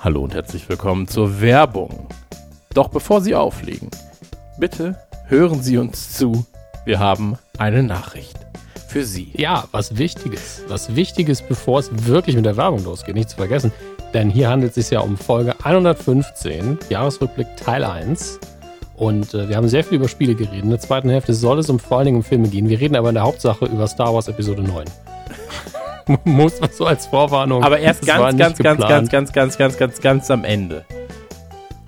Hallo und herzlich willkommen zur Werbung. Doch bevor Sie auflegen, bitte hören Sie uns zu. Wir haben eine Nachricht für Sie. Ja, was Wichtiges. Was Wichtiges, bevor es wirklich mit der Werbung losgeht. Nicht zu vergessen. Denn hier handelt es sich ja um Folge 115, Jahresrückblick Teil 1. Und äh, wir haben sehr viel über Spiele geredet. In der zweiten Hälfte soll es um vor allen Dingen um Filme gehen. Wir reden aber in der Hauptsache über Star Wars Episode 9. Muss man so als Vorwarnung. Aber erst ganz, ganz, ganz, ganz, ganz, ganz, ganz, ganz, ganz am Ende.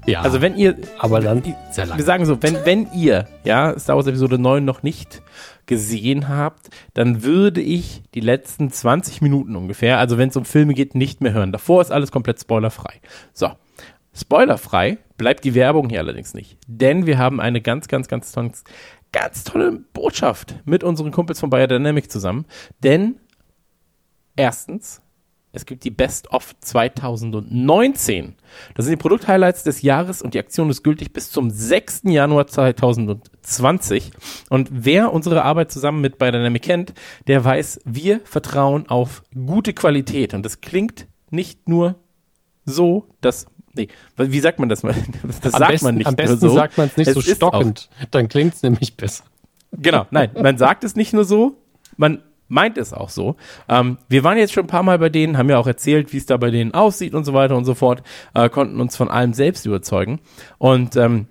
Ja. Also wenn ihr, aber dann sehr lang. wir sagen so, wenn, wenn ihr, ja, Star Wars Episode 9 noch nicht gesehen habt, dann würde ich die letzten 20 Minuten ungefähr, also wenn es um Filme geht, nicht mehr hören. Davor ist alles komplett spoilerfrei. So. Spoilerfrei bleibt die Werbung hier allerdings nicht. Denn wir haben eine ganz, ganz, ganz, ganz, ganz tolle Botschaft mit unseren Kumpels von Biodynamic zusammen. Denn erstens, es gibt die Best of 2019. Das sind die Produkthighlights des Jahres und die Aktion ist gültig bis zum 6. Januar 2020. Und wer unsere Arbeit zusammen mit Biodynamic kennt, der weiß, wir vertrauen auf gute Qualität. Und das klingt nicht nur so, dass Nee, wie sagt man das mal? Das am sagt besten, man nicht Am besten nur so. sagt man es nicht Es so stockend. Dann klingt es nämlich besser. Genau, nein, man sagt es nicht nur so, man meint es auch so. Ähm, wir waren jetzt schon ein paar Mal bei denen, haben ja auch erzählt, wie es da bei denen aussieht und so weiter und so fort, äh, konnten uns von allem selbst überzeugen. Und ähm,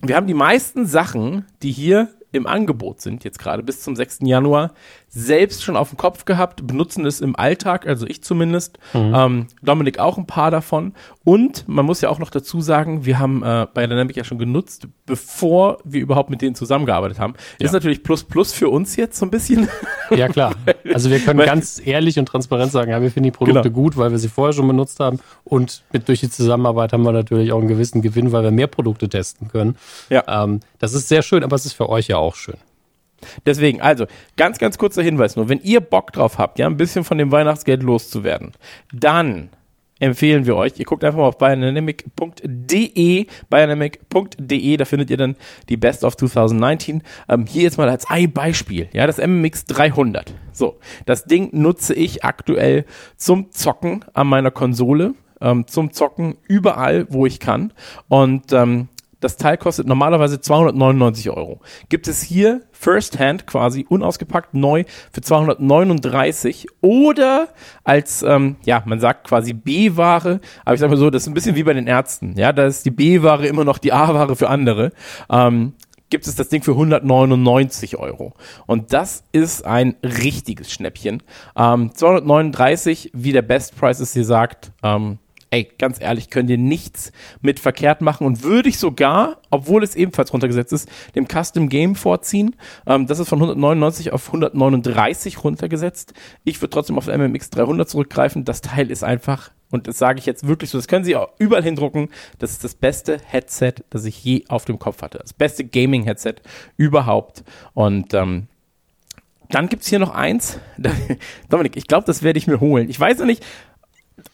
wir haben die meisten Sachen, die hier im Angebot sind, jetzt gerade bis zum 6. Januar, selbst schon auf dem Kopf gehabt, benutzen es im Alltag, also ich zumindest, ähm, Dominik auch ein paar davon. Und man muss ja auch noch dazu sagen, wir haben äh, bei Dynamic ja schon genutzt, bevor wir überhaupt mit denen zusammengearbeitet haben. Ja. Ist natürlich Plus Plus für uns jetzt so ein bisschen. Ja, klar. Also wir können ganz ehrlich und transparent sagen, ja, wir finden die Produkte Genau. gut, weil wir sie vorher schon benutzt haben. Und mit, durch die Zusammenarbeit haben wir natürlich auch einen gewissen Gewinn, weil wir mehr Produkte testen können. Ja. Ähm, das ist sehr schön, aber es ist für euch ja auch schön. Deswegen, also, ganz, ganz kurzer Hinweis nur. Wenn ihr Bock drauf habt, ja, ein bisschen von dem Weihnachtsgeld loszuwerden, dann empfehlen wir euch, ihr guckt einfach mal auf biodynamic.de, biodynamic.de, da findet ihr dann die Best of 2019. Ähm, hier jetzt mal als ein Beispiel, ja, das MMX 300. So, das Ding nutze ich aktuell zum Zocken an meiner Konsole, ähm, zum Zocken überall, wo ich kann. Und ähm, das Teil kostet normalerweise 299 Euro. Gibt es hier First Hand quasi unausgepackt neu für 239 oder als, ähm, ja, man sagt quasi B-Ware, aber ich sag mal so, das ist ein bisschen wie bei den Ärzten. Ja, da ist die B-Ware immer noch die A-Ware für andere. Ähm, gibt es das Ding für 199 Euro. Und das ist ein richtiges Schnäppchen. Ähm, 239, wie der Best Price es hier sagt, ähm, ey, ganz ehrlich, könnt ihr nichts mit verkehrt machen und würde ich sogar, obwohl es ebenfalls runtergesetzt ist, dem Custom Game vorziehen. Ähm, das ist von 199 auf 139 runtergesetzt. Ich würde trotzdem auf MMX 300 zurückgreifen. Das Teil ist einfach, und das sage ich jetzt wirklich so, das können Sie auch überall hindrucken, das ist das beste Headset, das ich je auf dem Kopf hatte. Das beste Gaming-Headset überhaupt. Und ähm, dann gibt's hier noch eins. Dominik, ich glaube, das werde ich mir holen. Ich weiß noch nicht.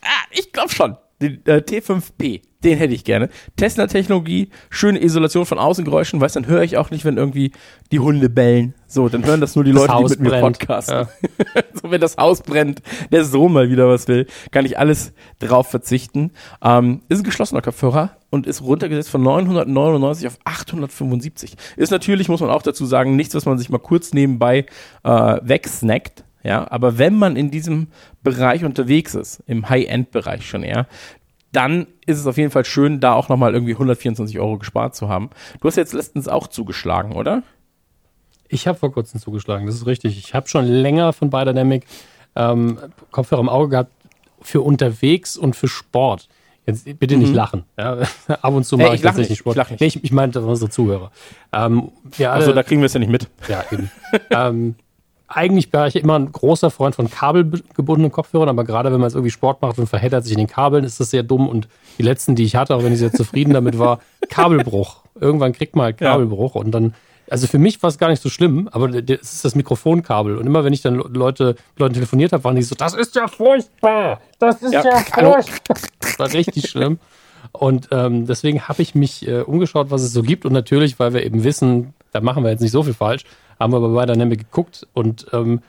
Ah, ich glaube schon. Den äh, T5P, den hätte ich gerne. Tesla-Technologie, schöne Isolation von Außengeräuschen, weißt dann höre ich auch nicht, wenn irgendwie die Hunde bellen. So, dann hören das nur die Das Leute, Haus die mit mir brennt. podcasten. Ja. so, wenn das Haus brennt, der Sohn mal wieder was will, kann ich alles drauf verzichten. Ähm, ist ein geschlossener Kopfhörer und ist runtergesetzt von 999 auf 875. Ist natürlich, muss man auch dazu sagen, nichts, was man sich mal kurz nebenbei äh, wegsnackt. Ja, aber wenn man in diesem Bereich unterwegs ist, im High-End-Bereich schon eher, dann ist es auf jeden Fall schön, da auch nochmal irgendwie 124 Euro gespart zu haben. Du hast jetzt letztens auch zugeschlagen, oder? Ich habe vor kurzem zugeschlagen, das ist richtig. Ich habe schon länger von Biodynamic ähm, Kopfhörer im Auge gehabt für unterwegs und für Sport. Jetzt bitte nicht lachen. Ja? Ab und zu Hey, mache ich ich lach tatsächlich Sport. ich lach nicht. Nee, ich, ich meinte unsere Zuhörer. Ähm, Achso, da kriegen wir es ja nicht mit. ja, eben. ähm, eigentlich war ich immer ein großer Freund von kabelgebundenen Kopfhörern, aber gerade wenn man jetzt irgendwie Sport macht und verheddert sich in den Kabeln, ist das sehr dumm. Und die letzten, die ich hatte, auch wenn ich sehr zufrieden damit war, Kabelbruch. Irgendwann kriegt man halt Ja. Kabelbruch und dann, also für mich war es gar nicht so schlimm, aber es ist das Mikrofonkabel. Und immer wenn ich dann Le- Leute, Leuten telefoniert habe, waren die so, das ist ja furchtbar, das ist Ja, ja, furchtbar. Das war richtig schlimm. Und ähm, deswegen habe ich mich äh, umgeschaut, was es so gibt. Und natürlich, weil wir eben wissen, da machen wir jetzt nicht so viel falsch, haben wir bei Dynamic geguckt und ähm,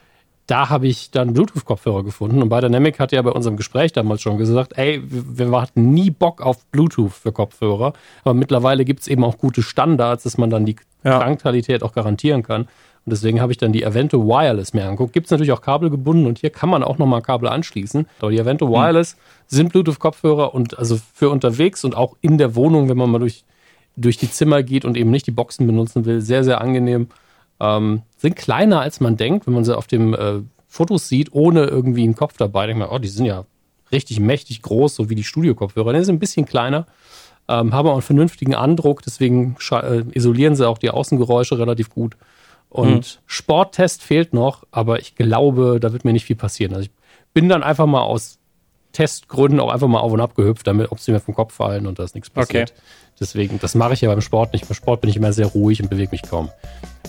da habe ich dann Bluetooth-Kopfhörer gefunden und bei Dynamic hat ja bei unserem Gespräch damals schon gesagt, ey, wir, wir hatten nie Bock auf Bluetooth für Kopfhörer, aber mittlerweile gibt es eben auch gute Standards, dass man dann die ja. Klangqualität auch garantieren kann. Und deswegen habe ich dann die Avento Wireless mir angeguckt. Gibt es natürlich auch kabelgebunden und hier kann man auch nochmal Kabel anschließen. Aber die Avento hm. Wireless mhm. sind Bluetooth-Kopfhörer und also für unterwegs und auch in der Wohnung, wenn man mal durch, durch die Zimmer geht und eben nicht die Boxen benutzen will, sehr, sehr angenehm. Ähm, sind kleiner als man denkt, wenn man sie auf dem äh, Fotos sieht, ohne irgendwie einen Kopf dabei. Denkt man, oh, die sind ja richtig mächtig groß, so wie die Studio-Kopfhörer. Die sind ein bisschen kleiner, ähm, haben auch einen vernünftigen Andruck, deswegen äh, isolieren sie auch die Außengeräusche relativ gut. Und mhm. Sporttest fehlt noch, aber ich glaube, da wird mir nicht viel passieren. Also ich bin dann einfach mal aus Testgründen auch einfach mal auf und ab gehüpft, damit, ob sie mir vom Kopf fallen und da ist nichts passiert. Okay. Deswegen, das mache ich ja beim Sport nicht. Beim Sport bin ich immer sehr ruhig und bewege mich kaum.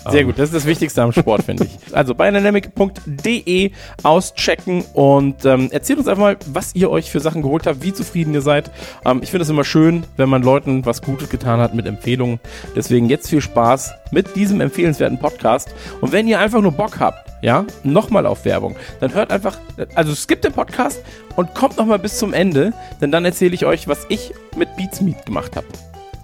Sehr ähm. gut, das ist das Wichtigste am Sport, finde ich. Also biodynamic.de auschecken und ähm, erzählt uns einfach mal, was ihr euch für Sachen geholt habt, wie zufrieden ihr seid. Ähm, ich finde es immer schön, wenn man Leuten was Gutes getan hat mit Empfehlungen. Deswegen jetzt viel Spaß mit diesem empfehlenswerten Podcast. Und wenn ihr einfach nur Bock habt, ja, nochmal auf Werbung, dann hört einfach, also skippt den Podcast und kommt nochmal bis zum Ende, denn dann erzähle ich euch, was ich mit Beats Meet gemacht habe.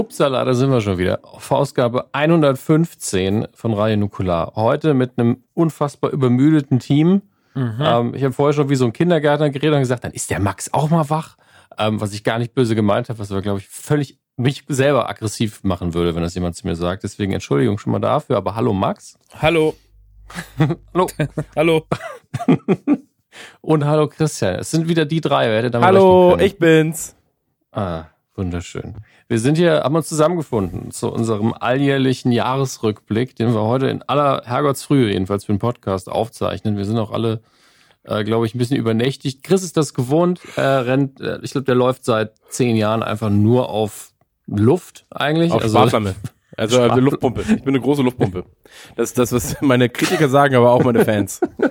Hupsala, da sind wir schon wieder. Auf Ausgabe 115 von Radio Nukular. Heute mit einem unfassbar übermüdeten Team. Mhm. Ähm, ich habe vorher schon wie so ein Kindergärtner geredet und gesagt, dann ist der Max auch mal wach. Ähm, was ich gar nicht böse gemeint habe, was aber, glaube ich, völlig mich selber aggressiv machen würde, wenn das jemand zu mir sagt. Deswegen Entschuldigung schon mal dafür. Aber hallo Max. Hallo. hallo. hallo. und hallo Christian. Es sind wieder die drei. Hallo, ich bin's. Ah, wunderschön. Wir sind hier, haben uns zusammengefunden zu unserem alljährlichen Jahresrückblick, den wir heute in aller Herrgottsfrühe jedenfalls für den Podcast aufzeichnen. Wir sind auch alle, äh, glaube ich, ein bisschen übernächtigt. Chris ist das gewohnt, er rennt, äh, ich glaube, der läuft seit zehn Jahren einfach nur auf Luft eigentlich. Auf also, Sparflamme. Also eine Luftpumpe. Ich bin eine große Luftpumpe. Das ist das, was meine Kritiker sagen, aber auch meine Fans.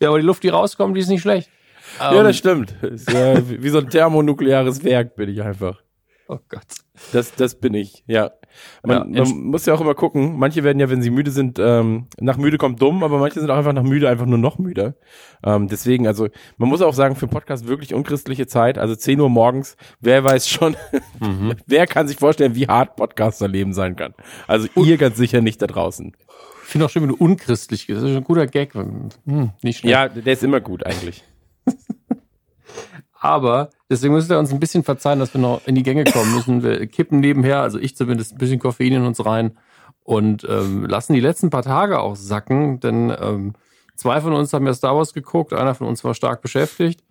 ja, aber die Luft, die rauskommt, die ist nicht schlecht. Ja, das ähm, stimmt. Ist ja wie so ein thermonukleares Werk bin ich einfach. Oh Gott. Das, das bin ich, ja. Man, ja, man muss ja auch immer gucken. Manche werden ja, wenn sie müde sind, ähm, nach müde kommt dumm, aber manche sind auch einfach nach müde einfach nur noch müder. Ähm, deswegen, also man muss auch sagen, für Podcast wirklich unchristliche Zeit. Also 10 Uhr morgens, wer weiß schon, mhm. wer kann sich vorstellen, wie hart Podcaster-Leben sein kann. Also Und ihr ganz sicher nicht da draußen. Ich finde auch schön, wenn du unchristlich bist. Das ist ein guter Gag. Hm, nicht schlecht. Ja, der ist immer gut eigentlich. Aber deswegen müsst ihr uns ein bisschen verzeihen, dass wir noch in die Gänge kommen müssen. Wir kippen nebenher, also ich zumindest, ein bisschen Koffein in uns rein und ähm, lassen die letzten paar Tage auch sacken, denn ähm, zwei von uns haben ja Star Wars geguckt, einer von uns war stark beschäftigt.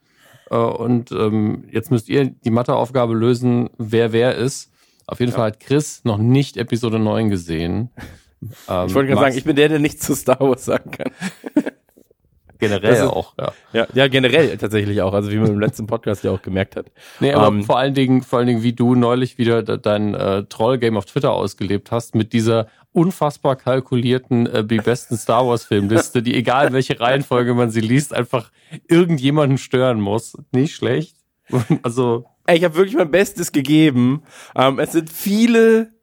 Äh, und ähm, jetzt müsst ihr die Matheaufgabe lösen, wer wer ist. Auf jeden ja. Fall hat Chris noch nicht Episode 9 gesehen. Ähm, ich wollte gerade sagen, ich bin der, der nichts zu Star Wars sagen kann. Generell ist, auch, ja. ja. Ja, generell tatsächlich auch, also wie man im letzten Podcast ja auch gemerkt hat. Nee, aber um, ähm, vor allen Dingen, vor allen Dingen, wie du neulich wieder dein äh, Troll-Game auf Twitter ausgelebt hast, mit dieser unfassbar kalkulierten äh, die besten Star Wars Filmliste, die egal welche Reihenfolge man sie liest, einfach irgendjemanden stören muss. Nicht schlecht. Also Ey, ich habe wirklich mein Bestes gegeben. Ähm, es sind viele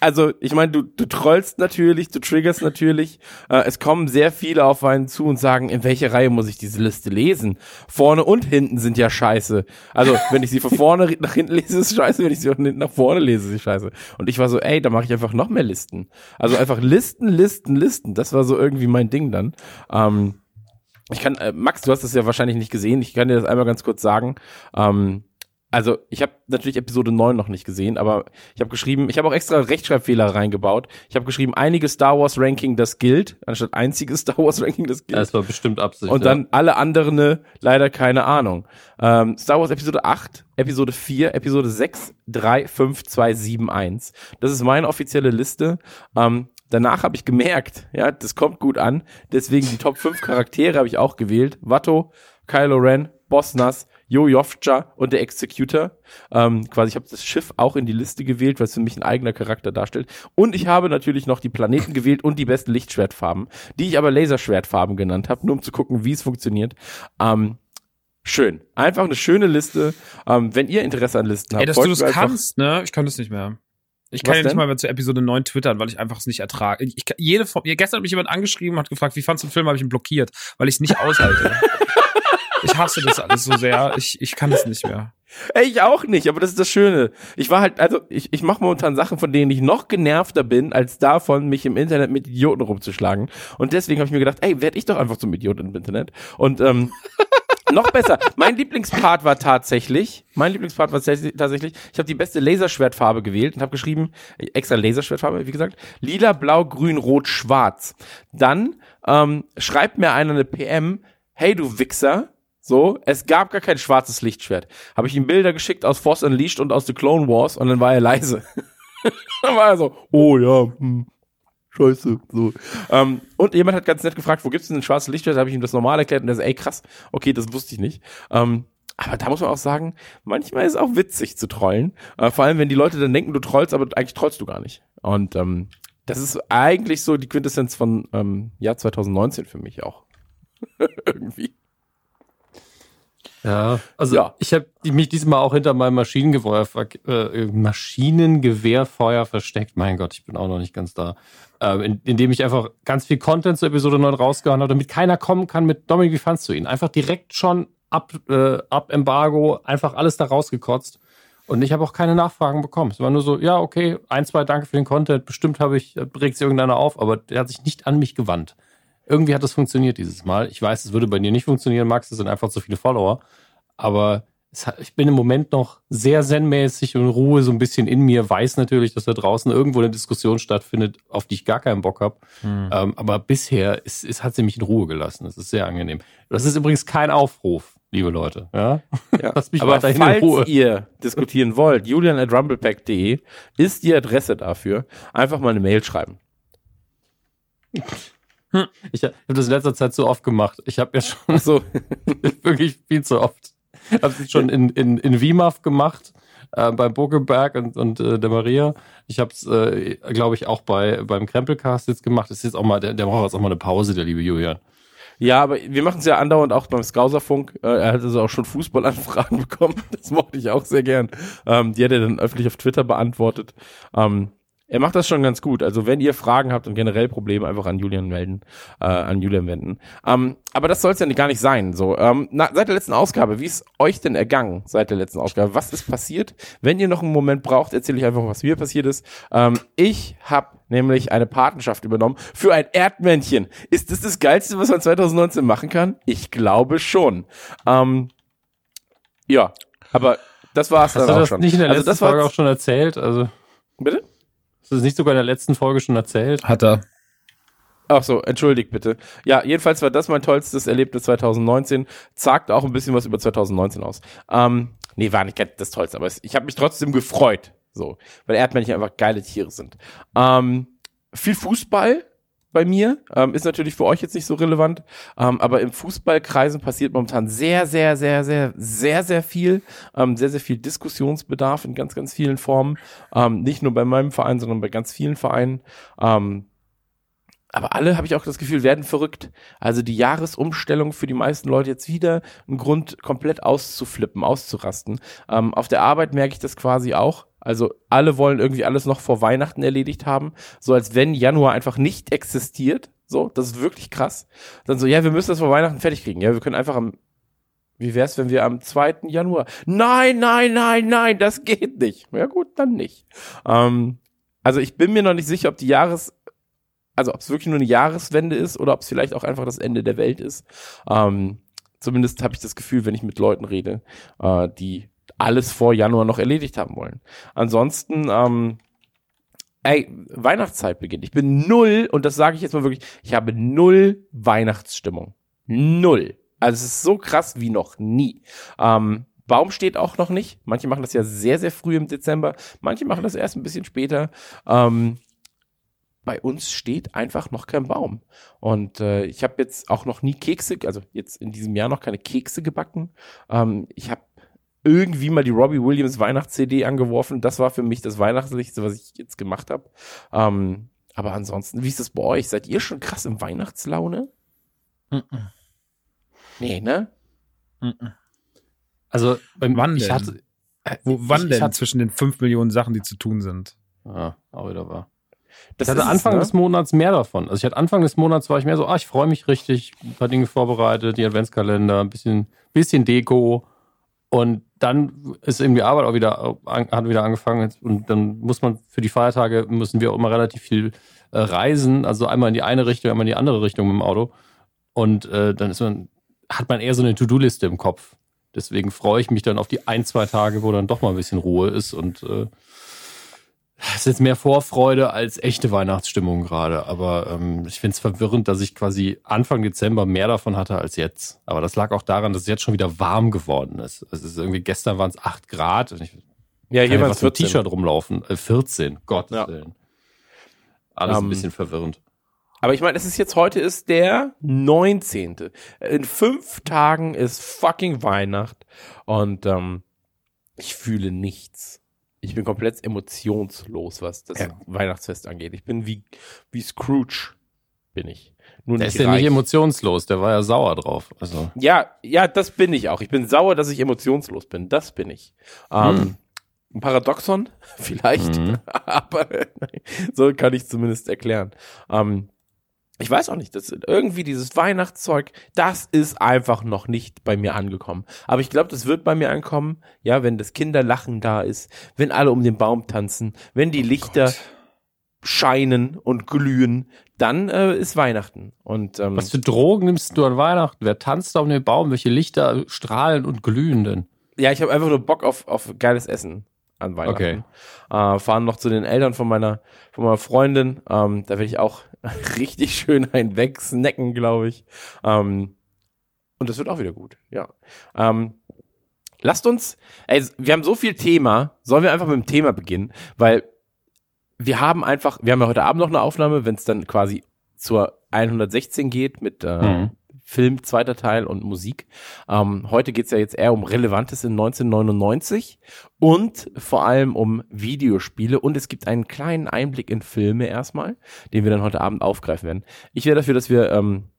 also ich meine, du, du trollst natürlich, du triggerst natürlich. Äh, es kommen sehr viele auf einen zu und sagen, in welche Reihe muss ich diese Liste lesen? Vorne und hinten sind ja scheiße. Also wenn ich sie von vorne nach hinten lese, ist scheiße. Wenn ich sie von hinten nach vorne lese, ist scheiße. Und ich war so, ey, da mache ich einfach noch mehr Listen. Also einfach Listen, Listen, Listen. Das war so irgendwie mein Ding dann. Ähm, ich kann, äh, Max, du hast das ja wahrscheinlich nicht gesehen. Ich kann dir das einmal ganz kurz sagen. Ähm, also ich habe natürlich Episode 9 noch nicht gesehen, aber ich habe geschrieben, ich habe auch extra Rechtschreibfehler reingebaut. Ich habe geschrieben, einige Star Wars Ranking, das gilt, anstatt einziges Star Wars Ranking, das gilt. Das war bestimmt Absicht. Und dann alle anderen ne, leider keine Ahnung. Ähm, Star Wars Episode 8, Episode 4, Episode 6, 3, 5, 2, 7, 1. Das ist meine offizielle Liste. Ähm, danach habe ich gemerkt, ja, das kommt gut an. Deswegen die Top 5 Charaktere habe ich auch gewählt. Watto, Kylo Ren, Boss Nass, Jo und der Executor. Ähm, quasi, ich habe das Schiff auch in die Liste gewählt, weil es für mich ein eigener Charakter darstellt. Und ich habe natürlich noch die Planeten gewählt und die besten Lichtschwertfarben, die ich aber Laserschwertfarben genannt habe, nur um zu gucken, wie es funktioniert. Ähm, schön. Einfach eine schöne Liste. Ähm, wenn ihr Interesse an Listen habt. Ey, dass du das kannst, ne? Ich kann das nicht mehr. Ich kann ja nicht mal mehr zu Episode 9 twittern, weil ich einfach es nicht ertrage. Ich, ich, jede, Form- ja, gestern hat mich jemand angeschrieben und hat gefragt, wie fandst du den Film, habe ich ihn blockiert, weil ich es nicht aushalte. ich hasse das alles so sehr. Ich, ich kann es nicht mehr. Ey, ich auch nicht, aber das ist das Schöne. Ich war halt, also ich, ich mache momentan Sachen, von denen ich noch genervter bin, als davon, mich im Internet mit Idioten rumzuschlagen. Und deswegen habe ich mir gedacht, ey, werd ich doch einfach zum Idioten im Internet. Und ähm, noch besser, mein Lieblingspart war tatsächlich, mein Lieblingspart war tatsächlich, ich habe die beste Laserschwertfarbe gewählt und habe geschrieben, extra Laserschwertfarbe, wie gesagt, lila, blau, grün, rot, schwarz. Dann ähm, schreibt mir einer eine PM, hey du Wichser, so, es gab gar kein schwarzes Lichtschwert. Habe ich ihm Bilder geschickt aus Force Unleashed und aus The Clone Wars und dann war er leise. dann war er so, oh ja, hm, scheiße, so. Ähm, und jemand hat ganz nett gefragt, wo gibt's denn ein schwarzes Lichtschwert? Da habe ich ihm das normal erklärt und er so, ey krass, okay, das wusste ich nicht. Ähm, aber da muss man auch sagen, manchmal ist es auch witzig zu trollen. Äh, vor allem, wenn die Leute dann denken, du trollst, aber eigentlich trollst du gar nicht. Und ähm, das ist eigentlich so die Quintessenz von ähm, Jahr 2019 für mich auch. Irgendwie. Ja, also Ja. ich habe mich diesmal auch hinter meinem Maschinengewehr, äh, Maschinengewehrfeuer versteckt. Mein Gott, ich bin auch noch nicht ganz da. Ähm, in, indem ich einfach ganz viel Content zur Episode 9 rausgehauen habe, damit keiner kommen kann mit Dominik, wie fandst du ihn? Einfach direkt schon ab, äh, ab Embargo, einfach alles da rausgekotzt. Und ich habe auch keine Nachfragen bekommen. Es war nur so, ja, okay, ein, zwei Danke für den Content. Bestimmt habe ich, regt sich irgendeiner auf, aber der hat sich nicht an mich gewandt. Irgendwie hat das funktioniert dieses Mal. Ich weiß, es würde bei dir nicht funktionieren, Max. Es sind einfach zu viele Follower. Aber hat, ich bin im Moment noch sehr zen-mäßig und Ruhe so ein bisschen in mir. Weiß natürlich, dass da draußen irgendwo eine Diskussion stattfindet, auf die ich gar keinen Bock habe. Ähm, aber bisher ist, ist, hat sie mich in Ruhe gelassen. Das ist sehr angenehm. Das ist übrigens kein Aufruf, liebe Leute. Ja? Ja. Lasst mich Aber weiterhin in falls Ruhe. ihr diskutieren wollt, julian at rumblepack.de ist die Adresse dafür. Einfach mal eine Mail schreiben. Ich habe das in letzter Zeit so oft gemacht. Ich habe ja schon so. wirklich viel zu oft. Ich habe es schon in, in, in Wimaf gemacht, äh, bei Bogelberg und, und äh, der Maria. Ich habe es, äh, glaube ich, auch bei beim Krempelcast jetzt gemacht. Das ist jetzt auch mal, der, der braucht jetzt auch mal eine Pause, der liebe Julian. Ja, aber wir machen es ja andauernd auch beim Skauserfunk. Äh, er hat also auch schon Fußballanfragen bekommen. Das mochte ich auch sehr gern. Ähm, die hat er dann öffentlich auf Twitter beantwortet. Ähm, er macht das schon ganz gut. Also wenn ihr Fragen habt und generell Probleme, einfach an Julian melden, äh, an Julian wenden. Ähm, aber das soll es ja gar nicht sein. So, ähm, na, seit der letzten Ausgabe, wie ist euch denn ergangen seit der letzten Ausgabe? Was ist passiert? Wenn ihr noch einen Moment braucht, erzähle ich einfach, was mir passiert ist. Ähm, ich habe nämlich eine Patenschaft übernommen für ein Erdmännchen. Ist das das Geilste, was man 2019 machen kann? Ich glaube schon. Ähm, ja, aber das war's Hast dann du auch das schon. nicht in der also letzten das war Folge auch schon erzählt? Also, bitte? Hast du das nicht sogar in der letzten Folge schon erzählt? Hat er. Ach so, entschuldigt bitte. Ja, jedenfalls war das mein tollstes Erlebnis 2019. Sagt auch ein bisschen was über 2019 aus. Ähm, nee, war nicht das Tollste, aber ich habe mich trotzdem gefreut. So, weil Erdmännchen einfach geile Tiere sind. Ähm, viel Fußball bei mir. Ähm, ist natürlich für euch jetzt nicht so relevant. Ähm, aber im Fußballkreisen passiert momentan sehr, sehr, sehr, sehr, sehr, sehr viel. Ähm, sehr, sehr viel Diskussionsbedarf in ganz, ganz vielen Formen. Ähm, nicht nur bei meinem Verein, sondern bei ganz vielen Vereinen. Ähm, aber alle, habe ich auch das Gefühl, werden verrückt. Also die Jahresumstellung für die meisten Leute jetzt wieder ein Grund, komplett auszuflippen, auszurasten. Ähm, auf der Arbeit merke ich das quasi auch. Also alle wollen irgendwie alles noch vor Weihnachten erledigt haben, so als wenn Januar einfach nicht existiert. So, das ist wirklich krass. Dann so, ja, wir müssen das vor Weihnachten fertig kriegen. Ja, wir können einfach am, wie wär's, wenn wir am 2. Januar, nein, nein, nein, nein, das geht nicht. Ja gut, dann nicht. Ähm, also ich bin mir noch nicht sicher, ob die Jahres also ob es wirklich nur eine Jahreswende ist oder ob es vielleicht auch einfach das Ende der Welt ist. Ähm, zumindest habe ich das Gefühl, wenn ich mit Leuten rede, äh, die alles vor Januar noch erledigt haben wollen. Ansonsten, ähm, ey, Weihnachtszeit beginnt. Ich bin null, und das sage ich jetzt mal wirklich, ich habe null Weihnachtsstimmung. Null. Also es ist so krass wie noch nie. Ähm, Baum steht auch noch nicht. Manche machen das ja sehr, sehr früh im Dezember. Manche machen das erst ein bisschen später. Ähm, bei uns steht einfach noch kein Baum. Und äh, ich habe jetzt auch noch nie Kekse, also jetzt in diesem Jahr noch keine Kekse gebacken. Ähm, ich habe irgendwie mal die Robbie Williams Weihnachts-CD angeworfen. Das war für mich das Weihnachtslichste, was ich jetzt gemacht habe. Ähm, aber ansonsten, wie ist das bei euch? Seid ihr schon krass im Weihnachtslaune? Mm -mm. Nee, ne? Mm also, beim, wann ich denn? hatte, Wo, wann ich, denn ich hatte, zwischen den fünf Millionen Sachen, die zu tun sind? ah, auch wieder wahr. Das ich hatte ist es, Anfang ne? des Monats mehr davon. Also ich hatte Anfang des Monats war ich mehr so, ah, ich freue mich richtig, ein paar Dinge vorbereitet, die Adventskalender, ein bisschen, bisschen Deko. Und dann ist irgendwie Arbeit auch wieder, hat wieder angefangen. Und dann muss man für die Feiertage müssen wir auch immer relativ viel äh, reisen. Also einmal in die eine Richtung, einmal in die andere Richtung mit dem Auto. Und äh, dann ist man, hat man eher so eine To-Do-Liste im Kopf. Deswegen freue ich mich dann auf die ein, zwei Tage, wo dann doch mal ein bisschen Ruhe ist und äh, es ist jetzt mehr Vorfreude als echte Weihnachtsstimmung gerade. Aber ähm, ich finde es verwirrend, dass ich quasi Anfang Dezember mehr davon hatte als jetzt. Aber das lag auch daran, dass es jetzt schon wieder warm geworden ist. Es ist irgendwie, gestern waren es 8 Grad und ich Ja, hier war es mit 14. T-Shirt rumlaufen. Äh, 14, Gott Ja. Willen. Alles ein Ähm, bisschen verwirrend. Aber ich meine, es ist jetzt heute ist der 19. In fünf Tagen ist fucking Weihnacht und ähm, ich fühle nichts. Ich bin komplett emotionslos, was das Ja. Weihnachtsfest angeht. Ich bin wie, wie Scrooge, bin ich. Nur Der ist ja nicht emotionslos, der war ja sauer drauf. Also, Ja, ja, das bin ich auch. Ich bin sauer, dass ich emotionslos bin. Das bin ich. Ähm, ein Paradoxon, vielleicht, Mhm. aber so kann ich zumindest erklären. Ähm, ich weiß auch nicht, das irgendwie dieses Weihnachtszeug, das ist einfach noch nicht bei mir angekommen. Aber ich glaube, das wird bei mir ankommen, ja, wenn das Kinderlachen da ist, wenn alle um den Baum tanzen, wenn die Lichter scheinen und glühen, dann äh, ist Weihnachten. Und ähm, was für Drogen nimmst du an Weihnachten? Wer tanzt auf dem Baum? Welche Lichter strahlen und glühen denn? Ja, ich habe einfach nur Bock auf, auf geiles Essen an Weihnachten. Äh, fahren noch zu den Eltern von meiner, von meiner Freundin. Ähm, da werde ich auch richtig schön einen wegsnacken, glaube ich. Ähm, und das wird auch wieder gut, ja. Ähm, lasst uns, ey, wir haben so viel Thema, sollen wir einfach mit dem Thema beginnen, weil wir haben einfach, wir haben ja heute Abend noch eine Aufnahme, wenn es dann quasi zur 116 geht mit äh, Mhm. Film, zweiter Teil und Musik. Ähm, heute geht's ja jetzt eher um Relevantes in 1999 und vor allem um Videospiele und es gibt einen kleinen Einblick in Filme erstmal, den wir dann heute Abend aufgreifen werden. Ich wäre dafür, dass wir ähm,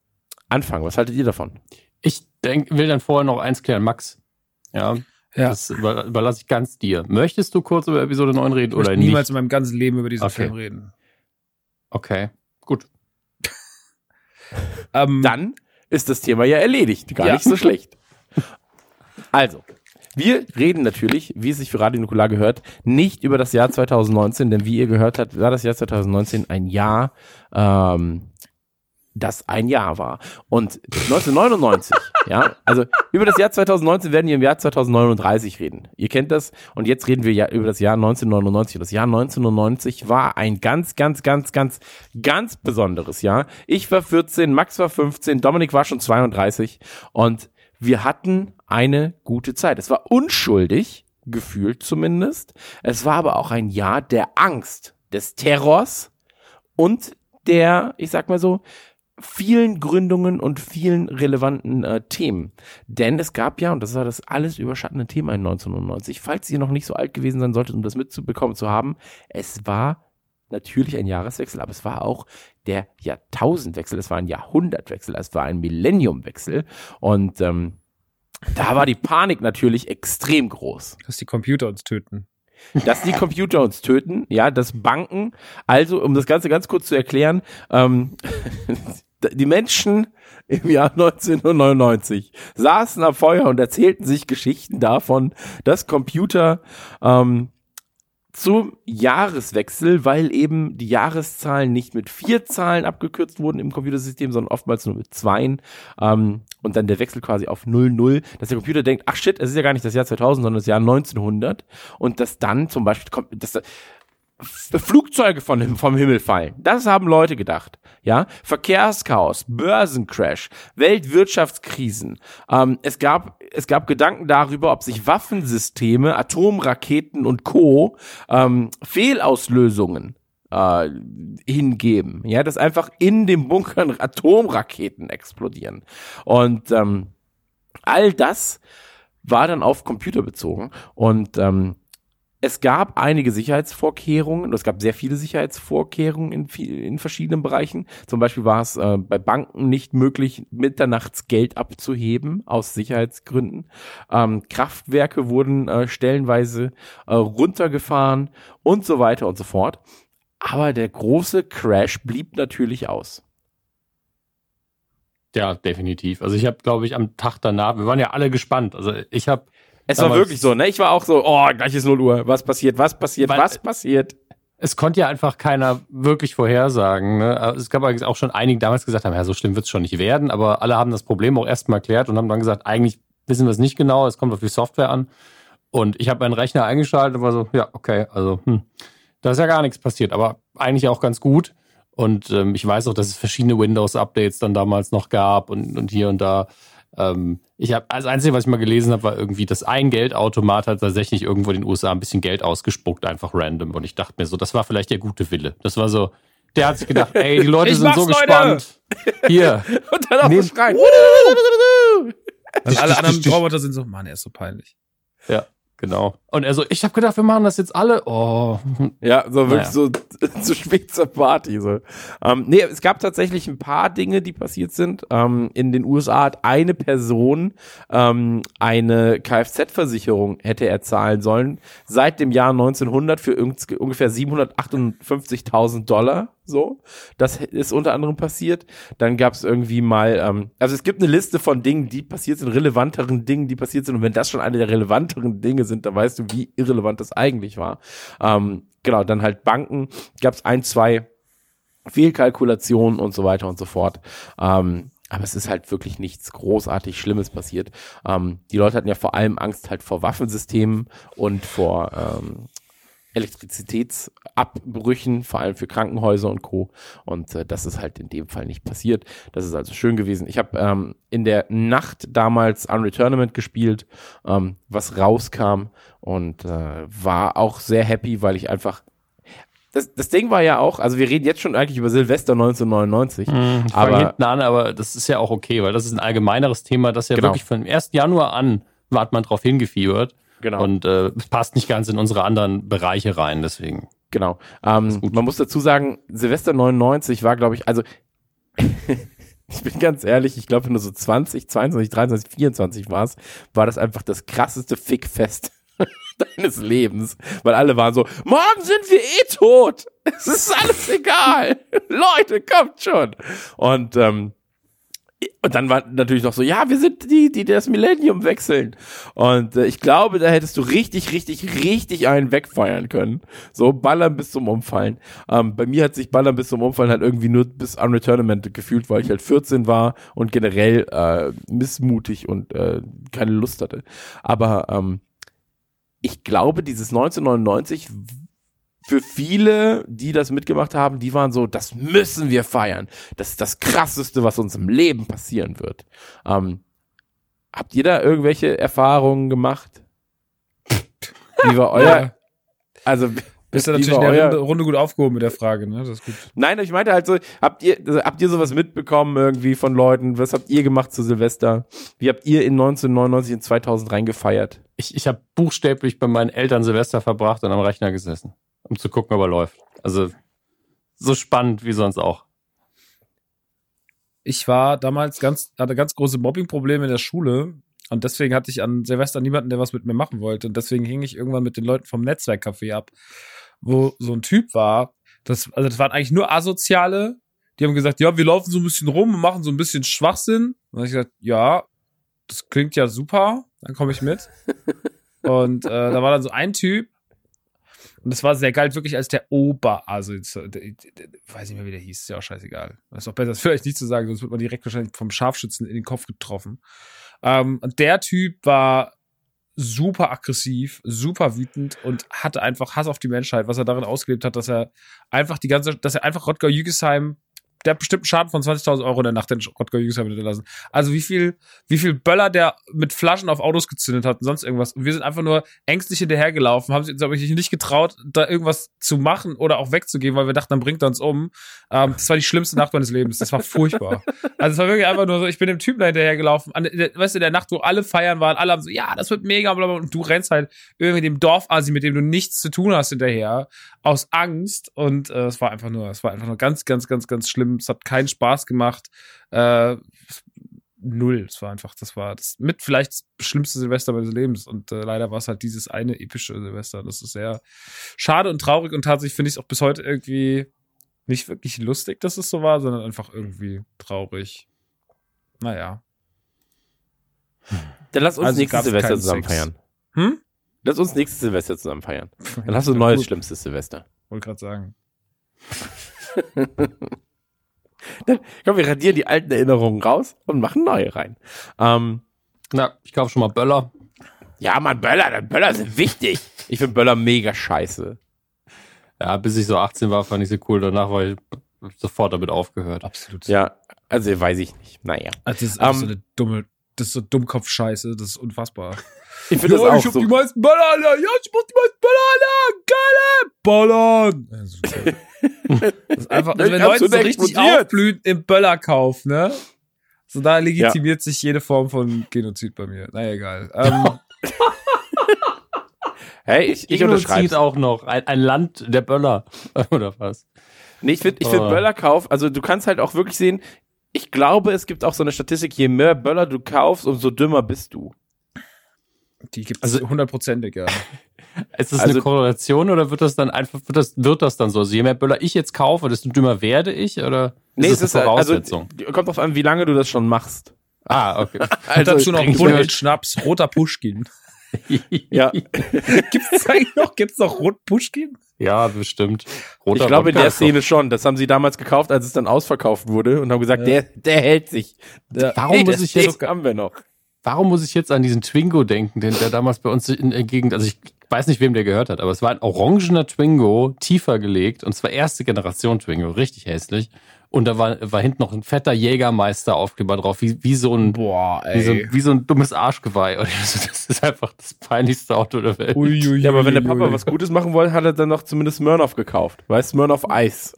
anfangen. Was haltet ihr davon? Ich denk, will dann vorher noch eins klären, Max. Ja, Ja. das über, überlasse ich ganz dir. Möchtest du kurz über Episode 9 reden Ich oder möchte niemals nicht? in meinem ganzen Leben über diesen Okay. Film reden. Okay, gut. Ähm, Dann ist das Thema ja erledigt. Gar Ja. nicht so schlecht. Also, wir reden natürlich, wie es sich für Radio Nukular gehört, nicht über das Jahr 2019, denn wie ihr gehört habt, war das Jahr 2019 ein Jahr, ähm, das ein Jahr war. Und 1999, ja, also über das Jahr 2019 werden wir im Jahr 2039 reden. Ihr kennt das. Und jetzt reden wir ja über das Jahr 1999. Und das Jahr 1999 war ein ganz, ganz, ganz, ganz, ganz besonderes Jahr. Ich war 14, Max war 15, Dominik war schon 32 und wir hatten eine gute Zeit. Es war unschuldig, gefühlt zumindest. Es war aber auch ein Jahr der Angst, des Terrors und der, ich sag mal so, vielen Gründungen und vielen relevanten äh, Themen. Denn es gab ja, und das war das alles überschattende Thema in 1990, falls ihr noch nicht so alt gewesen sein solltet, um das mitzubekommen zu haben, es war natürlich ein Jahreswechsel, aber es war auch der Jahrtausendwechsel, es war ein Jahrhundertwechsel, es war ein Millenniumwechsel und ähm, da war die Panik natürlich extrem groß dass die Computer uns töten. dass die Computer uns töten, ja, dass Banken, also um das Ganze ganz kurz zu erklären, ähm, die Menschen im Jahr 1999 saßen am Feuer und erzählten sich Geschichten davon, dass Computer ähm, zum Jahreswechsel, weil eben die Jahreszahlen nicht mit vier Zahlen abgekürzt wurden im Computersystem, sondern oftmals nur mit zweien. Ähm, und dann der Wechsel quasi auf 00, dass der Computer denkt, ach shit, es ist ja gar nicht das Jahr 2000, sondern das Jahr 1900. Und dass dann zum Beispiel kommt, dass Flugzeuge von, vom Himmel fallen. Das haben Leute gedacht. Ja, Verkehrschaos, Börsencrash, Weltwirtschaftskrisen. Ähm, es gab es gab Gedanken darüber, ob sich Waffensysteme, Atomraketen und Co. Ähm, Fehlauslösungen äh, hingeben. Ja, dass einfach in dem Bunkern Atomraketen explodieren. Und ähm, all das war dann auf Computer bezogen und ähm, es gab einige Sicherheitsvorkehrungen, es gab sehr viele Sicherheitsvorkehrungen in, in verschiedenen Bereichen. Zum Beispiel war es äh, bei Banken nicht möglich, mitternachts Geld abzuheben aus Sicherheitsgründen. Ähm, Kraftwerke wurden äh, stellenweise äh, runtergefahren und so weiter und so fort. Aber der große Crash blieb natürlich aus. Ja, definitiv. Also ich habe, glaube ich, am Tag danach, wir waren ja alle gespannt. Also ich habe es war wirklich so, ne? Ich war auch so, oh, gleich ist 0 Uhr. Was passiert? Was passiert? Weil, was passiert? Es konnte ja einfach keiner wirklich vorhersagen. Ne? Es gab auch schon einige damals gesagt haben, ja, so schlimm wird es schon nicht werden, aber alle haben das Problem auch erstmal erklärt und haben dann gesagt, eigentlich wissen wir es nicht genau, es kommt auf die Software an. Und ich habe meinen Rechner eingeschaltet und war so, ja, okay, also hm, da ist ja gar nichts passiert, aber eigentlich auch ganz gut. Und ähm, ich weiß auch, dass es verschiedene Windows-Updates dann damals noch gab und, und hier und da. Ähm, ich habe das Einzige, was ich mal gelesen habe, war irgendwie, dass ein Geldautomat hat tatsächlich irgendwo in den USA ein bisschen Geld ausgespuckt, einfach random. Und ich dachte mir so, das war vielleicht der gute Wille. Das war so, der hat sich gedacht, ey, die Leute sind so Leute. gespannt. Hier. Und dann auch so schreien. Und alle anderen Roboter sind so, Mann, er ist so peinlich. Ja. Genau. Und er so, ich habe gedacht, wir machen das jetzt alle. Oh. Ja, so wirklich naja. so zu spät zur Party. So. Ähm, nee, es gab tatsächlich ein paar Dinge, die passiert sind. Ähm, in den USA hat eine Person ähm, eine Kfz-Versicherung hätte er zahlen sollen seit dem Jahr 1900 für ungefähr 758.000 Dollar so. Das ist unter anderem passiert. Dann gab es irgendwie mal, ähm, also es gibt eine Liste von Dingen, die passiert sind, relevanteren Dingen, die passiert sind. Und wenn das schon eine der relevanteren Dinge sind, dann weißt du, wie irrelevant das eigentlich war. Ähm, genau, dann halt Banken, gab es ein, zwei Fehlkalkulationen und so weiter und so fort. Ähm, aber es ist halt wirklich nichts großartig Schlimmes passiert. Ähm, die Leute hatten ja vor allem Angst halt vor Waffensystemen und vor ähm, Elektrizitätsabbrüchen, vor allem für Krankenhäuser und Co. Und äh, das ist halt in dem Fall nicht passiert. Das ist also schön gewesen. Ich habe ähm, in der Nacht damals Unreturnament gespielt, ähm, was rauskam und äh, war auch sehr happy, weil ich einfach das, das Ding war ja auch, also wir reden jetzt schon eigentlich über Silvester 1999. Mhm, ich aber hinten an, aber das ist ja auch okay, weil das ist ein allgemeineres Thema, das ja genau. wirklich von dem 1. Januar an hat man drauf hingefiebert. Genau. Und äh, passt nicht ganz in unsere anderen Bereiche rein, deswegen. Genau. Ähm, man muss dazu sagen, Silvester 99 war, glaube ich, also ich bin ganz ehrlich, ich glaube, wenn du so 20, 22, 23, 24 warst, war das einfach das krasseste Fickfest deines Lebens. Weil alle waren so, morgen sind wir eh tot. Es ist alles egal. Leute, kommt schon. Und ähm, und dann war natürlich noch so, ja, wir sind die, die das Millennium wechseln. Und äh, ich glaube, da hättest du richtig, richtig, richtig einen wegfeuern können. So ballern bis zum Umfallen. Ähm, bei mir hat sich ballern bis zum Umfallen halt irgendwie nur bis Unreturnament gefühlt, weil ich halt 14 war und generell äh, missmutig und äh, keine Lust hatte. Aber ähm, ich glaube, dieses 1999 für viele, die das mitgemacht haben, die waren so, das müssen wir feiern. Das ist das Krasseste, was uns im Leben passieren wird. Ähm, habt ihr da irgendwelche Erfahrungen gemacht? Wie war euer, ja. also, bist du natürlich in der Runde, Runde, gut aufgehoben mit der Frage, ne? Das ist gut. Nein, ich meinte halt so, habt ihr, also, habt ihr sowas mitbekommen irgendwie von Leuten? Was habt ihr gemacht zu Silvester? Wie habt ihr in 1999 in 2000 reingefeiert? Ich, ich habe buchstäblich bei meinen Eltern Silvester verbracht und am Rechner gesessen um zu gucken, ob er läuft. Also so spannend wie sonst auch. Ich war damals ganz, hatte ganz große Mobbing-Probleme in der Schule und deswegen hatte ich an Silvester niemanden, der was mit mir machen wollte. Und deswegen hing ich irgendwann mit den Leuten vom Netzwerkcafé ab, wo so ein Typ war. Das, also das waren eigentlich nur Asoziale. Die haben gesagt, ja, wir laufen so ein bisschen rum und machen so ein bisschen Schwachsinn. Und dann habe ich gesagt, ja, das klingt ja super. Dann komme ich mit. und äh, da war dann so ein Typ, Und das war sehr geil, wirklich als der Ober, also jetzt, weiß nicht mehr, wie der hieß, ist ja auch scheißegal. Das ist auch besser, das vielleicht nicht zu sagen, sonst wird man direkt wahrscheinlich vom Scharfschützen in den Kopf getroffen. Ähm, und der Typ war super aggressiv, super wütend und hatte einfach Hass auf die Menschheit, was er darin ausgelebt hat, dass er einfach die ganze, dass er einfach Rodger Jügesheim, der hat bestimmt einen Schaden von 20.000 Euro in der Nacht den Rodger Jügesheim hinterlassen. Also wie viel, wie viel Böller der mit Flaschen auf Autos gezündet hat und sonst irgendwas. Und wir sind einfach nur ängstlich hinterhergelaufen, haben uns aber nicht getraut, da irgendwas zu machen oder auch wegzugehen, weil wir dachten, dann bringt er uns um. Ähm, das war die schlimmste Nacht meines Lebens. Das war furchtbar. Also es war wirklich einfach nur so, ich bin dem Typen da hinterhergelaufen. An, weißt du, der Nacht, wo alle feiern waren, alle haben so, ja, das wird mega, bla, bla, und du rennst halt irgendwie dem Dorfasi, mit dem du nichts zu tun hast, hinterher, aus Angst. Und äh, es war einfach nur, es war einfach nur ganz, ganz, ganz, ganz schlimm. Es hat keinen Spaß gemacht. Äh, null. Es war einfach, das war das mit vielleicht das schlimmste Silvester meines Lebens. Und äh, leider war es halt dieses eine epische Silvester. Das ist sehr schade und traurig und tatsächlich finde ich es auch bis heute irgendwie nicht wirklich lustig, dass es so war, sondern einfach irgendwie traurig. Naja. Dann lass uns Also nächstes Silvester zusammen Sex. feiern. Hm? Lass uns nächstes Silvester zusammen feiern. Dann hast du ein neues, schlimmstes Silvester. Wollte gerade sagen. Komm, wir radieren die alten Erinnerungen raus und machen neue rein. Ähm, Na, ich kaufe schon mal Böller. ja, Mann, Böller, Böller sind wichtig. Ich finde Böller mega scheiße. Ja, bis ich so 18 war, fand ich sie cool. Danach war ich sofort damit aufgehört. Absolut. Ja, also weiß ich nicht. Naja. Also das ist Ähm, so eine dumme, das ist so Dummkopf-Scheiße, das ist unfassbar. Ich finde Ja, das auch ich hab so. die meisten Böller, Alter. Ja, ich muss die meisten Böller, Alter. Geile Böllern. Ja, super. Das ist einfach, also wenn Leute so richtig aufblühen im Böllerkauf, ne? So da legitimiert sich jede Form von Genozid bei mir. Naja, egal. Ähm, Hey, ich, ich unterschreibe. auch noch. Ein, ein Land der Böller. Oder was? Nee, ich finde ich find Oh. Böllerkauf, also du kannst halt auch wirklich sehen, ich glaube, es gibt auch so eine Statistik, je mehr Böller du kaufst, umso dümmer bist du. die gibt's Also- hundertprozentig, ja. Ist das Also- eine Korrelation oder wird das dann einfach, wird das, wird das dann so? Also je mehr Böller ich jetzt kaufe, desto dümmer werde ich? Oder Nee, ist es das ist eine also, Voraussetzung? kommt drauf an, wie lange du das schon machst. ah, okay. Also, Dazu noch Bullen, mir- Schnaps, roter Pushkin. Ja, Gibt's das eigentlich noch? Gibt's noch rot Pushkin? ja, bestimmt. Roter ich glaube in der Szene schon. Das haben sie damals gekauft, als es dann ausverkauft wurde und haben gesagt, Ja. der, der hält sich. Ja. Warum muss das ich jetzt- haben wir noch? Warum muss ich jetzt an diesen Twingo denken, den der damals bei uns in der Gegend, also ich weiß nicht, wem der gehört hat, aber es war ein orangener Twingo, tiefer gelegt, und zwar erste Generation Twingo, richtig hässlich. Und da war, war hinten noch ein fetter Jägermeister-Aufkleber drauf, wie, wie so ein, Boah, wie so, ein- wie so ein dummes Arschgeweih. Und ich so, das ist einfach das peinlichste Auto der Welt. Uiuiui. Ja, aber wenn der Papa was Gutes machen wollte, hat er dann noch zumindest Smirnoff gekauft. Weißt Smirnoff Eis.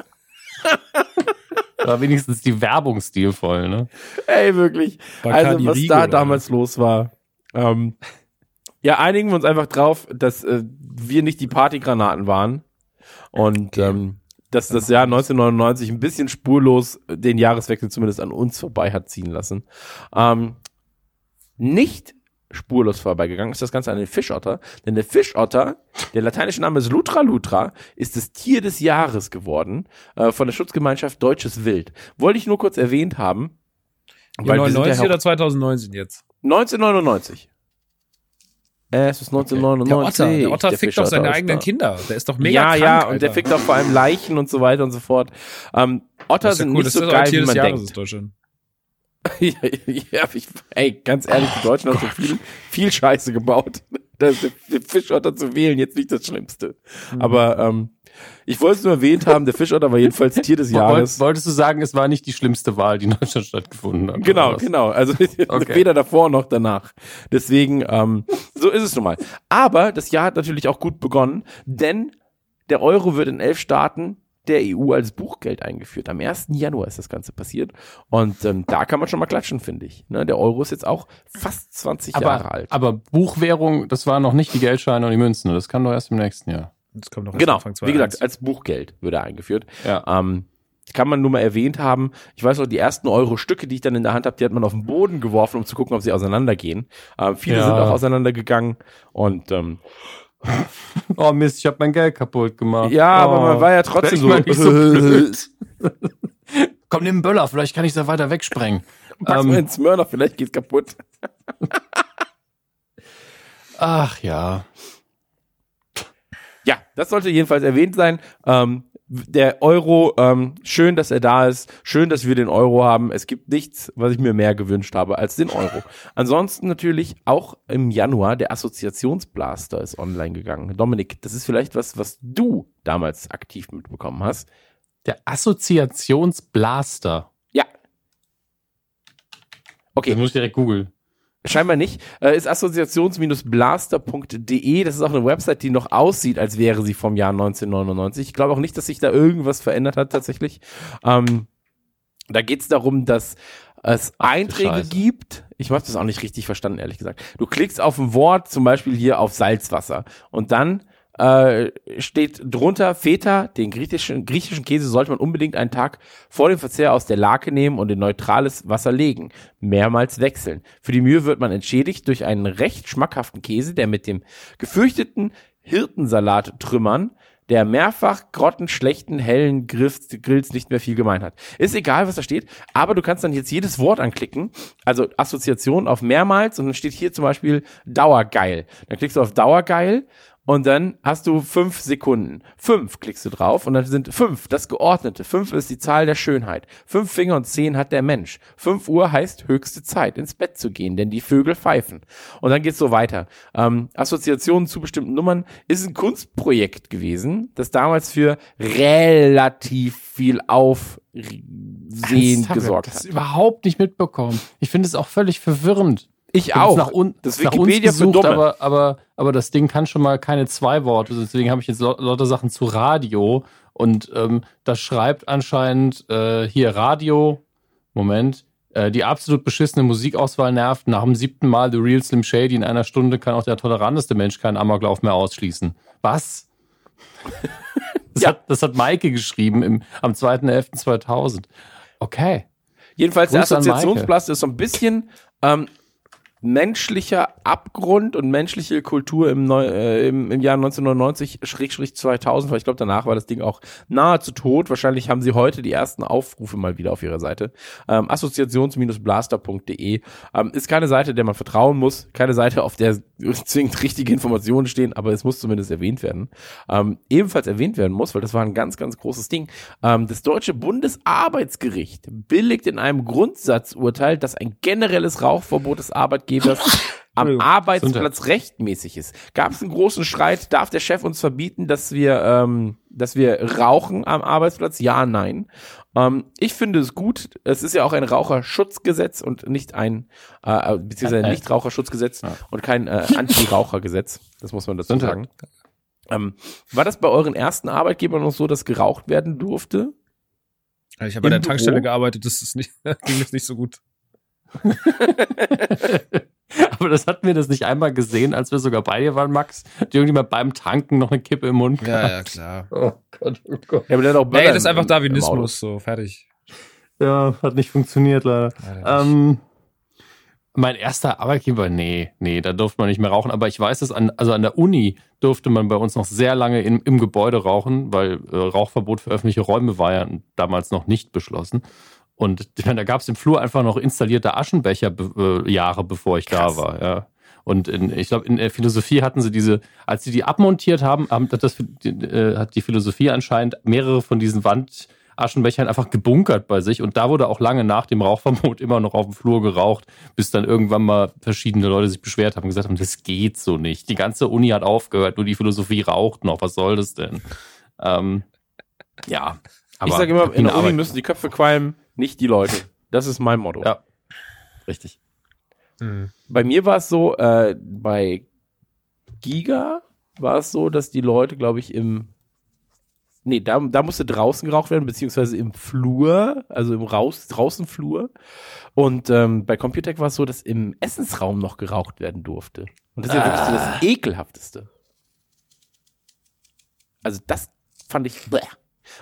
War wenigstens die Werbung stilvoll, ne? Ey, wirklich. Bacardi also, was Rigo, da oder? damals los war. Ähm, ja, einigen wir uns einfach drauf, dass äh, wir nicht die Partygranaten waren. Und ähm, dass das Jahr 1999 ein bisschen spurlos den Jahreswechsel zumindest an uns vorbei hat ziehen lassen. Ähm, nicht spurlos vorbeigegangen ist das Ganze an den Fischotter, denn der Fischotter, der lateinische Name ist Lutra Lutra, ist das Tier des Jahres geworden äh, von der Schutzgemeinschaft Deutsches Wild. Wollte ich nur kurz erwähnt haben. Ja, wir sind 99 ja oder auch 2019 jetzt? 1999. Äh, es ist Der 1999. Otter, der Otter fickt doch seine ist eigenen. Kinder. Der ist doch mega ja, krank, ja, Alter. und der fickt auch vor allem Leichen und so weiter und so fort. Ähm, Otter ja sind cool, nicht das so geil, wie man Jahres denkt. ist Deutschland. ja, ja, ich, ey, ganz ehrlich, die Deutschen haben so viel, viel Scheiße gebaut. Das, der Fischotter zu wählen, jetzt nicht das Schlimmste. Mhm. Aber ähm, ich wollte es nur erwähnt haben, der Fischotter war jedenfalls Tier des Jahres. Wolltest, du sagen, es war nicht die schlimmste Wahl, die in Deutschland stattgefunden hat? Genau, genau. Also Okay. weder davor noch danach. Deswegen, ähm, so ist es nun mal. Aber das Jahr hat natürlich auch gut begonnen, denn der Euro wird in elf Staaten der EU als Buchgeld eingeführt. Am 1. Januar ist das Ganze passiert. Und ähm, da kann man schon mal klatschen, finde ich. Ne, der Euro ist jetzt auch fast 20 Jahre Aber, alt. aber Buchwährung, das waren noch nicht die Geldscheine und die Münzen. Das kam doch erst im nächsten Jahr. Das kommt erst Genau, Anfang wie gesagt, 2021. als Buchgeld würde er eingeführt. Ja. Ähm, kann man nur mal erwähnt haben. Ich weiß noch, die ersten Euro-Stücke, die ich dann in der Hand habe, die hat man auf den Boden geworfen, um zu gucken, ob sie auseinandergehen. Ähm, viele Ja. sind auch auseinandergegangen. Und ähm, Oh Mist, ich habe mein Geld kaputt gemacht. ja, oh. aber man war ja trotzdem so. Mal. Komm, nimm einen Böller, vielleicht kann ich da weiter wegsprengen. Pack's mal Ähm, in Smyrna, vielleicht geht's kaputt. ach ja. Ja, das sollte jedenfalls erwähnt sein. Ähm, der Euro, ähm, schön, dass er da ist, schön, dass wir den Euro haben. Es gibt nichts, was ich mir mehr gewünscht habe als den Euro. Ansonsten natürlich auch im Januar der Assoziationsblaster ist online gegangen. Dominik, das ist vielleicht was, was du damals aktiv mitbekommen hast. Der Assoziationsblaster. Ja. Okay. Das muss ich direkt googeln. Scheinbar nicht. Äh, ist assoziations-blaster.de. Das ist auch eine Website, die noch aussieht, als wäre sie vom Jahr 1999. Ich glaube auch nicht, dass sich da irgendwas verändert hat tatsächlich. Ähm, da geht es darum, dass es Ach, Einträge Scheiße. gibt. Ich habe das auch nicht richtig verstanden, ehrlich gesagt. Du klickst auf ein Wort, zum Beispiel hier auf Salzwasser. Und dann äh, steht drunter Feta, den griechischen, griechischen Käse sollte man unbedingt einen Tag vor dem Verzehr aus der Lake nehmen und in neutrales Wasser legen. Mehrmals wechseln. Für die Mühe wird man entschädigt durch einen recht schmackhaften Käse, der mit dem gefürchteten Hirtensalat trümmern der mehrfach grottenschlechten hellen Grills, Grills nicht mehr viel gemein hat. Ist egal, was da steht, aber du kannst dann jetzt jedes Wort anklicken, also Assoziation auf mehrmals und dann steht hier zum Beispiel Dauergeil. Dann klickst du auf Dauergeil und dann hast du fünf Sekunden. Fünf klickst du drauf und dann sind fünf, das Geordnete. Fünf ist die Zahl der Schönheit. Fünf Finger und zehn hat der Mensch. Fünf Uhr heißt höchste Zeit, ins Bett zu gehen, denn die Vögel pfeifen. Und dann geht's so weiter. Ähm, Assoziationen zu bestimmten Nummern ist ein Kunstprojekt gewesen, das damals für relativ viel Aufsehen gesorgt hat. Ich das überhaupt nicht mitbekommen. Ich finde es auch völlig verwirrend. Ich auch. Nach un das ist Wikipedia Dumme. Aber, aber, aber das Ding kann schon mal keine zwei Worte. Deswegen habe ich jetzt lauter Sachen zu Radio. Und ähm, das schreibt anscheinend äh, hier Radio. Moment. Äh, die absolut beschissene Musikauswahl nervt. Nach dem siebten Mal The Real Slim Shady in einer Stunde kann auch der toleranteste Mensch keinen Amoklauf mehr ausschließen. Was? das, ja. hat, das hat Maike geschrieben im, am 2.11.2000. Okay. Jedenfalls, Gruß der Assoziationsblast ist so ein bisschen ähm, menschlicher Abgrund und menschliche Kultur im, Neu äh, im, im Jahr 1999, Schrägstrich 2000, weil ich glaube, danach war das Ding auch nahezu tot. Wahrscheinlich haben sie heute die ersten Aufrufe mal wieder auf ihrer Seite. Ähm, Assoziations-blaster.de ähm, ist keine Seite, der man vertrauen muss, keine Seite, auf der zwingend richtige Informationen stehen, aber es muss zumindest erwähnt werden. Ähm, ebenfalls erwähnt werden muss, weil das war ein ganz, ganz großes Ding. Ähm, das deutsche Bundesarbeitsgericht billigt in einem Grundsatzurteil, dass ein generelles Rauchverbot des Arbeitgebers am Arbeitsplatz rechtmäßig ist. Gab es einen großen Streit? Darf der Chef uns verbieten, dass wir, ähm, dass wir rauchen am Arbeitsplatz? Ja, nein. Ähm, ich finde es gut. Es ist ja auch ein Raucherschutzgesetz und nicht ein, äh, beziehungsweise ein Nichtraucherschutzgesetz ja. und kein äh, Anti-Rauchergesetz. Das muss man dazu sagen. Ähm, war das bei euren ersten Arbeitgebern noch so, dass geraucht werden durfte? Ich habe bei der Büro? Tankstelle gearbeitet, das ist nicht, ging das nicht so gut. Aber das hatten wir das nicht einmal gesehen, als wir sogar bei dir waren, Max. Hat irgendjemand beim Tanken noch eine Kippe im Mund gehabt? Ja, ja, klar. Oh Gott, oh Gott. Ja, aber der hat auch nee, das ist einfach Darwinismus, so, fertig. Ja, hat nicht funktioniert, leider. Ähm, mein erster Arbeitgeber, nee, nee, da durfte man nicht mehr rauchen. Aber ich weiß es, an, also an der Uni durfte man bei uns noch sehr lange in, im Gebäude rauchen, weil äh, Rauchverbot für öffentliche Räume war ja damals noch nicht beschlossen. Und da gab es im Flur einfach noch installierte Aschenbecher äh, Jahre, bevor ich Krass. da war. Ja. Und in, ich glaube, in der Philosophie hatten sie diese, als sie die abmontiert haben, haben das, äh, hat die Philosophie anscheinend mehrere von diesen Wandaschenbechern einfach gebunkert bei sich. Und da wurde auch lange nach dem Rauchverbot immer noch auf dem Flur geraucht, bis dann irgendwann mal verschiedene Leute sich beschwert haben und gesagt haben, das geht so nicht. Die ganze Uni hat aufgehört, nur die Philosophie raucht noch. Was soll das denn? Ähm, ja. Aber ich sage immer, in der Uni müssen die Köpfe qualmen nicht die Leute. Das ist mein Motto. Ja, richtig. Mhm. Bei mir war es so, äh, bei Giga war es so, dass die Leute, glaube ich, im Nee, da, da musste draußen geraucht werden, beziehungsweise im Flur, also im Raus, draußen Flur. Und ähm, bei Computec war es so, dass im Essensraum noch geraucht werden durfte. Und das ist ja wirklich so das ah. Ekelhafteste. Also das fand ich. Bleh.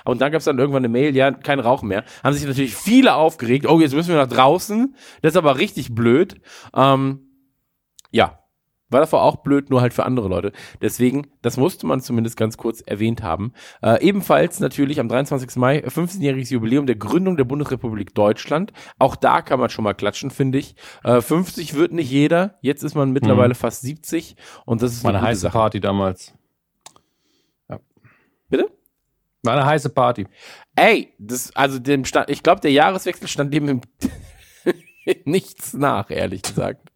Und dann gab es dann irgendwann eine Mail, ja, kein Rauch mehr. Haben sich natürlich viele aufgeregt. Oh, jetzt müssen wir nach draußen. Das ist aber richtig blöd. Ähm, ja, war davor auch blöd, nur halt für andere Leute. Deswegen, das musste man zumindest ganz kurz erwähnt haben. Äh, ebenfalls natürlich am 23. Mai, 15-jähriges Jubiläum der Gründung der Bundesrepublik Deutschland. Auch da kann man schon mal klatschen, finde ich. Äh, 50 wird nicht jeder. Jetzt ist man mittlerweile mhm. fast 70 und das ist meine heiße Sache. Party damals. Ja. Bitte? War eine heiße Party. Ey, das, also dem stand, ich glaube, der Jahreswechsel stand dem im nichts nach, ehrlich gesagt.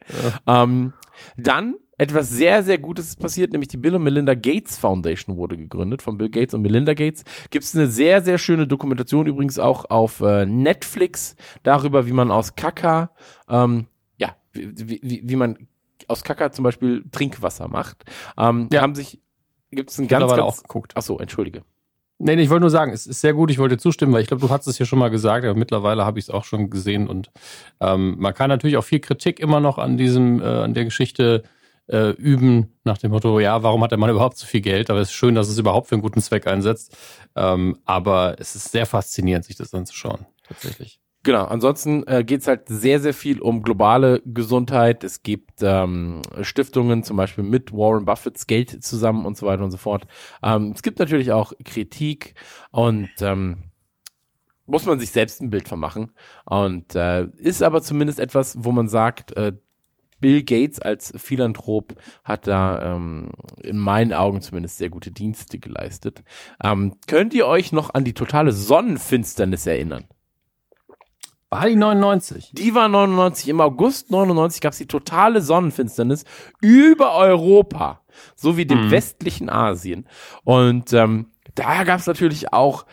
Ähm, dann etwas sehr, sehr Gutes ist passiert, nämlich die Bill und Melinda Gates Foundation wurde gegründet von Bill Gates und Melinda Gates. Gibt es eine sehr, sehr schöne Dokumentation übrigens auch auf äh, Netflix darüber, wie man aus Kaka, ähm, ja, wie, wie, wie man aus Kaka zum Beispiel Trinkwasser macht. Ähm, Ja. Haben sich, gibt es ein ganz, ganz, auch geguckt. ach so, entschuldige. Nee, nee, ich wollte nur sagen, es ist sehr gut, ich wollte zustimmen, weil ich glaube, du hast es ja schon mal gesagt, aber mittlerweile habe ich es auch schon gesehen und ähm, man kann natürlich auch viel Kritik immer noch an diesem, äh, an der Geschichte äh, üben, nach dem Motto, ja, warum hat der Mann überhaupt so viel Geld? Aber es ist schön, dass es überhaupt für einen guten Zweck einsetzt. Ähm, aber es ist sehr faszinierend, sich das anzuschauen, tatsächlich. Genau, ansonsten äh, geht es halt sehr, sehr viel um globale Gesundheit. Es gibt ähm, Stiftungen, zum Beispiel mit Warren Buffetts Geld zusammen und so weiter und so fort. Ähm, es gibt natürlich auch Kritik und ähm, muss man sich selbst ein Bild von machen. Und äh, ist aber zumindest etwas, wo man sagt, äh, Bill Gates als Philanthrop hat da ähm, in meinen Augen zumindest sehr gute Dienste geleistet. Ähm, könnt ihr euch noch an die totale Sonnenfinsternis erinnern? War die 99? Die war 99. Im August 99 gab es die totale Sonnenfinsternis über Europa, sowie dem Mhm. westlichen Asien. Und ähm, da gab es natürlich auch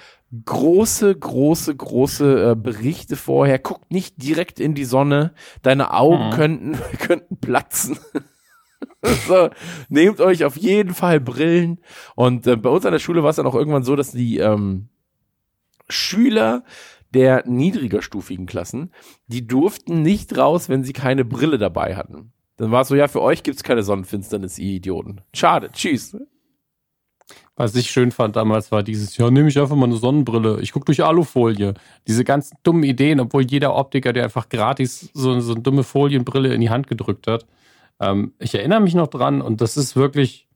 große, große, große äh, Berichte vorher. Guckt nicht direkt in die Sonne. Deine Augen Mhm. könnten, könnten platzen. so, nehmt euch auf jeden Fall Brillen. Und äh, bei uns an der Schule war es dann auch irgendwann so, dass die ähm, Schüler der niedrigerstufigen Klassen, die durften nicht raus, wenn sie keine Brille dabei hatten. Dann war es so, ja, für euch gibt's keine Sonnenfinsternis, ihr Idioten. Schade, tschüss. Was ich schön fand damals war dieses, ja, nehme ich einfach mal eine Sonnenbrille, ich gucke durch Alufolie. Diese ganzen dummen Ideen, obwohl jeder Optiker, der einfach gratis so, so eine dumme Folienbrille in die Hand gedrückt hat. Ähm, ich erinnere mich noch dran und das ist wirklich,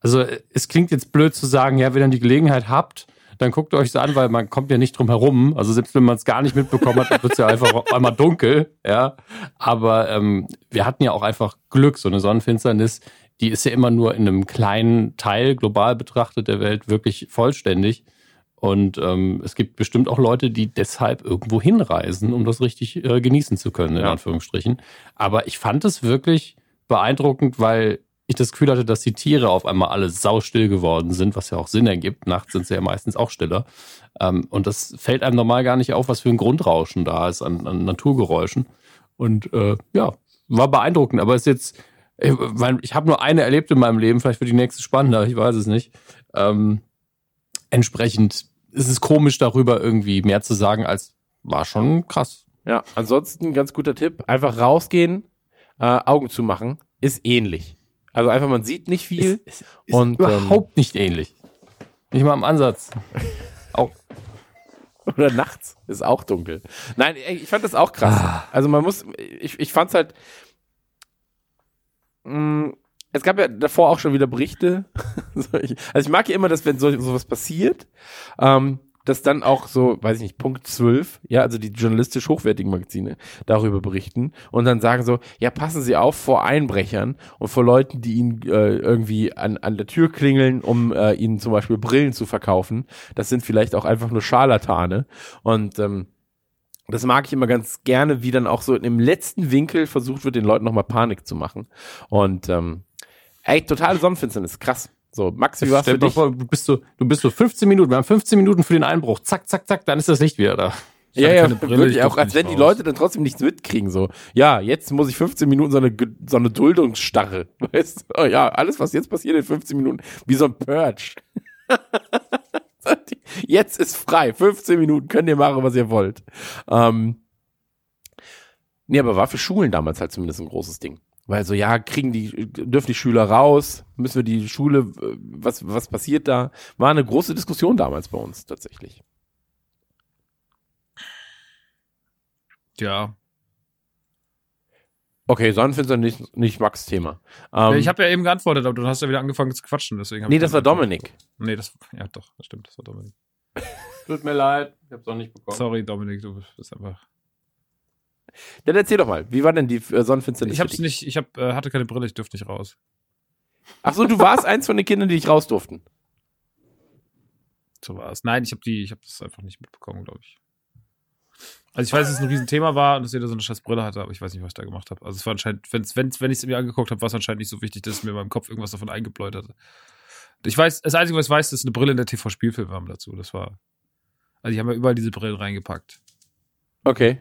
also es klingt jetzt blöd zu sagen, ja, wenn ihr die Gelegenheit habt, dann guckt euch an, weil man kommt ja nicht drum herum. Also selbst wenn man es gar nicht mitbekommen hat, wird es ja einfach einmal dunkel, ja. Aber ähm, wir hatten ja auch einfach Glück, so eine Sonnenfinsternis, die ist ja immer nur in einem kleinen Teil global betrachtet der Welt wirklich vollständig. Und ähm, es gibt bestimmt auch Leute, die deshalb irgendwo hinreisen, um das richtig äh, genießen zu können, in Ja. Anführungsstrichen. Aber ich fand es wirklich beeindruckend, weil ich das Gefühl hatte, dass die Tiere auf einmal alle saustill geworden sind, was ja auch Sinn ergibt. Nachts sind sie ja meistens auch stiller. Ähm, und das fällt einem normal gar nicht auf, was für ein Grundrauschen da ist an, an Naturgeräuschen. Und äh, ja, war beeindruckend, aber ist jetzt, ich, mein, ich habe nur eine erlebt in meinem Leben, vielleicht wird die nächste spannender, ich weiß es nicht. Ähm, entsprechend ist es komisch darüber irgendwie mehr zu sagen, als war schon krass. Ja, ansonsten ganz guter Tipp, einfach rausgehen, äh, Augen zu machen, ist ähnlich. Also einfach, man sieht nicht viel. Ist, ist, ist Und, ähm, überhaupt nicht ähnlich. Nicht mal im Ansatz. Auch, Oder nachts ist auch dunkel. Nein, ich fand das auch krass. Ah. Also man muss, ich, ich fand's halt, mh, es gab ja davor auch schon wieder Berichte. So, ich- also ich mag ja immer, dass wenn so sowas passiert, ähm, dass dann auch so, weiß ich nicht, Punkt 12, ja, also die journalistisch hochwertigen Magazine darüber berichten und dann sagen so, ja, passen Sie auf vor Einbrechern und vor Leuten, die Ihnen äh, irgendwie an, an der Tür klingeln, um äh, Ihnen zum Beispiel Brillen zu verkaufen. Das sind vielleicht auch einfach nur Scharlatane und ähm, das mag ich immer ganz gerne, wie dann auch so im letzten Winkel versucht wird, den Leuten nochmal Panik zu machen. Und ähm, ey, totale Sonnenfinsternis, krass. So, Max, wie war's für dich? vor, du bist so, du bist so 15 Minuten, wir haben 15 Minuten für den Einbruch. Zack, zack, zack, dann ist das Licht wieder da. Ich Ja, ja, Brille, wirklich ich auch, als wenn die raus. Leute dann trotzdem nichts mitkriegen. So, ja, jetzt muss ich 15 Minuten so eine, so eine Duldungsstarre. Weißt du? Oh, ja, alles, was jetzt passiert in 15 Minuten, wie so ein Purge. jetzt ist frei. 15 Minuten könnt ihr machen, was ihr wollt. Ähm, nee, aber war für Schulen damals halt zumindest ein großes Ding. Weil so, ja, kriegen die, dürfen die Schüler raus? Müssen wir die Schule, äh, was, was passiert da? War eine große Diskussion damals bei uns tatsächlich. Ja. Okay, Sonnenfinsternis nicht, nicht Max Thema. Ähm, ich habe ja eben geantwortet, aber du hast ja wieder angefangen zu quatschen, deswegen nee, das war. Dominik. Nee, das ja doch, das stimmt, das war Dominik. Tut mir leid, ich hab's auch nicht bekommen. Sorry, Dominik, du bist einfach. Dann erzähl doch mal, wie war denn die äh, Sonnenfinsternis? Ich hab's nicht, ich hab, äh, hatte keine Brille, ich durfte nicht raus. Ach so, du warst eins von den Kindern, die nicht raus durften. So war es. Nein, ich habe die, ich habe das einfach nicht mitbekommen, glaube ich. Also ich weiß, dass es ein Riesenthema war und dass jeder so eine scheiß Brille hatte, aber ich weiß nicht, was ich da gemacht habe. Also es war anscheinend, wenn's, wenn's, wenn ich es mir angeguckt habe, war es anscheinend nicht so wichtig, dass mir in meinem Kopf irgendwas davon eingebläut hatte. Ich weiß, das Einzige, was ich weiß, ist eine Brille in der TV-Spielfilm haben dazu. Das war. Also die haben ja überall diese Brillen reingepackt. Okay.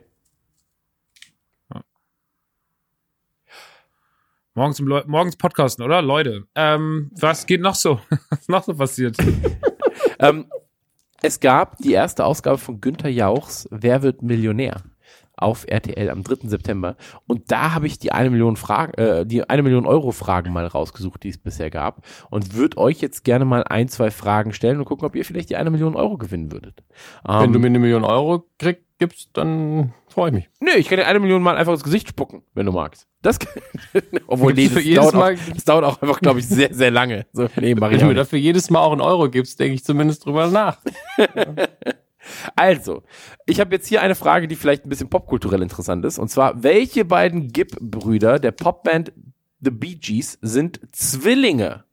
Morgens, im morgens podcasten, oder? Leute. Ähm, was geht noch so? was ist noch so passiert? ähm, es gab die erste Ausgabe von Günther Jauchs Wer wird Millionär? auf RTL am 3. September. Und da habe ich die eine Million Fragen, äh, die eine Million Euro Fragen mal rausgesucht, die es bisher gab. Und würde euch jetzt gerne mal ein, zwei Fragen stellen und gucken, ob ihr vielleicht die eine Million Euro gewinnen würdet. Wenn ähm, du mir eine Million Euro krieg, gibst, dann freue ich mich. Nö, ich kann dir eine Million mal einfach ins Gesicht spucken, wenn du magst. Das obwohl nee, das, dauert auch, das dauert auch einfach, glaube ich, sehr, sehr lange. So, nee, mach ich wenn du mir dafür jedes Mal auch einen Euro gibst, denke ich zumindest drüber nach. Also, ich habe jetzt hier eine Frage, die vielleicht ein bisschen popkulturell interessant ist. Und zwar, welche beiden Gibb-Brüder der Popband The Bee Gees sind Zwillinge?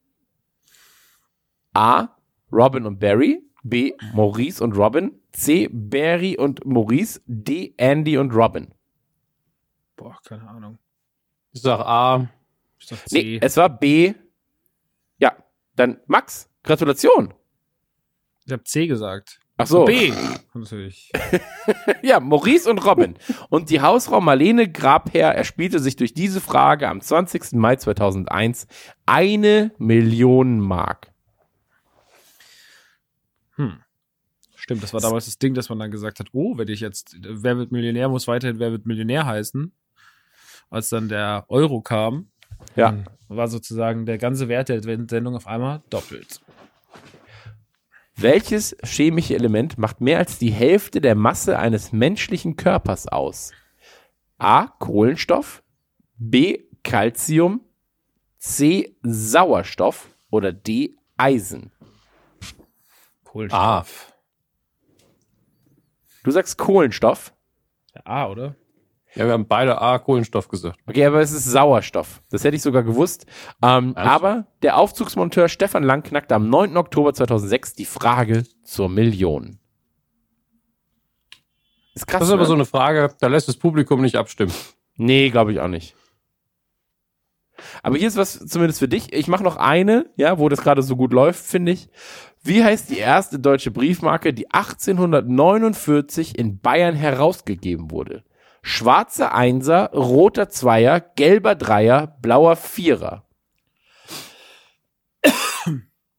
A. Robin und Barry. B. Maurice und Robin. C. Barry und Maurice. D. Andy und Robin. Boah, keine Ahnung. Ich sag A. Ich sag C. Nee, es war B. Ja, dann Max, Gratulation. Ich habe C gesagt. Ach so. B. Natürlich. ja, Maurice und Robin. Und die Hausfrau Marlene Grabherr erspielte sich durch diese Frage am 20. Mai 2001 eine Million Mark. Hm. Stimmt, das war damals das Ding, dass man dann gesagt hat, oh, wenn ich jetzt, wer wird Millionär, muss weiterhin wer wird Millionär heißen. Als dann der Euro kam, ja. war sozusagen der ganze Wert der Sendung auf einmal doppelt. Welches chemische Element macht mehr als die Hälfte der Masse eines menschlichen Körpers aus? A. Kohlenstoff, B. Calcium, C. Sauerstoff oder D. Eisen? Kohlenstoff. Du sagst Kohlenstoff? A, oder? Ja, wir haben beide A Kohlenstoff gesagt. Okay, aber es ist Sauerstoff. Das hätte ich sogar gewusst. Ähm, aber der Aufzugsmonteur Stefan Lang knackte am 9. Oktober 2006 die Frage zur Million. Ist krass. Das ist aber ne? so eine Frage, da lässt das Publikum nicht abstimmen. Nee, glaube ich auch nicht. Aber hier ist was zumindest für dich. Ich mache noch eine, ja, wo das gerade so gut läuft, finde ich. Wie heißt die erste deutsche Briefmarke, die 1849 in Bayern herausgegeben wurde? Schwarzer Einser, roter Zweier, gelber Dreier, blauer Vierer.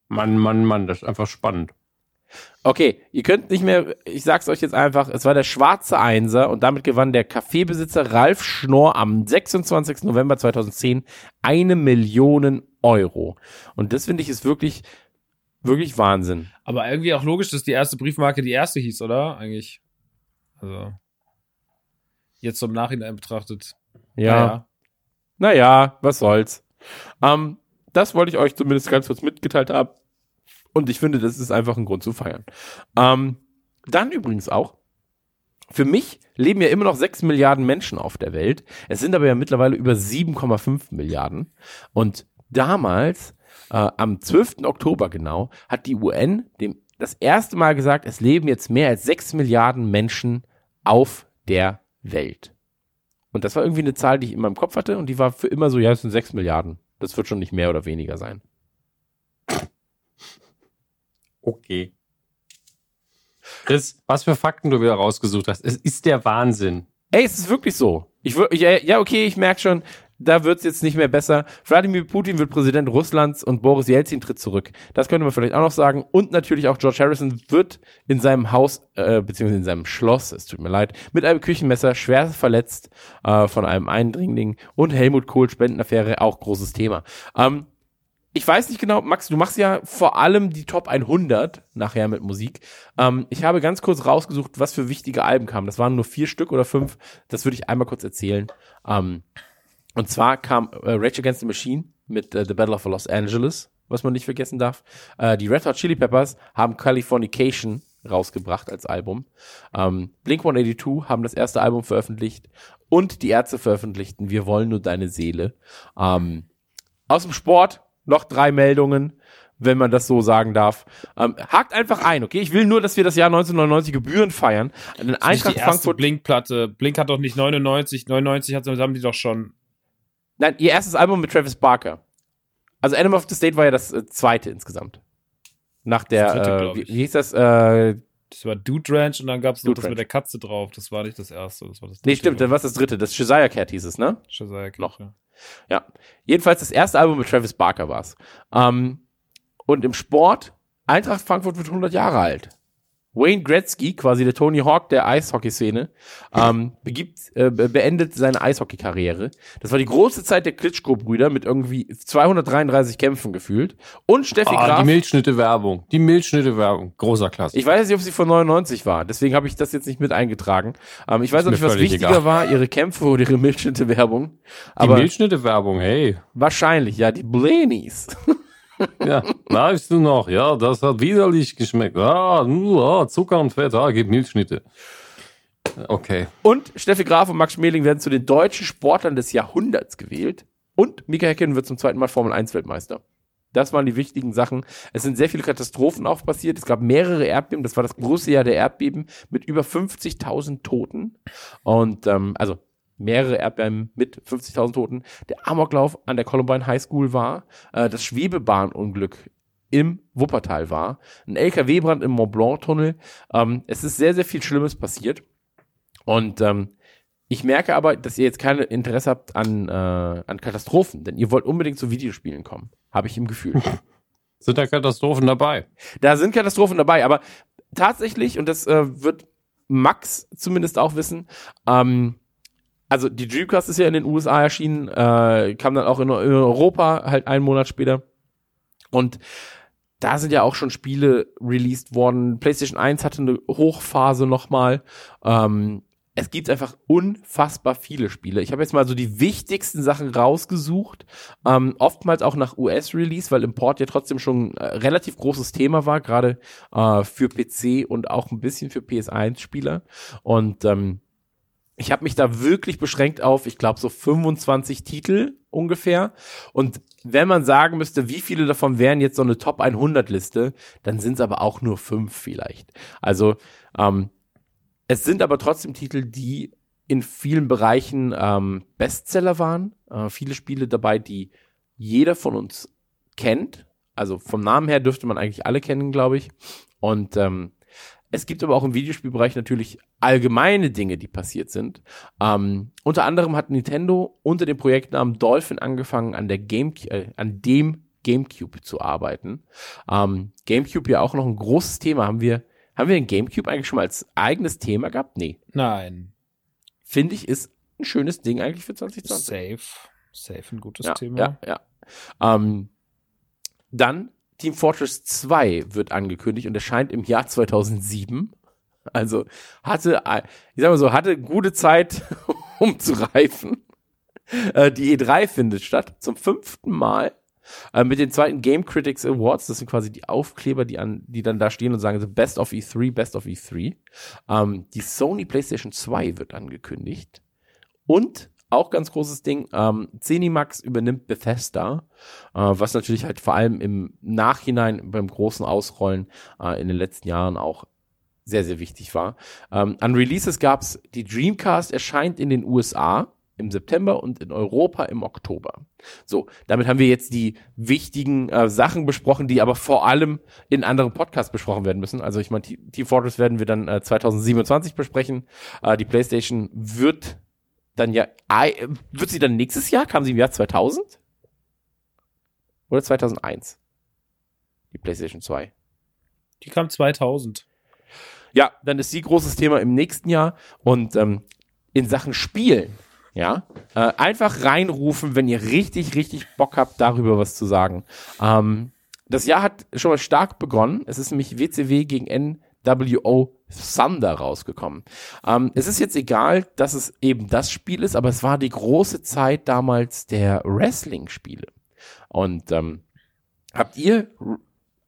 Mann, Mann, Mann, das ist einfach spannend. Okay, ihr könnt nicht mehr, ich sag's euch jetzt einfach, es war der schwarze Einser und damit gewann der Kaffeebesitzer Ralf Schnorr am 26. November 2010 eine Million Euro. Und das finde ich ist wirklich, wirklich Wahnsinn. Aber irgendwie auch logisch, dass die erste Briefmarke die erste hieß, oder? Eigentlich. Also jetzt so im Nachhinein betrachtet. Ja. Naja, naja was soll's. Ähm, das wollte ich euch zumindest ganz kurz mitgeteilt haben. Und ich finde, das ist einfach ein Grund zu feiern. Ähm, dann übrigens auch, für mich leben ja immer noch 6 Milliarden Menschen auf der Welt. Es sind aber ja mittlerweile über 7,5 Milliarden. Und damals, äh, am 12. Oktober genau, hat die UN dem das erste Mal gesagt, es leben jetzt mehr als 6 Milliarden Menschen auf der Welt. Und das war irgendwie eine Zahl, die ich in meinem Kopf hatte und die war für immer so, ja, es sind 6 Milliarden. Das wird schon nicht mehr oder weniger sein. Okay. Das, was für Fakten du wieder rausgesucht hast, es ist der Wahnsinn. Ey, es ist wirklich so. Ich, ja, ja, okay, ich merke schon, da wird es jetzt nicht mehr besser. Wladimir Putin wird Präsident Russlands und Boris Jelzin tritt zurück. Das könnte man vielleicht auch noch sagen. Und natürlich auch George Harrison wird in seinem Haus, äh, beziehungsweise in seinem Schloss, es tut mir leid, mit einem Küchenmesser schwer verletzt äh, von einem Eindringling. Und Helmut Kohl Spendenaffäre, auch großes Thema. Ähm, ich weiß nicht genau, Max, du machst ja vor allem die Top 100 nachher mit Musik. Ähm, ich habe ganz kurz rausgesucht, was für wichtige Alben kamen. Das waren nur vier Stück oder fünf. Das würde ich einmal kurz erzählen. Ähm, und zwar kam äh, Rage Against the Machine mit äh, The Battle of Los Angeles, was man nicht vergessen darf. Äh, die Red Hot Chili Peppers haben Californication rausgebracht als Album. Ähm, Blink 182 haben das erste Album veröffentlicht und die Ärzte veröffentlichten Wir wollen nur deine Seele. Ähm, aus dem Sport noch drei Meldungen. wenn man das so sagen darf. Ähm, hakt einfach ein, okay? Ich will nur, dass wir das Jahr 1999 Gebühren feiern. Den Nicht Eintracht die Frankfurt. Blink-Platte. Blink hat doch nicht 99, 99 hat, haben die doch schon. Nein, ihr erstes Album mit Travis Barker. Also Animal of the State war ja das äh, zweite insgesamt. Nach der, dritte, äh, wie, wie hieß das? Äh, Das war Dude Ranch und dann gab es noch das Ranch. mit der Katze drauf. Das war nicht das erste. Das war das nee, dritte, stimmt, dann war das dritte. Das Shazaya Cat hieß es, ne? ich. Shazaya Cat, Noch. ja. Ja. Jedenfalls das erste Album mit Travis Barker war's. Ähm, und im Sport, Eintracht Frankfurt wird 100 Jahre alt. Wayne Gretzky, quasi der Tony Hawk der Eishockeyszene, ähm, begibt, äh, be- beendet seine Eishockeykarriere. Das war die große Zeit der Klitschko-Brüder mit irgendwie 233 Kämpfen gefühlt. Und Steffi Ah, Graf. die Milchschnitte-Werbung. Die Milchschnitte-Werbung. Großer Klasse. Ich weiß nicht, ob sie von 99 war, deswegen habe ich das jetzt nicht mit eingetragen. Ähm, ich weiß auch nicht, was wichtiger egal. war, ihre Kämpfe oder ihre Milchschnitte-Werbung. die Milchschnitte-Werbung, hey. wahrscheinlich, ja, die Blenis. Ja, weißt du noch? Ja, das hat widerlich geschmeckt. Ah, ah, Zucker und Fett, ah, gib Milchschnitte. Okay. Und Steffi Graf und Max Schmeling werden zu den deutschen Sportlern des Jahrhunderts gewählt. Und Mika Häkkinen wird zum zweiten Mal Formel 1 Weltmeister. Das waren die wichtigen Sachen. Es sind sehr viele Katastrophen auch passiert. Es gab mehrere Erdbeben. Das war das große Jahr der Erdbeben mit über 50.000 Toten. Und ähm, also mehrere Erdbeben mit 50.000 Toten. Der Amoklauf an der Columbine High School war. Äh, das Schwebebahnunglück im Wuppertal war. Ein LKW-Brand im Mont Blanc-Tunnel. Ähm, es ist sehr, sehr viel Schlimmes passiert. Und ähm, ich merke aber, dass ihr jetzt kein Interesse habt an, äh, an Katastrophen, denn ihr wollt unbedingt zu Videospielen kommen. Habe ich im Gefühl. Sind da Katastrophen dabei? da sind Katastrophen dabei, aber tatsächlich, und das äh, wird Max zumindest auch wissen, ähm, also die Dreamcast ist ja in den USA erschienen, äh, kam dann auch in, in Europa halt einen Monat später. Und da sind ja auch schon Spiele released worden. PlayStation 1 hatte eine Hochphase nochmal. Ähm, es gibt einfach unfassbar viele Spiele. Ich habe jetzt mal so die wichtigsten Sachen rausgesucht. Ähm, oftmals auch nach US-Release, weil Import ja trotzdem schon äh, relativ großes Thema war, gerade äh, für PC und auch ein bisschen für PS1-Spieler. Und ähm, ich habe mich da wirklich beschränkt auf, ich glaube, so 25 Titel ungefähr. Und wenn man sagen müsste, wie viele davon wären jetzt so eine Top 100 Liste, dann sind es aber auch nur fünf vielleicht. Also ähm, es sind aber trotzdem Titel, die in vielen Bereichen ähm, Bestseller waren. Äh, viele Spiele dabei, die jeder von uns kennt. Also vom Namen her dürfte man eigentlich alle kennen, glaube ich. Und ähm, es gibt aber auch im Videospielbereich natürlich allgemeine Dinge, die passiert sind. Ähm, unter anderem hat Nintendo unter dem Projektnamen Dolphin angefangen, an der Game, äh, an dem GameCube zu arbeiten. Ähm, GameCube ja auch noch ein großes Thema. Haben wir, haben wir den GameCube eigentlich schon mal als eigenes Thema gehabt? Nee. Nein. Finde ich, ist ein schönes Ding eigentlich für 2020. Safe. Safe ein gutes ja, Thema. Ja, ja. Ähm, dann Team Fortress 2 wird angekündigt und erscheint im Jahr 2007. Also hatte, ich sag mal so, hatte gute Zeit, um zu reifen. Äh, die E3 findet statt zum fünften Mal äh, mit den zweiten Game Critics Awards. Das sind quasi die Aufkleber, die, an, die dann da stehen und sagen, so Best of E3, Best of E3. Ähm, die Sony PlayStation 2 wird angekündigt. Und auch ganz großes Ding, ähm, Zenimax übernimmt Bethesda, äh, was natürlich halt vor allem im Nachhinein beim großen Ausrollen äh, in den letzten Jahren auch sehr, sehr wichtig war. Ähm, an Releases gab's die Dreamcast erscheint in den USA im September und in Europa im Oktober. So, damit haben wir jetzt die wichtigen äh, Sachen besprochen, die aber vor allem in anderen Podcasts besprochen werden müssen. Also ich meine, Team Fortress werden wir dann äh, 2027 besprechen. Äh, die PlayStation wird dann ja, wird sie dann nächstes Jahr? Kam sie im Jahr 2000? Oder 2001? Die PlayStation 2. Die kam 2000. Ja, dann ist sie großes Thema im nächsten Jahr. Und ähm, in Sachen Spielen, ja, äh, einfach reinrufen, wenn ihr richtig, richtig Bock habt, darüber was zu sagen. Ähm, das Jahr hat schon mal stark begonnen. Es ist nämlich WCW gegen NWO Thunder rausgekommen. Ähm, es ist jetzt egal, dass es eben das Spiel ist, aber es war die große Zeit damals der Wrestling-Spiele. Und ähm, habt ihr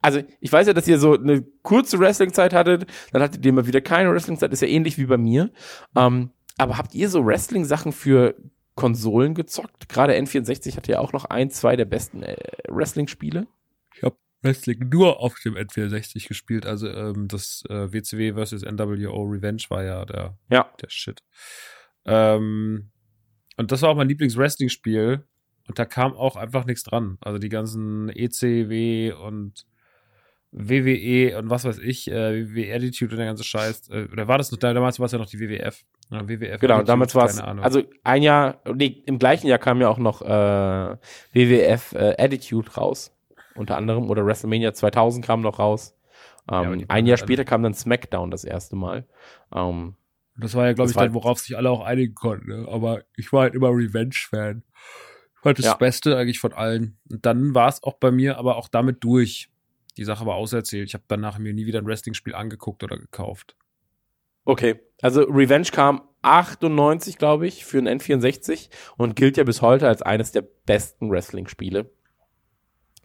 also ich weiß ja, dass ihr so eine kurze Wrestling-Zeit hattet, dann hattet ihr mal wieder keine Wrestling-Zeit, ist ja ähnlich wie bei mir. Ähm, aber habt ihr so Wrestling-Sachen für Konsolen gezockt? Gerade N64 hatte ja auch noch ein, zwei der besten äh, Wrestling-Spiele. Ich habe Wrestling nur auf dem N64 gespielt. Also ähm, das äh, WCW vs. NWO Revenge war ja der, Ja. der Shit. Ähm, und das war auch mein Lieblings-Wrestling-Spiel. Und da kam auch einfach nichts dran. Also die ganzen ECW und WWE und was weiß ich, äh, WWE Attitude und der ganze Scheiß. Äh, oder war das noch, damals war es ja noch die WWF. WWF Genau, Attitude, damals war es, also ein Jahr, nee, im gleichen Jahr kam ja auch noch äh, WWF äh, Attitude raus, unter anderem, oder WrestleMania 2000 kam noch raus. Ähm, waren ein Jahr später kam dann SmackDown das erste Mal. Ähm, Das war ja, glaube ich, war- dann, worauf sich alle auch einigen konnten. Ne? Aber ich war halt immer Revenge-Fan. Ich fand das Ja. Beste eigentlich von allen. Und dann war es auch bei mir aber auch damit durch. Die Sache war auserzählt. Ich habe danach mir nie wieder ein Wrestling-Spiel angeguckt oder gekauft. okay, also Revenge kam 98, glaube ich, für den N64 und gilt ja bis heute als eines der besten Wrestling-Spiele.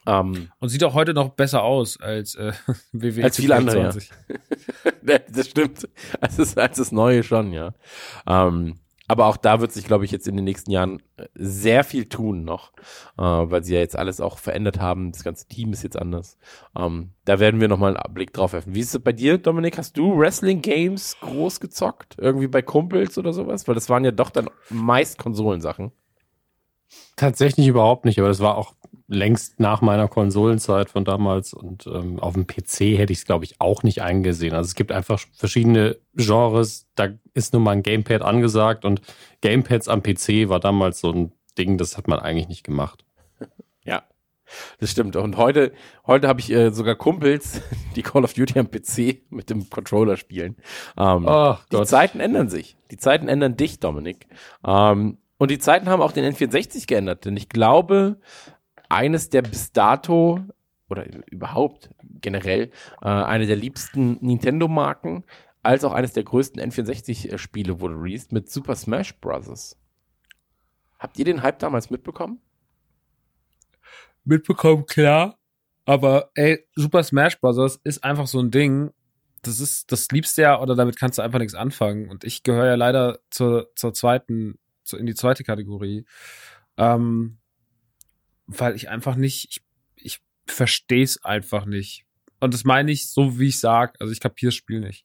Ähm, Und sieht auch heute noch besser aus als äh, WWE. Als viele andere, ja. 2K20. das stimmt. Als das, als das Neue schon, ja. Ähm, aber auch da wird sich, glaube ich, jetzt in den nächsten Jahren äh, sehr viel tun noch, äh, weil sie ja jetzt alles auch verändert haben. Das ganze Team ist jetzt anders. Ähm, da werden wir nochmal einen Blick drauf werfen. Wie ist es bei dir, Dominik? Hast du Wrestling-Games groß gezockt? Irgendwie bei Kumpels oder sowas? Weil das waren ja doch dann meist Konsolensachen. Tatsächlich überhaupt nicht, aber das war auch längst nach meiner Konsolenzeit von damals und ähm, auf dem PC hätte ich es, glaube ich, auch nicht eingesehen. Also es gibt einfach verschiedene Genres, da ist nun mal ein Gamepad angesagt und Gamepads am PC war damals so ein Ding, das hat man eigentlich nicht gemacht. Ja, das stimmt. Und heute, heute habe ich äh, sogar Kumpels, die Call of Duty am PC mit dem Controller spielen. Ähm, Ach Die Zeiten ändern sich. Die Zeiten ändern dich, Dominik. Ähm, und die Zeiten haben auch den N64 geändert, denn ich glaube, eines der bis dato oder überhaupt generell äh, eine der liebsten Nintendo-Marken, als auch eines der größten N64-Spiele wurde released mit Super Smash Bros. Habt ihr den Hype damals mitbekommen? mitbekommen, klar. Aber ey, Super Smash Bros. ist einfach so ein Ding. Das ist, das liebst du ja oder damit kannst du einfach nichts anfangen. Und ich gehöre ja leider zur, zur zweiten, zu, in die zweite Kategorie. Ähm, weil ich einfach nicht, ich, ich verstehe es einfach nicht. Und das meine ich so, wie ich sag. Also ich kapiere das Spiel nicht.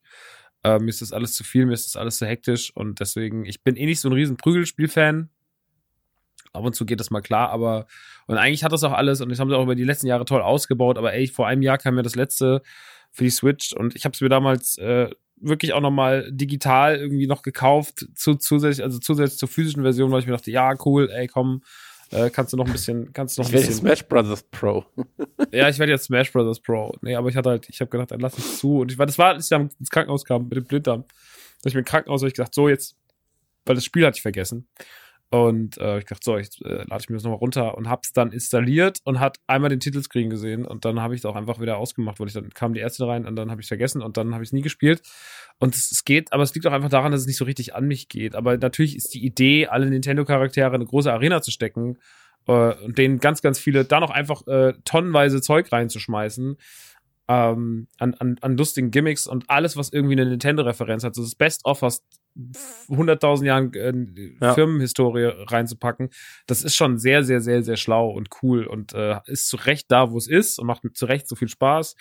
Äh, mir ist das alles zu viel, mir ist das alles zu hektisch und deswegen, ich bin eh nicht so ein riesen Prügelspiel-Fan. Ab und zu geht das mal klar, aber und eigentlich hat das auch alles und das haben sie auch über die letzten Jahre toll ausgebaut, aber ey, vor einem Jahr kam mir das letzte für die Switch und ich habe es mir damals äh, wirklich auch noch mal digital irgendwie noch gekauft, zu, zusätzlich, also zusätzlich zur physischen Version, weil ich mir dachte, ja, cool, ey, komm, äh, kannst du noch ein bisschen, kannst du noch Ich ein werde bisschen. Smash Bros. Pro. Ja, ich werde jetzt Smash Bros. Pro. Nee, aber ich hatte halt, ich habe gedacht, dann lass es zu. Und ich war, das war, als ich dann ins Krankenhaus kam mit dem Blinddarm. Da ich mir im Krankenhaus habe ich gesagt, so jetzt, weil das Spiel hatte ich vergessen. Und äh, ich dachte, so, ich äh, lade ich mir das nochmal runter und hab's dann installiert und hat einmal den Titelscreen gesehen und dann habe ich es auch einfach wieder ausgemacht, weil ich dann kam die erste rein und dann habe ich vergessen und dann habe ich es nie gespielt. Und es, es geht, aber es liegt auch einfach daran, dass es nicht so richtig an mich geht. Aber natürlich ist die Idee, alle Nintendo-Charaktere in eine große Arena zu stecken äh, und denen ganz, ganz viele, da noch einfach äh, tonnenweise Zeug reinzuschmeißen, ähm, an, an, an lustigen Gimmicks und alles, was irgendwie eine Nintendo-Referenz hat. So das Best-of aus 100.000 Jahren äh, Ja. Firmenhistorie reinzupacken, das ist schon sehr, sehr, sehr, sehr schlau und cool und äh, ist zu Recht da, wo es ist und macht zu Recht so viel Spaß.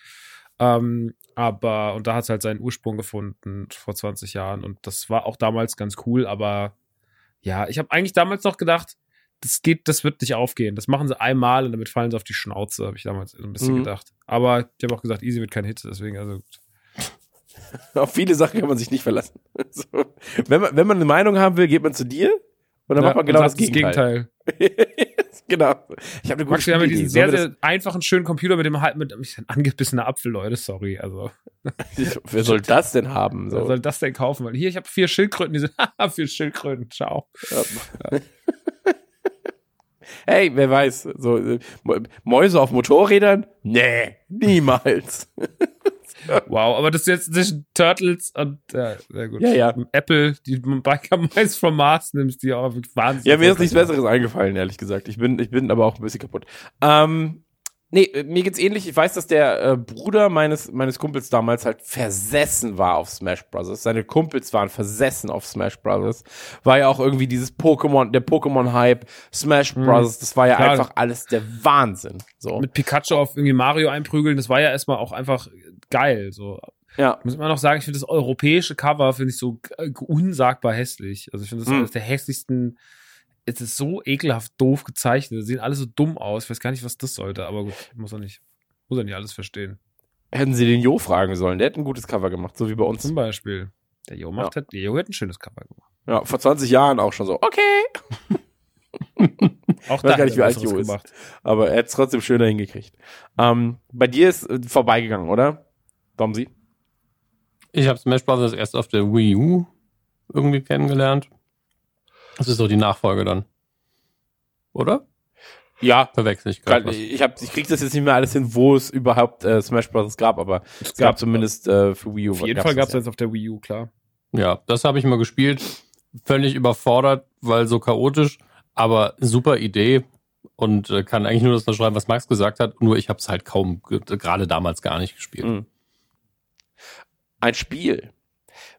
Ähm, aber, und da hat es halt seinen Ursprung gefunden vor 20 Jahren und das war auch damals ganz cool, aber ja, ich habe eigentlich damals noch gedacht, das geht, das wird nicht aufgehen. Das machen sie einmal und damit fallen sie auf die Schnauze, habe ich damals so ein bisschen Mhm. gedacht. Aber ich habe auch gesagt, Easy wird kein Hit, deswegen, also. Auf viele Sachen kann man sich nicht verlassen. So. Wenn, man, wenn man eine Meinung haben will, geht man zu dir und dann Ja, macht man genau das sagt Gegenteil. genau. Ich habe eine gute Max, wir haben ja diesen sehr, sehr einfachen, schönen Computer mit dem halt mit ein angebissener Apfel, Leute, sorry. Also, wer soll das denn haben? wer So. soll das denn kaufen? Weil hier, ich habe vier Schildkröten, die sind, haha, vier Schildkröten, ciao. Hey, wer weiß, so äh, Mäuse auf Motorrädern? Nee, niemals. Wow, aber das ist jetzt zwischen Turtles und, ja, sehr gut. Ja, ja. Apple, die Biker Mice from Mars nimmst, die auch wahnsinnig. Ja, mir ist nichts Besseres eingefallen, ehrlich gesagt. Ich bin, ich bin aber auch ein bisschen kaputt. Ähm, Nee, äh, mir geht's ähnlich. Ich weiß, dass der äh, Bruder meines, meines Kumpels damals halt versessen war auf Smash Bros. Seine Kumpels waren versessen auf Smash Bros. War ja auch irgendwie dieses Pokémon, der Pokémon-Hype, Smash Mhm. Bros. Das war ja Klar. einfach alles der Wahnsinn. So. Mit Pikachu auf irgendwie Mario einprügeln, das war ja erstmal auch einfach geil. So. Ja. Muss man noch sagen, ich finde das europäische Cover finde ich so äh, unsagbar hässlich. Also ich finde das Hm. eines der hässlichsten. Es ist so ekelhaft doof gezeichnet. Sie sehen alle so dumm aus. Ich weiß gar nicht, was das sollte, aber gut, muss er nicht. Muss er nicht alles verstehen. Hätten sie den Jo fragen sollen. Der hat ein gutes Cover gemacht, so wie bei uns. Zum Beispiel. Der Jo macht hat, der Jo hat ein schönes Cover gemacht. Ja, vor 20 Jahren auch schon so. Okay. Auch weiß da gar nicht, wie alt Jo ist. gemacht. Aber er hat es trotzdem schöner hingekriegt. Ähm, bei dir ist äh, vorbeigegangen, oder? Domsi? Ich habe Smash Bros. erst auf der Wii U irgendwie kennengelernt. Das ist so die Nachfolge dann. Oder? Ja. Verwechsel ich gerade ich, hab, ich krieg das jetzt nicht mehr alles hin, wo es überhaupt äh, Smash Bros. gab, aber es gab zumindest äh, für Wii U. Auf jeden gab's Fall gab es das jetzt auf der Wii U, klar. Ja, das habe ich mal gespielt. Völlig überfordert, weil so chaotisch, aber super Idee und äh, kann eigentlich nur das unterschreiben, was Max gesagt hat. Nur ich habe es halt kaum, ge- gerade damals gar nicht gespielt. Mhm. Ein Spiel,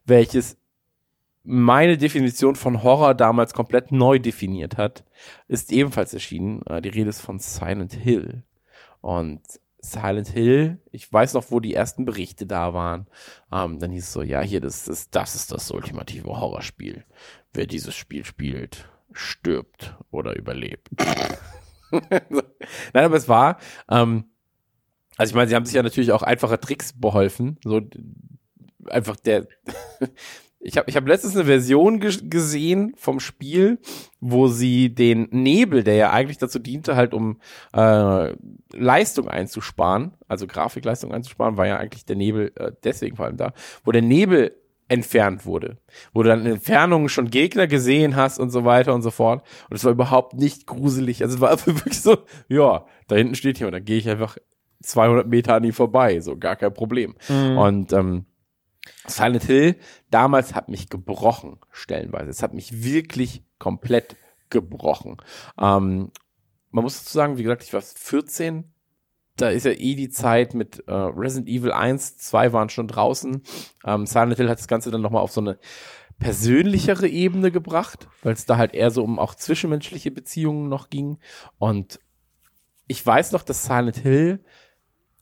welches meine Definition von Horror damals komplett neu definiert hat, ist ebenfalls erschienen. Äh, Die Rede ist von Silent Hill. Und Silent Hill, ich weiß noch, wo die ersten Berichte da waren. Ähm, dann hieß es so, ja, hier, das ist, das ist das ultimative Horrorspiel. Wer dieses Spiel spielt, stirbt oder überlebt. Nein, aber es war, ähm, also ich meine, sie haben sich ja natürlich auch einfache Tricks beholfen. So einfach der. ich habe ich hab letztens eine Version ge gesehen vom Spiel, wo sie den Nebel, der ja eigentlich dazu diente, halt um äh, Leistung einzusparen, also Grafikleistung einzusparen, war ja eigentlich der Nebel äh, deswegen vor allem da, wo der Nebel entfernt wurde, wo du dann in Entfernungen schon Gegner gesehen hast und so weiter und so fort. Und es war überhaupt nicht gruselig. Also es war einfach wirklich so, ja, da hinten steht jemand, dann gehe ich einfach 200 Meter an ihm vorbei, so gar kein Problem. Und ähm, Silent Hill damals hat mich gebrochen, stellenweise. Es hat mich wirklich komplett gebrochen. Ähm, man muss dazu sagen, wie gesagt, ich war 14. Da ist ja eh die Zeit mit äh, Resident Evil 1, 2 waren schon draußen. Ähm, Silent Hill hat das Ganze dann nochmal auf so eine persönlichere Ebene gebracht, weil es da halt eher so um auch zwischenmenschliche Beziehungen noch ging. Und ich weiß noch, dass Silent Hill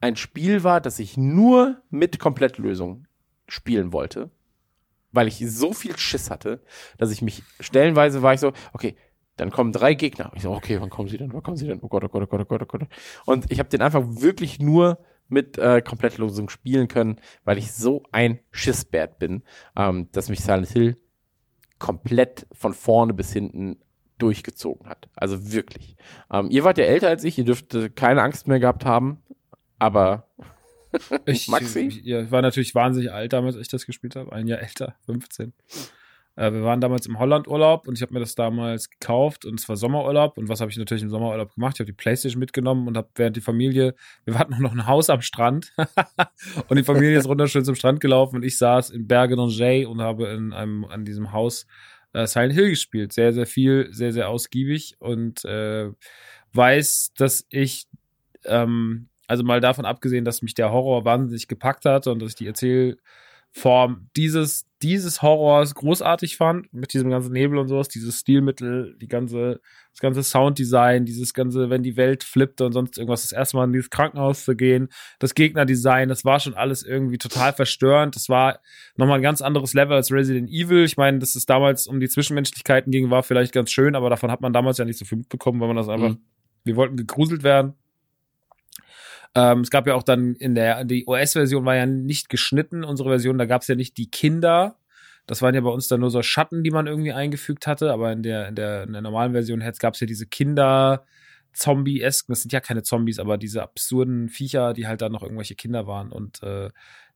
ein Spiel war, das ich nur mit Komplettlösung spielen wollte, weil ich so viel Schiss hatte, dass ich mich stellenweise war ich so, okay, dann kommen drei Gegner. Ich so, okay, wann kommen sie denn? Wann kommen sie denn? Oh Gott, oh Gott, oh Gott, oh Gott, oh Gott. Und ich habe den einfach wirklich nur mit äh, Komplettlösung spielen können, weil ich so ein Schissbert bin, ähm, dass mich Silent Hill komplett von vorne bis hinten durchgezogen hat. Also wirklich. Ähm, ihr wart ja älter als ich, ihr dürft keine Angst mehr gehabt haben, aber Ich, Maxi? Ich, ja, ich war natürlich wahnsinnig alt damals, als ich das gespielt habe. Ein Jahr älter, 15. Äh, wir waren damals im Hollandurlaub und ich habe mir das damals gekauft und es war Sommerurlaub. Und was habe ich natürlich im Sommerurlaub gemacht? Ich habe die Playstation mitgenommen und habe während die Familie, wir hatten noch ein Haus am Strand und die Familie ist runterschön zum Strand gelaufen und ich saß in Bergen und Jay und habe in einem, an diesem Haus äh, Silent Hill gespielt. Sehr, sehr viel, sehr, sehr ausgiebig und äh, weiß, dass ich ähm, also mal davon abgesehen, dass mich der Horror wahnsinnig gepackt hat und dass ich die Erzählform dieses, dieses Horrors großartig fand, mit diesem ganzen Nebel und sowas, dieses Stilmittel, die ganze, das ganze Sounddesign, dieses ganze, wenn die Welt flippt und sonst irgendwas, das erste Mal in dieses Krankenhaus zu gehen, das Gegnerdesign, das war schon alles irgendwie total verstörend. Das war nochmal ein ganz anderes Level als Resident Evil. Ich meine, dass es damals um die Zwischenmenschlichkeiten ging, war vielleicht ganz schön, aber davon hat man damals ja nicht so viel mitbekommen, weil man das einfach, Mhm. wir wollten gegruselt werden. Ähm, es gab ja auch dann in der, die US-Version war ja nicht geschnitten, unsere Version, da gab es ja nicht die Kinder. Das waren ja bei uns dann nur so Schatten, die man irgendwie eingefügt hatte, aber in der, in der, in der normalen Version gab es ja diese Kinder, Zombie-esken, das sind ja keine Zombies, aber diese absurden Viecher, die halt dann noch irgendwelche Kinder waren und äh,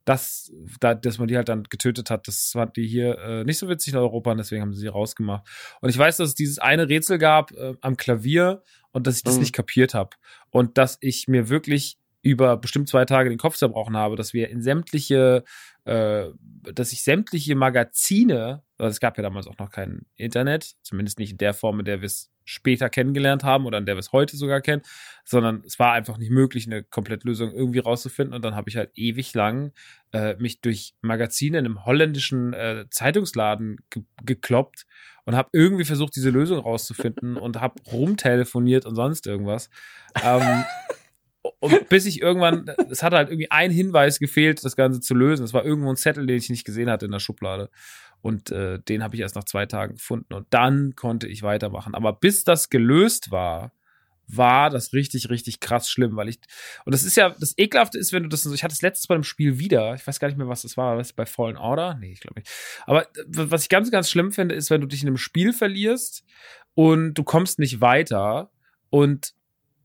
das, da, dass man die halt dann getötet hat, das fand die hier äh, nicht so witzig in Europa und deswegen haben sie sie rausgemacht. Und ich weiß, dass es dieses eine Rätsel gab äh, am Klavier und dass ich das Mhm. nicht kapiert habe und dass ich mir wirklich über bestimmt zwei Tage den Kopf zerbrochen habe, dass wir in sämtliche, äh, dass ich sämtliche Magazine, also es gab ja damals auch noch kein Internet, zumindest nicht in der Form, in der wir es später kennengelernt haben oder in der wir es heute sogar kennen, sondern es war einfach nicht möglich, eine Komplettlösung irgendwie rauszufinden. Und dann habe ich halt ewig lang äh, mich durch Magazine in einem holländischen äh, Zeitungsladen ge gekloppt und habe irgendwie versucht, diese Lösung rauszufinden und habe rumtelefoniert und sonst irgendwas. Ähm, und bis ich irgendwann, es hat halt irgendwie ein Hinweis gefehlt, das Ganze zu lösen. Es war irgendwo ein Zettel, den ich nicht gesehen hatte in der Schublade. Und äh, den habe ich erst nach zwei Tagen gefunden. Und dann konnte ich weitermachen. Aber bis das gelöst war, war das richtig, richtig krass schlimm, weil ich, und das ist ja, das Ekelhafte ist, wenn du das, ich hatte es letztens bei dem Spiel wieder, ich weiß gar nicht mehr, was das war, was bei Fallen Order? Nee, ich glaube nicht. Aber was ich ganz, ganz schlimm finde, ist, wenn du dich in einem Spiel verlierst und du kommst nicht weiter und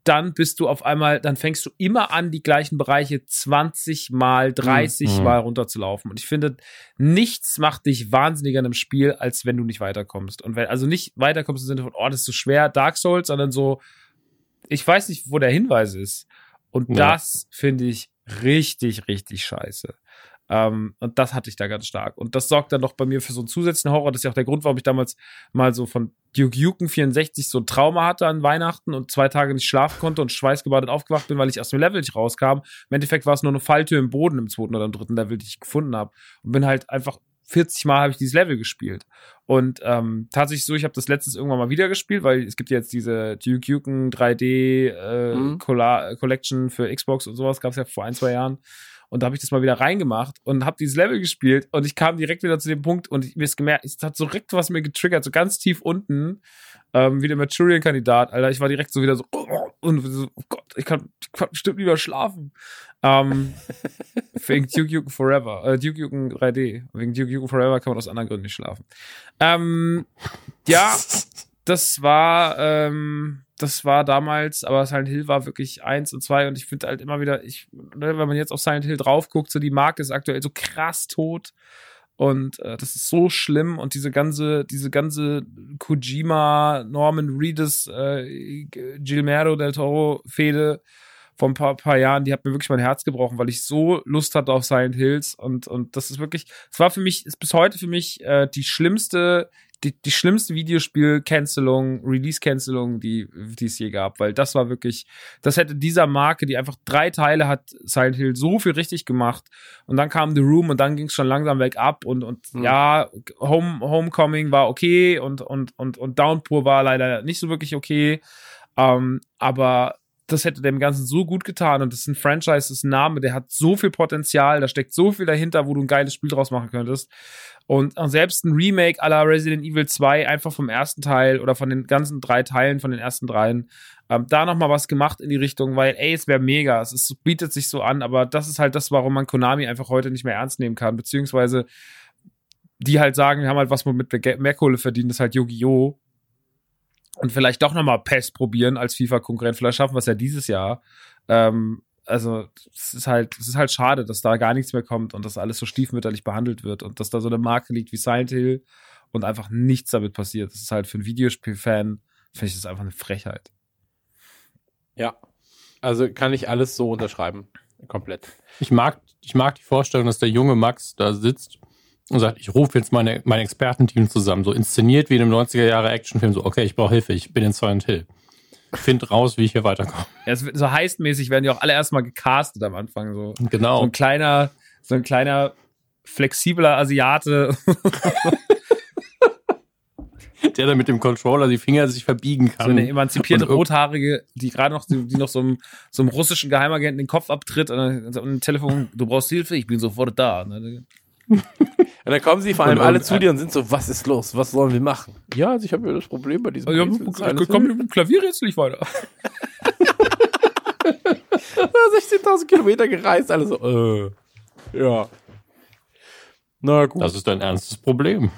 dann bist du auf einmal, dann fängst du immer an, die gleichen Bereiche 20 mal, 30 mhm. mal runterzulaufen. Und ich finde, nichts macht dich wahnsinniger in einem Spiel, als wenn du nicht weiterkommst. Und wenn, also nicht weiterkommst im Sinne von, oh, das ist so schwer, Dark Souls, sondern so, ich weiß nicht, wo der Hinweis ist. Und ja. das finde ich richtig, richtig scheiße. Ähm, und das hatte ich da ganz stark. Und das sorgt dann noch bei mir für so einen zusätzlichen Horror. Das ist ja auch der Grund, warum ich damals mal so von Duke Nukem 64 so ein Trauma hatte an Weihnachten und zwei Tage nicht schlafen konnte und schweißgebadet aufgewacht bin, weil ich aus dem Level nicht rauskam. Im Endeffekt war es nur eine Falltür im Boden im zweiten oder im dritten Level, die ich gefunden habe. Und bin halt einfach 40 Mal habe ich dieses Level gespielt. Und ähm, tatsächlich so, ich habe das letztes irgendwann mal wieder gespielt, weil es gibt jetzt diese Duke Nukem 3D äh, mhm. Collection für Xbox und sowas, gab es ja vor ein, zwei Jahren. Und da habe ich das mal wieder reingemacht und habe dieses Level gespielt und ich kam direkt wieder zu dem Punkt und ich mir ist gemerkt, es hat so direkt was mir getriggert, so ganz tief unten, ähm, wie der Maturian-Kandidat, Alter. Ich war direkt so wieder so, oh, und so, oh Gott, ich kann, ich kann bestimmt lieber schlafen. Ähm, wegen Duke Nukem Forever, äh, Duke Nukem 3D. Wegen Duke Nukem Forever kann man aus anderen Gründen nicht schlafen. Ähm, ja, das war, ähm, das war damals, aber Silent Hill war wirklich eins und zwei und ich finde halt immer wieder, ich, ne, wenn man jetzt auf Silent Hill drauf guckt, so die Marke ist aktuell so krass tot und äh, das ist so schlimm und diese ganze, diese ganze Kojima, Norman Reedus, äh, Gilmero del Toro Fehde vor ein paar, paar Jahren, die hat mir wirklich mein Herz gebrochen, weil ich so Lust hatte auf Silent Hills und, und das ist wirklich, es war für mich, ist bis heute für mich äh, die schlimmste die, die schlimmste Videospiel-Cancelung, Release-Cancelung, die, die es je gab, weil das war wirklich, das hätte dieser Marke, die einfach drei Teile hat, Silent Hill so viel richtig gemacht und dann kam The Room und dann ging es schon langsam weg ab und, und mhm. ja, Home, Homecoming war okay und, und, und, und Downpour war leider nicht so wirklich okay, ähm, aber das hätte dem Ganzen so gut getan und das ist ein Franchise, das ist ein Name, der hat so viel Potenzial, da steckt so viel dahinter, wo du ein geiles Spiel draus machen könntest. Und selbst ein Remake aller Resident Evil 2 einfach vom ersten Teil oder von den ganzen drei Teilen, von den ersten dreien, ähm, da nochmal was gemacht in die Richtung, weil, ey, es wäre mega, es ist, bietet sich so an, aber das ist halt das, warum man Konami einfach heute nicht mehr ernst nehmen kann, beziehungsweise die halt sagen, wir haben halt was mit mehr Kohle verdient, das ist halt Yu-Gi-Oh! Und vielleicht doch nochmal PES probieren als FIFA-Konkurrent, vielleicht schaffen wir es ja dieses Jahr. Ähm, also es ist halt, es ist halt schade, dass da gar nichts mehr kommt und dass alles so stiefmütterlich behandelt wird und dass da so eine Marke liegt wie Silent Hill und einfach nichts damit passiert. Das ist halt für einen Videospielfan, finde ich das einfach eine Frechheit. Ja. Also kann ich alles so unterschreiben. Komplett. Ich mag, ich mag die Vorstellung, dass der junge Max da sitzt und sagt, ich rufe jetzt meine, mein Expertenteam zusammen, so inszeniert wie in einem 90er Jahre Actionfilm, so, okay, ich brauche Hilfe, ich bin in Silent Hill find raus, wie ich hier weiterkomme. Ja, so heistmäßig werden die auch alle erstmal gecastet am Anfang. So. Genau. So ein kleiner, so ein kleiner flexibler Asiate. Der dann mit dem Controller die Finger sich verbiegen kann. So eine emanzipierte Rothaarige, die gerade noch, die, noch so einem, so einem russischen Geheimagenten den Kopf abtritt und ein Telefon, du brauchst Hilfe, ich bin sofort da. Und dann kommen sie vor allem und, alle zu dir und sind so, was ist los? Was sollen wir machen? Ja, also ich habe ja das Problem bei diesem ja, Ich komme mit dem Klavier jetzt nicht weiter. 16.000 Kilometer gereist, alles so, äh, ja. Na gut. Das ist dein ernstes Problem.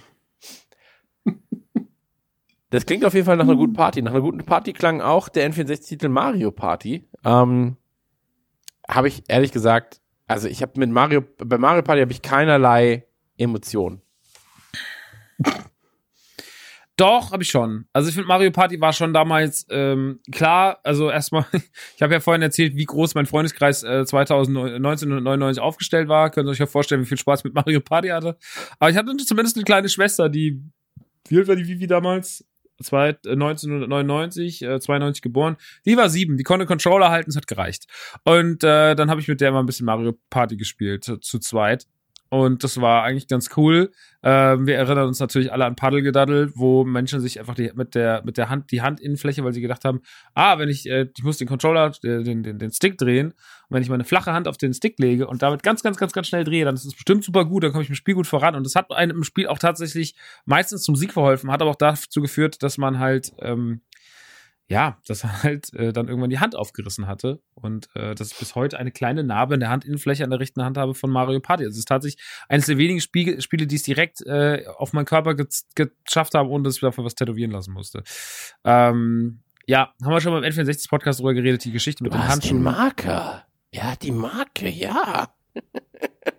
Das klingt auf jeden Fall nach einer guten Party. Nach einer guten Party klang auch der N64-Titel Mario Party. Ähm, habe ich ehrlich gesagt also ich habe mit Mario, bei Mario Party habe ich keinerlei Emotionen. Doch, habe ich schon. Also ich finde Mario Party war schon damals ähm, klar. Also erstmal, ich habe ja vorhin erzählt, wie groß mein Freundeskreis äh, 2099 aufgestellt war. Könnt ihr euch ja vorstellen, wie viel Spaß mit Mario Party hatte. Aber ich hatte zumindest eine kleine Schwester, die wie alt war die Vivi damals? Zwei, äh, 1999, äh, 92 geboren. Die war sieben, die konnte Controller halten, es hat gereicht. Und äh, dann habe ich mit der mal ein bisschen Mario Party gespielt, zu zweit. Und das war eigentlich ganz cool. Ähm, wir erinnern uns natürlich alle an Paddelgedaddel, wo Menschen sich einfach die, mit der mit der Hand die Handinnenfläche, weil sie gedacht haben, ah, wenn ich äh, ich muss den Controller äh, den, den den Stick drehen und wenn ich meine flache Hand auf den Stick lege und damit ganz ganz ganz ganz schnell drehe, dann ist es bestimmt super gut, dann komme ich im Spiel gut voran und das hat einem im Spiel auch tatsächlich meistens zum Sieg verholfen, hat aber auch dazu geführt, dass man halt ähm, ja, dass er halt äh, dann irgendwann die Hand aufgerissen hatte und äh, dass ich bis heute eine kleine Narbe in der Handinnenfläche an der rechten Hand habe von Mario Party. Also es ist tatsächlich eines der wenigen Spiele, Spiele die es direkt äh, auf meinen Körper ge geschafft haben, ohne dass ich dafür was tätowieren lassen musste. Ähm, ja, haben wir schon beim N64-Podcast drüber geredet, die Geschichte mit Du den hast Handschuhen. den Marker. Ja, die Marke, ja.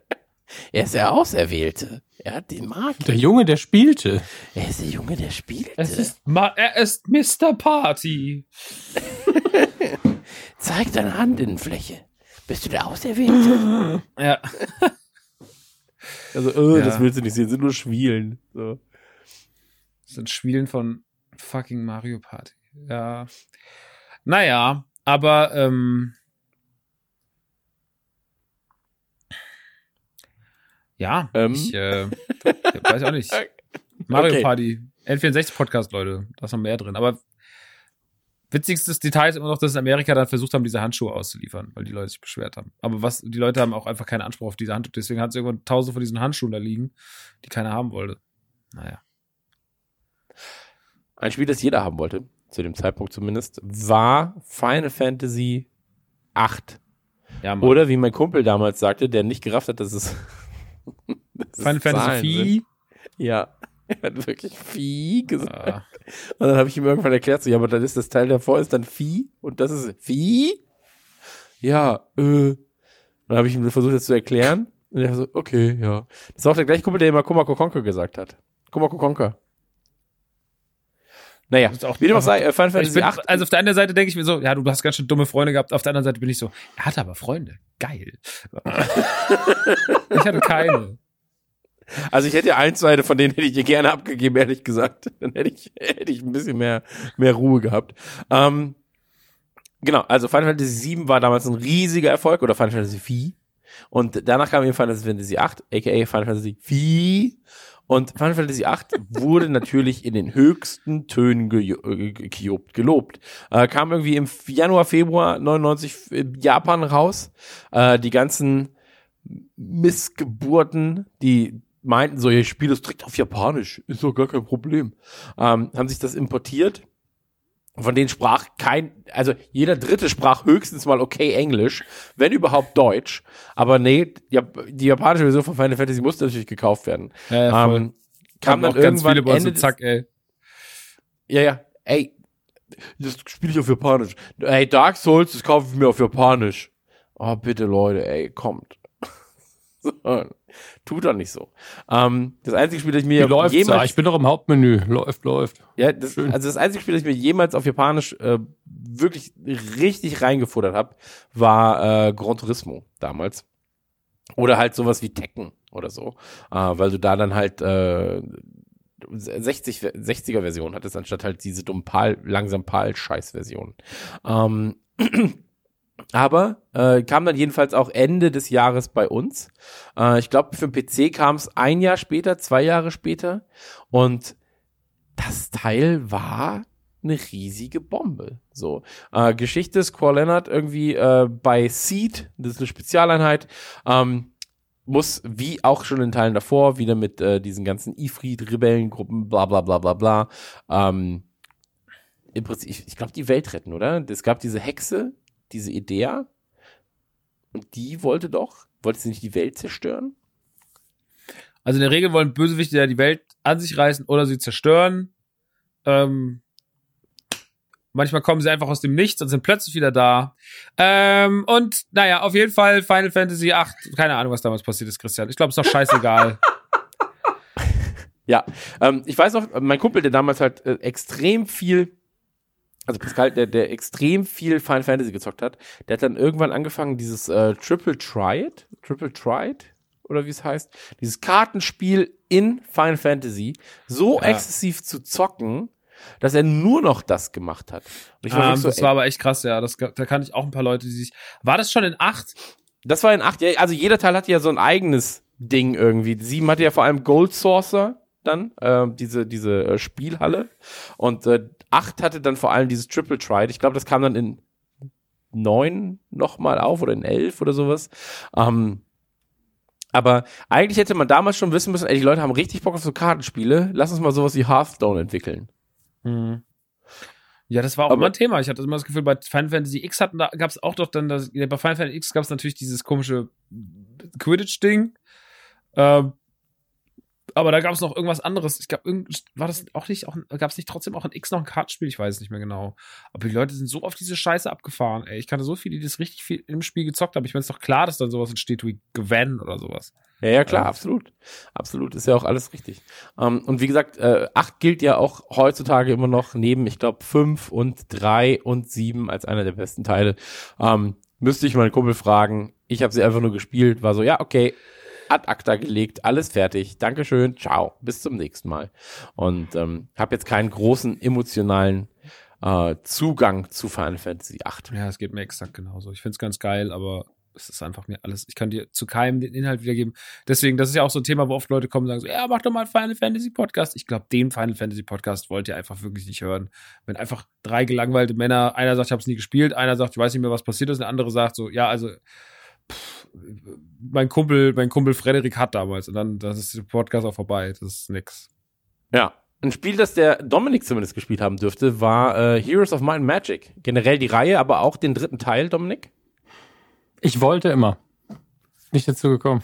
er ist der Auserwählte. Er hat den Marker. Der Junge, der spielte. Er ist der Junge, der spielte. Es ist, Ma er ist Mr. Party. Zeig deine Handinnenfläche. Bist du der Auserwählte? Ja. Also, äh, Ja. das willst du nicht sehen, sind nur Schwielen. So. Das sind Spielen von fucking Mario Party. Ja. Naja, aber ähm, ja, Ähm. ich äh, weiß auch nicht. Mario Okay. Party, N64 Podcast, Leute, da ist noch mehr drin. Aber witzigstes Detail ist immer noch, dass in Amerika dann versucht haben, diese Handschuhe auszuliefern, weil die Leute sich beschwert haben. Aber was, die Leute haben auch einfach keinen Anspruch auf diese Handschuhe. Deswegen hat es irgendwann tausende von diesen Handschuhen da liegen, die keiner haben wollte. Naja. Ein Spiel, das jeder haben wollte, zu dem Zeitpunkt zumindest, war Final Fantasy 8. Ja. Oder wie mein Kumpel damals sagte, der nicht gerafft hat, dass es Final Fantasy. 4. Ja, er hat wirklich Vieh gesagt. Ah. Und dann habe ich ihm irgendwann erklärt, so, ja, aber dann ist das Teil davor ist dann Vieh und das ist Vieh? Ja, äh. Dann habe ich ihm versucht, das zu erklären. Und er so, okay, ja. Das war auch der gleiche Kumpel, der immer Komako Konker gesagt hat. Komako Konker. Naja, wie dem auch sei, äh, Final Fantasy bin, 8. also auf der einen Seite denke ich mir so, ja, du hast ganz schön dumme Freunde gehabt. Auf der anderen Seite bin ich so, er hatte aber Freunde. Geil. ich hatte keine. Also ich hätte ja ein, zwei von denen hätte ich dir gerne abgegeben, ehrlich gesagt. Dann hätte ich, hätte ich ein bisschen mehr, mehr Ruhe gehabt. Ähm, genau, also Final Fantasy VII war damals ein riesiger Erfolg oder Final Fantasy IV. Und danach kam eben Final Fantasy VIII, aka Final Fantasy IV. Und Final Fantasy VIII wurde natürlich in den höchsten Tönen ge äh, gelobt. gelobt. Äh, kam irgendwie im Januar, Februar 99 in Japan raus. Äh, die ganzen Missgeburten, die meinten so, ich spiele das direkt auf Japanisch, ist doch gar kein Problem, ähm, haben sich das importiert. Von denen sprach kein, also jeder Dritte sprach höchstens mal okay Englisch, wenn überhaupt Deutsch. Aber nee, die, japanische Version von Final Fantasy musste natürlich gekauft werden. Ja, ja, voll. ähm, kam dann auch ganz irgendwann viele bei uns Ende so, zack, ey. ja, ja, ey, das spiele ich auf Japanisch. Ey, Dark Souls, das kaufe ich mir auf Japanisch. Oh, bitte, Leute, ey, kommt. so, tut doch nicht so. Ähm, das einzige Spiel, das ich mir läuft's da? jemals, Ich bin doch im Hauptmenü. Läuft, läuft. ja, das, also das einzige Spiel, das ich mir jemals auf Japanisch äh, wirklich richtig reingefuttert habe, war äh, Gran Turismo damals. Oder halt sowas wie Tekken oder so. Äh, weil du da dann halt äh, 60, 60er Version hattest, anstatt halt diese dummen Pal, langsam Pal-Scheiß-Version. Ähm, aber äh, kam dann jedenfalls auch Ende des Jahres bei uns. Äh, ich glaube, für den PC kam es ein Jahr später, zwei Jahre später. Und das Teil war eine riesige Bombe. So äh, Geschichte ist Squall Leonard irgendwie äh, bei Seed, das ist eine Spezialeinheit, ähm, muss wie auch schon in Teilen davor wieder mit äh, diesen ganzen Ifrit-Rebellengruppen, bla bla bla bla bla. Ähm, Im Prinzip, ich, ich glaube, die Welt retten, oder? Es gab diese Hexe, diese Idea, und die wollte doch, wollte sie nicht die Welt zerstören? Also in der Regel wollen Bösewichte ja die Welt an sich reißen oder sie zerstören. Ähm, manchmal kommen sie einfach aus dem Nichts und sind plötzlich wieder da. Ähm, und naja, auf jeden Fall Final Fantasy 8, keine Ahnung, was damals passiert ist, Christian. Ich glaube, ist doch scheißegal. Ja, ähm, ich weiß noch, mein Kumpel, der damals halt äh, extrem viel, also Pascal, der, der extrem viel Final Fantasy gezockt hat, der hat dann irgendwann angefangen, dieses äh, Triple Triad, Triple Triad, oder wie es heißt, dieses Kartenspiel in Final Fantasy so Ja. exzessiv zu zocken, dass er nur noch das gemacht hat. Und ich war Ähm, so, das ey, war aber echt krass, ja. Das, da kann ich auch ein paar Leute, die sich. War das schon in acht? Das war in acht, ja, also jeder Teil hatte ja so ein eigenes Ding irgendwie. Sieben hatte ja vor allem Gold Saucer dann, äh, diese, diese äh, Spielhalle. Und äh, acht hatte dann vor allem dieses Triple Tried. Ich glaube, das kam dann in neun nochmal auf oder in elf oder sowas. Ähm, aber eigentlich hätte man damals schon wissen müssen, ey, die Leute haben richtig Bock auf so Kartenspiele. Lass uns mal sowas wie Hearthstone entwickeln. Ja, das war auch Aber- immer ein Thema. Ich hatte immer das Gefühl, bei Final Fantasy X hatten da gab es auch doch dann das, bei Final Fantasy X gab es natürlich dieses komische Quidditch-Ding. Ähm, aber da gab es noch irgendwas anderes. Ich glaube, war das auch nicht, gab es nicht trotzdem auch in X noch ein Kartenspiel? Ich weiß es nicht mehr genau. Aber die Leute sind so auf diese Scheiße abgefahren, ey. Ich kannte so viele, die das richtig viel im Spiel gezockt haben. Ich meine, es ist doch klar, dass dann sowas entsteht wie Gwen oder sowas. Ja, ja, klar, Ja. absolut. Absolut, ist ja auch alles richtig. Ähm, und wie gesagt, äh, 8 gilt ja auch heutzutage immer noch neben, ich glaube, 5 und 3 und 7 als einer der besten Teile. Ähm, müsste ich meinen Kumpel fragen. Ich habe sie einfach nur gespielt, war so, ja, okay, ad acta gelegt, alles fertig, Dankeschön, ciao, bis zum nächsten Mal. Und ähm, habe jetzt keinen großen emotionalen äh, Zugang zu Final Fantasy 8. Ja, es geht mir exakt genauso. Ich finde es ganz geil, aber es ist einfach mir alles. Ich kann dir zu keinem den Inhalt wiedergeben. Deswegen, das ist ja auch so ein Thema, wo oft Leute kommen und sagen so, ja, mach doch mal einen Final Fantasy Podcast. Ich glaube, den Final Fantasy Podcast wollt ihr einfach wirklich nicht hören. Wenn einfach drei gelangweilte Männer, einer sagt, ich habe es nie gespielt, einer sagt, ich weiß nicht mehr, was passiert ist, der andere sagt so, ja, also pff, mein Kumpel, mein Kumpel Frederik hat damals und dann, das ist der Podcast auch vorbei. Das ist nix. Ja. Ein Spiel, das der Dominik zumindest gespielt haben dürfte, war äh, Heroes of Might and Magic. Generell die Reihe, aber auch den dritten Teil, Dominik. Ich wollte immer. Nicht dazu gekommen.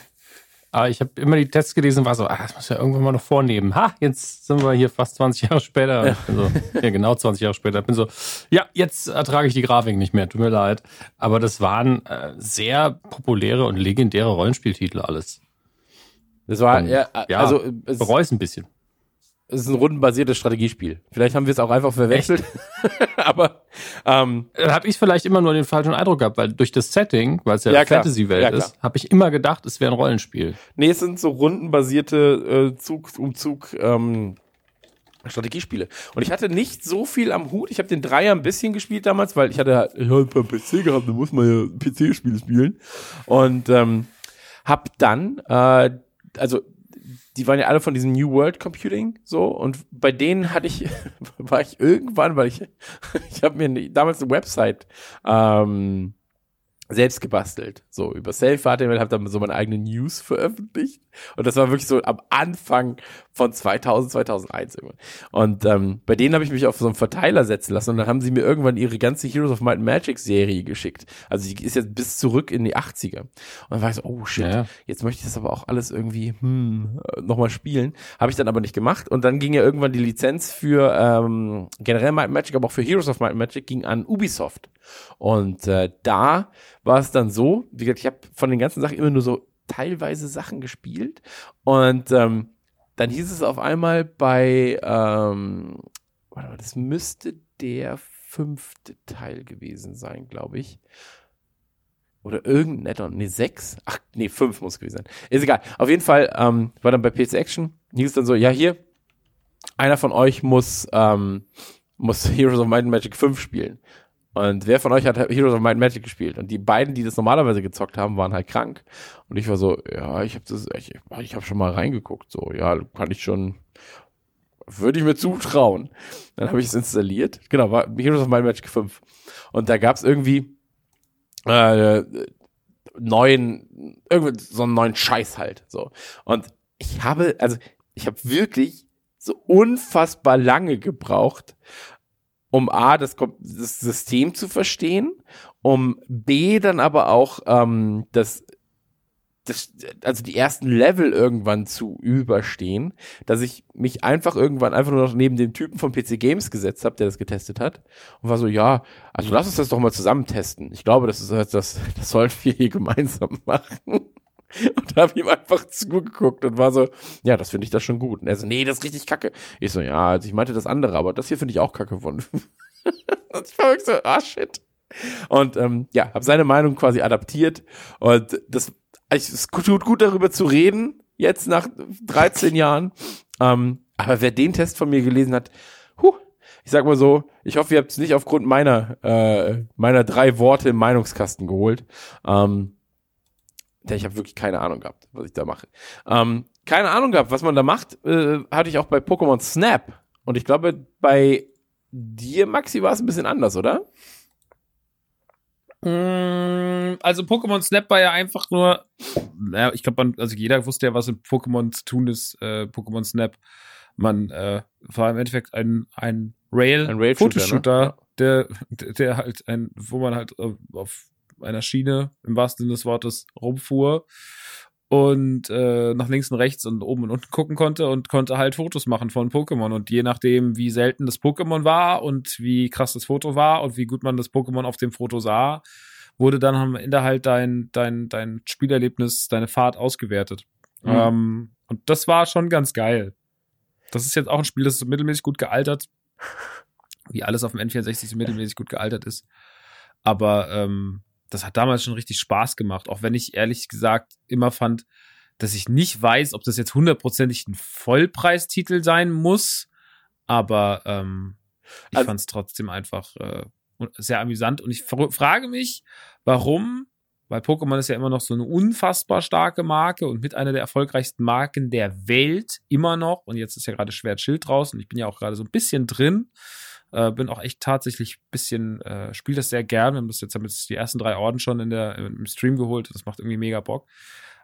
Aber ich habe immer die Tests gelesen und war so, ah, das muss ja irgendwann mal noch vornehmen. Ha, jetzt sind wir hier fast 20 Jahre später. Ja, so, ja genau 20 Jahre später. Bin so, ja, jetzt ertrage ich die Grafik nicht mehr, tut mir leid. Aber das waren äh, sehr populäre und legendäre Rollenspieltitel alles. Das war, Ähm, ja, ja, also Bereue es ein bisschen. Es ist ein rundenbasiertes Strategiespiel. Vielleicht haben wir es auch einfach verwechselt. aber ähm, habe ich vielleicht immer nur den falschen Eindruck gehabt, weil durch das Setting, weil es ja, Ja. Fantasy-Welt Ja, ist, habe ich immer gedacht, es wäre ein Rollenspiel. nee, es sind so rundenbasierte äh, Zug um Zug ähm, Strategiespiele. Und ich hatte nicht so viel am Hut. Ich habe den Dreier ein bisschen gespielt damals, weil ich hatte halt, ich hab einen PC gehabt, da muss man ja PC-Spiele spielen. Und ähm, hab dann, äh, also die waren ja alle von diesem New World Computing so. Und bei denen hatte ich war ich irgendwann, weil ich ich habe mir damals eine Website ähm, selbst gebastelt, so über Self-HTML, habe dann so meine eigenen News veröffentlicht und das war wirklich so am Anfang von 2000, 2001 irgendwann. Und ähm, bei denen habe ich mich auf so einen Verteiler setzen lassen und dann haben sie mir irgendwann ihre ganze Heroes of Might and Magic Serie geschickt. Also die ist jetzt bis zurück in die 80er. Und dann war ich so, oh shit, Ja, jetzt möchte ich das aber auch alles irgendwie hm, äh, nochmal spielen. Habe ich dann aber nicht gemacht. Und dann ging ja irgendwann die Lizenz für ähm, generell Might and Magic, aber auch für Heroes of Might and Magic ging an Ubisoft. Und äh, da war es dann so, wie gesagt, ich habe von den ganzen Sachen immer nur so teilweise Sachen gespielt. Und ähm, dann hieß es auf einmal bei, ähm, das müsste der fünfte Teil gewesen sein, glaube ich. Oder irgendein Add-on. Nee, sechs? Ach, nee, fünf muss gewesen sein. Ist egal. Auf jeden Fall ähm, war dann bei PC Action, hieß es dann so, ja, hier, einer von euch muss, ähm, muss Heroes of Might and Magic 5 spielen. Und wer von euch hat Heroes of Might and Magic gespielt? Und die beiden, die das normalerweise gezockt haben, waren halt krank. Und ich war so, ja, ich habe das, ich, ich habe schon mal reingeguckt. So, ja, kann ich schon, würde ich mir zutrauen. Dann habe ich es installiert. Genau, war Heroes of Might and Magic 5. Und da gab es irgendwie äh, neuen, irgendwie so einen neuen Scheiß halt. So. Und ich habe, also ich habe wirklich so unfassbar lange gebraucht, um A, das, das System zu verstehen, um B, dann aber auch ähm, das, das, also die ersten Level irgendwann zu überstehen, dass ich mich einfach irgendwann einfach nur noch neben dem Typen von PC Games gesetzt habe, der das getestet hat und war so, ja, also lass uns das doch mal zusammen testen. Ich glaube, das ist das, das sollten wir hier gemeinsam machen. Und habe ihm einfach zugeguckt und war so, ja, das finde ich das schon gut. Und er so, nee, das ist richtig kacke. Ich so, ja, also ich meinte das andere, aber das hier finde ich auch kacke von. und ich war wirklich so, ah, shit. Und ähm, ja, habe seine Meinung quasi adaptiert. Und das, es tut gut darüber zu reden, jetzt nach 13 Jahren. Ähm, aber wer den Test von mir gelesen hat, huh, ich sag mal so, ich hoffe, ihr habt es nicht aufgrund meiner, äh, meiner drei Worte im Meinungskasten geholt. Ähm, ich habe wirklich keine Ahnung gehabt, was ich da mache. Ähm, keine Ahnung gehabt, was man da macht, äh, hatte ich auch bei Pokémon Snap. Und ich glaube, bei dir, Maxi, war es ein bisschen anders, oder? Mm, also Pokémon Snap war ja einfach nur, naja, ich glaube, also jeder wusste ja, was in Pokémon zu tun ist, äh, Pokémon Snap. Man äh, war im Endeffekt ein, ein Rail, Ein Rail-Shooter, Fotoshooter, ne? der, der halt ein, wo man halt äh, auf einer Schiene im wahrsten Sinne des Wortes rumfuhr und äh, nach links und rechts und oben und unten gucken konnte und konnte halt Fotos machen von Pokémon. Und je nachdem, wie selten das Pokémon war und wie krass das Foto war und wie gut man das Pokémon auf dem Foto sah, wurde dann am Ende halt dein, dein, dein Spielerlebnis, deine Fahrt ausgewertet. Mhm. Ähm, und das war schon ganz geil. Das ist jetzt auch ein Spiel, das ist mittelmäßig gut gealtert. Wie alles auf dem N64 so mittelmäßig gut gealtert ist. Aber ähm, das hat damals schon richtig Spaß gemacht, auch wenn ich ehrlich gesagt immer fand, dass ich nicht weiß, ob das jetzt hundertprozentig ein Vollpreistitel sein muss, aber ähm, ich Also- fand es trotzdem einfach äh, sehr amüsant. Und ich fr- frage mich, warum, weil Pokémon ist ja immer noch so eine unfassbar starke Marke und mit einer der erfolgreichsten Marken der Welt immer noch. Und jetzt ist ja gerade Schwert Schild draußen. Und ich bin ja auch gerade so ein bisschen drin äh, bin auch echt tatsächlich ein bisschen, äh, spiele das sehr gern. Wir haben das jetzt haben jetzt die ersten drei Orden schon in der, im Stream geholt. Das macht irgendwie mega Bock.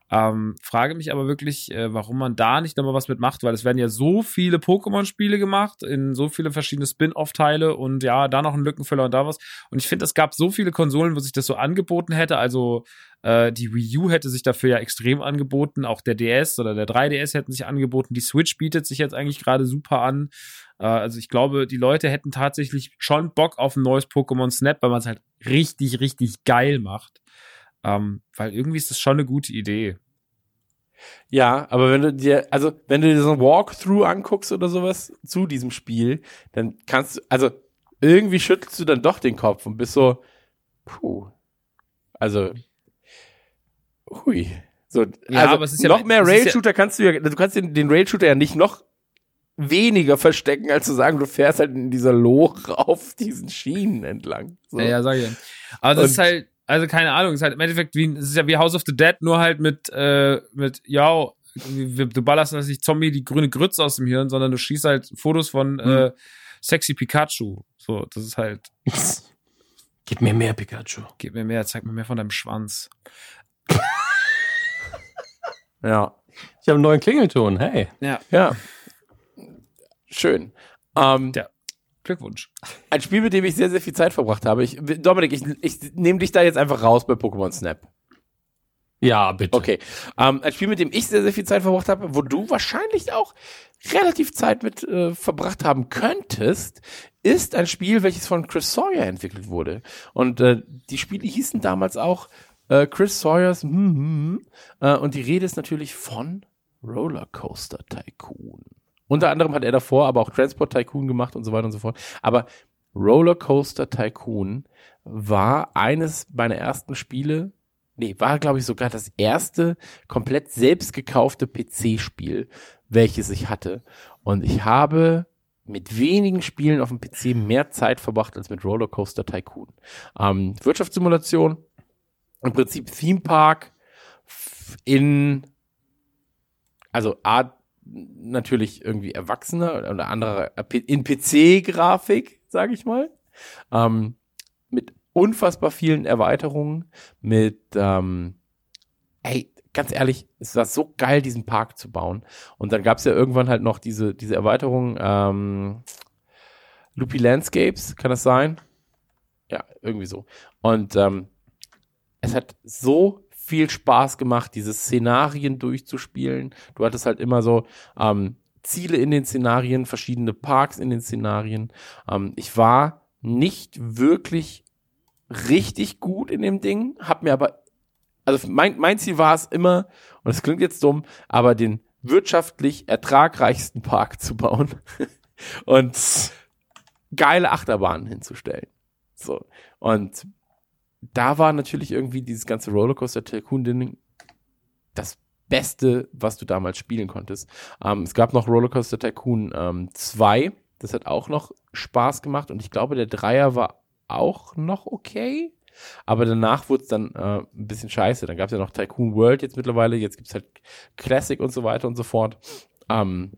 Ähm, frage mich aber wirklich, äh, warum man da nicht nochmal was mitmacht, weil es werden ja so viele Pokémon-Spiele gemacht, in so viele verschiedene Spin-off-Teile und ja, da noch ein Lückenfüller und da was. Und ich finde, es gab so viele Konsolen, wo sich das so angeboten hätte. Also äh, die Wii U hätte sich dafür ja extrem angeboten, auch der DS oder der 3DS hätten sich angeboten. Die Switch bietet sich jetzt eigentlich gerade super an. Äh, also ich glaube, die Leute hätten tatsächlich schon Bock auf ein neues Pokémon Snap, weil man es halt richtig, richtig geil macht. Ähm, weil irgendwie ist das schon eine gute Idee. Ja, aber wenn du dir, also wenn du dir so ein Walkthrough anguckst oder sowas zu diesem Spiel, dann kannst du, also irgendwie schüttelst du dann doch den Kopf und bist so, puh, also, hui. So, Ja, also aber es ist ja- noch mehr ist ja- Rail-Shooter kannst du ja, du kannst den, den Rail-Shooter ja nicht noch weniger verstecken, als zu sagen, du fährst halt in dieser Loch auf diesen Schienen entlang. So. Ja, ja, sag ich ja. Aber das Und- ist halt, also keine Ahnung, es ist halt im Endeffekt wie, es ist ja wie House of the Dead, nur halt mit, äh, mit, ja, du ballerst nicht Zombie die grüne Grütze aus dem Hirn, sondern du schießt halt Fotos von äh, sexy Pikachu. So, das ist halt, Gib mir mehr Pikachu. gib mir mehr, zeig mir mehr von deinem Schwanz. ja. Ich habe einen neuen Klingelton. Hey. Ja, Ja. Schön. Ähm, Ja. Glückwunsch. ein Spiel, mit dem ich sehr, sehr viel Zeit verbracht habe. Ich, Dominik, ich, ich nehme dich da jetzt einfach raus bei Pokémon Snap. Ja, bitte. Okay. Ähm, ein Spiel, mit dem ich sehr, sehr viel Zeit verbracht habe, wo du wahrscheinlich auch relativ Zeit mit äh, verbracht haben könntest, ist ein Spiel, welches von Chris Sawyer entwickelt wurde. Und äh, die Spiele hießen damals auch äh, Chris Sawyers hm, hm. äh, und die Rede ist natürlich von Rollercoaster Tycoon. Unter anderem hat er davor aber auch Transport Tycoon gemacht und so weiter und so fort. Aber Rollercoaster Tycoon war eines meiner ersten Spiele, nee, war glaube ich sogar das erste komplett selbst gekaufte PC-Spiel, welches ich hatte. Und ich habe mit wenigen Spielen auf dem PC mehr Zeit verbracht als mit Rollercoaster Tycoon. Ähm, Wirtschaftssimulation, im Prinzip Theme Park in, also A, natürlich irgendwie erwachsener oder anderer, in PC-Grafik, sage ich mal. Ähm, mit unfassbar vielen Erweiterungen, mit, ähm, ey, ganz ehrlich, es war so geil, diesen Park zu bauen. Und dann gab es ja irgendwann halt noch diese, diese Erweiterung, ähm, Loopy Landscapes, kann das sein? Ja, irgendwie so. Und ähm, es hat so viel Spaß gemacht, diese Szenarien durchzuspielen. Du hattest halt immer so ähm, Ziele in den Szenarien, verschiedene Parks in den Szenarien. Ähm, ich war nicht wirklich richtig gut in dem Ding, habe mir aber also mein, mein Ziel war es immer, und es klingt jetzt dumm, aber den wirtschaftlich ertragreichsten Park zu bauen und geile Achterbahnen hinzustellen. So. Und da war natürlich irgendwie dieses ganze Rollercoaster Tycoon-Ding das Beste, was du damals spielen konntest. Ähm, es gab noch Rollercoaster Tycoon ähm, 2. Das hat auch noch Spaß gemacht. Und ich glaube, der Dreier war auch noch okay. Aber danach wurde es dann äh, ein bisschen scheiße. Dann gab es ja noch Tycoon World jetzt mittlerweile. Jetzt gibt es halt Classic und so weiter und so fort. Ähm,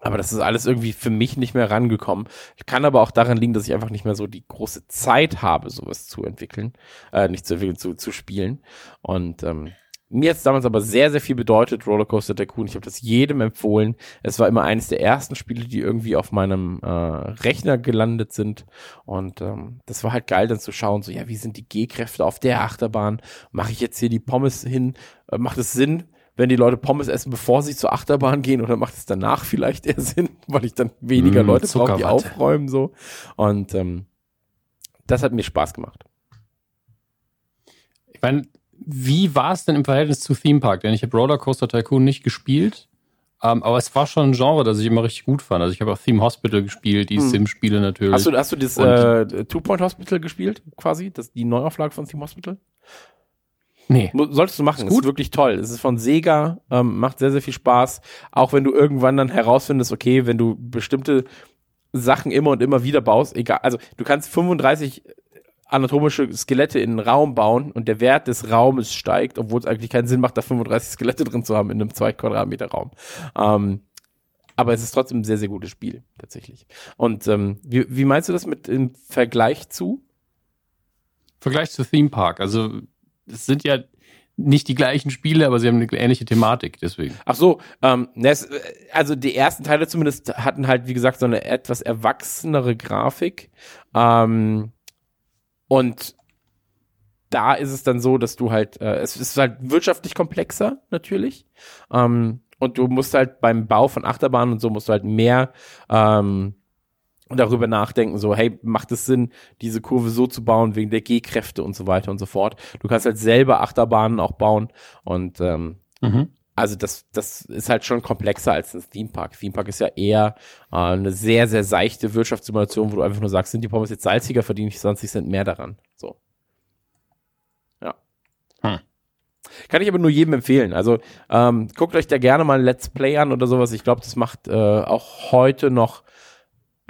aber das ist alles irgendwie für mich nicht mehr rangekommen. Kann aber auch daran liegen, dass ich einfach nicht mehr so die große Zeit habe, sowas zu entwickeln, äh, nicht zu entwickeln, zu, zu spielen. Und ähm, mir hat es damals aber sehr, sehr viel bedeutet, Rollercoaster Tycoon. Ich habe das jedem empfohlen. Es war immer eines der ersten Spiele, die irgendwie auf meinem äh, Rechner gelandet sind. Und ähm, das war halt geil, dann zu schauen, so, ja, wie sind die G-Kräfte auf der Achterbahn? Mache ich jetzt hier die Pommes hin? Äh, macht es Sinn, wenn die Leute Pommes essen, bevor sie zur Achterbahn gehen? Oder macht es danach vielleicht eher Sinn, weil ich dann weniger mm, Leute brauche, die aufräumen so? Und ähm, das hat mir Spaß gemacht. Ich meine, wie war es denn im Verhältnis zu Theme Park? Denn ich habe Rollercoaster Tycoon nicht gespielt. Ähm, aber es war schon ein Genre, das ich immer richtig gut fand. Also ich habe auch Theme Hospital gespielt, die hm. Sim-Spiele natürlich. Hast du, hast du das äh, Two-Point Hospital gespielt, quasi? Das, die Neuauflage von Theme Hospital? Nee. Solltest du machen, ist, gut. ist wirklich toll. Es ist von Sega, ähm, macht sehr, sehr viel Spaß. Auch wenn du irgendwann dann herausfindest, okay, wenn du bestimmte Sachen immer und immer wieder baust, egal, also du kannst 35 anatomische Skelette in einen Raum bauen und der Wert des Raumes steigt, obwohl es eigentlich keinen Sinn macht, da 35 Skelette drin zu haben in einem 2 Quadratmeter Raum. Ähm, aber es ist trotzdem ein sehr, sehr gutes Spiel, tatsächlich. Und ähm, wie, wie meinst du das mit im Vergleich zu? Vergleich zu Theme Park. Also es sind ja nicht die gleichen Spiele, aber sie haben eine ähnliche Thematik, deswegen. Ach so, ähm, also die ersten Teile zumindest hatten halt, wie gesagt, so eine etwas erwachsenere Grafik. Ähm, und da ist es dann so, dass du halt, äh, es ist halt wirtschaftlich komplexer natürlich. Ähm, und du musst halt beim Bau von Achterbahnen und so musst du halt mehr ähm, darüber nachdenken, so, hey, macht es Sinn, diese Kurve so zu bauen, wegen der G-Kräfte und so weiter und so fort. Du kannst halt selber Achterbahnen auch bauen und ähm, mhm. Also das, das ist halt schon komplexer als ein Theme Park. Theme Park ist ja eher äh, eine sehr, sehr seichte Wirtschaftssimulation, wo du einfach nur sagst, sind die Pommes jetzt salziger, verdiene ich 20 Cent mehr daran. So. Ja. Hm. Kann ich aber nur jedem empfehlen. Also ähm, guckt euch da gerne mal ein Let's Play an oder sowas. Ich glaube, das macht äh, auch heute noch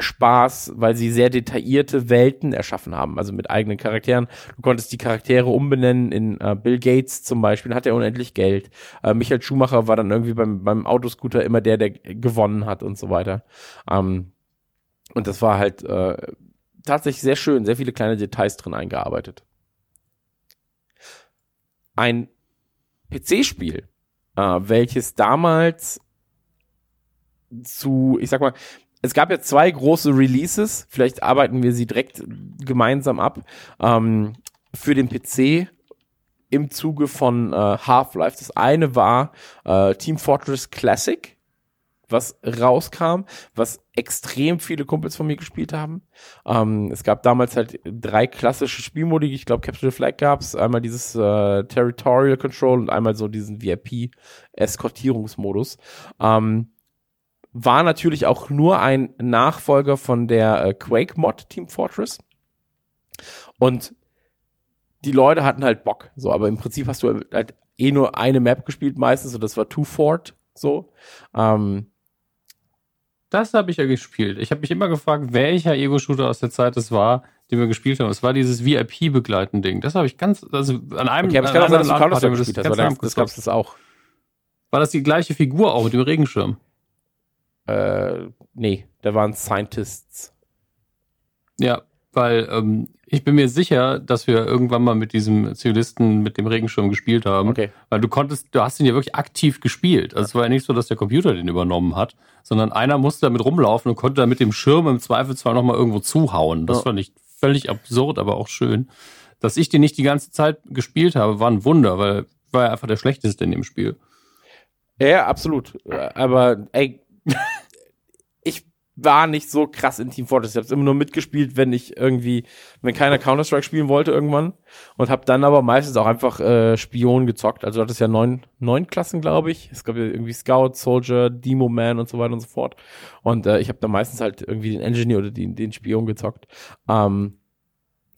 Spaß, weil sie sehr detaillierte Welten erschaffen haben, also mit eigenen Charakteren. Du konntest die Charaktere umbenennen in äh, Bill Gates zum Beispiel, hat er unendlich Geld. Äh, Michael Schumacher war dann irgendwie beim, beim Autoscooter immer der, der gewonnen hat und so weiter. Ähm, und das war halt äh, tatsächlich sehr schön, sehr viele kleine Details drin eingearbeitet. Ein PC-Spiel, äh, welches damals zu, ich sag mal, es gab ja zwei große Releases, vielleicht arbeiten wir sie direkt gemeinsam ab, ähm, für den PC im Zuge von äh, Half-Life. Das eine war äh, Team Fortress Classic, was rauskam, was extrem viele Kumpels von mir gespielt haben. Ähm, es gab damals halt drei klassische Spielmodi. Ich glaube, Capture the Flag gab's. Einmal dieses äh, Territorial Control und einmal so diesen VIP-Eskortierungsmodus. Ähm, war natürlich auch nur ein Nachfolger von der äh, Quake-Mod Team Fortress. Und die Leute hatten halt Bock, so, aber im Prinzip hast du halt eh nur eine Map gespielt meistens und das war Two Fort, so. Ähm, das habe ich ja gespielt. Ich habe mich immer gefragt, welcher Ego-Shooter aus der Zeit es war, den wir gespielt haben. Es war dieses VIP-Begleiten-Ding. Das habe ich ganz, also an einem. Okay, aber es kann auch sein, dass du Counter-Strike gespielt hast, das, das gab es auch. War das die gleiche Figur auch mit dem Regenschirm? Äh, nee, da waren Scientists. Ja, weil ähm, ich bin mir sicher, dass wir irgendwann mal mit diesem Zivilisten mit dem Regenschirm gespielt haben. Okay. Weil du konntest, du hast ihn ja wirklich aktiv gespielt. Also es war ja nicht so, dass der Computer den übernommen hat, sondern einer musste damit rumlaufen und konnte da mit dem Schirm im Zweifelsfall nochmal irgendwo zuhauen. Das ja. fand ich völlig absurd, aber auch schön. Dass ich den nicht die ganze Zeit gespielt habe, war ein Wunder, weil ich war ja einfach der Schlechteste in dem Spiel. Ja, absolut. Aber ey, ich war nicht so krass in Team Fortress. Ich habe es immer nur mitgespielt, wenn ich irgendwie, wenn keiner Counter-Strike spielen wollte irgendwann. Und habe dann aber meistens auch einfach äh, Spion gezockt. Also du hattest ja neun, neun Klassen, glaube ich. Es gab ja irgendwie Scout, Soldier, Demo Man und so weiter und so fort. Und äh, ich habe dann meistens halt irgendwie den Engineer oder den, den Spion gezockt. Ähm,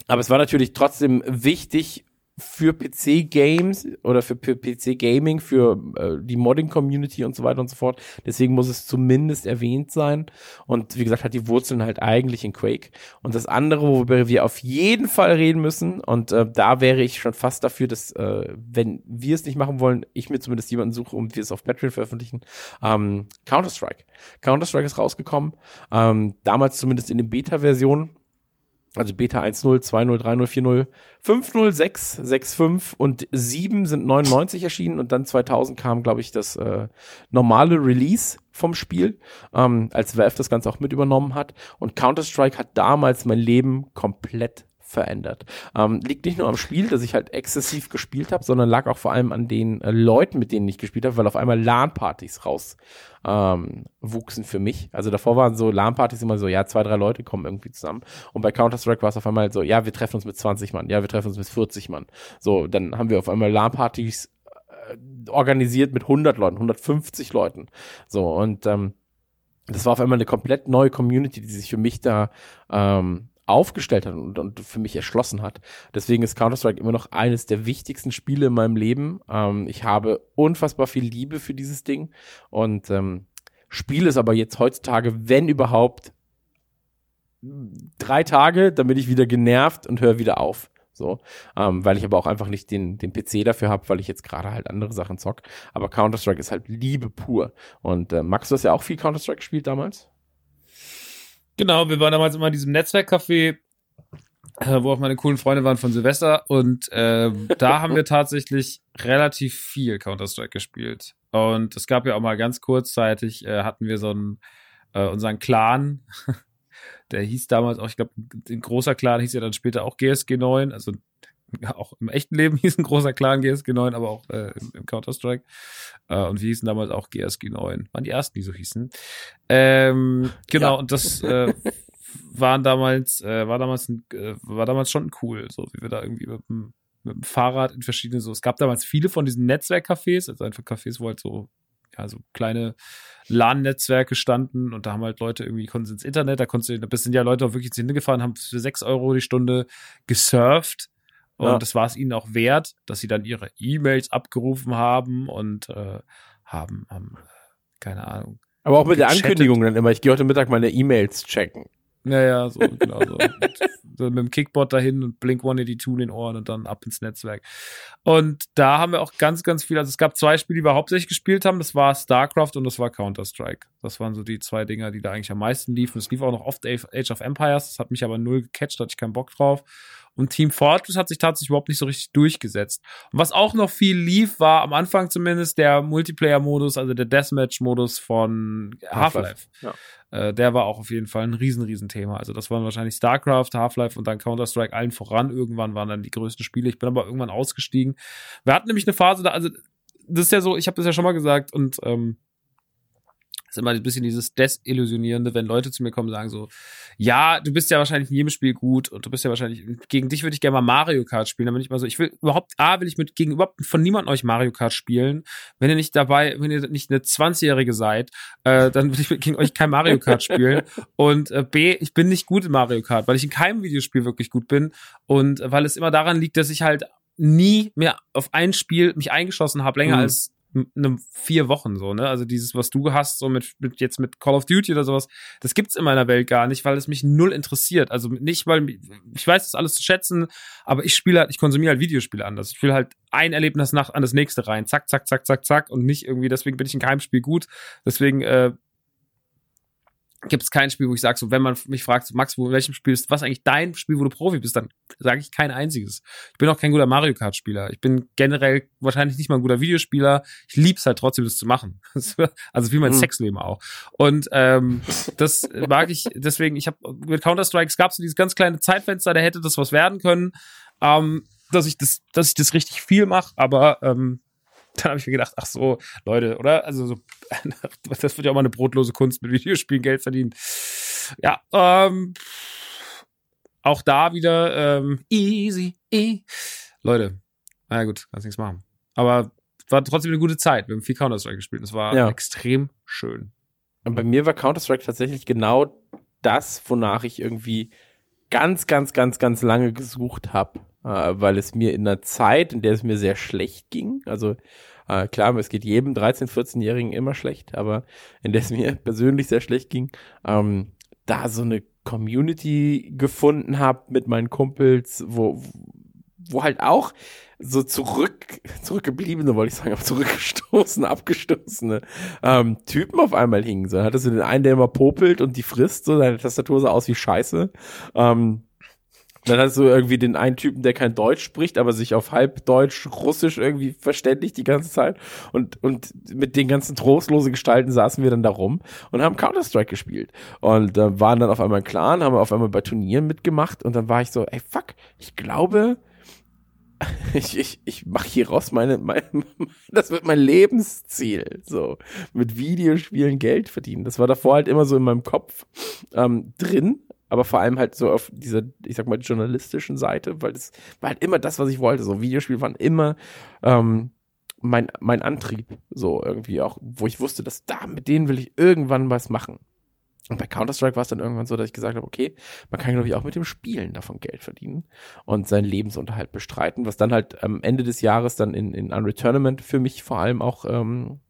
aber es war natürlich trotzdem wichtig, für PC-Games oder für PC-Gaming, für äh, die Modding-Community und so weiter und so fort. Deswegen muss es zumindest erwähnt sein. Und wie gesagt, hat die Wurzeln halt eigentlich in Quake. Und das andere, worüber wir auf jeden Fall reden müssen, und äh, da wäre ich schon fast dafür, dass, äh, wenn wir es nicht machen wollen, ich mir zumindest jemanden suche und wir es auf Patreon veröffentlichen, ähm, Counter-Strike. Counter-Strike ist rausgekommen, ähm, damals zumindest in den Beta-Versionen also Beta 1.0, 2.0, 3.0, 4.0, 5.0, 6, 6.5 und 7 sind 99 erschienen und dann 2000 kam, glaube ich, das äh, normale Release vom Spiel, ähm, als Valve das Ganze auch mit übernommen hat. Und Counter-Strike hat damals mein Leben komplett verändert. Ähm, liegt nicht nur am Spiel, dass ich halt exzessiv gespielt habe, sondern lag auch vor allem an den äh, Leuten, mit denen ich gespielt habe, weil auf einmal LAN-Partys raus ähm, wuchsen für mich. Also davor waren so LAN-Partys immer so, ja, zwei, drei Leute kommen irgendwie zusammen. Und bei Counter-Strike war es auf einmal so, ja, wir treffen uns mit 20 Mann, ja, wir treffen uns mit 40 Mann. So, dann haben wir auf einmal LAN-Partys äh, organisiert mit 100 Leuten, 150 Leuten. So, und ähm, das war auf einmal eine komplett neue Community, die sich für mich da ähm, aufgestellt hat und, und für mich erschlossen hat. Deswegen ist Counter-Strike immer noch eines der wichtigsten Spiele in meinem Leben. Ähm, ich habe unfassbar viel Liebe für dieses Ding und ähm, spiele es aber jetzt heutzutage, wenn überhaupt, drei Tage, dann bin ich wieder genervt und höre wieder auf. So, ähm, weil ich aber auch einfach nicht den, den PC dafür habe, weil ich jetzt gerade halt andere Sachen zock. Aber Counter-Strike ist halt Liebe pur. Und äh, Max, du hast ja auch viel Counter-Strike gespielt damals? Genau, wir waren damals immer in diesem Netzwerkcafé, äh, wo auch meine coolen Freunde waren von Silvester. Und äh, da haben wir tatsächlich relativ viel Counter-Strike gespielt. Und es gab ja auch mal ganz kurzzeitig, äh, hatten wir so einen, äh, unseren Clan, der hieß damals auch, ich glaube, ein großer Clan hieß ja dann später auch GSG 9, also ja, auch im echten Leben hieß ein großer Clan GSG 9, aber auch äh, im, im Counter-Strike. Äh, und wir hießen damals auch GSG 9. Waren die ersten, die so hießen. Ähm, genau, ja. und das äh, waren damals, äh, war damals ein, äh, war damals schon cool, so wie wir da irgendwie mit dem, mit dem Fahrrad in verschiedene so. Es gab damals viele von diesen Netzwerkcafés, also einfach Cafés, wo halt so ja, so kleine LAN-Netzwerke standen und da haben halt Leute irgendwie, konnten ins Internet, da konntest du, da sind ja Leute auch wirklich zu Ende gefahren, haben für sechs Euro die Stunde gesurft und ja. das war es ihnen auch wert, dass sie dann ihre E-Mails abgerufen haben und äh, haben, haben, keine Ahnung. Aber auch mit gechattet. der Ankündigung dann immer, ich gehe heute Mittag meine E-Mails checken. Naja, so, genau so. so. Mit dem Kickbot dahin und Blink 182 in den Ohren und dann ab ins Netzwerk. Und da haben wir auch ganz, ganz viel, also es gab zwei Spiele, die wir hauptsächlich gespielt haben. Das war StarCraft und das war Counter-Strike. Das waren so die zwei Dinger, die da eigentlich am meisten liefen. Es lief auch noch oft Age of Empires. Das hat mich aber null gecatcht, da hatte ich keinen Bock drauf. Und Team Fortress hat sich tatsächlich überhaupt nicht so richtig durchgesetzt. Und was auch noch viel lief, war am Anfang zumindest der Multiplayer-Modus, also der Deathmatch-Modus von Half-Life. Ja. Äh, der war auch auf jeden Fall ein riesen, riesen Thema. Also das waren wahrscheinlich StarCraft, Half-Life und dann Counter-Strike allen voran. Irgendwann waren dann die größten Spiele. Ich bin aber irgendwann ausgestiegen. Wir hatten nämlich eine Phase da, also das ist ja so, ich habe das ja schon mal gesagt und ähm, ist immer ein bisschen dieses Desillusionierende, wenn Leute zu mir kommen und sagen so, ja, du bist ja wahrscheinlich in jedem Spiel gut und du bist ja wahrscheinlich, gegen dich würde ich gerne mal Mario Kart spielen. Dann bin ich mal so, ich will überhaupt, A, will ich mit gegenüber von niemandem euch Mario Kart spielen. Wenn ihr nicht dabei, wenn ihr nicht eine 20-Jährige seid, äh, dann will ich gegen euch kein Mario Kart spielen. Und äh, B, ich bin nicht gut in Mario Kart, weil ich in keinem Videospiel wirklich gut bin und äh, weil es immer daran liegt, dass ich halt nie mehr auf ein Spiel mich eingeschossen habe, länger mhm. als einem vier Wochen so, ne? Also dieses, was du hast, so mit, mit jetzt mit Call of Duty oder sowas, das gibt's in meiner Welt gar nicht, weil es mich null interessiert. Also nicht, weil ich weiß das alles zu schätzen, aber ich spiele halt, ich konsumiere halt Videospiele anders. Ich will halt ein Erlebnis nach an das nächste rein, zack, zack, zack, zack, zack und nicht irgendwie, deswegen bin ich in keinem Spiel gut. Deswegen äh, gibt es kein Spiel, wo ich sage, so, wenn man mich fragt, Max, wo in welchem Spiel ist, was eigentlich dein Spiel, wo du Profi bist, dann sage ich kein einziges. Ich bin auch kein guter Mario Kart Spieler. Ich bin generell wahrscheinlich nicht mal ein guter Videospieler. Ich lieb's halt trotzdem, das zu machen. also wie mein mhm. Sexleben auch. Und ähm, das mag ich, deswegen, ich habe mit Counter-Strike, es gab so dieses ganz kleine Zeitfenster, da hätte das was werden können, ähm, dass ich das, dass ich das richtig viel mache, aber ähm, dann habe ich mir gedacht, ach so, Leute, oder? Also so, das wird ja auch mal eine brotlose Kunst mit Videospielen Geld verdienen. Ja, ähm, auch da wieder ähm, easy, e. Leute, na gut, kannst nichts machen. Aber war trotzdem eine gute Zeit. Wir haben viel Counter-Strike gespielt. Das war Ja. extrem schön. Und bei mir war Counter-Strike tatsächlich genau das, wonach ich irgendwie ganz, ganz, ganz, ganz lange gesucht habe, äh, weil es mir in einer Zeit, in der es mir sehr schlecht ging, also äh, klar, es geht jedem 13-, 14-Jährigen immer schlecht, aber in der es mir persönlich sehr schlecht ging, ähm, da so eine Community gefunden habe mit meinen Kumpels, wo, wo halt auch so zurück, zurückgebliebene, wollte ich sagen, aber zurückgestoßene, abgestoßene ähm, Typen auf einmal hingen. So, hattest du den einen, der immer popelt und die frisst, so seine Tastatur sah aus wie Scheiße. Ähm, dann hast du irgendwie den einen Typen, der kein Deutsch spricht, aber sich auf halb Deutsch, Russisch irgendwie verständigt die ganze Zeit. Und, und mit den ganzen trostlose Gestalten saßen wir dann da rum und haben Counter-Strike gespielt. Und äh, waren dann auf einmal ein Clan, haben auf einmal bei Turnieren mitgemacht und dann war ich so, ey, fuck, ich glaube, ich, ich, ich mache hier raus meine, mein, das wird mein Lebensziel. So, mit Videospielen Geld verdienen. Das war davor halt immer so in meinem Kopf ähm, drin, aber vor allem halt so auf dieser, ich sag mal, journalistischen Seite, weil das war halt immer das, was ich wollte. So, Videospiele waren immer ähm, mein, mein Antrieb. So, irgendwie auch, wo ich wusste, dass da, mit denen will ich irgendwann was machen. Und bei Counter-Strike war es dann irgendwann so, dass ich gesagt habe, okay, man kann, glaube ich, auch mit dem Spielen davon Geld verdienen und seinen Lebensunterhalt bestreiten, was dann halt am Ende des Jahres dann in, in Unreal Tournament für mich vor allem auch ähm,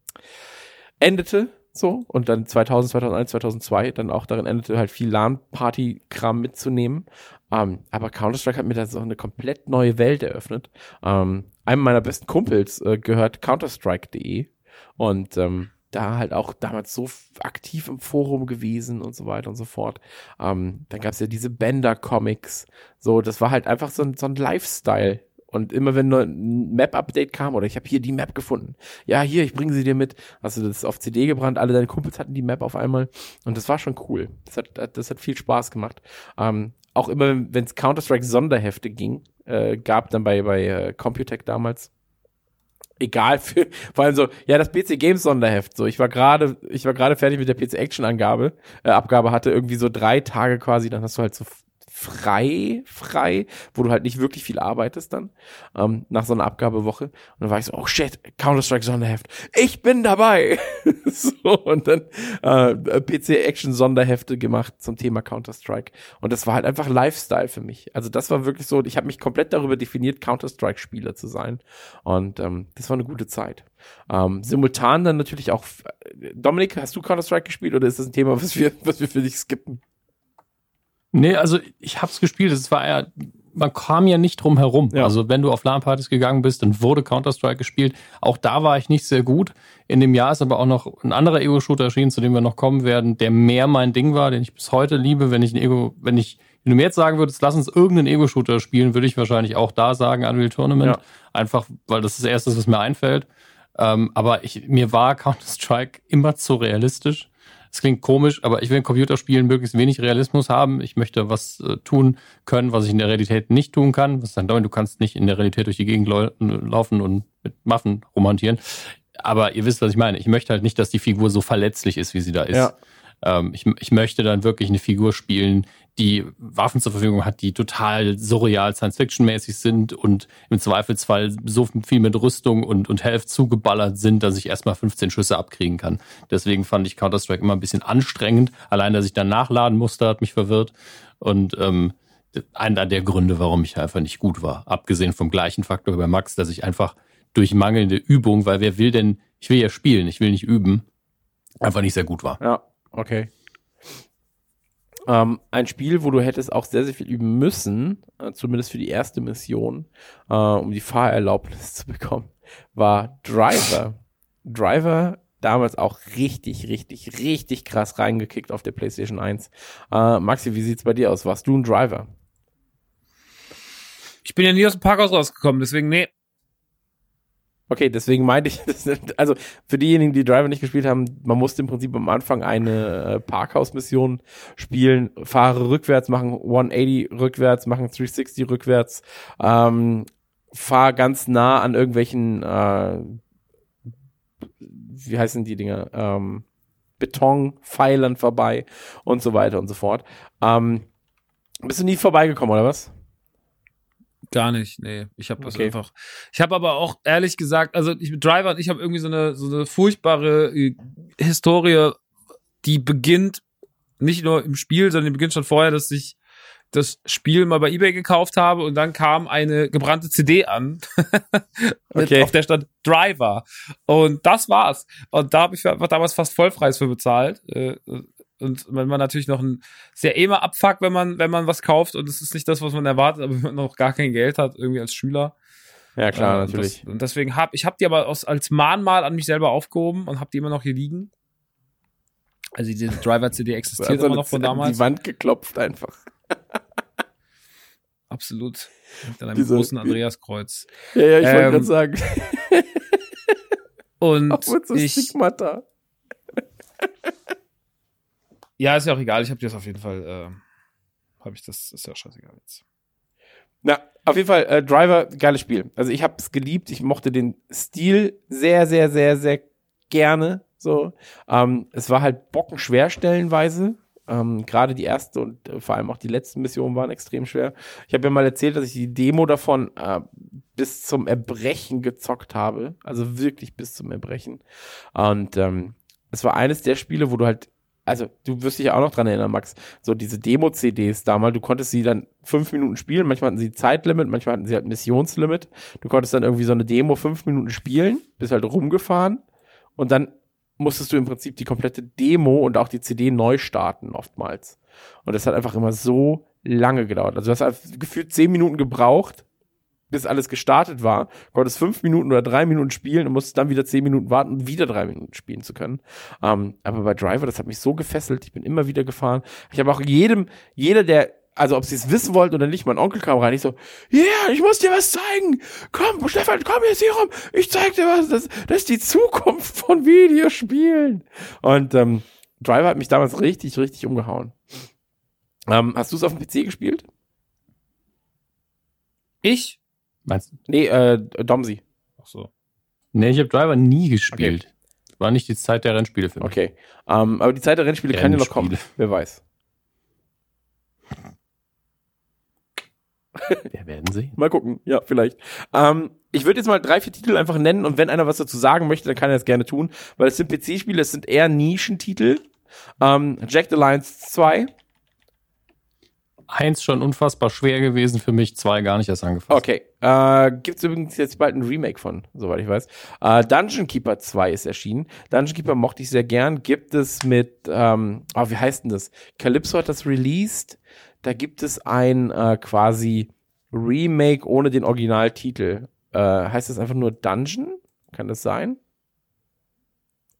endete. So, und dann 2000, 2001, 2002 dann auch darin endete, halt viel LAN-Party-Kram mitzunehmen. Ähm, aber Counter-Strike hat mir da so eine komplett neue Welt eröffnet. Ähm, einem meiner besten Kumpels äh, gehört Counterstrike.de und ähm, da halt auch damals so aktiv im Forum gewesen und so weiter und so fort. Ähm, dann gab's ja diese Bender-Comics. So, das war halt einfach so ein, so ein Lifestyle. Und immer wenn ein Map-Update kam, oder ich habe hier die Map gefunden. Ja, hier, ich bringe sie dir mit. Hast du das auf CD gebrannt? Alle deine Kumpels hatten die Map auf einmal. Und das war schon cool. Das hat, das hat viel Spaß gemacht. Ähm, auch immer, wenn es Counter-Strike-Sonderhefte ging, äh, gab dann bei, bei äh, Computec damals, egal für, vor allem so, ja, das PC Games Sonderheft, so, ich war gerade, ich war gerade fertig mit der PC Action Angabe, äh, Abgabe hatte irgendwie so drei Tage quasi, dann hast du halt so frei, frei, wo du halt nicht wirklich viel arbeitest dann, ähm, nach so einer Abgabewoche. Und dann war ich so, oh shit, Counter-Strike Sonderheft, ich bin dabei! so, und dann, äh, PC Action Sonderhefte gemacht zum Thema Counter-Strike. Und das war halt einfach Lifestyle für mich. Also das war wirklich so, ich habe mich komplett darüber definiert, Counter-Strike-Spieler zu sein. Und ähm, das war eine gute Zeit. Ähm, simultan dann natürlich auch. Dominik, hast du Counter-Strike gespielt oder ist das ein Thema, was wir, was wir für dich skippen? Nee, also ich hab's gespielt. Es war ja, man kam ja nicht drum herum. Ja. Also wenn du auf LAN-Partys gegangen bist, dann wurde Counter-Strike gespielt. Auch da war ich nicht sehr gut. In dem Jahr ist aber auch noch ein anderer Ego-Shooter erschienen, zu dem wir noch kommen werden, der mehr mein Ding war, den ich bis heute liebe. Wenn ich ein Ego, wenn ich, wenn du mir jetzt sagen würdest, lass uns irgendeinen Ego-Shooter spielen, würde ich wahrscheinlich auch da sagen, Unreal Tournament. Ja. Einfach, weil das ist das Erste, was mir einfällt. Ähm, aber ich, mir war Counter-Strike immer zu realistisch. Es klingt komisch, aber ich will in Computerspielen möglichst wenig Realismus haben. Ich möchte was äh, tun können, was ich in der Realität nicht tun kann. Was dann bedeutet, du kannst nicht in der Realität durch die Gegend lau laufen und mit Waffen romantieren. Aber ihr wisst, was ich meine. Ich möchte halt nicht, dass die Figur so verletzlich ist, wie sie da ist. Ja. Ähm, ich, ich möchte dann wirklich eine Figur spielen, die Waffen zur Verfügung hat, die total surreal Science-Fiction-mäßig sind und im Zweifelsfall so viel mit Rüstung und, und Health zugeballert sind, dass ich erstmal 15 Schüsse abkriegen kann. Deswegen fand ich Counter-Strike immer ein bisschen anstrengend. Allein, dass ich dann nachladen musste, hat mich verwirrt. Und ähm, einer der Gründe, warum ich einfach nicht gut war. Abgesehen vom gleichen Faktor bei Max, dass ich einfach durch mangelnde Übung, weil wer will denn, ich will ja spielen, ich will nicht üben, einfach nicht sehr gut war. Ja, okay. Ähm, ein Spiel, wo du hättest auch sehr, sehr viel üben müssen, äh, zumindest für die erste Mission, äh, um die Fahrerlaubnis zu bekommen, war Driver. Driver damals auch richtig, richtig, richtig krass reingekickt auf der PlayStation 1. Äh, Maxi, wie sieht's bei dir aus? Warst du ein Driver? Ich bin ja nie aus dem Parkhaus rausgekommen, deswegen, nee. Okay, deswegen meinte ich, also für diejenigen, die Driver nicht gespielt haben, man musste im Prinzip am Anfang eine äh, Parkhaus-Mission spielen, fahre rückwärts, machen 180 rückwärts, machen 360 rückwärts, ähm, fahr ganz nah an irgendwelchen äh, wie heißen die Dinge, ähm, Betonpfeilern vorbei und so weiter und so fort. Ähm, bist du nie vorbeigekommen, oder was? Gar nicht, nee. Ich habe das Okay. einfach. Ich habe aber auch ehrlich gesagt, also ich Driver und ich habe irgendwie so eine so eine furchtbare äh, Historie, die beginnt nicht nur im Spiel, sondern die beginnt schon vorher, dass ich das Spiel mal bei eBay gekauft habe und dann kam eine gebrannte CD an, Okay. auf der stand Driver und das war's. Und da habe ich einfach damals fast Vollpreis für bezahlt. Äh, und wenn man natürlich noch ein sehr immer Abfuck, wenn man, wenn man was kauft und es ist nicht das, was man erwartet, aber wenn man noch gar kein Geld hat, irgendwie als Schüler. Ja, klar, Äh, natürlich. Das, und deswegen habe ich habe die aber aus, als Mahnmal an mich selber aufgehoben und habe die immer noch hier liegen. Also diese Driver-CD existiert Also immer noch von damals. Die Wand geklopft einfach. Absolut. Mit einem Diese- großen Andreaskreuz. Ja, ja, ich wollte Ähm, gerade sagen. Und Auch mit so ich, Stigmata. Ja, ist ja auch egal. Ich habe das auf jeden Fall, äh, habe ich das, ist ja scheißegal jetzt. Na, auf jeden Fall, äh, Driver, geiles Spiel. Also ich habe es geliebt, ich mochte den Stil sehr, sehr, sehr, sehr gerne. So, ähm, es war halt bockenschwer stellenweise. Ähm, Gerade die erste und äh, vor allem auch die letzten Missionen waren extrem schwer. Ich habe ja mal erzählt, dass ich die Demo davon äh, bis zum Erbrechen gezockt habe. Also wirklich bis zum Erbrechen. Und ähm, es war eines der Spiele, wo du halt, also du wirst dich auch noch dran erinnern, Max, so diese Demo-CDs damals, du konntest sie dann fünf Minuten spielen, manchmal hatten sie Zeitlimit, manchmal hatten sie halt Missionslimit. Du konntest dann irgendwie so eine Demo fünf Minuten spielen, bist halt rumgefahren und dann musstest du im Prinzip die komplette Demo und auch die CD neu starten oftmals. Und das hat einfach immer so lange gedauert. Also du hast halt gefühlt zehn Minuten gebraucht, bis alles gestartet war, konntest fünf Minuten oder drei Minuten spielen und musstest dann wieder zehn Minuten warten, um wieder drei Minuten spielen zu können. Ähm, aber bei Driver, das hat mich so gefesselt, ich bin immer wieder gefahren. Ich habe auch jedem, jeder, der, also ob sie es wissen wollten oder nicht, mein Onkel kam rein, ich so, ja, yeah, ich muss dir was zeigen. Komm, Stefan, komm jetzt hier rum. Ich zeig dir was. Das, das ist die Zukunft von Videospielen. Und ähm, Driver hat mich damals richtig, richtig umgehauen. Ähm, hast du es auf dem PC gespielt? Ich? Meinst du? Nee, äh, Domsi. Ach so. Nee, ich habe Driver nie gespielt. War nicht die Zeit der Rennspiele für mich. Okay. Ähm, aber die Zeit der Rennspiele kann ja noch kommen. Rennspiele. Wer weiß. Wir werden sehen. Mal gucken. Ja, vielleicht. Ähm, ich würde jetzt mal drei, vier Titel einfach nennen und wenn einer was dazu sagen möchte, dann kann er das gerne tun, weil es sind PC-Spiele, es sind eher Nischentitel. Ähm, Jack the Lions 2. Eins schon unfassbar schwer gewesen für mich, zwei gar nicht erst angefasst. Okay. Äh, gibt's übrigens jetzt bald ein Remake von, soweit ich weiß. Äh, Dungeon Keeper 2 ist erschienen. Dungeon Keeper mochte ich sehr gern. Gibt es mit, ähm, oh, wie heißt denn das? Calypso hat das released. Da gibt es ein äh, quasi Remake ohne den Originaltitel. Äh, heißt das einfach nur Dungeon? Kann das sein?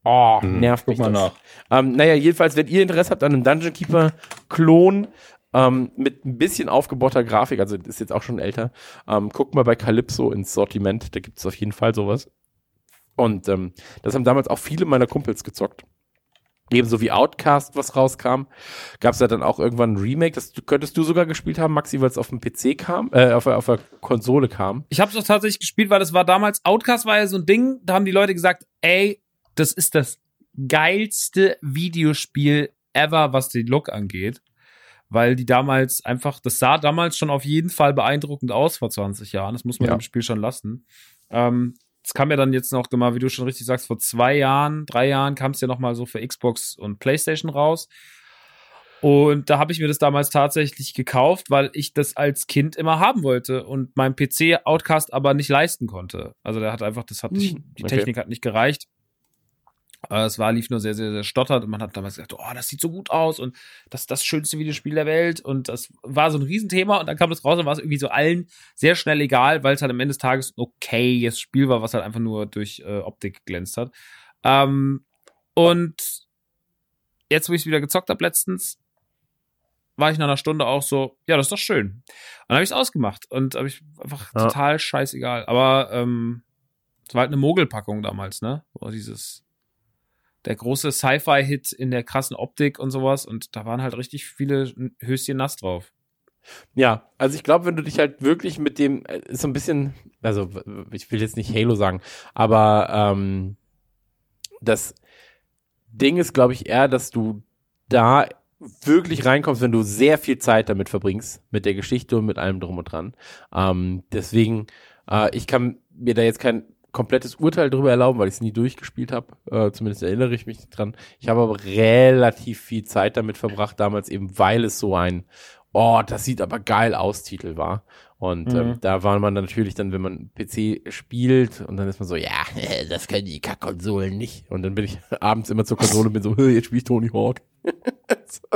Oh, Hm, nervt guck mich mal das. nach. Ähm, naja, jedenfalls, wenn ihr Interesse habt an einem Dungeon Keeper-Klon ähm, mit ein bisschen aufgebauter Grafik, also ist jetzt auch schon älter, ähm, guckt mal bei Calypso ins Sortiment, da gibt es auf jeden Fall sowas. Und ähm, das haben damals auch viele meiner Kumpels gezockt. Ebenso wie Outcast, was rauskam, gab es da dann auch irgendwann ein Remake. Das könntest du sogar gespielt haben, Maxi, weil es auf dem PC kam, äh, auf, der- auf der Konsole kam. Ich habe es doch tatsächlich gespielt, weil das war damals, Outcast war ja so ein Ding, da haben die Leute gesagt, ey, das ist das geilste Videospiel ever, was den Look angeht. Weil die damals einfach, das sah damals schon auf jeden Fall beeindruckend aus vor 20 Jahren. Das muss man Ja. dem Spiel schon lassen. Ähm, es kam ja dann jetzt noch mal, wie du schon richtig sagst, vor zwei Jahren, drei Jahren kam es ja noch mal so für Xbox und PlayStation raus. Und da habe ich mir das damals tatsächlich gekauft, weil ich das als Kind immer haben wollte und mein PC Outcast aber nicht leisten konnte. Also der hat einfach, das hat nicht, Hm, die okay. Technik hat nicht gereicht. Äh, Es war, lief nur sehr, sehr, sehr stottert und man hat damals gesagt, oh, das sieht so gut aus und das ist das schönste Videospiel der Welt und das war so ein Riesenthema und dann kam das raus und war es irgendwie so allen sehr schnell egal, weil es halt am Ende des Tages ein okayes Spiel war, was halt einfach nur durch äh, Optik glänzt hat. Ähm, und jetzt, wo ich es wieder gezockt habe letztens, war ich nach einer Stunde auch so, ja, das ist doch schön. Und dann habe ich es ausgemacht und habe ich einfach Ja. total scheißegal. Aber ähm, es war halt eine Mogelpackung damals, ne? Wo dieses der große Sci-Fi-Hit in der krassen Optik und sowas und da waren halt richtig viele Höschen nass drauf. Ja, also ich glaube, wenn du dich halt wirklich mit dem, äh, so ein bisschen, also ich will jetzt nicht Halo sagen, aber ähm, Das Ding ist, glaube ich, eher, dass du da wirklich reinkommst, wenn du sehr viel Zeit damit verbringst, mit der Geschichte und mit allem drum und dran. Ähm, deswegen, äh, ich kann mir da jetzt kein komplettes Urteil darüber erlauben, weil ich es nie durchgespielt habe. Äh, zumindest erinnere ich mich nicht dran. Ich habe aber relativ viel Zeit damit verbracht, damals eben, weil es so ein, oh, das sieht aber geil aus, Titel war. Und ähm, Mhm. da war man dann natürlich dann, wenn man PC spielt und dann ist man so, ja, das können die Kack-Konsolen nicht. Und dann bin ich abends immer zur Konsole und bin so, "Hä, jetzt spiele ich Tony Hawk. so.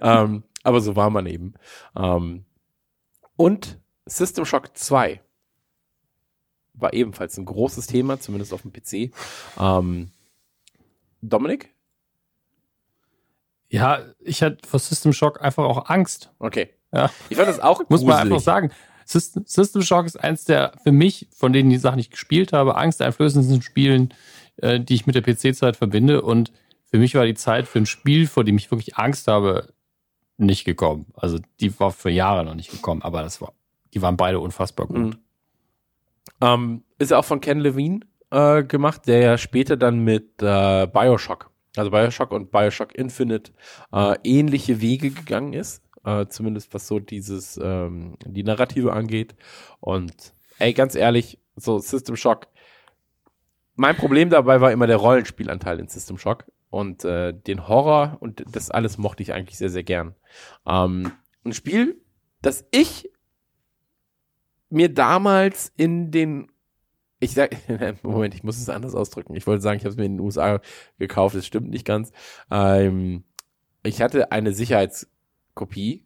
ähm, aber so war man eben. Ähm, und System Shock 2 war ebenfalls ein großes Thema, zumindest auf dem PC. Ähm, Dominik? Ja, ich hatte vor System Shock einfach auch Angst. Okay. Ja. Ich fand das auch Muss man gruselig. einfach sagen. System, System Shock ist eins der, für mich, von denen die Sachen ich gespielt habe, angsteinflößendsten Spielen, äh, die ich mit der PC-Zeit verbinde. Und für mich war die Zeit für ein Spiel, vor dem ich wirklich Angst habe, nicht gekommen. Also die war für Jahre noch nicht gekommen, aber das war, die waren beide unfassbar gut. Mhm. Ähm, ist ja auch von Ken Levine äh, gemacht, der ja später dann mit äh, Bioshock, also Bioshock und Bioshock Infinite äh, ähnliche Wege gegangen ist. Äh, zumindest was so dieses, ähm, die Narrative angeht. Und ey, ganz ehrlich, so System Shock. Mein Problem dabei war immer der Rollenspielanteil in System Shock. Und äh, den Horror und das alles mochte ich eigentlich sehr, sehr gern. Ähm, ein Spiel, das ich mir damals in den ich sag, Moment, ich muss es anders ausdrücken. Ich wollte sagen, ich habe es mir in den USA gekauft, das stimmt nicht ganz. Ähm, ich hatte eine Sicherheitskopie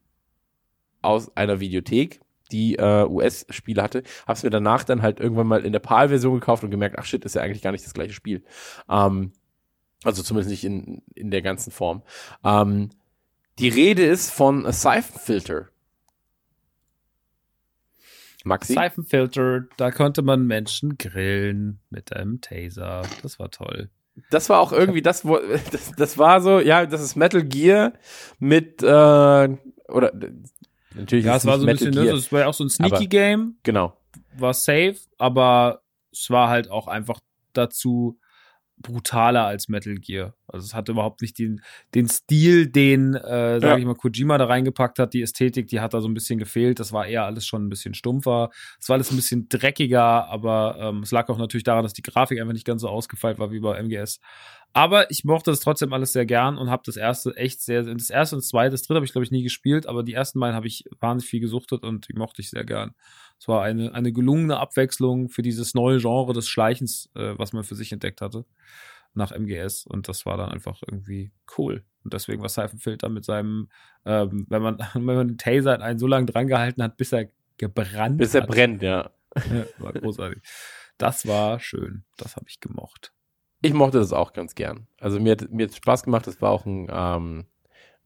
aus einer Videothek, die äh, US-Spiele hatte, hab's mir danach dann halt irgendwann mal in der PAL-Version gekauft und gemerkt, ach shit, ist ja eigentlich gar nicht das gleiche Spiel. Ähm, also zumindest nicht in, in der ganzen Form. Ähm, die Rede ist von a Siphon Filter. Maxi? Seifenfilter, da konnte man Menschen grillen mit einem Taser. Das war toll. Das war auch irgendwie das, wo, das, das war so, ja, das ist Metal Gear mit, äh, oder, natürlich Ja, ist es war so ein bisschen, ne, Gear, das war ja auch so ein Aber- Sneaky-Game, genau. war safe, aber es war halt auch einfach dazu brutaler als Metal Gear. Also es hatte überhaupt nicht den, den Stil, den, äh, sag Ja. ich mal, Kojima da reingepackt hat, die Ästhetik, die hat da so ein bisschen gefehlt. Das war eher alles schon ein bisschen stumpfer. Es war alles ein bisschen dreckiger, aber ähm, es lag auch natürlich daran, dass die Grafik einfach nicht ganz so ausgefeilt war wie bei MGS. Aber ich mochte das trotzdem alles sehr gern und habe das erste echt sehr, das erste und das zweite, das dritte habe ich glaube ich nie gespielt, aber die ersten beiden habe ich wahnsinnig viel gesuchtet und die mochte ich sehr gern. Es war eine, eine gelungene Abwechslung für dieses neue Genre des Schleichens, äh, was man für sich entdeckt hatte nach MGS und das war dann einfach irgendwie cool. Und deswegen war Siphon Filter mit seinem, ähm, wenn man, wenn man den Taser in einen so lange dran gehalten hat, bis er gebrannt Bis er hat. brennt, ja. Ja, war großartig. Das war schön. Das habe ich gemocht. Ich mochte das auch ganz gern. Also mir hat mir hat Spaß gemacht, das war auch ein, ähm,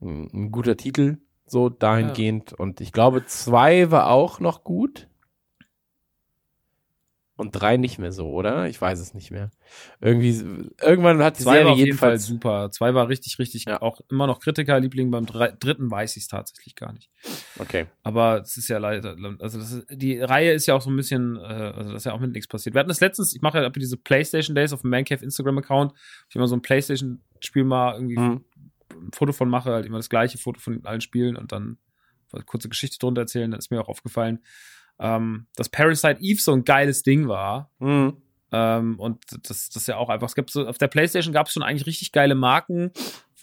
ein, ein guter Titel, so dahingehend. Und ich glaube, zwei war auch noch gut. Und drei nicht mehr so, oder? Ich weiß es nicht mehr. Irgendwie, irgendwann hat die Zwei Serie war auf jeden Fall jedenfalls. super. Zwei war richtig, richtig, Ja. auch immer noch Kritikerliebling. Beim drei, dritten weiß ich es tatsächlich gar nicht. Okay. Aber es ist ja leider, also das ist, die Reihe ist ja auch so ein bisschen, äh, also das ist ja auch mit nichts passiert. Wir hatten das letztens, ich mache ja diese PlayStation Days auf dem Mancave Instagram-Account, ich immer so ein PlayStation-Spiel mal irgendwie Mhm. ein Foto von mache, halt immer das gleiche Foto von allen Spielen und dann kurze Geschichte drunter erzählen, dann ist mir auch aufgefallen, ähm, dass Parasite Eve so ein geiles Ding war. Mhm. Ähm, und das, das ist ja auch einfach, es gibt so, auf der Playstation gab es schon eigentlich richtig geile Marken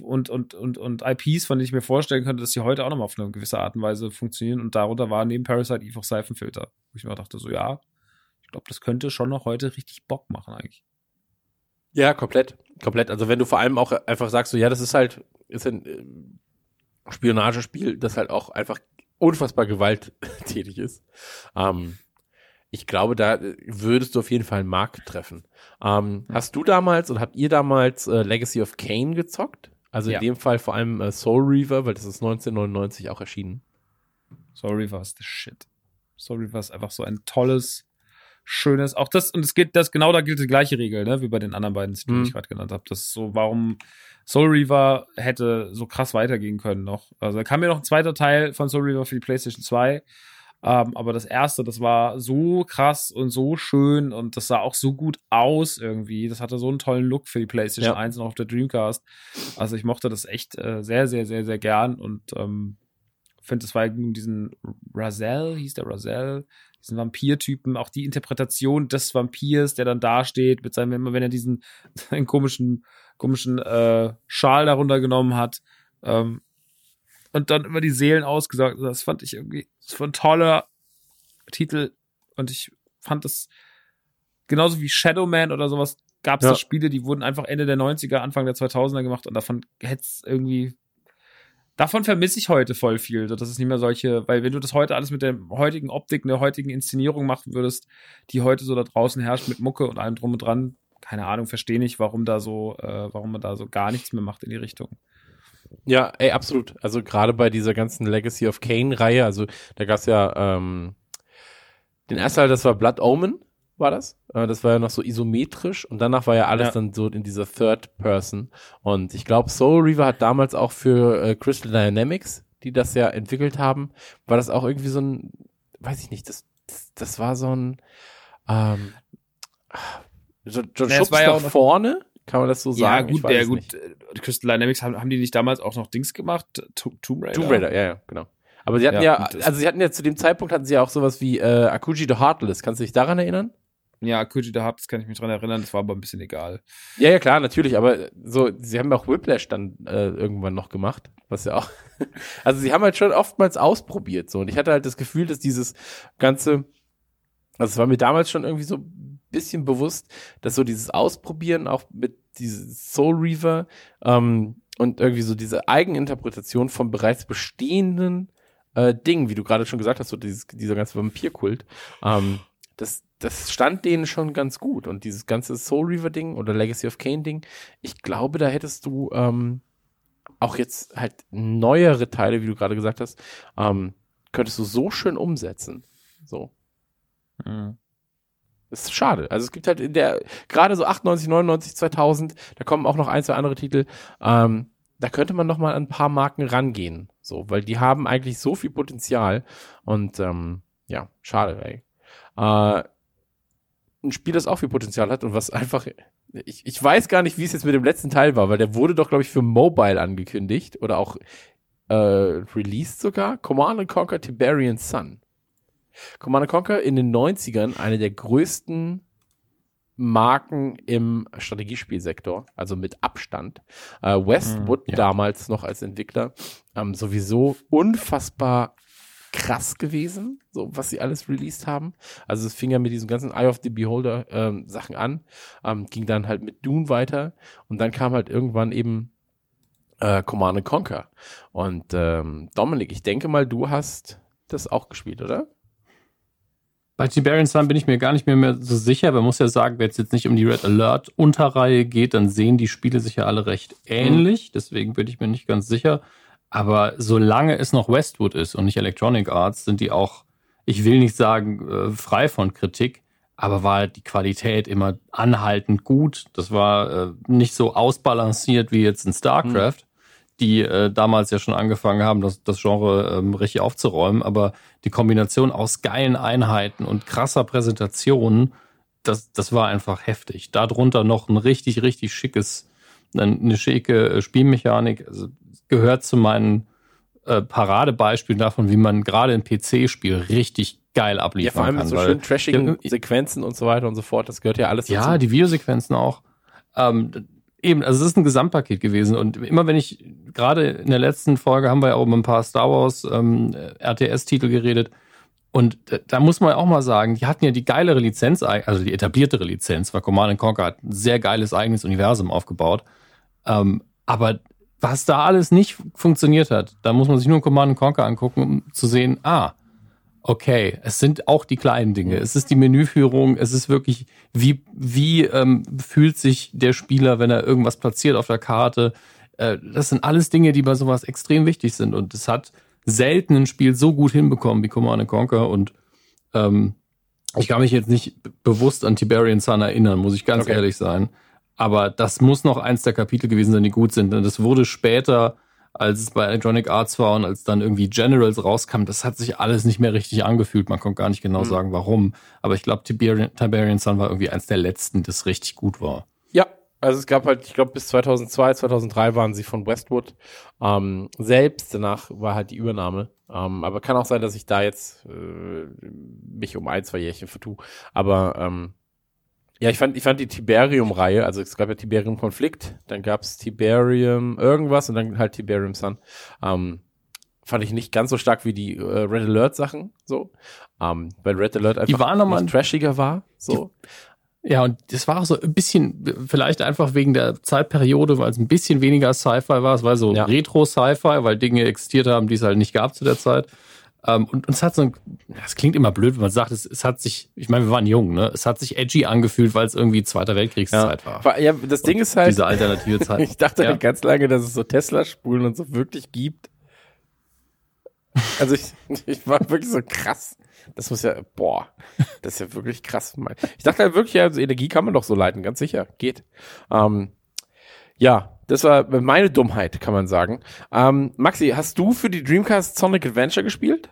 und, und, und, und IPs, von denen ich mir vorstellen könnte, dass die heute auch nochmal auf eine gewisse Art und Weise funktionieren. Und darunter war neben Parasite Eve auch Seifenfilter. Wo ich mir dachte, so ja, ich glaube, das könnte schon noch heute richtig Bock machen eigentlich. Ja, komplett. Komplett. Also wenn du vor allem auch einfach sagst, so ja, das ist halt, ist ein äh, Spionagespiel, das halt auch einfach unfassbar gewalttätig ist. Ähm, ich glaube, da würdest du auf jeden Fall einen Markt treffen. Ähm, hast du damals oder habt ihr damals äh, Legacy of Kane gezockt? Also Ja. in dem Fall vor allem äh, Soul Reaver, weil das ist 1999 auch erschienen. Sorry, was the shit. Sorry, was einfach so ein tolles, schönes, auch das, und es geht, das, genau da gilt die gleiche Regel, ne, wie bei den anderen beiden, die Mhm. ich gerade genannt habe. Das ist so, warum Soul Reaver hätte so krass weitergehen können noch. Also da kam ja noch ein zweiter Teil von Soul Reaver für die PlayStation 2, Ähm, aber das erste, das war so krass und so schön und das sah auch so gut aus irgendwie. Das hatte so einen tollen Look für die PlayStation Ja. 1 und auch auf der Dreamcast. Also ich mochte das echt äh, sehr, sehr, sehr, sehr gern und ähm, finde, es war irgendwie diesen Razel, hieß der Razel, diesen Vampir-Typen, auch die Interpretation des Vampirs, der dann dasteht, mit seinem, immer wenn er diesen seinen komischen, komischen äh, Schal darunter genommen hat, ähm, und dann über die Seelen ausgesagt. Das fand ich irgendwie, das war ein toller Titel und ich fand das genauso wie Shadow Man oder sowas gab es Ja. da Spiele, die wurden einfach Ende der 90er, Anfang der 2000er gemacht und davon hätte es irgendwie Davon vermisse ich heute voll viel, so dass es nicht mehr solche, weil wenn du das heute alles mit der heutigen Optik, der heutigen Inszenierung machen würdest, die heute so da draußen herrscht mit Mucke und allem drum und dran, keine Ahnung, verstehe nicht, warum da so, äh, warum man da so gar nichts mehr macht in die Richtung. Ja, ey, absolut. Also gerade bei dieser ganzen Legacy of Kane-Reihe, also da gab's ja ähm, den ersten Teil, das war Blood Omen, war das? Äh, das war ja noch so isometrisch und danach war ja alles Ja. dann so in dieser Third Person. Und ich glaube, Soul Reaver hat damals auch für äh, Crystal Dynamics, die das ja entwickelt haben, war das auch irgendwie so ein, weiß ich nicht, das, das, das war so ein ähm, so, so Ja, war ja auch vorne, kann man das so sagen? ja, gut, ja, gut. nicht. äh, Crystal Dynamics haben, haben die nicht damals auch noch Dings gemacht? To Tomb Raider? Tomb Raider, ja, ja, genau. Aber sie hatten Ja, ja, also sie hatten ja zu dem Zeitpunkt hatten sie ja auch sowas wie äh, Akuji the Heartless. Kannst du dich daran erinnern? Ja, Kuji the Heart, das kann ich mich dran erinnern, das war aber ein bisschen egal. Ja, ja, klar, natürlich, aber so, sie haben ja auch Whiplash dann äh, irgendwann noch gemacht, was ja auch, also sie haben halt schon oftmals ausprobiert, so, und ich hatte halt das Gefühl, dass dieses ganze, also es war mir damals schon irgendwie so bisschen bewusst, dass so dieses Ausprobieren auch mit dieses Soul Reaver ähm, und irgendwie so diese Eigeninterpretation von bereits bestehenden äh, Dingen, wie du gerade schon gesagt hast, so dieses, dieser ganze Vampirkult, ähm, das, das stand denen schon ganz gut. Und dieses ganze Soul Reaver Ding oder Legacy of Kane Ding, ich glaube, da hättest du ähm, auch jetzt halt neuere Teile, wie du gerade gesagt hast, ähm, könntest du so schön umsetzen. So. Das ist schade. Also es gibt halt in der, gerade so 98, 99, 2000, da kommen auch noch ein, zwei andere Titel, ähm, da könnte man noch mal an ein paar Marken rangehen. So, weil die haben eigentlich so viel Potenzial und ähm, ja, schade, ey. Äh, ein Spiel, das auch viel Potenzial hat und was einfach, ich, ich weiß gar nicht, wie es jetzt mit dem letzten Teil war, weil der wurde doch, glaube ich, für Mobile angekündigt oder auch äh, released sogar. Command and Conquer Tiberian Sun. Command and Conquer in den 90ern eine der größten Marken im Strategiespielsektor, also mit Abstand. Äh, Westwood ja. damals noch als Entwickler, ähm, sowieso unfassbar krass gewesen, so was sie alles released haben. Also es fing ja mit diesen ganzen Eye of the Beholder ähm, Sachen an, ähm, ging dann halt mit Dune weiter und dann kam halt irgendwann eben äh, Command and Conquer. Und ähm, Dominik, ich denke mal, du hast das auch gespielt, oder? Bei Tiberian Sun bin ich mir gar nicht mehr, mehr so sicher. Man muss ja sagen, wenn es jetzt nicht um die Red Alert Unterreihe geht, dann sehen die Spiele sich ja alle recht ähnlich. Deswegen bin ich mir nicht ganz sicher. Aber solange es noch Westwood ist und nicht Electronic Arts, sind die auch, ich will nicht sagen, äh, frei von Kritik, aber war die Qualität immer anhaltend gut. Das war äh, nicht so ausbalanciert wie jetzt in StarCraft, die äh, damals ja schon angefangen haben, das, das Genre ähm, richtig aufzuräumen. Aber die Kombination aus geilen Einheiten und krasser Präsentation, das, das war einfach heftig. Darunter noch ein richtig, richtig schickes, eine schicke äh, Spielmechanik. Also gehört zu meinen äh, Paradebeispielen davon, wie man gerade im PC-Spiel richtig geil Ja, abliefern vor allem kann. mit so weil- schön trashigen Ja, Sequenzen und so weiter und so fort. Das gehört ja alles ja, dazu. die Videosequenzen auch. Ähm, eben, also es ist ein Gesamtpaket gewesen. Und immer wenn ich, gerade in der letzten Folge haben wir ja auch über ein paar Star Wars ähm, RTS-Titel geredet. Und da, muss man auch mal sagen, die hatten ja die geilere Lizenz, also die etabliertere Lizenz, weil Command Conquer hat ein sehr geiles eigenes Universum aufgebaut. Ähm, aber was da alles nicht funktioniert hat, da muss man sich nur Command Conquer angucken, um zu sehen, ah, okay, es sind auch die kleinen Dinge. Es ist die Menüführung, es ist wirklich, wie, wie ähm, fühlt sich der Spieler, wenn er irgendwas platziert auf der Karte. Äh, das sind alles Dinge, die bei sowas extrem wichtig sind. Und es hat selten ein Spiel so gut hinbekommen wie Command Conquer. Und ähm, ich kann mich jetzt nicht bewusst an Tiberian Sun erinnern, muss ich ganz Okay. ehrlich sein. Aber das muss noch eins der Kapitel gewesen sein, die gut sind. Und das wurde später als es bei Electronic Arts war und als dann irgendwie Generals rauskam, das hat sich alles nicht mehr richtig angefühlt. Man konnte gar nicht genau mhm. sagen, warum. Aber ich glaube, Tiberian, Tiberian Sun war irgendwie eins der letzten, das richtig gut war. Ja, also es gab halt, ich glaube, bis 2002, 2003 waren sie von Westwood ähm, selbst. Danach war halt die Übernahme. Ähm, aber kann auch sein, dass ich da jetzt äh, mich um ein, zwei Jährchen vertue. Aber ähm, ja, ich fand, ich fand die Tiberium-Reihe, also es gab ja Tiberium-Konflikt, dann gab es Tiberium irgendwas und dann halt Tiberium Sun. Ähm, fand ich nicht ganz so stark wie die äh, Red Alert Sachen, so. Ähm, weil Red Alert einfach die war noch mal trashiger war, so. Ja, und das war auch so ein bisschen, vielleicht einfach wegen der Zeitperiode, weil es ein bisschen weniger Sci-Fi war. Es war so ja. Retro-Sci-Fi, weil Dinge existiert haben, die es halt nicht gab zu der Zeit. Ähm, und uns hat so ein, das klingt immer blöd, wenn man sagt, es, es hat sich, ich meine, wir waren jung, ne? Es hat sich edgy angefühlt, weil es irgendwie Zweiter Weltkriegszeit ja. war. Ja, das Ding und ist halt. Diese alternative Zeit. ich dachte ja. halt ganz lange, dass es so Tesla-Spulen und so wirklich gibt. Also ich, ich war wirklich so krass. Das muss ja, boah, das ist ja wirklich krass. Ich dachte halt wirklich, also Energie kann man doch so leiten, ganz sicher, geht. Ähm, ja, das war meine Dummheit, kann man sagen. Ähm, Maxi, hast du für die Dreamcast Sonic Adventure gespielt?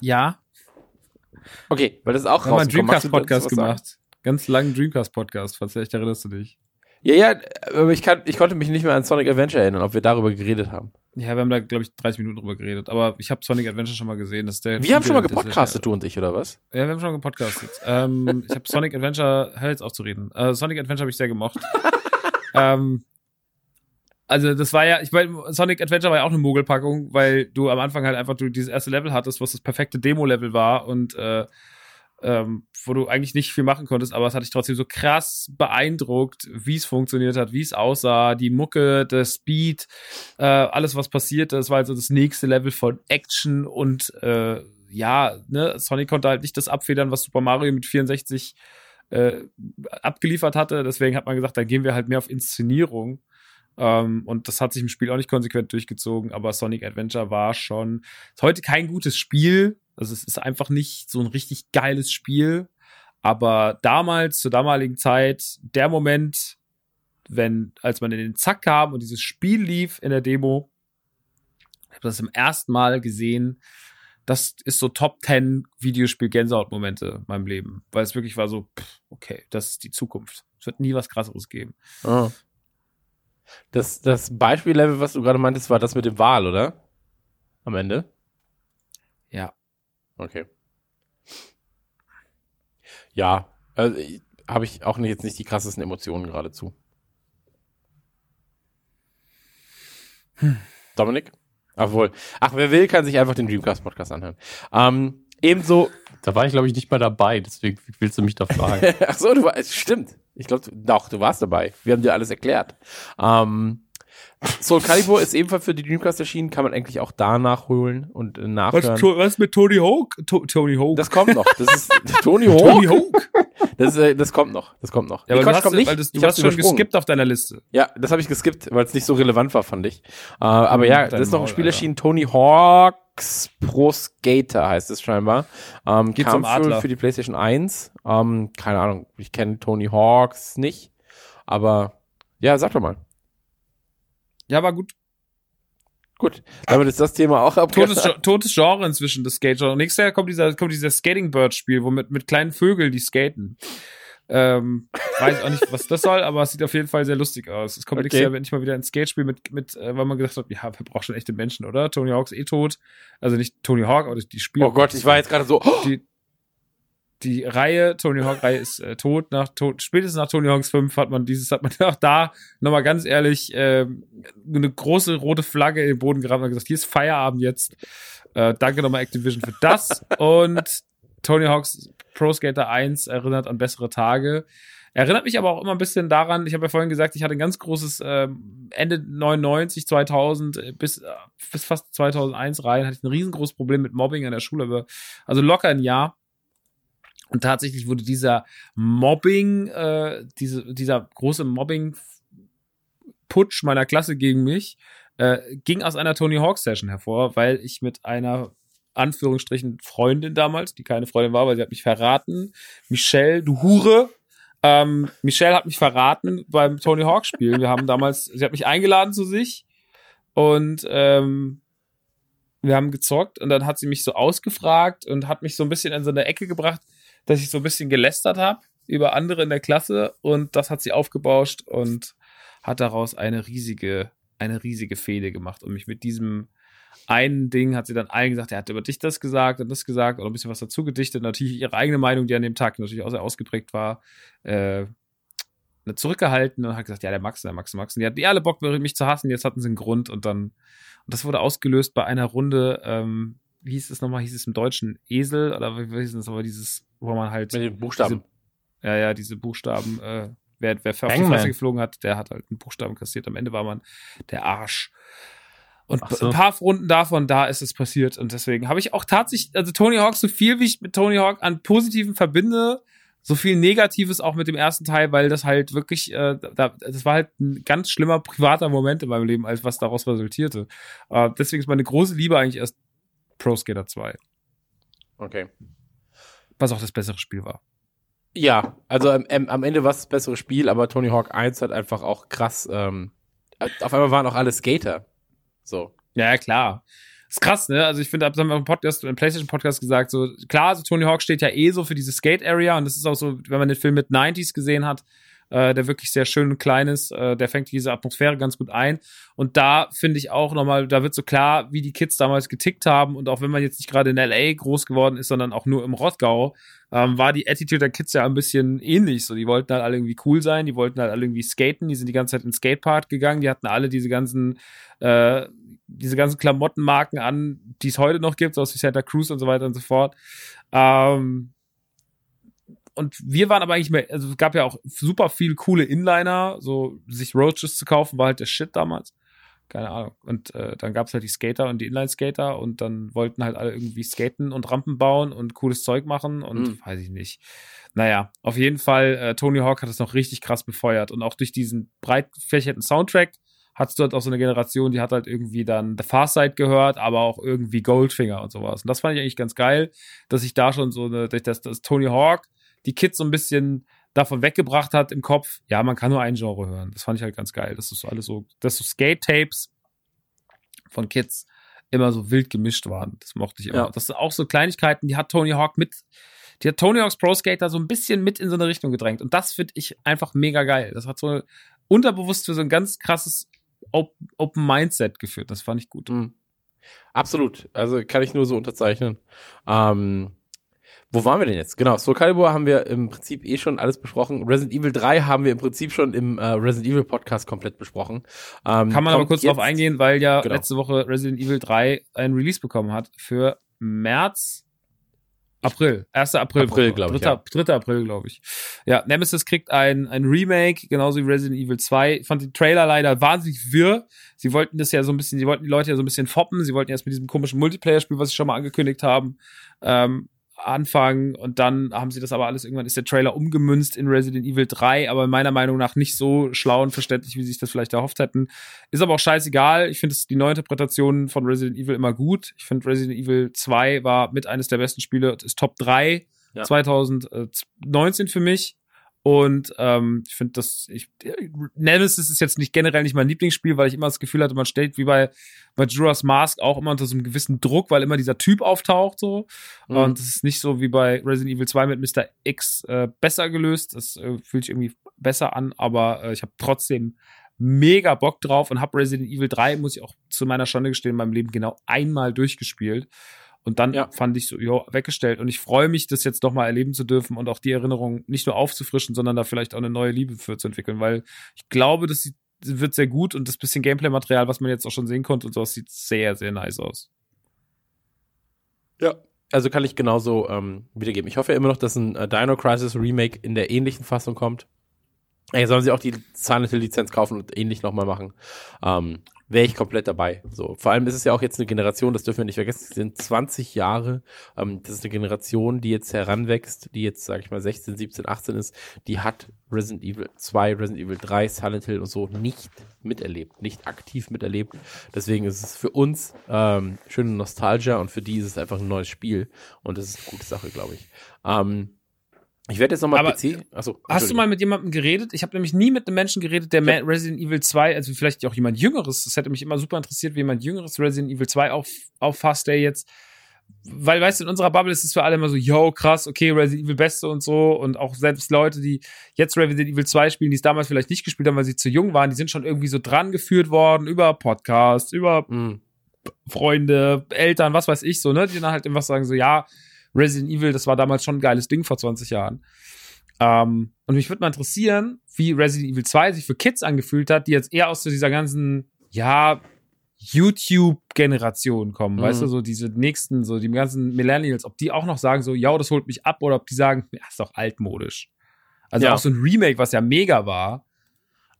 Ja. Okay, weil das ist auch. Wir haben einen Dreamcast-Podcast gemacht. Sagen? Ganz langen Dreamcast-Podcast, vielleicht erinnerst du dich. Ja, ja, aber ich, kann, ich konnte mich nicht mehr an Sonic Adventure erinnern, ob wir darüber geredet haben. Ja, wir haben da, glaube ich, 30 Minuten drüber geredet. Aber ich habe Sonic Adventure schon mal gesehen. Dass der wir haben schon mal gepodcastet, du und ich, oder was? Ja, wir haben schon mal gepodcastet. ähm, ich habe Sonic Adventure, hör jetzt auf zu reden. Äh, Sonic Adventure habe ich sehr gemocht. ähm, also das war ja, ich meine, Sonic Adventure war ja auch eine Mogelpackung, weil du am Anfang halt einfach du dieses erste Level hattest, was das perfekte Demo-Level war und äh, ähm, wo du eigentlich nicht viel machen konntest, aber es hat dich trotzdem so krass beeindruckt, wie es funktioniert hat, wie es aussah, die Mucke, der Speed, äh, alles, was passiert ist, war also das nächste Level von Action und äh, ja, ne, Sonic konnte halt nicht das abfedern, was Super Mario mit 64 äh, abgeliefert hatte. Deswegen hat man gesagt, da gehen wir halt mehr auf Inszenierung. Ähm, und das hat sich im Spiel auch nicht konsequent durchgezogen, aber Sonic Adventure war schon ist heute kein gutes Spiel, also es ist einfach nicht so ein richtig geiles Spiel. Aber damals, zur damaligen Zeit, der Moment, wenn, als man in den Zack kam und dieses Spiel lief in der Demo, ich habe das zum ersten Mal gesehen. Das ist so Top 10 Videospiel-Gänsehaut-Momente in meinem Leben. Weil es wirklich war so, okay, das ist die Zukunft. Es wird nie was krasseres geben. Oh. Das, das Beispiellevel, was du gerade meintest, war das mit dem Wal, oder? Am Ende? Ja. Okay. Ja, also habe ich auch nicht, jetzt nicht die krassesten Emotionen geradezu. Hm. Dominik? Ach wohl. Ach, wer will, kann sich einfach den Dreamcast-Podcast anhören. Ähm, ebenso. Da war ich, glaube ich, nicht mal dabei, deswegen willst du mich da fragen. Ach so, du warst, stimmt. Ich glaube, doch, du warst dabei. Wir haben dir alles erklärt. Ähm, Soul Calibur ist ebenfalls für die Dreamcast erschienen, kann man eigentlich auch da nachholen und äh, nachhören. Was, was mit Tony Hawk? To Tony Hawk. Das kommt noch. Das ist Tony Hawk. Tony Hawk. Das, äh, das kommt noch. Das kommt noch. Ja, aber Quatsch, kommt nicht. Weil das, du hast schon geskippt auf deiner Liste. Ja, das habe ich geskippt, weil es nicht so relevant war, fand ich. Uh, aber ja, das ist noch ein Spiel erschienen, Tony Hawks Pro Skater heißt es scheinbar. Ähm, Geht kam für, für die PlayStation 1. Ähm, keine Ahnung, ich kenne Tony Hawks nicht. Aber ja, sag doch mal. Ja, war gut. Gut, damit ist das Thema auch ab. Totes, totes Genre inzwischen, das Skate-Genre. Nächstes Jahr kommt dieser, kommt dieser Skating Bird-Spiel, wo mit, mit kleinen Vögeln die skaten. Ähm, weiß auch nicht, was das soll, aber es sieht auf jeden Fall sehr lustig aus. Es kommt okay. nächstes Jahr nicht mal wieder ein Skate-Spiel mit, mit äh, weil man gesagt hat, ja, wir brauchen schon echte Menschen, oder? Tony Hawk ist eh tot. Also nicht Tony Hawk, aber die Spiele. Oh Gott, ich war jetzt gerade so. Die, die Reihe, Tony Hawk Reihe ist äh, tot. Nach tot, spätestens nach Tony Hawks 5 hat man dieses, hat man auch da nochmal ganz ehrlich äh, eine große rote Flagge in den Boden gerammt und gesagt, hier ist Feierabend jetzt. Äh, danke nochmal Activision für das. und Tony Hawks Pro Skater 1 erinnert an bessere Tage. Erinnert mich aber auch immer ein bisschen daran, ich habe ja vorhin gesagt, ich hatte ein ganz großes äh, Ende 99, 2000 äh, bis, äh, bis fast 2001 rein, hatte ich ein riesengroßes Problem mit Mobbing an der Schule. Also locker ein Jahr. Und tatsächlich wurde dieser Mobbing, äh, diese, dieser große Mobbing-Putsch meiner Klasse gegen mich, äh, ging aus einer Tony Hawk Session hervor, weil ich mit einer Anführungsstrichen Freundin damals, die keine Freundin war, weil sie hat mich verraten, Michelle, du Hure, Ähm, Michelle hat mich verraten beim Tony Hawk Spiel. Wir haben damals, sie hat mich eingeladen zu sich und ähm, wir haben gezockt und dann hat sie mich so ausgefragt und hat mich so ein bisschen in so eine Ecke gebracht, dass ich so ein bisschen gelästert habe über andere in der Klasse und das hat sie aufgebauscht und hat daraus eine riesige, eine riesige Fehde gemacht und mich mit diesem einen Ding hat sie dann allen gesagt, er hat über dich das gesagt und das gesagt oder ein bisschen was dazu gedichtet. Natürlich ihre eigene Meinung, die an dem Tag natürlich auch sehr ausgeprägt war, äh, zurückgehalten und hat gesagt, ja, der Max, der Max, der Max. Und die hatten die alle Bock, mich zu hassen, jetzt hatten sie einen Grund und dann, und das wurde ausgelöst bei einer Runde, ähm, wie hieß es nochmal, hieß es im Deutschen Esel oder wie hieß es aber dieses, wo man halt. Mit den Buchstaben. Diese, ja, ja, diese Buchstaben, äh, wer, wer auf die Fresse geflogen hat, der hat halt einen Buchstaben kassiert. Am Ende war man der Arsch. Und so. ein paar Runden davon, da ist es passiert. Und deswegen habe ich auch tatsächlich, also Tony Hawk, so viel wie ich mit Tony Hawk an Positiven verbinde, so viel Negatives auch mit dem ersten Teil, weil das halt wirklich, äh, da, das war halt ein ganz schlimmer privater Moment in meinem Leben, als was daraus resultierte. Äh, deswegen ist meine große Liebe eigentlich erst Pro Skater 2. Okay. Was auch das bessere Spiel war. Ja, also ähm, am Ende war es das bessere Spiel, aber Tony Hawk 1 hat einfach auch krass, ähm, auf einmal waren auch alle Skater. So. Ja, ja, klar. ist krass, ne? Also ich finde, haben wir im Podcast, im PlayStation Podcast gesagt, so klar, so Tony Hawk steht ja eh so für diese Skate Area und das ist auch so, wenn man den Film mit 90s gesehen hat, äh, der wirklich sehr schön und klein ist, äh, der fängt diese Atmosphäre ganz gut ein. Und da finde ich auch nochmal, da wird so klar, wie die Kids damals getickt haben und auch wenn man jetzt nicht gerade in LA groß geworden ist, sondern auch nur im Rottgau, ähm, war die Attitude der Kids ja ein bisschen ähnlich. So, die wollten halt alle irgendwie cool sein, die wollten halt alle irgendwie skaten, die sind die ganze Zeit ins Skatepark gegangen, die hatten alle diese ganzen äh, diese ganzen Klamottenmarken an, die es heute noch gibt, so aus wie Santa Cruz und so weiter und so fort. Ähm, und wir waren aber eigentlich mehr, also es gab ja auch super viel coole Inliner, so sich Roaches zu kaufen, war halt der Shit damals. Keine Ahnung. Und äh, dann gab es halt die Skater und die Inline-Skater und dann wollten halt alle irgendwie skaten und Rampen bauen und cooles Zeug machen und mhm. weiß ich nicht. Naja, auf jeden Fall, äh, Tony Hawk hat das noch richtig krass befeuert und auch durch diesen breit gefächerten Soundtrack hattest du halt auch so eine Generation, die hat halt irgendwie dann The Far Side gehört, aber auch irgendwie Goldfinger und sowas. Und das fand ich eigentlich ganz geil, dass ich da schon so eine, dass, dass Tony Hawk die Kids so ein bisschen davon weggebracht hat im Kopf, ja, man kann nur ein Genre hören. Das fand ich halt ganz geil. Das ist so alles so, dass so Skate-Tapes von Kids immer so wild gemischt waren. Das mochte ich immer. Ja. Das sind auch so Kleinigkeiten, die hat Tony Hawk mit, die hat Tony Hawk's Pro Skater so ein bisschen mit in so eine Richtung gedrängt. Und das finde ich einfach mega geil. Das hat so unterbewusst für so ein ganz krasses Open Mindset geführt. Das fand ich gut. Mhm. Absolut. Also kann ich nur so unterzeichnen. Ähm, wo waren wir denn jetzt? Genau, Soul Calibur haben wir im Prinzip eh schon alles besprochen. Resident Evil 3 haben wir im Prinzip schon im äh, Resident Evil Podcast komplett besprochen. Ähm, Kann man aber kurz drauf eingehen, weil ja genau. letzte Woche Resident Evil 3 ein Release bekommen hat für März April, 1. April, April glaube ich. 3. Ja. 3. April, glaube ich. Ja, Nemesis kriegt ein, ein Remake, genauso wie Resident Evil 2. Ich fand den Trailer leider wahnsinnig wirr. Sie wollten das ja so ein bisschen, sie wollten die Leute ja so ein bisschen foppen. Sie wollten erst mit diesem komischen Multiplayer-Spiel, was sie schon mal angekündigt haben, ähm, anfangen und dann haben sie das aber alles irgendwann ist der Trailer umgemünzt in Resident Evil 3, aber meiner Meinung nach nicht so schlau und verständlich, wie sie sich das vielleicht erhofft hätten. Ist aber auch scheißegal. Ich finde die Neuinterpretation von Resident Evil immer gut. Ich finde Resident Evil 2 war mit eines der besten Spiele, ist Top 3 ja. 2019 für mich. Und ähm, ich finde das, ich, Nemesis ist jetzt nicht generell nicht mein Lieblingsspiel, weil ich immer das Gefühl hatte, man steht wie bei Majora's Mask auch immer unter so einem gewissen Druck, weil immer dieser Typ auftaucht so. Mhm. Und das ist nicht so wie bei Resident Evil 2 mit Mr. X äh, besser gelöst. Das äh, fühlt sich irgendwie besser an, aber äh, ich habe trotzdem mega Bock drauf und habe Resident Evil 3, muss ich auch zu meiner Schande gestehen, in meinem Leben genau einmal durchgespielt. Und dann ja. fand ich so, jo, weggestellt. Und ich freue mich, das jetzt doch mal erleben zu dürfen und auch die Erinnerung nicht nur aufzufrischen, sondern da vielleicht auch eine neue Liebe für zu entwickeln, weil ich glaube, das wird sehr gut und das bisschen Gameplay-Material, was man jetzt auch schon sehen konnte und so, sieht sehr, sehr nice aus. Ja, also kann ich genauso ähm, wiedergeben. Ich hoffe ja immer noch, dass ein äh, Dino Crisis Remake in der ähnlichen Fassung kommt. Ey, sollen sie auch die Silent Hill Lizenz kaufen und ähnlich nochmal machen. Ähm, wäre ich komplett dabei. So, vor allem ist es ja auch jetzt eine Generation, das dürfen wir nicht vergessen, es sind 20 Jahre. Ähm, das ist eine Generation, die jetzt heranwächst, die jetzt, sag ich mal, 16, 17, 18 ist, die hat Resident Evil 2, Resident Evil 3, Silent Hill und so nicht miterlebt, nicht aktiv miterlebt. Deswegen ist es für uns ähm, schöne Nostalgia und für die ist es einfach ein neues Spiel und das ist eine gute Sache, glaube ich. Ähm, Ich werde jetzt nochmal PC. Achso, Hast du mal mit jemandem geredet? Ich habe nämlich nie mit einem Menschen geredet, der Ja. Resident Evil 2, also vielleicht auch jemand Jüngeres, das hätte mich immer super interessiert, wie jemand Jüngeres Resident Evil 2 auf, auffasst, der jetzt, weil, weißt du, in unserer Bubble ist es für alle immer so, yo, krass, okay, Resident Evil Beste und so und auch selbst Leute, die jetzt Resident Evil 2 spielen, die es damals vielleicht nicht gespielt haben, weil sie zu jung waren, die sind schon irgendwie so dran geführt worden über Podcasts, über Hm. Freunde, Eltern, was weiß ich, so, ne, die dann halt immer sagen so, ja, Resident Evil, das war damals schon ein geiles Ding vor 20 Jahren. Ähm, und mich würde mal interessieren, wie Resident Evil 2 sich für Kids angefühlt hat, die jetzt eher aus dieser ganzen, ja, YouTube-Generation kommen, Mhm. weißt du, so diese nächsten, so die ganzen Millennials, ob die auch noch sagen so, ja, das holt mich ab, oder ob die sagen, ja, ist doch altmodisch. Also Ja. auch so ein Remake, was ja mega war,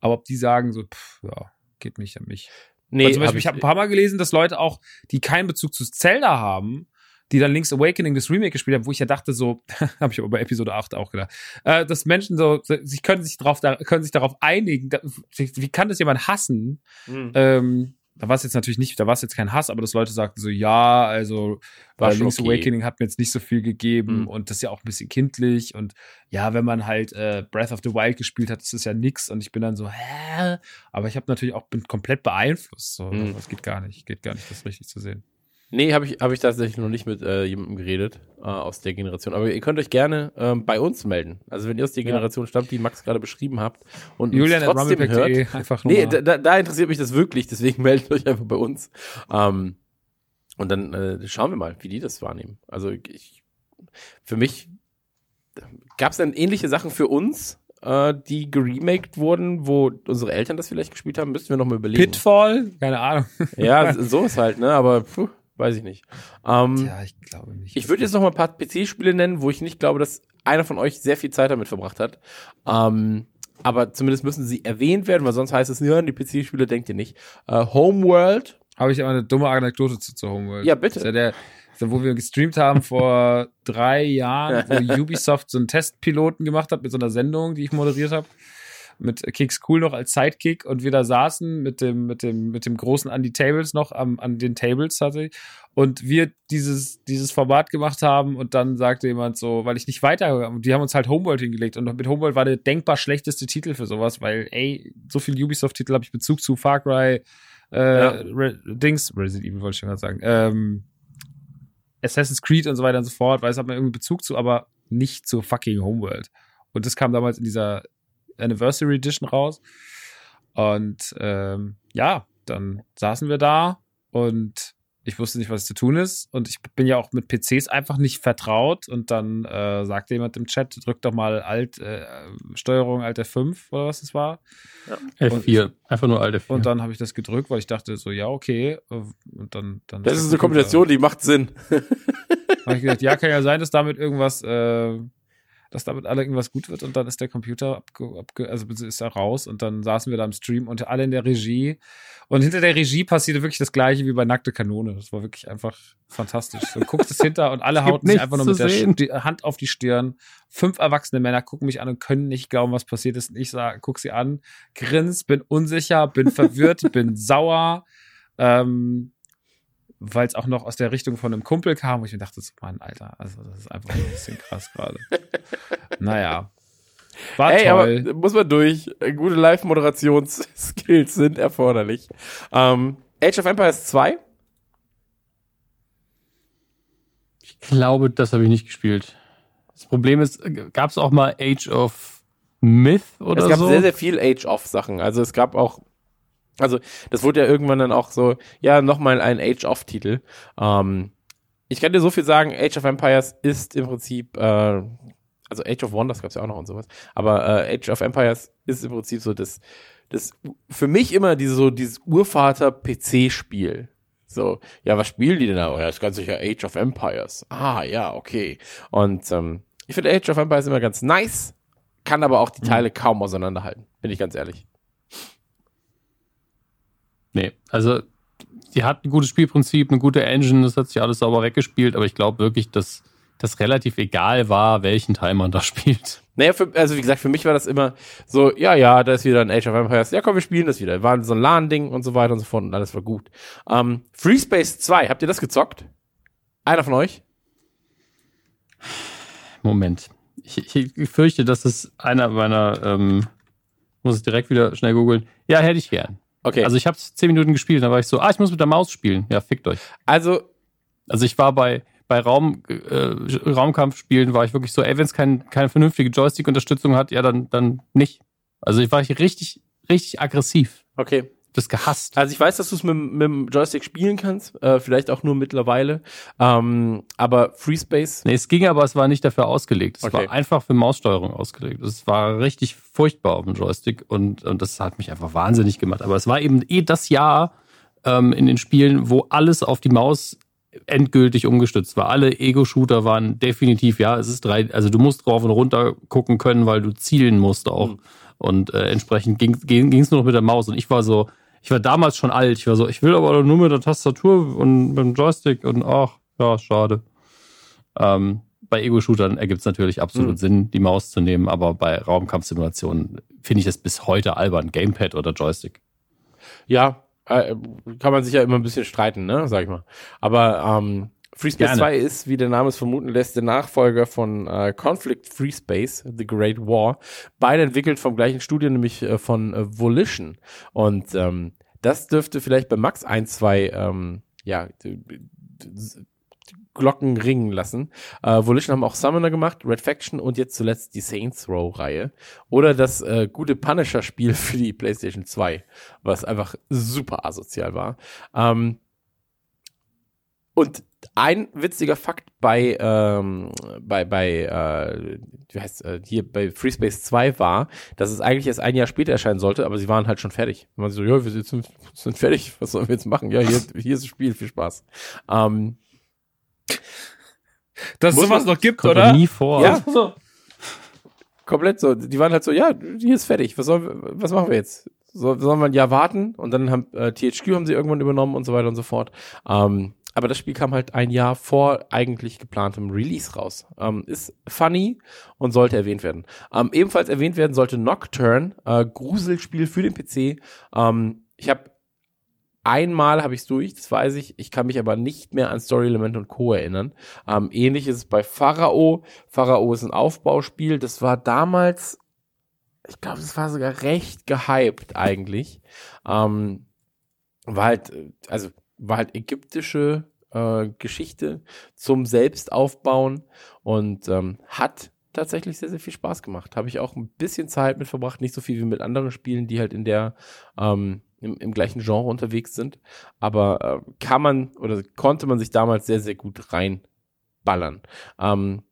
aber ob die sagen so, pff, ja, geht mich an mich. Nee, Weil zum hab Beispiel, ich habe ein paar Mal gelesen, dass Leute auch, die keinen Bezug zu Zelda haben, die dann Link's Awakening das Remake gespielt haben, wo ich ja dachte so, habe ich aber bei Episode 8 auch gedacht, äh, dass Menschen so, sie können sich drauf, da, können sich darauf einigen, da, wie kann das jemand hassen? Hm. Ähm, da war es jetzt natürlich nicht, da war es jetzt kein Hass, aber dass Leute sagten so, ja, also War äh, Link's okay. Awakening hat mir jetzt nicht so viel gegeben Mhm. und das ist ja auch ein bisschen kindlich und ja, wenn man halt äh, Breath of the Wild gespielt hat, ist das ja nix und ich bin dann so, hä? Aber ich habe natürlich auch bin komplett beeinflusst. So, Mhm. das geht gar nicht, geht gar nicht, das richtig zu sehen. Nee, habe ich, hab ich tatsächlich noch nicht mit äh, jemandem geredet äh, aus der Generation. Aber ihr könnt euch gerne ähm, bei uns melden. Also wenn ihr aus der Ja. Generation stammt, die Max gerade beschrieben habt und uns Julian at trotzdem hört. rumblepack.de einfach Nee, da, da, interessiert mich das wirklich, deswegen meldet euch einfach bei uns. Ähm, und dann äh, schauen wir mal, wie die das wahrnehmen. Also ich, für mich gab es dann ähnliche Sachen für uns, äh, die geremaked wurden, wo unsere Eltern das vielleicht gespielt haben, müssten wir noch mal überlegen. Pitfall? Keine Ahnung. Ja, so ist halt, ne? Aber puh, weiß ich nicht. Ähm, Ja, ich glaube nicht. ich würde jetzt noch mal ein paar PC-Spiele nennen, wo ich nicht glaube, dass einer von euch sehr viel Zeit damit verbracht hat. Ähm, aber zumindest müssen sie erwähnt werden, weil sonst heißt es, ja, die PC-Spiele denkt ihr nicht. Äh, Homeworld, Habe ich aber eine dumme Anekdote zu, zu Homeworld. Ja, bitte. Das ist ja der, ja, wo wir gestreamt haben vor drei Jahren, wo Ubisoft so einen Testpiloten gemacht hat mit so einer Sendung, die ich moderiert habe. Mit Kicks Cool noch als Sidekick und wir da saßen mit dem, mit dem, mit dem großen an die Tables noch, am, an den Tables tatsächlich. Und wir dieses, dieses Format gemacht haben und dann sagte jemand so, weil ich nicht weiter, die haben uns halt Homeworld hingelegt und mit Homeworld war der denkbar schlechteste Titel für sowas, weil, ey, so viel Ubisoft-Titel habe ich Bezug zu Far Cry, äh, Ja. Re Dings, Resident Evil wollte ich schon gerade sagen, ähm, Assassin's Creed und so weiter und so fort, weil es hat man irgendwie Bezug zu, aber nicht zu fucking Homeworld. Und das kam damals in dieser Anniversary Edition raus. Und ähm, ja, dann saßen wir da und ich wusste nicht, was zu tun ist. Und ich bin ja auch mit PCs einfach nicht vertraut. Und dann äh, sagte jemand im Chat, drück doch mal Alt, äh, Steuerung Alt F5 oder was es war. F4. Einfach nur alte 4. Und dann habe ich das gedrückt, weil ich dachte so, ja, okay. Und dann, dann das ist eine Kombination, die macht Sinn. habe ich gedacht, ja, kann ja sein, dass damit irgendwas, äh, dass damit alle irgendwas gut wird und dann ist der Computer abge, abge also ist er raus und dann saßen wir da im Stream und alle in der Regie und hinter der Regie passierte wirklich das gleiche wie bei Nackte Kanone. Das war wirklich einfach fantastisch. Du guckst es hinter und alle hauten sich einfach nur mit der sehen. Sti- Hand auf die Stirn. Fünf erwachsene Männer gucken mich an und können nicht glauben, was passiert ist. Und ich sag, guck sie an, grins, bin unsicher, bin verwirrt, bin sauer. Ähm, weil es auch noch aus der Richtung von einem Kumpel kam, wo ich mir dachte, so, Mann, Alter, also das ist einfach ein bisschen krass gerade. naja. War Ey, toll. aber muss man durch. Äh, Gute Live-Moderations-Skills sind erforderlich. Ähm, Age of Empires 2? Ich glaube, das habe ich nicht gespielt. Das Problem ist, gab es auch mal Age of Myth oder es gab so? sehr, sehr viel Age-of-Sachen. Also es gab auch, also das wurde ja irgendwann dann auch so, ja, nochmal ein Age-of-Titel. Ähm, ich kann dir so viel sagen, Age of Empires ist im Prinzip, äh, also Age of Wonders gab es ja auch noch und sowas, aber äh, Age of Empires ist im Prinzip so das, das für mich immer diese, so dieses Urvater-PC-Spiel. So, ja, was spielen die denn da? Oh, ja, das ist ganz sicher Age of Empires. Ah, ja, okay. Und ähm, ich finde Age of Empires immer ganz nice, kann aber auch die Teile kaum auseinanderhalten, bin ich ganz ehrlich. Nee, also die hat ein gutes Spielprinzip, eine gute Engine, das hat sich alles sauber weggespielt, aber ich glaube wirklich, dass das relativ egal war, welchen Teil man da spielt. Naja, für, also wie gesagt, für mich war das immer so, ja, ja, da ist wieder ein Age of Empires. Ja, komm, wir spielen das wieder. War so ein LAN-Ding und so weiter und so fort und alles war gut. Ähm, Free Space 2, habt ihr das gezockt? Einer von euch? Moment. ich, ich fürchte, das ist einer meiner, ähm, muss ich direkt wieder schnell googeln. Ja, hätte ich gern. Okay. Also ich habe zehn Minuten gespielt, dann war ich so, ah, ich muss mit der Maus spielen. Ja, fickt euch. Also, Also ich war bei, bei Raum, äh, Raumkampfspielen war ich wirklich so, ey, wenn es kein, keine vernünftige Joystick-Unterstützung hat, ja, dann, dann nicht. Also ich war ich richtig, richtig aggressiv. okay. Das gehasst. Also ich weiß, dass du es mit, mit dem Joystick spielen kannst, äh, vielleicht auch nur mittlerweile. Ähm, aber FreeSpace, Nee, es ging, aber es war nicht dafür ausgelegt. Es Okay. war einfach für Maussteuerung ausgelegt. Es war richtig furchtbar auf dem Joystick und, und das hat mich einfach wahnsinnig gemacht. Aber es war eben eh das Jahr ähm, in den Spielen, wo alles auf die Maus endgültig umgestützt war. Alle Ego-Shooter waren definitiv, ja, es ist drei, also du musst drauf und runter gucken können, weil du zielen musst auch. Mhm. Und äh, entsprechend ging es nur noch mit der Maus. Und ich war so, ich war damals schon alt. Ich war so, ich will aber nur mit der Tastatur und mit dem Joystick und ach, ja, schade. Ähm, bei Ego-Shootern ergibt es natürlich absolut Mhm. Sinn, die Maus zu nehmen, aber bei Raumkampfsimulationen finde ich das bis heute albern. Gamepad oder Joystick. ja, äh, kann man sich ja immer ein bisschen streiten, ne, sag ich mal. Aber ähm, FreeSpace Gerne. 2 ist, wie der Name es vermuten lässt, der Nachfolger von äh, Conflict FreeSpace, The Great War. Beide entwickelt vom gleichen Studio, nämlich äh, von äh, Volition. Und ähm, das dürfte vielleicht bei Max ein, zwei ähm, ja, Glocken ringen lassen. Äh, Volition haben auch Summoner gemacht, Red Faction und jetzt zuletzt die Saints Row-Reihe. Oder das äh, gute Punisher-Spiel für die PlayStation 2, was einfach super asozial war. Ähm, und ein witziger Fakt bei, ähm, bei, bei äh, wie heißt, äh, hier bei FreeSpace 2 war, dass es eigentlich erst ein Jahr später erscheinen sollte, aber sie waren halt schon fertig. Und man so, ja, wir sind, sind fertig, was sollen wir jetzt machen? Ja, hier, hier ist das Spiel, viel Spaß. Ähm, Dass es Muss sowas man- noch gibt, Kommt oder? nie vor. ja, so. Komplett so. Die waren halt so, ja, hier ist fertig. Was, sollen wir, was machen wir jetzt? So, sollen wir ein Jahr warten? Und dann haben äh, THQ haben sie irgendwann übernommen und so weiter und so fort. Ähm, aber das Spiel kam halt ein Jahr vor eigentlich geplantem Release raus. Ähm, ist funny und sollte erwähnt werden. Ähm, ebenfalls erwähnt werden sollte Nocturne, äh, Gruselspiel für den PC. Ähm, ich habe einmal habe ich es durch, das weiß ich. Ich kann mich aber nicht mehr an Story Element und Co. erinnern. Ähm, ähnlich ist es bei Pharao. Pharao ist ein Aufbauspiel. Das war damals, ich glaube, das war sogar recht gehypt eigentlich. Ähm, war halt, äh, also war halt ägyptische äh, Geschichte zum Selbstaufbauen und ähm, hat tatsächlich sehr, sehr viel Spaß gemacht. Habe ich auch ein bisschen Zeit mit verbracht, nicht so viel wie mit anderen Spielen, die halt in der ähm, im, im gleichen Genre unterwegs sind. Aber äh, kann man oder konnte man sich damals sehr, sehr gut reinballern. Ähm,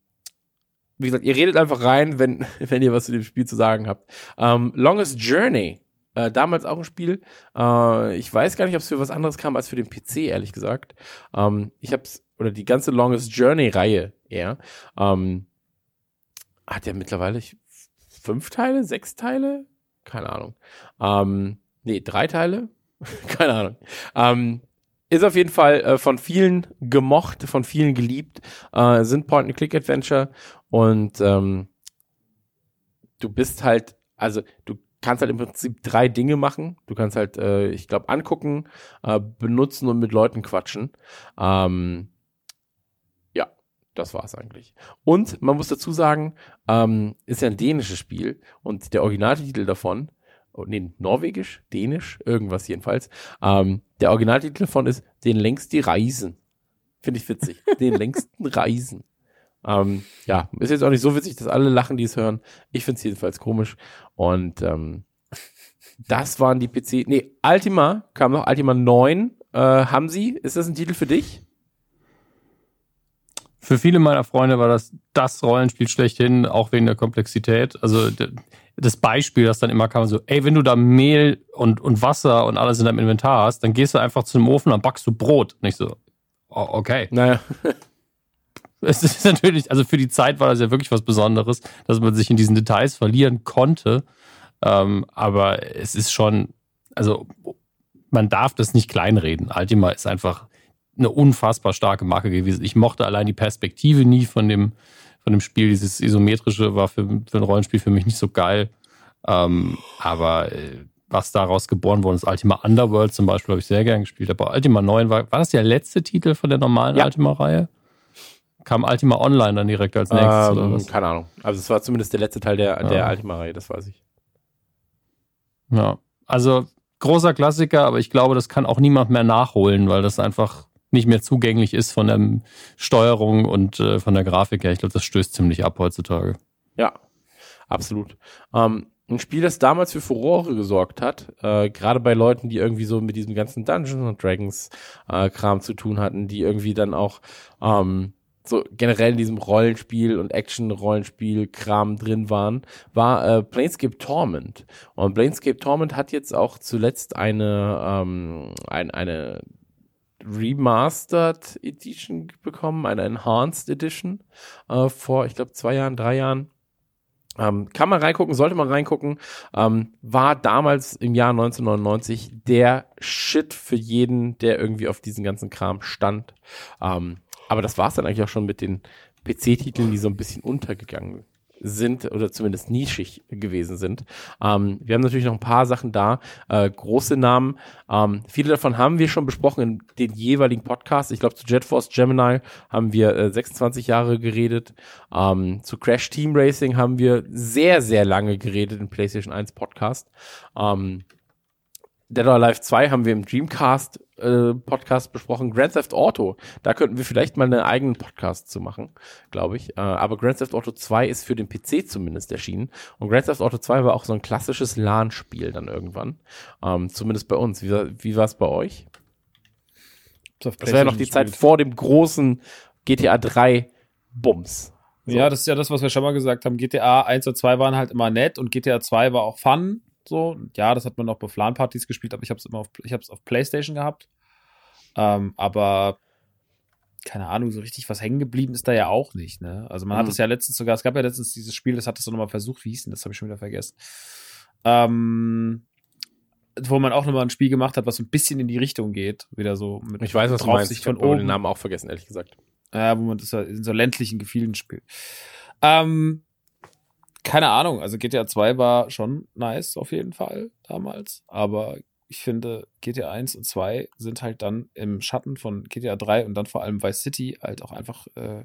wie gesagt, ihr redet einfach rein, wenn, wenn ihr was zu dem Spiel zu sagen habt. Ähm, Longest Journey, äh, damals auch ein Spiel. Äh, ich weiß gar nicht, ob es für was anderes kam als für den PC, ehrlich gesagt. Ähm, ich hab's, oder die ganze Longest Journey-Reihe eher, ähm, hat ja mittlerweile fünf Teile, sechs Teile? Keine Ahnung. Ähm, nee, drei Teile? Keine Ahnung. Ähm, ist auf jeden Fall äh, von vielen gemocht, von vielen geliebt, äh, sind Point-and-Click-Adventure und ähm, du bist halt, also du kannst halt im Prinzip drei Dinge machen. Du kannst halt, äh, ich glaube, angucken, äh, benutzen und mit Leuten quatschen. Ähm, ja, das war's eigentlich. Und man muss dazu sagen, ähm, ist ja ein dänisches Spiel und der Originaltitel davon, oh, nee, norwegisch, dänisch, irgendwas jedenfalls, ähm, der Originaltitel davon ist Den längst die Reisen. Finde ich witzig. Den längsten Reisen. Ähm, ja, ist jetzt auch nicht so witzig, dass alle lachen, die es hören. Ich finde es jedenfalls komisch. Und ähm, das waren die PC. Nee, Ultima kam noch, Ultima 9. Äh, haben sie? Ist das ein Titel für dich? Für viele meiner Freunde war das das Rollenspiel schlechthin, auch wegen der Komplexität. Also das Beispiel, das dann immer kam, so, ey, wenn du da Mehl und, und Wasser und alles in deinem Inventar hast, dann gehst du einfach zu einem Ofen und backst du Brot. Nicht so, oh, okay. Naja. Es ist natürlich, also für die Zeit war das ja wirklich was Besonderes, dass man sich in diesen Details verlieren konnte. Ähm, aber es ist schon, also man darf das nicht kleinreden. Ultima ist einfach eine unfassbar starke Marke gewesen. Ich mochte allein die Perspektive nie von dem, von dem Spiel. Dieses isometrische war für, für ein Rollenspiel für mich nicht so geil. Ähm, aber äh, was daraus geboren worden ist, Ultima Underworld zum Beispiel, habe ich sehr gern gespielt. Aber Ultima 9 war, war das der letzte Titel von der normalen Ja. Ultima-Reihe? Kam Ultima Online dann direkt als nächstes Ähm, oder was? keine Ahnung. Also es war zumindest der letzte Teil der, der Ah. Ultima-Reihe, das weiß ich. Ja. Also großer Klassiker, aber ich glaube, das kann auch niemand mehr nachholen, weil das einfach nicht mehr zugänglich ist von der Steuerung und äh, von der Grafik her. Ich glaube, das stößt ziemlich ab heutzutage. Ja, absolut. Ähm, ein Spiel, das damals für Furore gesorgt hat, äh, gerade bei Leuten, die irgendwie so mit diesem ganzen Dungeons and Dragons äh, Kram zu tun hatten, die irgendwie dann auch ähm, so generell in diesem Rollenspiel und Action-Rollenspiel-Kram drin waren, war äh, Planescape Torment. Und Planescape Torment hat jetzt auch zuletzt eine, ähm, ein, eine Remastered Edition bekommen, eine Enhanced Edition äh, vor, ich glaube, zwei Jahren, drei Jahren. Ähm, kann man reingucken, sollte man reingucken. Ähm, war damals im Jahr 1999 der Shit für jeden, der irgendwie auf diesen ganzen Kram stand. Ähm, aber das war es dann eigentlich auch schon mit den PC-Titeln, die so ein bisschen untergegangen sind oder zumindest nischig gewesen sind. Ähm, wir haben natürlich noch ein paar Sachen da, äh, große Namen. Ähm, viele davon haben wir schon besprochen in den jeweiligen Podcasts. Ich glaube, zu Jet Force Gemini haben wir äh, 26 Jahre geredet. Ähm, zu Crash Team Racing haben wir sehr, sehr lange geredet im PlayStation 1 Podcast. Ähm, Dead or Alive 2 haben wir im Dreamcast äh, Podcast besprochen. Grand Theft Auto, da könnten wir vielleicht mal einen eigenen Podcast zu machen, glaube ich. Äh, aber Grand Theft Auto 2 ist für den PC zumindest erschienen. Und Grand Theft Auto 2 war auch so ein klassisches LAN-Spiel dann irgendwann. Ähm, zumindest bei uns. Wie, war- wie war es bei euch? Das wäre ja noch die Zeit vor dem großen GTA 3 Bums. So. Ja, das ist ja das, was wir schon mal gesagt haben. GTA 1 und 2 waren halt immer nett und GTA 2 war auch fun. So, ja, das hat man auch bei LAN-Partys gespielt, aber ich habe es immer auf, ich hab's auf PlayStation gehabt. Ähm, aber keine Ahnung, so richtig was hängen geblieben ist da ja auch nicht. Ne? Also man hat Mhm. es ja letztens sogar, es gab ja letztens dieses Spiel, das hat es so nochmal versucht, wie hieß denn das, habe ich schon wieder vergessen. Ähm, wo man auch nochmal ein Spiel gemacht hat, was so ein bisschen in die Richtung geht, wieder so mit Ich weiß, was du meinst. Ich habe den. Namen auch vergessen, ehrlich gesagt. Ja, wo man das ja in so ländlichen Gefilden spielt. Ähm, keine Ahnung, also GTA 2 war schon nice auf jeden Fall damals, aber ich finde GTA 1 und 2 sind halt dann im Schatten von GTA 3 und dann vor allem Vice City halt auch einfach äh,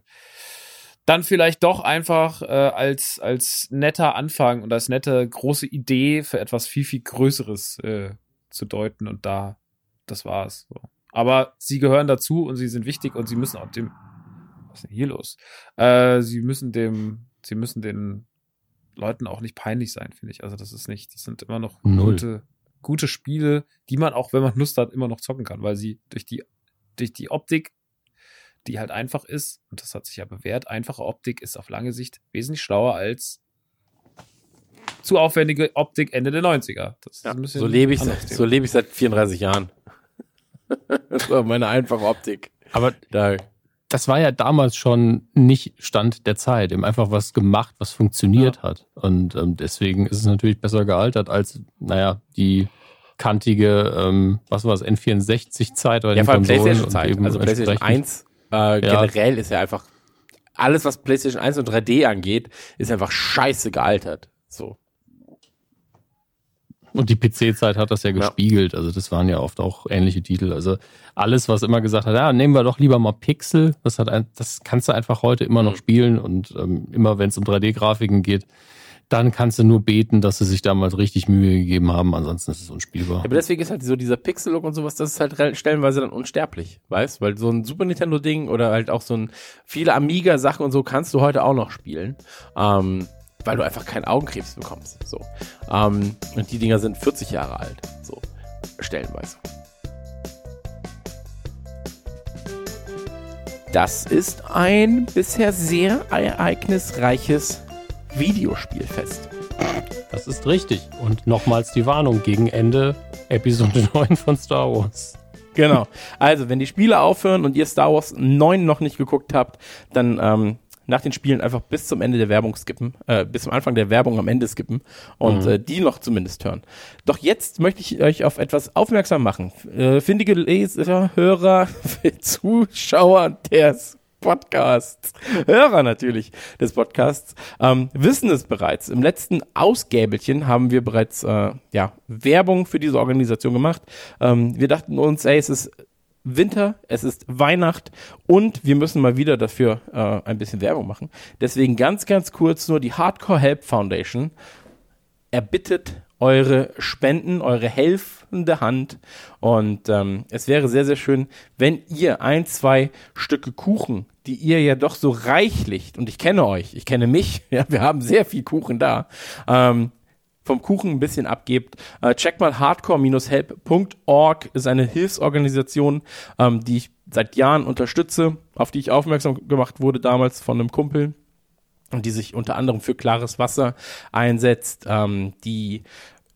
dann vielleicht doch einfach äh, als als netter Anfang und als nette große Idee für etwas viel viel Größeres äh, zu deuten und da das war's. So. Aber sie gehören dazu und sie sind wichtig und sie müssen auch dem was ist denn hier los? Äh, sie müssen dem, sie müssen den Leuten auch nicht peinlich sein, finde ich. Also das ist nicht, das sind immer noch Null. gute, gute Spiele, die man auch, wenn man Lust hat, immer noch zocken kann, weil sie durch die, durch die Optik, die halt einfach ist, und das hat sich ja bewährt, einfache Optik ist auf lange Sicht wesentlich schlauer als zu aufwendige Optik Ende der 90er. Das ist Ja, so lebe ich, so lebe ich seit 34 Jahren. das war meine einfache Optik. Aber Da, das war ja damals schon nicht Stand der Zeit. Eben einfach was gemacht, was funktioniert hat. Und ähm, deswegen ist es natürlich besser gealtert als, naja, die kantige, ähm, was war es, N64-Zeit oder ja, vor allem Konsolen PlayStation und Zeit. eben Also PlayStation entsprechend- 1 äh, generell ist ja einfach alles, was PlayStation 1 und 3D angeht, ist einfach scheiße gealtert. So. Und die PC-Zeit hat das ja Ja. gespiegelt. Also das waren ja oft auch ähnliche Titel. Also alles, was immer gesagt hat, ja, nehmen wir doch lieber mal Pixel, das hat ein, das kannst du einfach heute immer noch Mhm. spielen. Und ähm, immer wenn es um 3D-Grafiken geht, dann kannst du nur beten, dass sie sich damals richtig Mühe gegeben haben. Ansonsten ist es unspielbar. Aber deswegen ist halt so dieser Pixel-Look und sowas, das ist halt stellenweise dann unsterblich, weißt? Weil so ein Super Nintendo-Ding oder halt auch so ein viele Amiga-Sachen und so kannst du heute auch noch spielen. Ähm, weil du einfach keinen Augenkrebs bekommst. So. Ähm, und die Dinger sind 40 Jahre alt. So. Stellenweise. Das ist ein bisher sehr ereignisreiches Videospielfest. Das ist richtig. Und nochmals die Warnung gegen Ende Episode 9 von Star Wars. Genau. Also, wenn die Spiele aufhören und ihr Star Wars 9 noch nicht geguckt habt, dann ähm, nach den Spielen einfach bis zum Ende der Werbung skippen, äh, bis zum Anfang der Werbung am Ende skippen und Mhm. äh, die noch zumindest hören. Doch jetzt möchte ich euch auf etwas aufmerksam machen. Äh, findige Leser, Hörer, Zuschauer des Podcasts, Hörer natürlich des Podcasts, ähm, wissen es bereits. Im letzten Ausgäbelchen haben wir bereits äh, ja, Werbung für diese Organisation gemacht. Ähm, wir dachten uns, ey, es ist Winter, es ist Weihnacht und wir müssen mal wieder dafür äh, ein bisschen Werbung machen. Deswegen ganz, ganz kurz nur die Hardcore Help Foundation erbittet eure Spenden, eure helfende Hand. Und ähm, es wäre sehr, sehr schön, wenn ihr ein, zwei Stücke Kuchen, die ihr ja doch so reichlich, und ich kenne euch, ich kenne mich, ja, wir haben sehr viel Kuchen da, ähm, vom Kuchen ein bisschen abgebt. Äh, check mal hardcore-help.org ist eine Hilfsorganisation, ähm, die ich seit Jahren unterstütze, auf die ich aufmerksam gemacht wurde damals von einem Kumpel und die sich unter anderem für klares Wasser einsetzt, ähm, die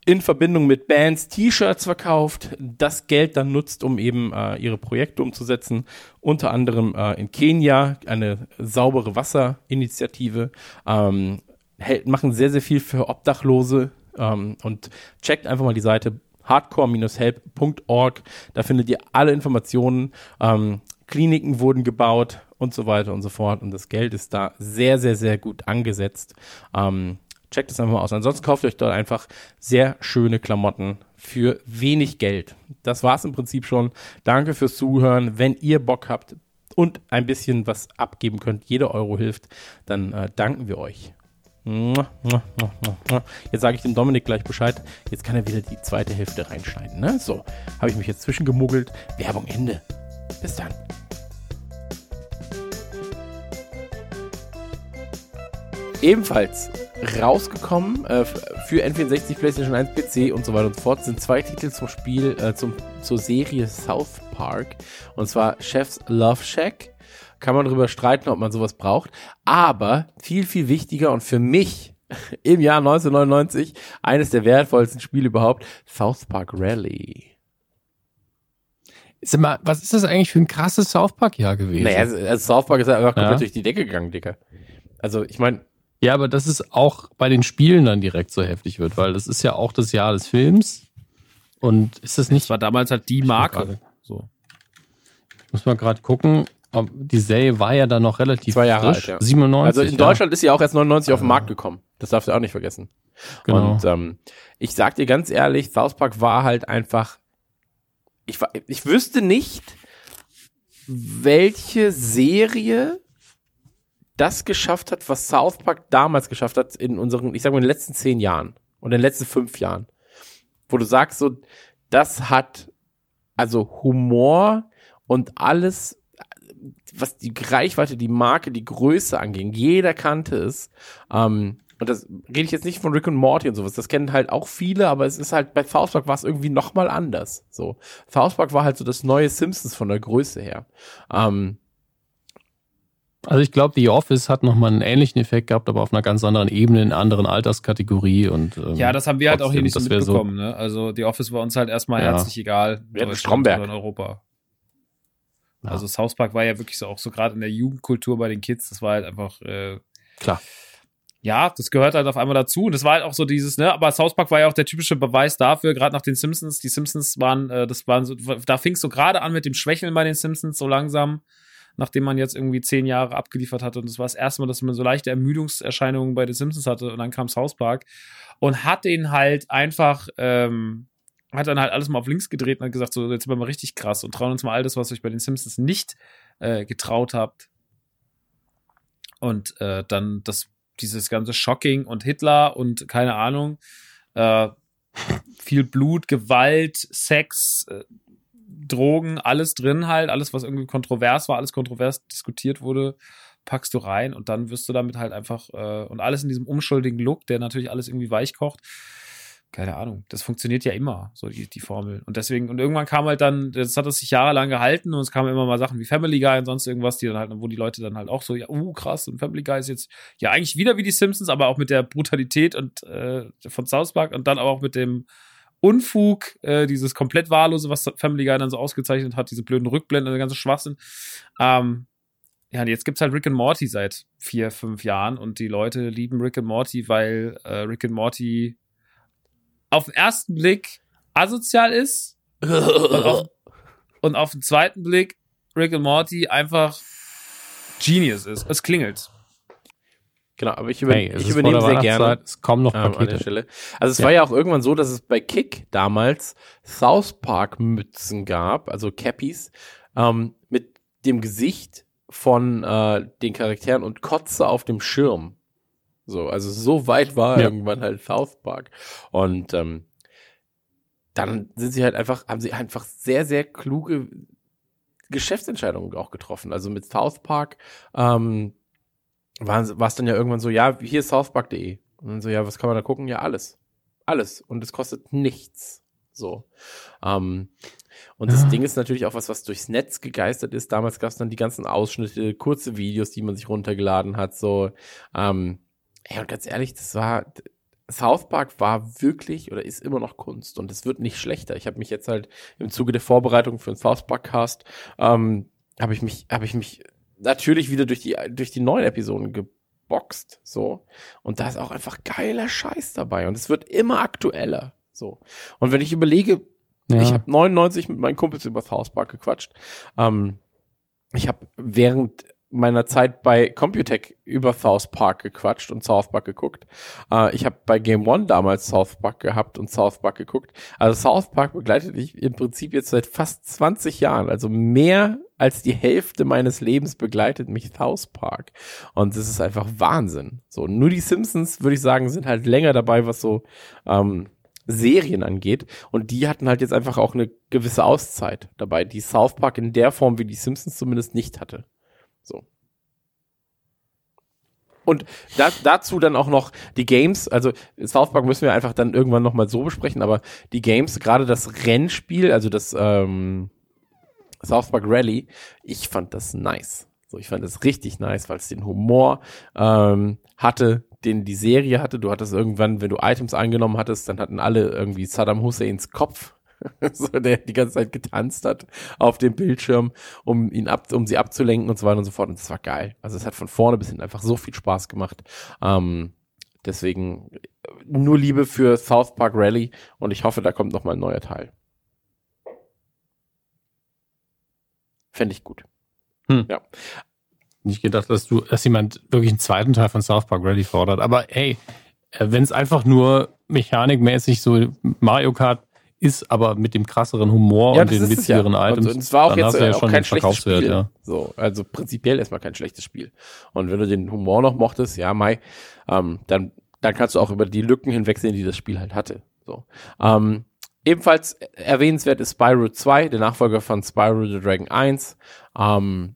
in Verbindung mit Bands T-Shirts verkauft, das Geld dann nutzt, um eben äh, ihre Projekte umzusetzen, unter anderem äh, in Kenia eine saubere Wasserinitiative, ähm, machen sehr, sehr viel für Obdachlose ähm, und checkt einfach mal die Seite hardcore-help.org, da findet ihr alle Informationen, ähm, Kliniken wurden gebaut und so weiter und so fort. Und das Geld ist da sehr, sehr, sehr gut angesetzt. Ähm, checkt es einfach mal aus. Ansonsten kauft euch dort einfach sehr schöne Klamotten für wenig Geld. Das war's im Prinzip schon. Danke fürs Zuhören. Wenn ihr Bock habt und ein bisschen was abgeben könnt, jeder Euro hilft, dann äh, danken wir euch. Jetzt sage ich dem Dominik gleich Bescheid. Jetzt kann er wieder die zweite Hälfte reinschneiden. Ne? So, habe ich mich jetzt zwischengemuggelt. Werbung Ende. Bis dann. Ebenfalls rausgekommen äh, für N64, PlayStation 1, PC und so weiter und so fort sind zwei Titel zum Spiel, äh, zum, zur Serie South Park. Und zwar Chef's Love Shack. Kann man darüber streiten, ob man sowas braucht. Aber viel, viel wichtiger und für mich im Jahr 1999 eines der wertvollsten Spiele überhaupt, South Park Rally. Sag mal, was ist das eigentlich für ein krasses South Park-Jahr gewesen? Naja, also, also South Park ist ja einfach komplett durch die Decke gegangen, Dicker. Also ich meine, ja, aber dass es auch bei den Spielen dann direkt so heftig wird, weil das ist ja auch das Jahr des Films. Und ist das nicht. Das war damals halt die Marke. So. Ich muss mal gerade gucken. Die Serie war ja dann noch relativ Zwei Jahre frisch. alt, ja. 97. Also in ja. Deutschland ist sie auch erst 99 auf den Markt gekommen. Das darfst du auch nicht vergessen. Genau. Und ähm, ich sag dir ganz ehrlich, South Park war halt einfach. Ich, ich wüsste nicht, welche Serie das geschafft hat, was South Park damals geschafft hat in unseren, ich sag mal, in den letzten zehn Jahren und in den letzten fünf Jahren. Wo du sagst, so, das hat also Humor und alles, was die Reichweite, die Marke, die Größe anging, jeder kannte es. Ähm, und das rede ich jetzt nicht von Rick und Morty und sowas. Das kennen halt auch viele, aber es ist halt, bei South Park war es irgendwie nochmal anders. So. South Park war halt so das neue Simpsons von der Größe her. Ähm, also ich glaube, The Office hat nochmal einen ähnlichen Effekt gehabt, aber auf einer ganz anderen Ebene, in einer anderen Alterskategorie und ähm, Ja, das haben wir halt auch hier nicht so mitbekommen. So, ne? Also The Office war uns halt erstmal ja. herzlich egal. Wir hatten Stromberg. in Europa. Ja. Also South Park war ja wirklich so auch so gerade in der Jugendkultur bei den Kids, das war halt einfach äh, klar. Ja, das gehört halt auf einmal dazu. Und das war halt auch so dieses, ne, aber South Park war ja auch der typische Beweis dafür, gerade nach den Simpsons. Die Simpsons waren, äh, das waren so, da fing es so gerade an mit dem Schwächeln bei den Simpsons so langsam nachdem man jetzt irgendwie zehn Jahre abgeliefert hatte. Und das war das erste Mal, dass man so leichte Ermüdungserscheinungen bei den Simpsons hatte. Und dann kam South Park und hat den halt einfach, ähm, hat dann halt alles mal auf links gedreht und hat gesagt, so, jetzt sind wir mal richtig krass und trauen uns mal all das, was euch bei den Simpsons nicht äh, getraut habt. Und äh, dann das, dieses ganze Shocking und Hitler und keine Ahnung, äh, viel Blut, Gewalt, Sex, äh, Drogen, alles drin halt, alles, was irgendwie kontrovers war, alles kontrovers diskutiert wurde, packst du rein und dann wirst du damit halt einfach, äh, und alles in diesem unschuldigen Look, der natürlich alles irgendwie weich kocht. Keine Ahnung, das funktioniert ja immer, so die, die Formel. Und deswegen, und irgendwann kam halt dann, das hat es sich jahrelang gehalten und es kamen immer mal Sachen wie Family Guy und sonst irgendwas, die dann halt, wo die Leute dann halt auch so, ja, uh, krass, und Family Guy ist jetzt ja eigentlich wieder wie die Simpsons, aber auch mit der Brutalität und äh, von South Park und dann aber auch mit dem, Unfug, äh, dieses komplett wahllose, was Family Guy dann so ausgezeichnet hat, diese blöden Rückblenden, der ganze Schwachsinn. Ähm, ja, jetzt gibt's halt Rick and Morty seit vier, fünf Jahren und die Leute lieben Rick and Morty, weil äh, Rick and Morty auf den ersten Blick asozial ist und auf, und auf den zweiten Blick Rick and Morty einfach Genius ist. Es klingelt. Genau, aber ich, über, hey, ich übernehme sehr gerne. Es kommen noch Pakete. Ähm, an der Stelle. Also es ja. war ja auch irgendwann so, dass es bei Kick damals South Park Mützen gab, also Cappies, ähm, mit dem Gesicht von äh, den Charakteren und Kotze auf dem Schirm. So, also so weit war Ja. irgendwann halt South Park. Und ähm, dann sind sie halt einfach, haben sie einfach sehr, sehr kluge Geschäftsentscheidungen auch getroffen. Also mit South Park ähm, war es dann ja irgendwann so, ja, hier ist southpark.de. Und dann so, ja, was kann man da gucken? Ja, alles. Alles. Und es kostet nichts. So. Ähm, und das Ja. Ding ist natürlich auch was, was durchs Netz gegeistert ist. Damals gab es dann die ganzen Ausschnitte, kurze Videos, die man sich runtergeladen hat. So, ähm, ja, und ganz ehrlich, das war, South Park war wirklich oder ist immer noch Kunst und es wird nicht schlechter. Ich habe mich jetzt halt im Zuge der Vorbereitung für den South Park Cast, ähm, habe ich mich, habe ich mich natürlich wieder durch die, durch die neuen Episoden geboxt, so. Und da ist auch einfach geiler Scheiß dabei und es wird immer aktueller, so. Und wenn ich überlege, Ja. ich habe 99 mit meinen Kumpels über South Park gequatscht. Ähm, ich habe während meiner Zeit bei Computech über South Park gequatscht und South Park geguckt. Äh, ich habe bei Game One damals South Park gehabt und South Park geguckt. Also South Park begleitet mich im Prinzip jetzt seit fast 20 Jahren. Also mehr als die Hälfte meines Lebens begleitet mich South Park. Und das ist einfach Wahnsinn. So, nur die Simpsons, würde ich sagen, sind halt länger dabei, was so ähm, Serien angeht. Und die hatten halt jetzt einfach auch eine gewisse Auszeit dabei, die South Park in der Form wie die Simpsons zumindest nicht hatte. So. Und da, dazu dann auch noch die Games, also South Park müssen wir einfach dann irgendwann nochmal so besprechen, aber die Games, gerade das Rennspiel, also das ähm, South Park Rally, ich fand das nice. So, ich fand das richtig nice, weil es den Humor ähm, hatte, den die Serie hatte. Du hattest irgendwann, wenn du Items angenommen hattest, dann hatten alle irgendwie Saddam Husseins Kopf, so, der die ganze Zeit getanzt hat auf dem Bildschirm, um ihn ab, um sie abzulenken und so weiter und so fort. Und das war geil. Also es hat von vorne bis hinten einfach so viel Spaß gemacht. Ähm, deswegen äh, nur Liebe für South Park Rally und ich hoffe, da kommt noch mal ein neuer Teil. Fände ich gut. nicht gedacht, dass du, dass jemand wirklich einen zweiten Teil von South Park Rally fordert. Aber hey, wenn es einfach nur mechanikmäßig so Mario Kart ist, aber mit dem krasseren Humor und den witzigeren ja. Items, Und, es war auch jetzt du äh, ja auch schon kein schlechtes Spiel. ja. So, also prinzipiell erstmal kein schlechtes Spiel. Und wenn du den Humor noch mochtest, ja, Mai, ähm, dann, dann kannst du auch über die Lücken hinwegsehen, die das Spiel halt hatte. So. Ähm, ebenfalls erwähnenswert ist Spyro 2, der Nachfolger von Spyro the Dragon 1. Ähm,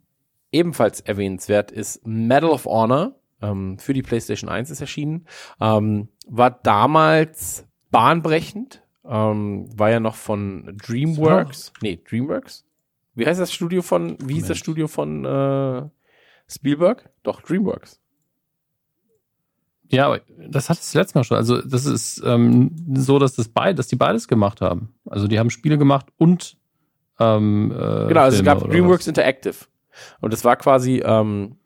ebenfalls erwähnenswert ist Medal of Honor. Ähm, für die PlayStation 1 ist erschienen. Ähm, war damals bahnbrechend. Ähm, war ja noch von DreamWorks. Nee, DreamWorks. Wie heißt das Studio von, wie hieß das. Studio von äh, Spielberg? Doch, DreamWorks. Ja, aber das hat es letztes Mal schon. Also das ist ähm, so, dass das beid, dass die beides gemacht haben. Also die haben Spiele gemacht und ähm, äh, Genau, also es Filme gab oder DreamWorks Interactive. Und das war quasi ähm,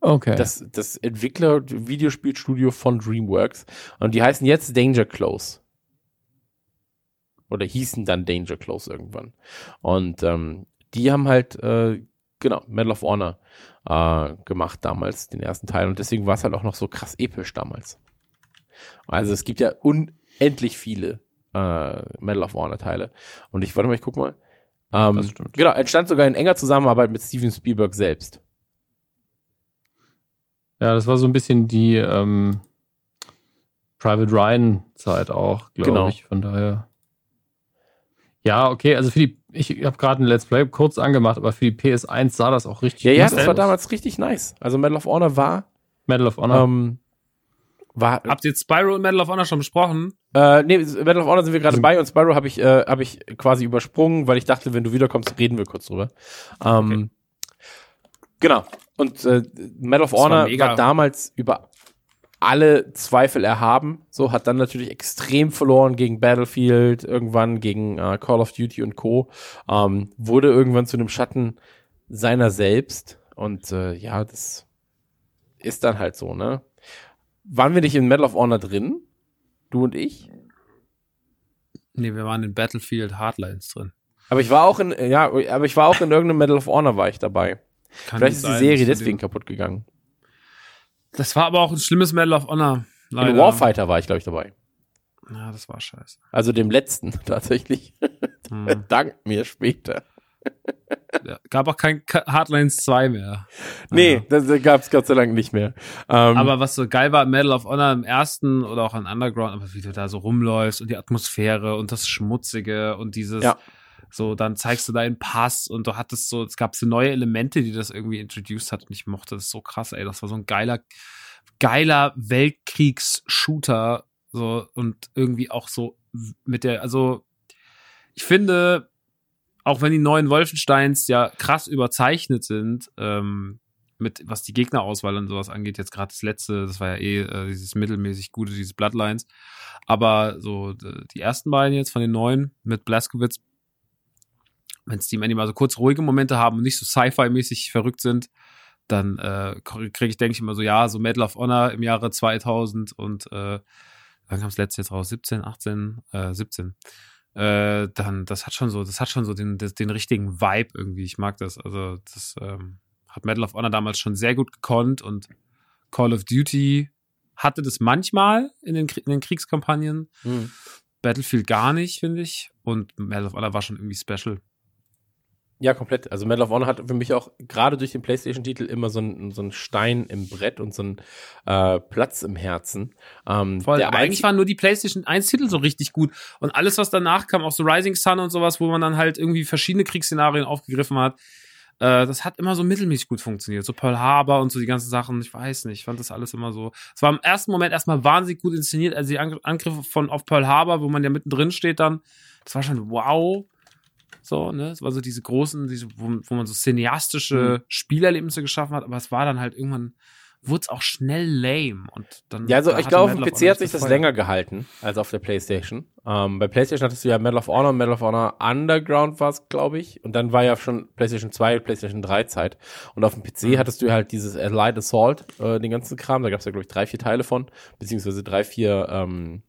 was? Okay. das, das Entwickler-Videospielstudio von DreamWorks. Und die heißen jetzt Danger Close. Oder hießen dann Danger Close irgendwann. Und ähm, die haben halt, äh, genau, Medal of Honor äh, gemacht damals, den ersten Teil. Und deswegen war es halt auch noch so krass episch damals. Also es gibt ja unendlich viele äh, Medal of Honor Teile. Und ich, warte mal, ich guck mal. Ähm, Das stimmt. genau, entstand sogar in enger Zusammenarbeit mit Steven Spielberg selbst. Ja, das war so ein bisschen die ähm, Private Ryan-Zeit auch, glaube Genau. ich. Von daher. Ja, okay, also für die, ich habe gerade ein Let's Play kurz angemacht, aber für die PS1 sah das auch richtig Ja, ja, das war aus. damals richtig nice. Also Medal of Honor war, Medal of Honor. ähm, war, Habt ihr jetzt Spyro und Medal of Honor schon besprochen? äh, nee, Medal of Honor sind wir gerade bei und Spyro habe ich, äh, habe ich quasi übersprungen, weil ich dachte, wenn du wiederkommst, reden wir kurz drüber. Ähm, Genau. Und äh, Medal of Das war Honor war, mega. damals über alle Zweifel erhaben. So hat dann natürlich extrem verloren gegen Battlefield, irgendwann gegen äh, Call of Duty und Co. Ähm, wurde irgendwann zu einem Schatten seiner selbst. Und äh, ja, das ist dann halt so, ne? Waren wir nicht in Medal of Honor drin? Du und ich? Nee, wir waren in Battlefield Hardlines drin. Aber ich war auch in, ja, aber ich war auch in irgendeinem Medal of Honor war ich dabei. Kann Vielleicht ist die Serie deswegen kaputt gegangen. Das war aber auch ein schlimmes Medal of Honor. Leider. In Warfighter war ich, glaube ich, dabei. Ja, das war scheiße. Also dem letzten tatsächlich. Hm. Dank mir später. Ja, gab auch kein Hardlines 2 mehr. Nee, das gab es Gott sei Dank nicht mehr. Ähm, Aber was so geil war, Medal of Honor im ersten oder auch in Underground, aber wie du da so rumläufst und die Atmosphäre und das Schmutzige und dieses, Ja. So, dann zeigst du deinen Pass und du hattest so, es gab so neue Elemente, die das irgendwie introduced hat und ich mochte das so krass, ey. Das war so ein geiler, geiler Weltkriegs-Shooter, so, und irgendwie auch so mit der, also, ich finde, auch wenn die neuen Wolfensteins ja krass überzeichnet sind, ähm, mit was die Gegnerauswahl und sowas angeht, jetzt gerade das letzte, das war ja eh äh, dieses mittelmäßig gute, dieses Bloodlines. Aber so die ersten beiden jetzt von den neuen mit Blaskowitz, wenn Steam Andy mal so kurz ruhige Momente haben und nicht so Sci-Fi-mäßig verrückt sind, dann äh, kriege ich, denke ich immer so, ja, so Medal of Honor im Jahre 2000 und äh, wann kam das letzte jetzt raus? 17, 18, äh, 17 äh, dann das hat schon so, das hat schon so den, den, den richtigen Vibe irgendwie. Ich mag das. Also das ähm, hat Medal of Honor damals schon sehr gut gekonnt und Call of Duty hatte das manchmal in den, in den Kriegskampagnen. hm. Battlefield gar nicht, finde ich. Und Medal of Honor war schon irgendwie special. Ja, komplett. Also Medal of Honor hat für mich auch gerade durch den PlayStation-Titel immer so einen so einen Stein im Brett und so einen äh, Platz im Herzen. Ähm, Voll, aber eigentlich waren nur die PlayStation 1 Titel so richtig gut. Und alles, was danach kam, auch so Rising Sun und sowas, wo man dann halt irgendwie verschiedene Kriegsszenarien aufgegriffen hat, äh, das hat immer so mittelmäßig gut funktioniert. So Pearl Harbor und so die ganzen Sachen, ich weiß nicht, ich fand das alles immer so. Es war im ersten Moment erstmal wahnsinnig gut inszeniert, also die Ang- Angriffe von auf Pearl Harbor, wo man ja mittendrin steht dann, das war schon wow. So, ne? Es war so diese großen, diese, wo, wo man so cineastische Spielerlebnisse geschaffen hat, aber es war dann halt irgendwann, wurde es auch schnell lame. Und dann Ja, also da ich glaube, auf dem PC hat sich das länger gehalten als auf der PlayStation. Ähm, bei PlayStation hattest du ja Medal of Honor, Medal of Honor Underground war es, glaube ich. Und dann war ja schon PlayStation 2, PlayStation 3 Zeit. Und auf dem PC Mhm. hattest du halt dieses Allied Assault, äh, den ganzen Kram. Da gab es ja, glaube ich, drei, vier Teile von, beziehungsweise drei, vier ähm,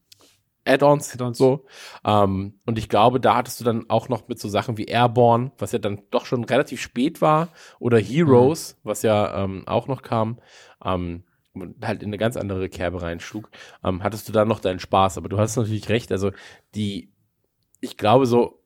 Add-ons. Add-ons. So. Ähm, und ich glaube, da hattest du dann auch noch mit so Sachen wie Airborne, was ja dann doch schon relativ spät war, oder Heroes, was ja ähm, auch noch kam. Ähm, und halt in eine ganz andere Kerbe reinschlug, ähm, hattest du da noch deinen Spaß. Aber du hast natürlich recht, also die, ich glaube so,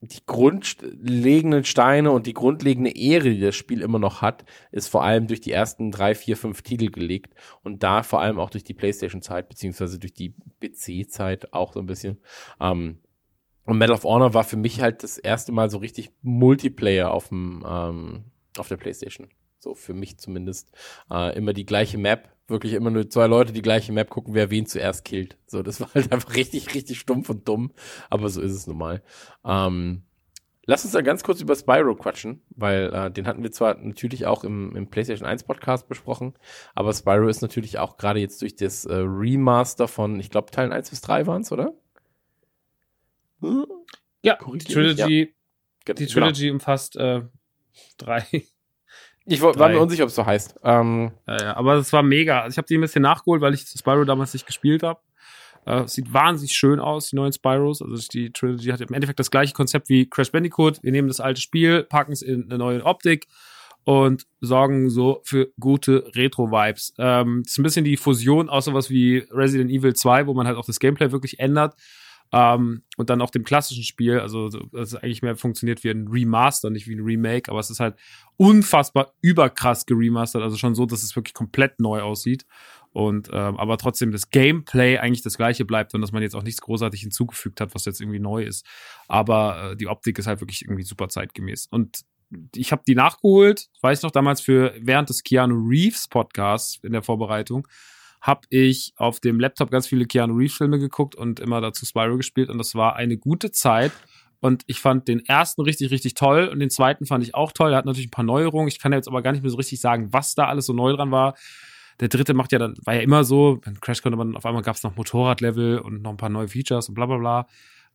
die grundlegenden Steine und die grundlegende Ehre, die das Spiel immer noch hat, ist vor allem durch die ersten drei, vier, fünf Titel gelegt und da vor allem auch durch die PlayStation-Zeit, beziehungsweise durch die PC-Zeit auch so ein bisschen. Ähm, und Medal of Honor war für mich halt das erste Mal so richtig Multiplayer auf dem, ähm, auf der PlayStation. So für mich zumindest. Äh, immer die gleiche Map, wirklich immer nur zwei Leute die gleiche Map gucken, wer wen zuerst killt. So, das war halt einfach richtig, richtig stumpf und dumm. Aber so ist es nun mal. Ähm, lass uns da ganz kurz über Spyro quatschen, weil äh, den hatten wir zwar natürlich auch im, im PlayStation 1 Podcast besprochen, aber Spyro ist natürlich auch gerade jetzt durch das äh, Remaster von, ich glaube, Teilen 1 bis 3 waren es, oder? Hm? Ja, die Korrigier Trilogy, Ge- die genau. Trilogy umfasst äh, drei. Ich war, war mir unsicher, ob es so heißt. Ähm, Ja, ja, aber es war mega. Also ich habe die ein bisschen nachgeholt, weil ich Spyro damals nicht gespielt habe. Äh, sieht wahnsinnig schön aus, die neuen Spyros. Also die Trilogy hat im Endeffekt das gleiche Konzept wie Crash Bandicoot. Wir nehmen das alte Spiel, packen es in eine neue Optik und sorgen so für gute Retro-Vibes. Ähm, es ist ein bisschen die Fusion aus sowas wie Resident Evil 2, wo man halt auch das Gameplay wirklich ändert. Ähm, und dann auch dem klassischen Spiel, also so, das ist eigentlich mehr funktioniert wie ein Remaster, nicht wie ein Remake, aber es ist halt unfassbar überkrass geremastert, also schon so, dass es wirklich komplett neu aussieht. Und ähm, aber trotzdem das Gameplay eigentlich das gleiche bleibt und dass man jetzt auch nichts großartig hinzugefügt hat, was jetzt irgendwie neu ist. Aber äh, die Optik ist halt wirklich irgendwie super zeitgemäß. Und ich habe die nachgeholt, weiß noch damals für während des Keanu Reeves Podcasts in der Vorbereitung habe ich auf dem Laptop ganz viele Keanu Reeves Filme geguckt und immer dazu Spyro gespielt und das war eine gute Zeit. Und ich fand den ersten richtig, richtig toll und den zweiten fand ich auch toll. Er hat natürlich ein paar Neuerungen. Ich kann jetzt aber gar nicht mehr so richtig sagen, was da alles so neu dran war. Der dritte macht ja dann, war ja immer so, beim Crash konnte man, auf einmal gab es noch Motorradlevel und noch ein paar neue Features und bla bla bla.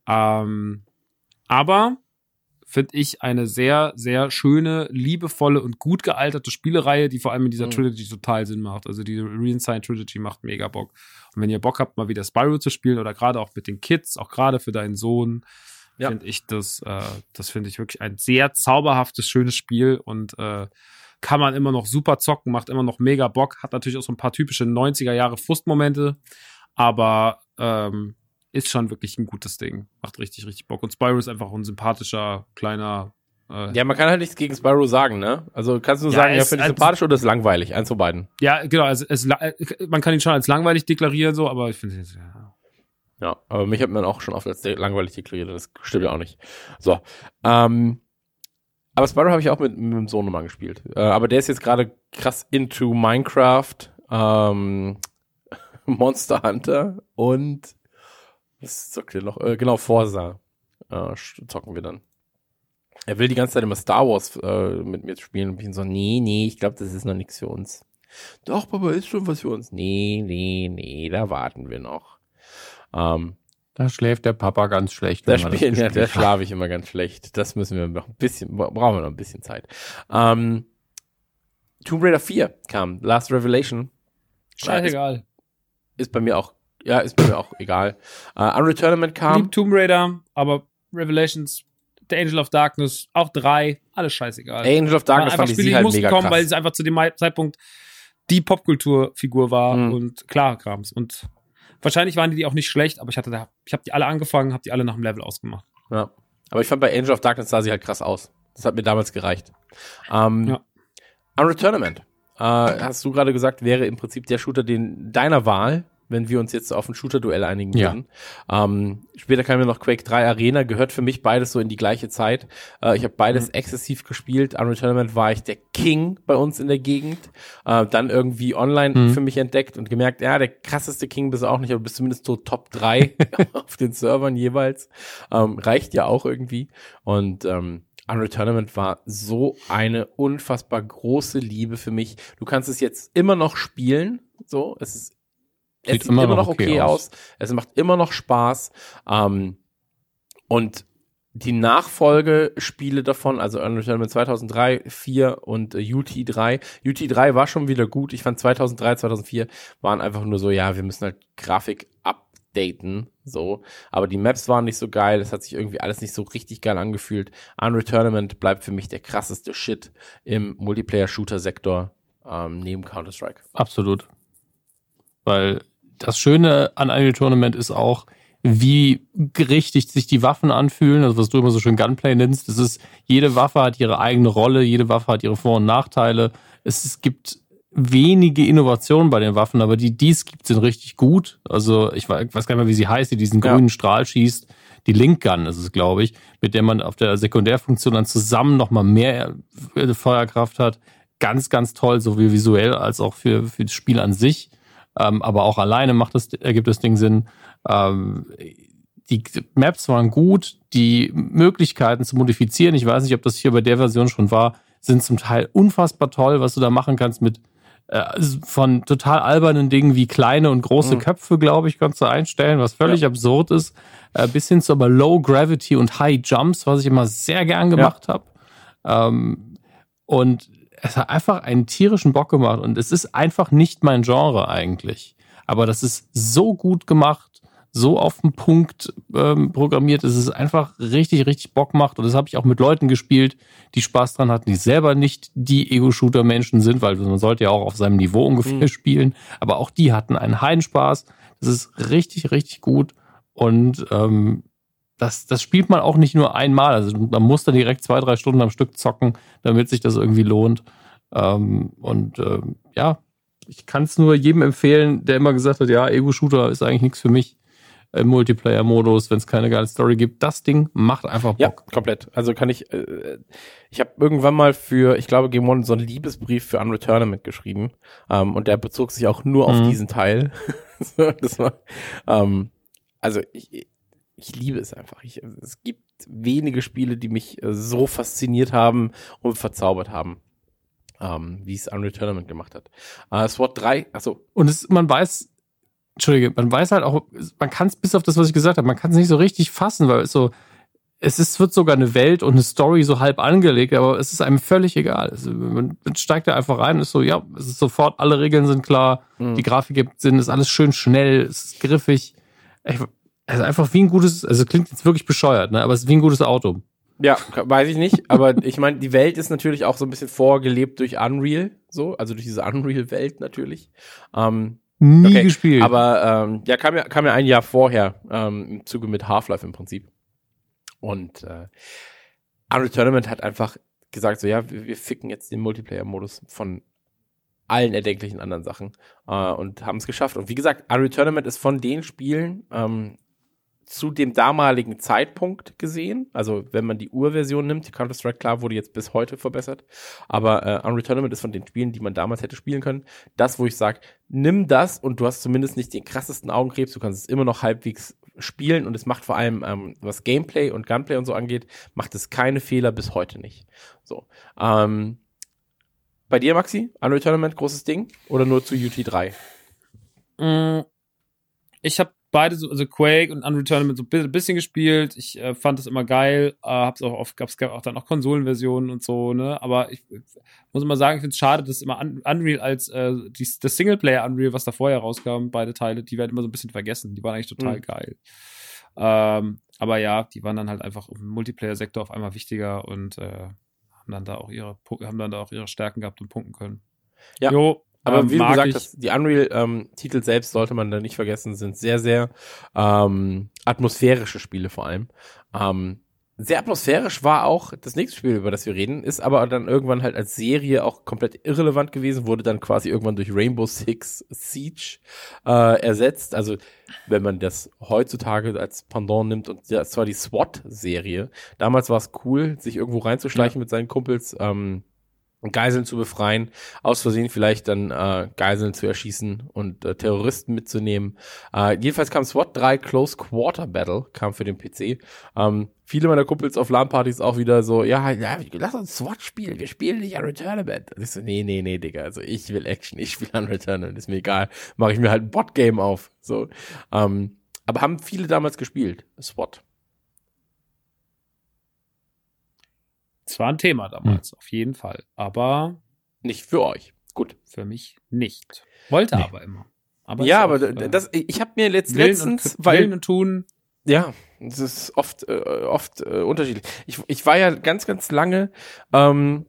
Ähm, aber finde ich eine sehr, sehr schöne, liebevolle und gut gealterte Spielereihe, die vor allem in dieser Mhm. Trilogy total Sinn macht. Also die Reinside Trilogy macht mega Bock. Und wenn ihr Bock habt, mal wieder Spyro zu spielen oder gerade auch mit den Kids, auch gerade für deinen Sohn, Ja. finde ich das, äh, das finde ich wirklich ein sehr zauberhaftes, schönes Spiel und äh, kann man immer noch super zocken, macht immer noch mega Bock, hat natürlich auch so ein paar typische 90er Jahre Frustmomente, aber ähm, ist schon wirklich ein gutes Ding. Macht richtig, richtig Bock. Und Spyro ist einfach ein sympathischer, kleiner Äh, Ja, man kann halt nichts gegen Spyro sagen, ne? Also kannst du Ja, sagen, ja, es- finde ich sympathisch oder ist langweilig, eins von beiden. ja, genau. Also es, äh, man kann ihn schon als langweilig deklarieren, so, aber ich finde es ja. Ja, aber mich hat man auch schon oft als langweilig deklariert, das stimmt ja auch nicht. So, ähm, aber Spyro habe ich auch mit, mit dem Sohn nochmal gespielt. Äh, aber der ist jetzt gerade krass into Minecraft, ähm, Monster Hunter und was zockt ihr noch? Äh, genau, Forza äh, zocken wir dann. Er will die ganze Zeit immer Star Wars äh, mit mir spielen und ich bin so, nee, nee, ich glaube, das ist noch nichts für uns. Doch, Papa, ist schon was für uns. Nee, nee, nee, da warten wir noch. Ähm, Da schläft der Papa ganz schlecht. da das spielen, ja, da schlafe ich immer ganz schlecht. Das müssen wir noch ein bisschen, bra- brauchen wir noch ein bisschen Zeit. Ähm, Tomb Raider 4 kam, Last Revelation. Ist, Scheißegal. ist bei mir auch, ja, ist mir auch egal. Äh, Unreal Tournament kam. Lieb Tomb Raider, aber Revelations, The Angel of Darkness, auch drei, alles scheißegal. Angel of Darkness War fand ich Spiele, sie die halt mega kommen, krass. weil es einfach zu dem Zeitpunkt die Popkulturfigur war Mhm. und klar Krams. Und wahrscheinlich waren die, die auch nicht schlecht, aber ich hatte da, ich habe die alle angefangen, habe die alle nach dem Level ausgemacht. Ja. Aber ich fand bei Angel of Darkness sah sie halt krass aus. Das hat mir damals gereicht. Ähm, Ja. Unreal Tournament. Äh, hast du gerade gesagt, wäre im Prinzip der Shooter den deiner Wahl, wenn wir uns jetzt auf ein Shooter-Duell einigen Ja. würden. Ähm, später kam ja noch Quake 3 Arena, gehört für mich beides so in die gleiche Zeit. Äh, ich habe beides exzessiv gespielt. Unreal Tournament war ich der King bei uns in der Gegend. Äh, dann irgendwie online Mhm. für mich entdeckt und gemerkt, ja, der krasseste King bist du auch nicht, aber bist zumindest so Top 3 auf den Servern jeweils. Ähm, reicht ja auch irgendwie. Und ähm, Unreal Tournament war so eine unfassbar große Liebe für mich. Du kannst es jetzt immer noch spielen. So, es ist es Sieht sieht immer immer, noch okay, okay aus. Es macht immer noch Spaß. Ähm, und die Nachfolgespiele davon, also Unreal Tournament 2003, 4 und äh, UT3. UT3 war schon wieder gut. Ich fand 2003, 2004 waren einfach nur so, ja, wir müssen halt Grafik updaten, so. Aber die Maps waren nicht so geil. Es hat sich irgendwie alles nicht so richtig geil angefühlt. Unreal Tournament bleibt für mich der krasseste Shit im Multiplayer-Shooter-Sektor ähm, neben Counter-Strike. Absolut. Weil das Schöne an Unreal Tournament ist auch, wie richtig sich die Waffen anfühlen, also was du immer so schön Gunplay nennst. Das ist, jede Waffe hat ihre eigene Rolle, jede Waffe hat ihre Vor- und Nachteile. Es, es gibt wenige Innovationen bei den Waffen, aber die, die es gibt, sind richtig gut. Also ich weiß, gar nicht mehr, wie sie heißt, die diesen Ja. grünen Strahl schießt. Die Link Gun ist es, glaube ich, mit der man auf der Sekundärfunktion dann zusammen nochmal mehr äh, Feuerkraft hat. Ganz, ganz toll, sowohl visuell als auch für, für das Spiel an sich. Ähm, aber auch alleine macht das, ergibt das Ding Sinn. Ähm, die Maps waren gut, die Möglichkeiten zu modifizieren, ich weiß nicht, ob das hier bei der Version schon war, sind zum Teil unfassbar toll, was du da machen kannst mit äh, von total albernen Dingen wie kleine und große Mhm. Köpfe, glaube ich, kannst du einstellen, was völlig absurd ist, äh, bis hin zu aber Low Gravity und High Jumps, was ich immer sehr gern gemacht habe. Ähm, und es hat einfach einen tierischen Bock gemacht und es ist einfach nicht mein Genre eigentlich. Aber das ist so gut gemacht, so auf den Punkt ähm, programmiert, dass es einfach richtig, richtig Bock macht. Und das habe ich auch mit Leuten gespielt, die Spaß dran hatten, die selber nicht die Ego-Shooter-Menschen sind, weil man sollte ja auch auf seinem Niveau ungefähr Mhm. spielen. Aber auch die hatten einen Heidenspaß. Das ist richtig, richtig gut. Und ähm, das, das spielt man auch nicht nur einmal. Also man muss dann direkt zwei, drei Stunden am Stück zocken, damit sich das irgendwie lohnt. Ähm, und ähm, ja, ich kann es nur jedem empfehlen, der immer gesagt hat, ja, Ego-Shooter ist eigentlich nichts für mich im Multiplayer-Modus, wenn es keine geile Story gibt. Das Ding macht einfach Ja, Bock. komplett. Also kann ich, äh, ich habe irgendwann mal für, ich glaube, Game One so einen Liebesbrief für Unreal Tournament geschrieben. Ähm, und der bezog sich auch nur auf Mhm. diesen Teil. So, das war, ähm, also ich, ich liebe es einfach. Ich, es gibt wenige Spiele, die mich äh, so fasziniert haben und verzaubert haben, ähm, wie es Unreal Tournament gemacht hat. Äh, SWAT 3, achso, Und es, man weiß, Entschuldige, man weiß halt auch, man kann es bis auf das, was ich gesagt habe, man kann es nicht so richtig fassen, weil es so, es ist, wird sogar eine Welt und eine Story so halb angelegt, aber es ist einem völlig egal. Es, man, man steigt da einfach rein, ist so, ja, es ist sofort, alle Regeln sind klar, Mhm. die Grafik gibt Sinn, ist alles schön schnell, es ist griffig. Ich, es ist einfach wie ein gutes, also klingt jetzt wirklich bescheuert, ne, aber es ist wie ein gutes Auto. Ja, weiß ich nicht, aber ich meine, die Welt ist natürlich auch so ein bisschen vorgelebt durch Unreal, so, also durch diese Unreal-Welt natürlich. Ähm, Nie Okay, gespielt. aber ähm, ja, kam ja, kam ja ein Jahr vorher ähm, im Zuge mit Half-Life im Prinzip. Und äh, Unreal Tournament hat einfach gesagt, so ja, wir, wir ficken jetzt den Multiplayer-Modus von allen erdenklichen anderen Sachen äh, und haben es geschafft. Und wie gesagt, Unreal Tournament ist von den Spielen ähm, zu dem damaligen Zeitpunkt gesehen, also wenn man die Urversion nimmt, die Counter-Strike, klar, wurde jetzt bis heute verbessert, aber äh, Unreal Tournament ist von den Spielen, die man damals hätte spielen können, das, wo ich sage, nimm das und du hast zumindest nicht den krassesten Augenkrebs, du kannst es immer noch halbwegs spielen und es macht vor allem, ähm, was Gameplay und Gunplay und so angeht, macht es keine Fehler bis heute nicht. So. Ähm, bei dir, Maxi? Unreal Tournament, großes Ding? Oder nur zu UT3? Mm, ich habe beide, so, also Quake und Unreal Tournament so ein bisschen gespielt. Ich äh, fand es immer geil. Äh, hab's auch oft, gab's auch dann auch Konsolenversionen und so, ne? Aber ich, ich muss immer sagen, ich finde es schade, dass immer Unreal als äh, die, das Singleplayer Unreal, was da vorher rauskam, beide Teile, die werden immer so ein bisschen vergessen. Die waren eigentlich total mhm. geil. Ähm, aber ja, die waren dann halt einfach im Multiplayer-Sektor auf einmal wichtiger und äh, haben dann da auch ihre haben dann da auch ihre Stärken gehabt und punkten können. Ja. Jo, aber ähm, wie du gesagt hast, die Unreal-Titel ähm, selbst sollte man da nicht vergessen, sind sehr, sehr ähm, atmosphärische Spiele vor allem. Ähm, sehr atmosphärisch war auch das nächste Spiel, über das wir reden, ist aber dann irgendwann halt als Serie auch komplett irrelevant gewesen, wurde dann quasi irgendwann durch Rainbow Six Siege äh, ersetzt. Also wenn man das heutzutage als Pendant nimmt und das war die SWAT-Serie. Damals war es cool, sich irgendwo reinzuschleichen ja. mit seinen Kumpels. Ähm, Geiseln zu befreien, aus Versehen vielleicht dann äh, Geiseln zu erschießen und äh, Terroristen mitzunehmen. Äh, jedenfalls kam SWAT 3 Close Quarter Battle, kam für den PC. Ähm, viele meiner Kumpels auf LAN-Partys auch wieder so, ja, ja, lass uns SWAT spielen, wir spielen nicht an Returnament. Und ich so, nee, nee, nee, Digga, also ich will Action, ich spiele an Returnament, ist mir egal, mache ich mir halt ein Bot-Game auf. So, ähm, aber haben viele damals gespielt, SWAT. Es war ein Thema damals, hm. auf jeden Fall. Aber. Nicht für euch. Gut. Für mich nicht. Wollte nee. aber immer. Aber ja, aber auch, äh, das, ich habe mir letzt, letztens, und, weil. Willen und tun. Ja, das ist oft, äh, oft äh, unterschiedlich. Ich, ich war ja ganz, ganz lange ähm,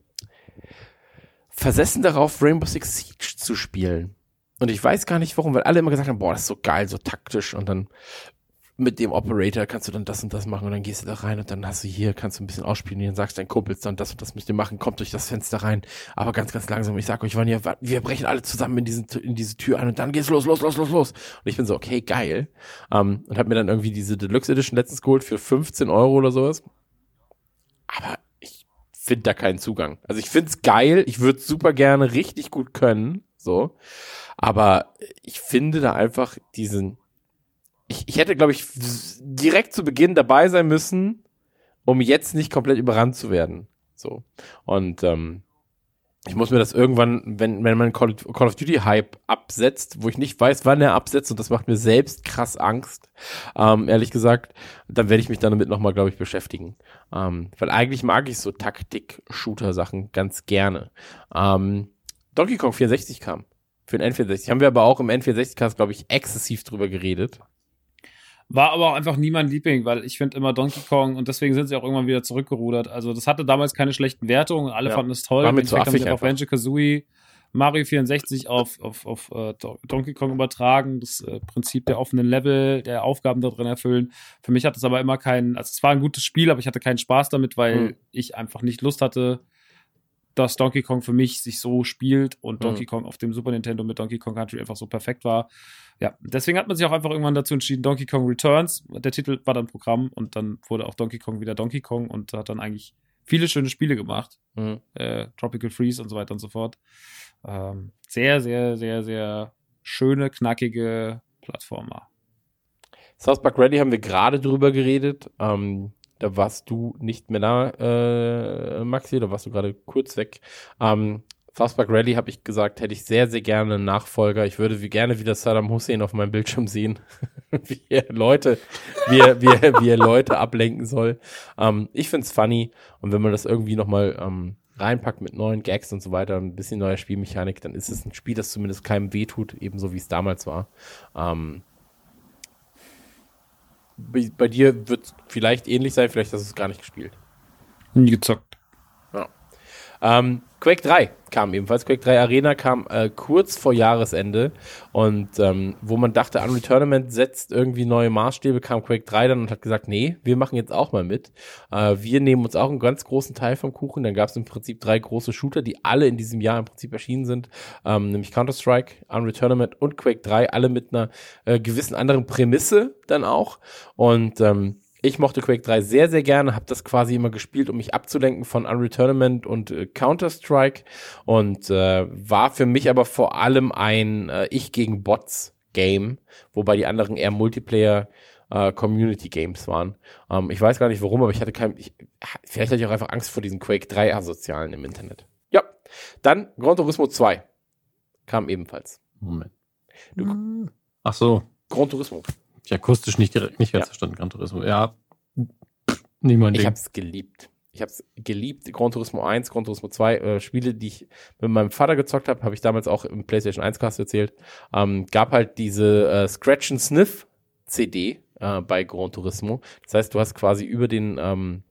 versessen darauf, Rainbow Six Siege zu spielen. Und ich weiß gar nicht warum, weil alle immer gesagt haben, boah, das ist so geil, so taktisch. Und dann mit dem Operator kannst du dann das und das machen und dann gehst du da rein und dann hast du hier, kannst du ein bisschen ausspielen, sagst dein Kumpels dann das und das müsst ihr machen, kommt durch das Fenster rein, aber ganz, ganz langsam. Ich sag euch, wann ihr, wir brechen alle zusammen in, diesen, in diese Tür ein und dann geht's los, los, los, los, los. Und ich bin so, okay, geil. Um, und hab mir dann irgendwie diese Deluxe Edition letztens geholt für 15 Euro oder sowas. Aber ich finde da keinen Zugang. Also ich find's geil, ich würde super gerne richtig gut können, so. Aber ich finde da einfach diesen, ich, ich hätte, glaube ich, direkt zu Beginn dabei sein müssen, um jetzt nicht komplett überrannt zu werden. So. Und ähm, ich muss mir das irgendwann, wenn, wenn man Call, Call of Duty Hype absetzt, wo ich nicht weiß, wann er absetzt, und das macht mir selbst krass Angst, ähm, ehrlich gesagt, dann werde ich mich damit nochmal, glaube ich, beschäftigen. Ähm, weil eigentlich mag ich so Taktik-Shooter-Sachen ganz gerne. Ähm, Donkey Kong 64 kam. Für den N64. Haben wir aber auch im N64-Cast, glaube ich, exzessiv drüber geredet. War aber auch einfach nie mein Liebling, weil ich finde immer Donkey Kong und deswegen sind sie auch irgendwann wieder zurückgerudert. Also das hatte damals keine schlechten Wertungen, alle ja. fanden es toll. War mit so haben auf Banjo Kazooie Mario 64 auf, auf, auf uh, Donkey Kong übertragen, das äh, Prinzip der offenen Level, der Aufgaben da drin erfüllen. Für mich hat es aber immer keinen, also es war ein gutes Spiel, aber ich hatte keinen Spaß damit, weil mhm. ich einfach nicht Lust hatte, dass Donkey Kong für mich sich so spielt und Donkey mhm. Kong auf dem Super Nintendo mit Donkey Kong Country einfach so perfekt war. Ja, deswegen hat man sich auch einfach irgendwann dazu entschieden, Donkey Kong Returns. Der Titel war dann Programm und dann wurde auch Donkey Kong wieder Donkey Kong und hat dann eigentlich viele schöne Spiele gemacht. Mhm. Äh, Tropical Freeze und so weiter und so fort. Ähm, sehr, sehr, sehr, sehr schöne, knackige Plattformer. South Park Ready haben wir gerade drüber geredet. Ähm, da warst du nicht mehr da, äh, Maxi, da warst du gerade kurz weg. Ähm, Fastback Rally habe ich gesagt, hätte ich sehr, sehr gerne einen Nachfolger. Ich würde wie gerne wieder Saddam Hussein auf meinem Bildschirm sehen, wie er Leute, wie er, wie er, wie er Leute ablenken soll. Ähm, ich find's funny und wenn man das irgendwie nochmal ähm, reinpackt mit neuen Gags und so weiter, ein bisschen neuer Spielmechanik, dann ist es ein Spiel, das zumindest keinem wehtut, ebenso wie es damals war. Ähm, bei, dir wird es vielleicht ähnlich sein, vielleicht hast du es gar nicht gespielt. Nie gezockt. Ähm, Quake 3 kam ebenfalls. Quake 3 Arena kam äh, kurz vor Jahresende und ähm, wo man dachte, Unreal Tournament setzt irgendwie neue Maßstäbe, kam Quake 3 dann und hat gesagt, nee, wir machen jetzt auch mal mit. Äh, wir nehmen uns auch einen ganz großen Teil vom Kuchen. Dann gab es im Prinzip drei große Shooter, die alle in diesem Jahr im Prinzip erschienen sind, ähm, nämlich Counter-Strike, Unreal Tournament und Quake 3, alle mit einer äh, gewissen anderen Prämisse dann auch. Und ähm, ich mochte Quake 3 sehr, sehr gerne, habe das quasi immer gespielt, um mich abzulenken von Unreal Tournament und äh, Counter-Strike und äh, war für mich aber vor allem ein äh, Ich gegen Bots Game, wobei die anderen eher Multiplayer äh, Community Games waren. Ähm, ich weiß gar nicht warum, aber ich hatte kein, ich, vielleicht hatte ich auch einfach Angst vor diesen Quake 3 Asozialen im Internet. Ja, dann Gran Turismo 2 kam ebenfalls. Moment. Du, Ach so. Gran Turismo. Ich akustisch nicht direkt nicht ganz Ja. verstanden, Gran Turismo. Ja. Mein Ich habe es geliebt. Ich habe es geliebt. Gran Turismo 1, Gran Turismo 2, äh, Spiele, die ich mit meinem Vater gezockt habe, habe ich damals auch im PlayStation 1 Cast erzählt. Ähm, gab halt diese äh, Scratch and Sniff CD äh, bei Gran Turismo. Das heißt, du hast quasi über den ähm,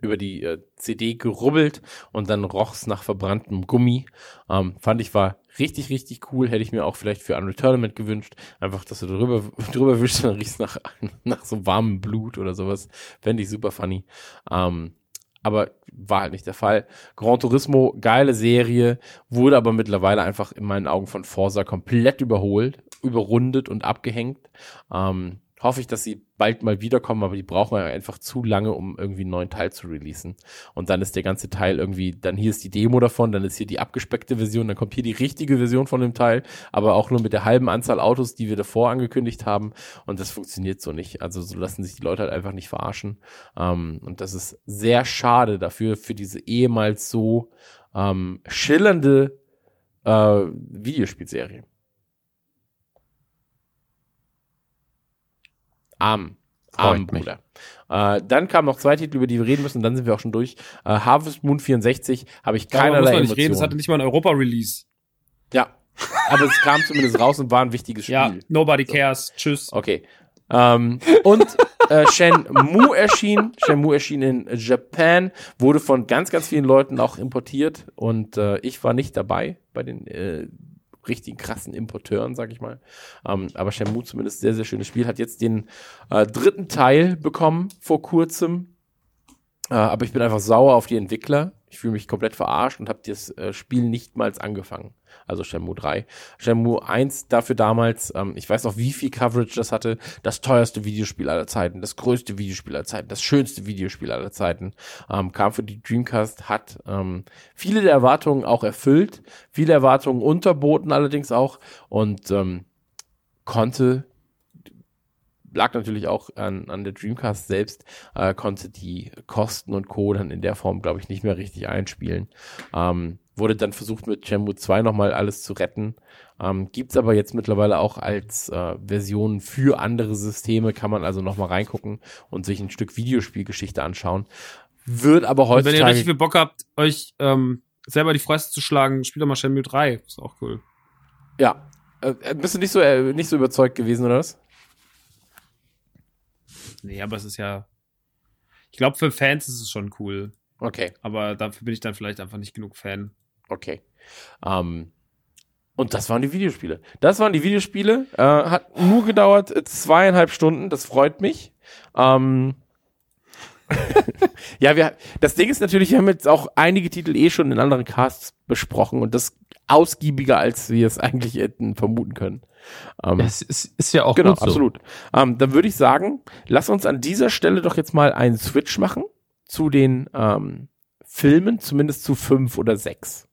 über die äh, CD gerubbelt und dann roch's nach verbranntem Gummi. Ähm, fand ich war richtig, richtig cool. Hätte ich mir auch vielleicht für Unreal Tournament gewünscht. Einfach, dass du drüber, drüber wischst dann riechst nach, nach so warmem Blut oder sowas. Fände ich super funny. Ähm, aber war halt nicht der Fall. Gran Turismo, geile Serie, wurde aber mittlerweile einfach in meinen Augen von Forza komplett überholt, überrundet und abgehängt. Ähm, hoffe ich, dass sie bald mal wiederkommen, aber die brauchen ja einfach zu lange, um irgendwie einen neuen Teil zu releasen. Und dann ist der ganze Teil irgendwie, dann hier ist die Demo davon, dann ist hier die abgespeckte Version, dann kommt hier die richtige Version von dem Teil, aber auch nur mit der halben Anzahl Autos, die wir davor angekündigt haben. Und das funktioniert so nicht. Also so lassen sich die Leute halt einfach nicht verarschen. Ähm, und das ist sehr schade dafür, für diese ehemals so ähm, schillernde äh, Videospielserie. Arm. Arm. Bruder. Äh, dann kamen noch zwei Titel, über die wir reden müssen, dann sind wir auch schon durch. Äh, Harvest Moon 64 habe ich Darüber muss keinerlei man nicht reden, es hatte nicht mal ein Europa-Release. Ja, aber es kam zumindest raus und war ein wichtiges Spiel. Ja, nobody cares. Tschüss. Okay. Ähm, und äh, Shenmue erschien. Shenmue erschien in Japan, wurde von ganz, ganz vielen Leuten auch importiert und äh, ich war nicht dabei bei den äh, richtigen krassen Importeuren, sag ich mal. Ähm, aber Shenmue zumindest sehr, sehr schönes Spiel. Hat jetzt den äh, dritten Teil bekommen vor kurzem. Äh, aber ich bin einfach sauer auf die Entwickler. Ich fühle mich komplett verarscht und habe das äh, Spiel nicht mal angefangen. Also Shenmue 3. Shenmue 1 dafür damals, ähm, ich weiß noch, wie viel Coverage das hatte. Das teuerste Videospiel aller Zeiten, das größte Videospiel aller Zeiten, das schönste Videospiel aller Zeiten. Ähm, kam für die Dreamcast, hat ähm, viele der Erwartungen auch erfüllt, viele Erwartungen unterboten allerdings auch und ähm, konnte lag natürlich auch an, an der Dreamcast selbst, äh, konnte die Kosten und Co. dann in der Form, glaube ich, nicht mehr richtig einspielen. Ähm, wurde dann versucht mit Shenmue 2 nochmal alles zu retten. Ähm, gibt's aber jetzt mittlerweile auch als äh, Version für andere Systeme, kann man also nochmal reingucken und sich ein Stück Videospielgeschichte anschauen. Wird aber Und wenn ihr richtig viel Bock habt, euch ähm, selber die Fresse zu schlagen, spielt doch mal Shenmue 3. Ist auch cool. Ja. Äh, bist du nicht so, äh, nicht so überzeugt gewesen, oder was? Nee, aber es ist ja. Ich glaube, für Fans ist es schon cool. Okay. Aber dafür bin ich dann vielleicht einfach nicht genug Fan. Okay. Ähm, und das waren die Videospiele. Das waren die Videospiele. Äh, hat nur gedauert äh, zweieinhalb Stunden. Das freut mich. Ähm, ja, wir, das Ding ist natürlich, wir haben jetzt auch einige Titel eh schon in anderen Casts besprochen und das ausgiebiger, als wir es eigentlich hätten vermuten können. Ähm, Es ist, ist ja auch Genau, gut so. absolut. Ähm, dann würde ich sagen, lass uns an dieser Stelle doch jetzt mal einen Switch machen zu den ähm, Filmen, zumindest zu fünf oder sechs.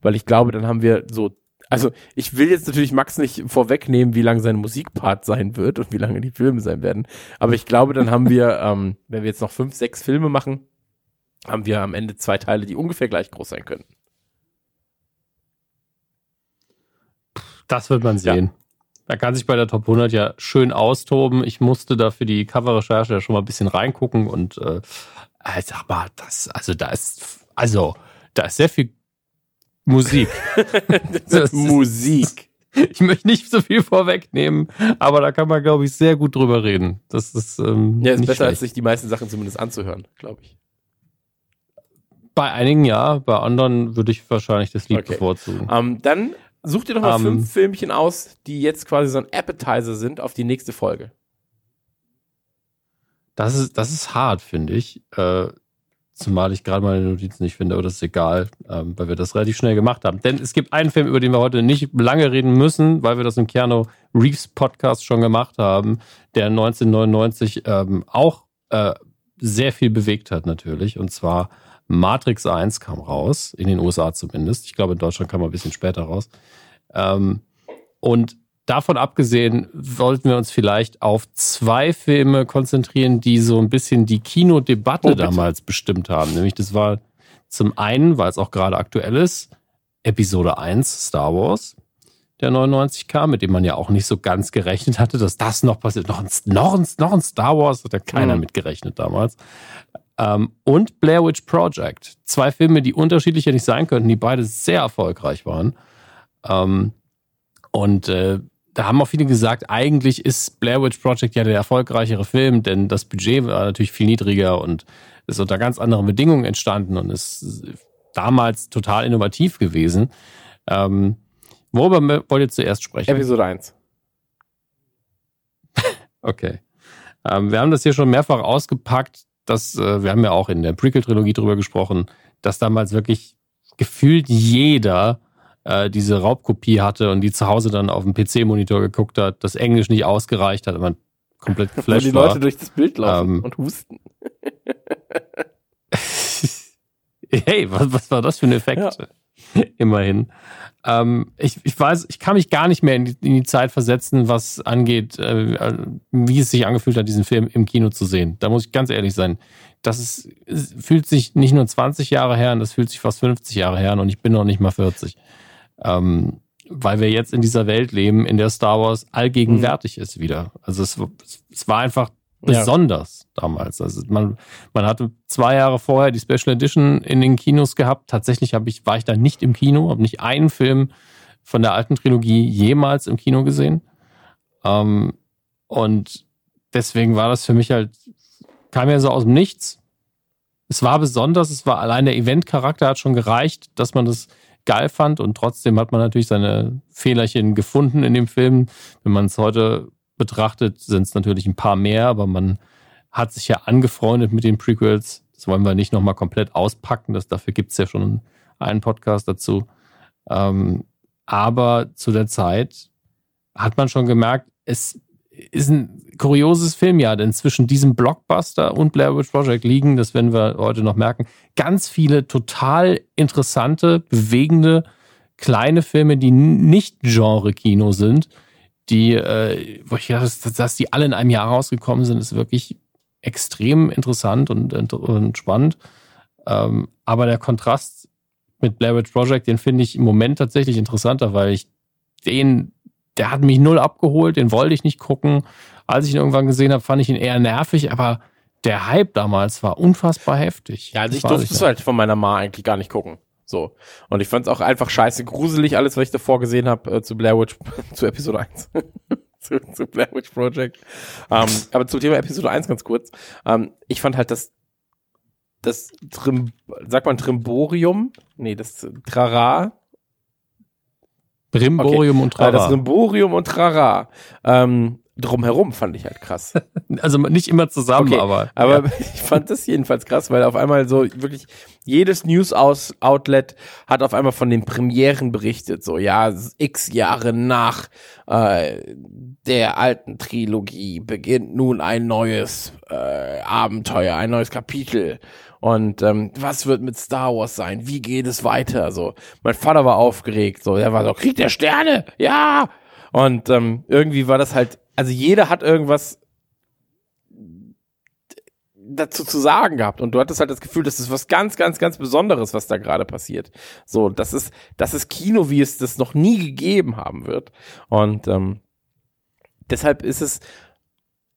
Weil ich glaube, dann haben wir so, also ich will jetzt natürlich Max nicht vorwegnehmen, wie lang sein Musikpart sein wird und wie lange die Filme sein werden. Aber ich glaube, dann haben wir, ähm, wenn wir jetzt noch fünf, sechs Filme machen, haben wir am Ende zwei Teile, die ungefähr gleich groß sein können. Das wird man sehen. Da kann sich bei der Top 100 ja schön austoben. Ich musste da für die Coverrecherche ja schon mal ein bisschen reingucken und äh, äh, sag mal, das, also da ist, also da ist sehr viel Musik. Musik. Ich möchte nicht so viel vorwegnehmen, aber da kann man, glaube ich, sehr gut drüber reden. Das ist, ähm, Ja, ist besser, als schlecht. sich die meisten Sachen zumindest anzuhören, glaube ich. Bei einigen ja, bei anderen würde ich wahrscheinlich das Lied Okay. bevorzugen. Ähm, dann such dir doch mal Ähm. fünf Filmchen aus, die jetzt quasi so ein Appetizer sind auf die nächste Folge. Das ist, das ist hart, finde ich. Äh, zumal ich gerade meine Notizen nicht finde, aber das ist egal, ähm, weil wir das relativ schnell gemacht haben. Denn es gibt einen Film, über den wir heute nicht lange reden müssen, weil wir das im Keanu Reeves Podcast schon gemacht haben, der 1999 ähm, auch äh, sehr viel bewegt hat natürlich. Und zwar Matrix 1 kam raus, in den USA zumindest. Ich glaube, in Deutschland kam er ein bisschen später raus. Ähm, und davon abgesehen wollten wir uns vielleicht auf zwei Filme konzentrieren, die so ein bisschen die Kinodebatte Oh, damals bestimmt haben. Nämlich das war zum einen, weil es auch gerade aktuell ist, Episode 1 Star Wars, der 99 kam, mit dem man ja auch nicht so ganz gerechnet hatte, dass das noch passiert. Noch ein, noch ein, noch ein Star Wars hat ja keiner Mhm. mit gerechnet damals. Ähm, und Blair Witch Project. Zwei Filme, die unterschiedlicher nicht sein könnten, die beide sehr erfolgreich waren. Ähm, und äh, da haben auch viele gesagt, eigentlich ist Blair Witch Project ja der erfolgreichere Film, denn das Budget war natürlich viel niedriger und ist unter ganz anderen Bedingungen entstanden und ist damals total innovativ gewesen. Ähm, worüber wollt ihr zuerst sprechen? Episode 1. Okay. Ähm, wir haben das hier schon mehrfach ausgepackt, dass äh, wir haben ja auch in der Prequel-Trilogie drüber gesprochen, dass damals wirklich gefühlt jeder äh, diese Raubkopie hatte und die zu Hause dann auf dem PC-Monitor geguckt hat, das Englisch nicht ausgereicht hat, man komplett geflasht die war. Leute durch das Bild laufen Ähm. und husten. hey, was, was war das für ein Effekt? Immerhin. Ähm, ich, ich weiß, ich kann mich gar nicht mehr in die, in die Zeit versetzen, was angeht, äh, wie es sich angefühlt hat, diesen Film im Kino zu sehen. Da muss ich ganz ehrlich sein. Das ist, fühlt sich nicht nur 20 Jahre her an, das fühlt sich fast 50 Jahre her an und ich bin noch nicht mal 40. Ähm, weil wir jetzt in dieser Welt leben, in der Star Wars allgegenwärtig ist wieder. Also es, es war einfach Ja. besonders damals. Also man, man hatte zwei Jahre vorher die Special Edition in den Kinos gehabt. Tatsächlich habe ich, war ich da nicht im Kino, habe nicht einen Film von der alten Trilogie jemals im Kino gesehen. Ähm, und deswegen war das für mich halt, kam ja so aus dem Nichts. Es war besonders, es war allein der Eventcharakter hat schon gereicht, dass man das geil fand und trotzdem hat man natürlich seine Fehlerchen gefunden in dem Film. Wenn man es heute betrachtet, sind es natürlich ein paar mehr, aber man hat sich ja angefreundet mit den Prequels. Das wollen wir nicht nochmal komplett auspacken. Das, dafür gibt es ja schon einen Podcast dazu. Ähm, aber zu der Zeit hat man schon gemerkt, es ist ein kurioses Filmjahr, denn zwischen diesem Blockbuster und Blair Witch Project liegen, das werden wir heute noch merken, ganz viele total interessante, bewegende, kleine Filme, die nicht Genre-Kino sind, die, äh, wo ich gedacht habe, dass die alle in einem Jahr rausgekommen sind, ist wirklich extrem interessant und, und spannend. Ähm, aber der Kontrast mit Blair Witch Project, den finde ich im Moment tatsächlich interessanter, weil ich den, der hat mich null abgeholt, den wollte ich nicht gucken. Als ich ihn irgendwann gesehen habe, fand ich ihn eher nervig, aber der Hype damals war unfassbar heftig. Ja, also ich durfte es halt von meiner Ma eigentlich gar nicht gucken. So. Und ich fand es auch einfach scheiße gruselig, alles, was ich davor gesehen habe, äh, zu Blair Witch, zu Episode 1. zu, zu Blair Witch Project. Ähm, aber zum Thema Episode 1 ganz kurz. Ähm, ich fand halt das, das Trim, sagt man Trimborium? Nee, das Trara. Brimborium und Äh, das Trara. Trimborium und Trara. Ähm, drumherum fand ich halt krass. Also nicht immer zusammen, Okay, aber. Aber ja. ich fand das jedenfalls krass, weil auf einmal so wirklich jedes News-Outlet hat auf einmal von den Premieren berichtet. So, ja, x Jahre nach äh, der alten Trilogie beginnt nun ein neues äh, Abenteuer, ein neues Kapitel. Und ähm, was wird mit Star Wars sein? Wie geht es weiter? So, mein Vater war aufgeregt. So, er war so, Krieg der Sterne, ja. Und ähm, irgendwie war das halt, also jeder hat irgendwas dazu zu sagen gehabt und du hattest halt das Gefühl, das ist was ganz, ganz, ganz Besonderes, was da gerade passiert. So, das ist, das ist Kino, wie es das noch nie gegeben haben wird. Und ähm, deshalb ist es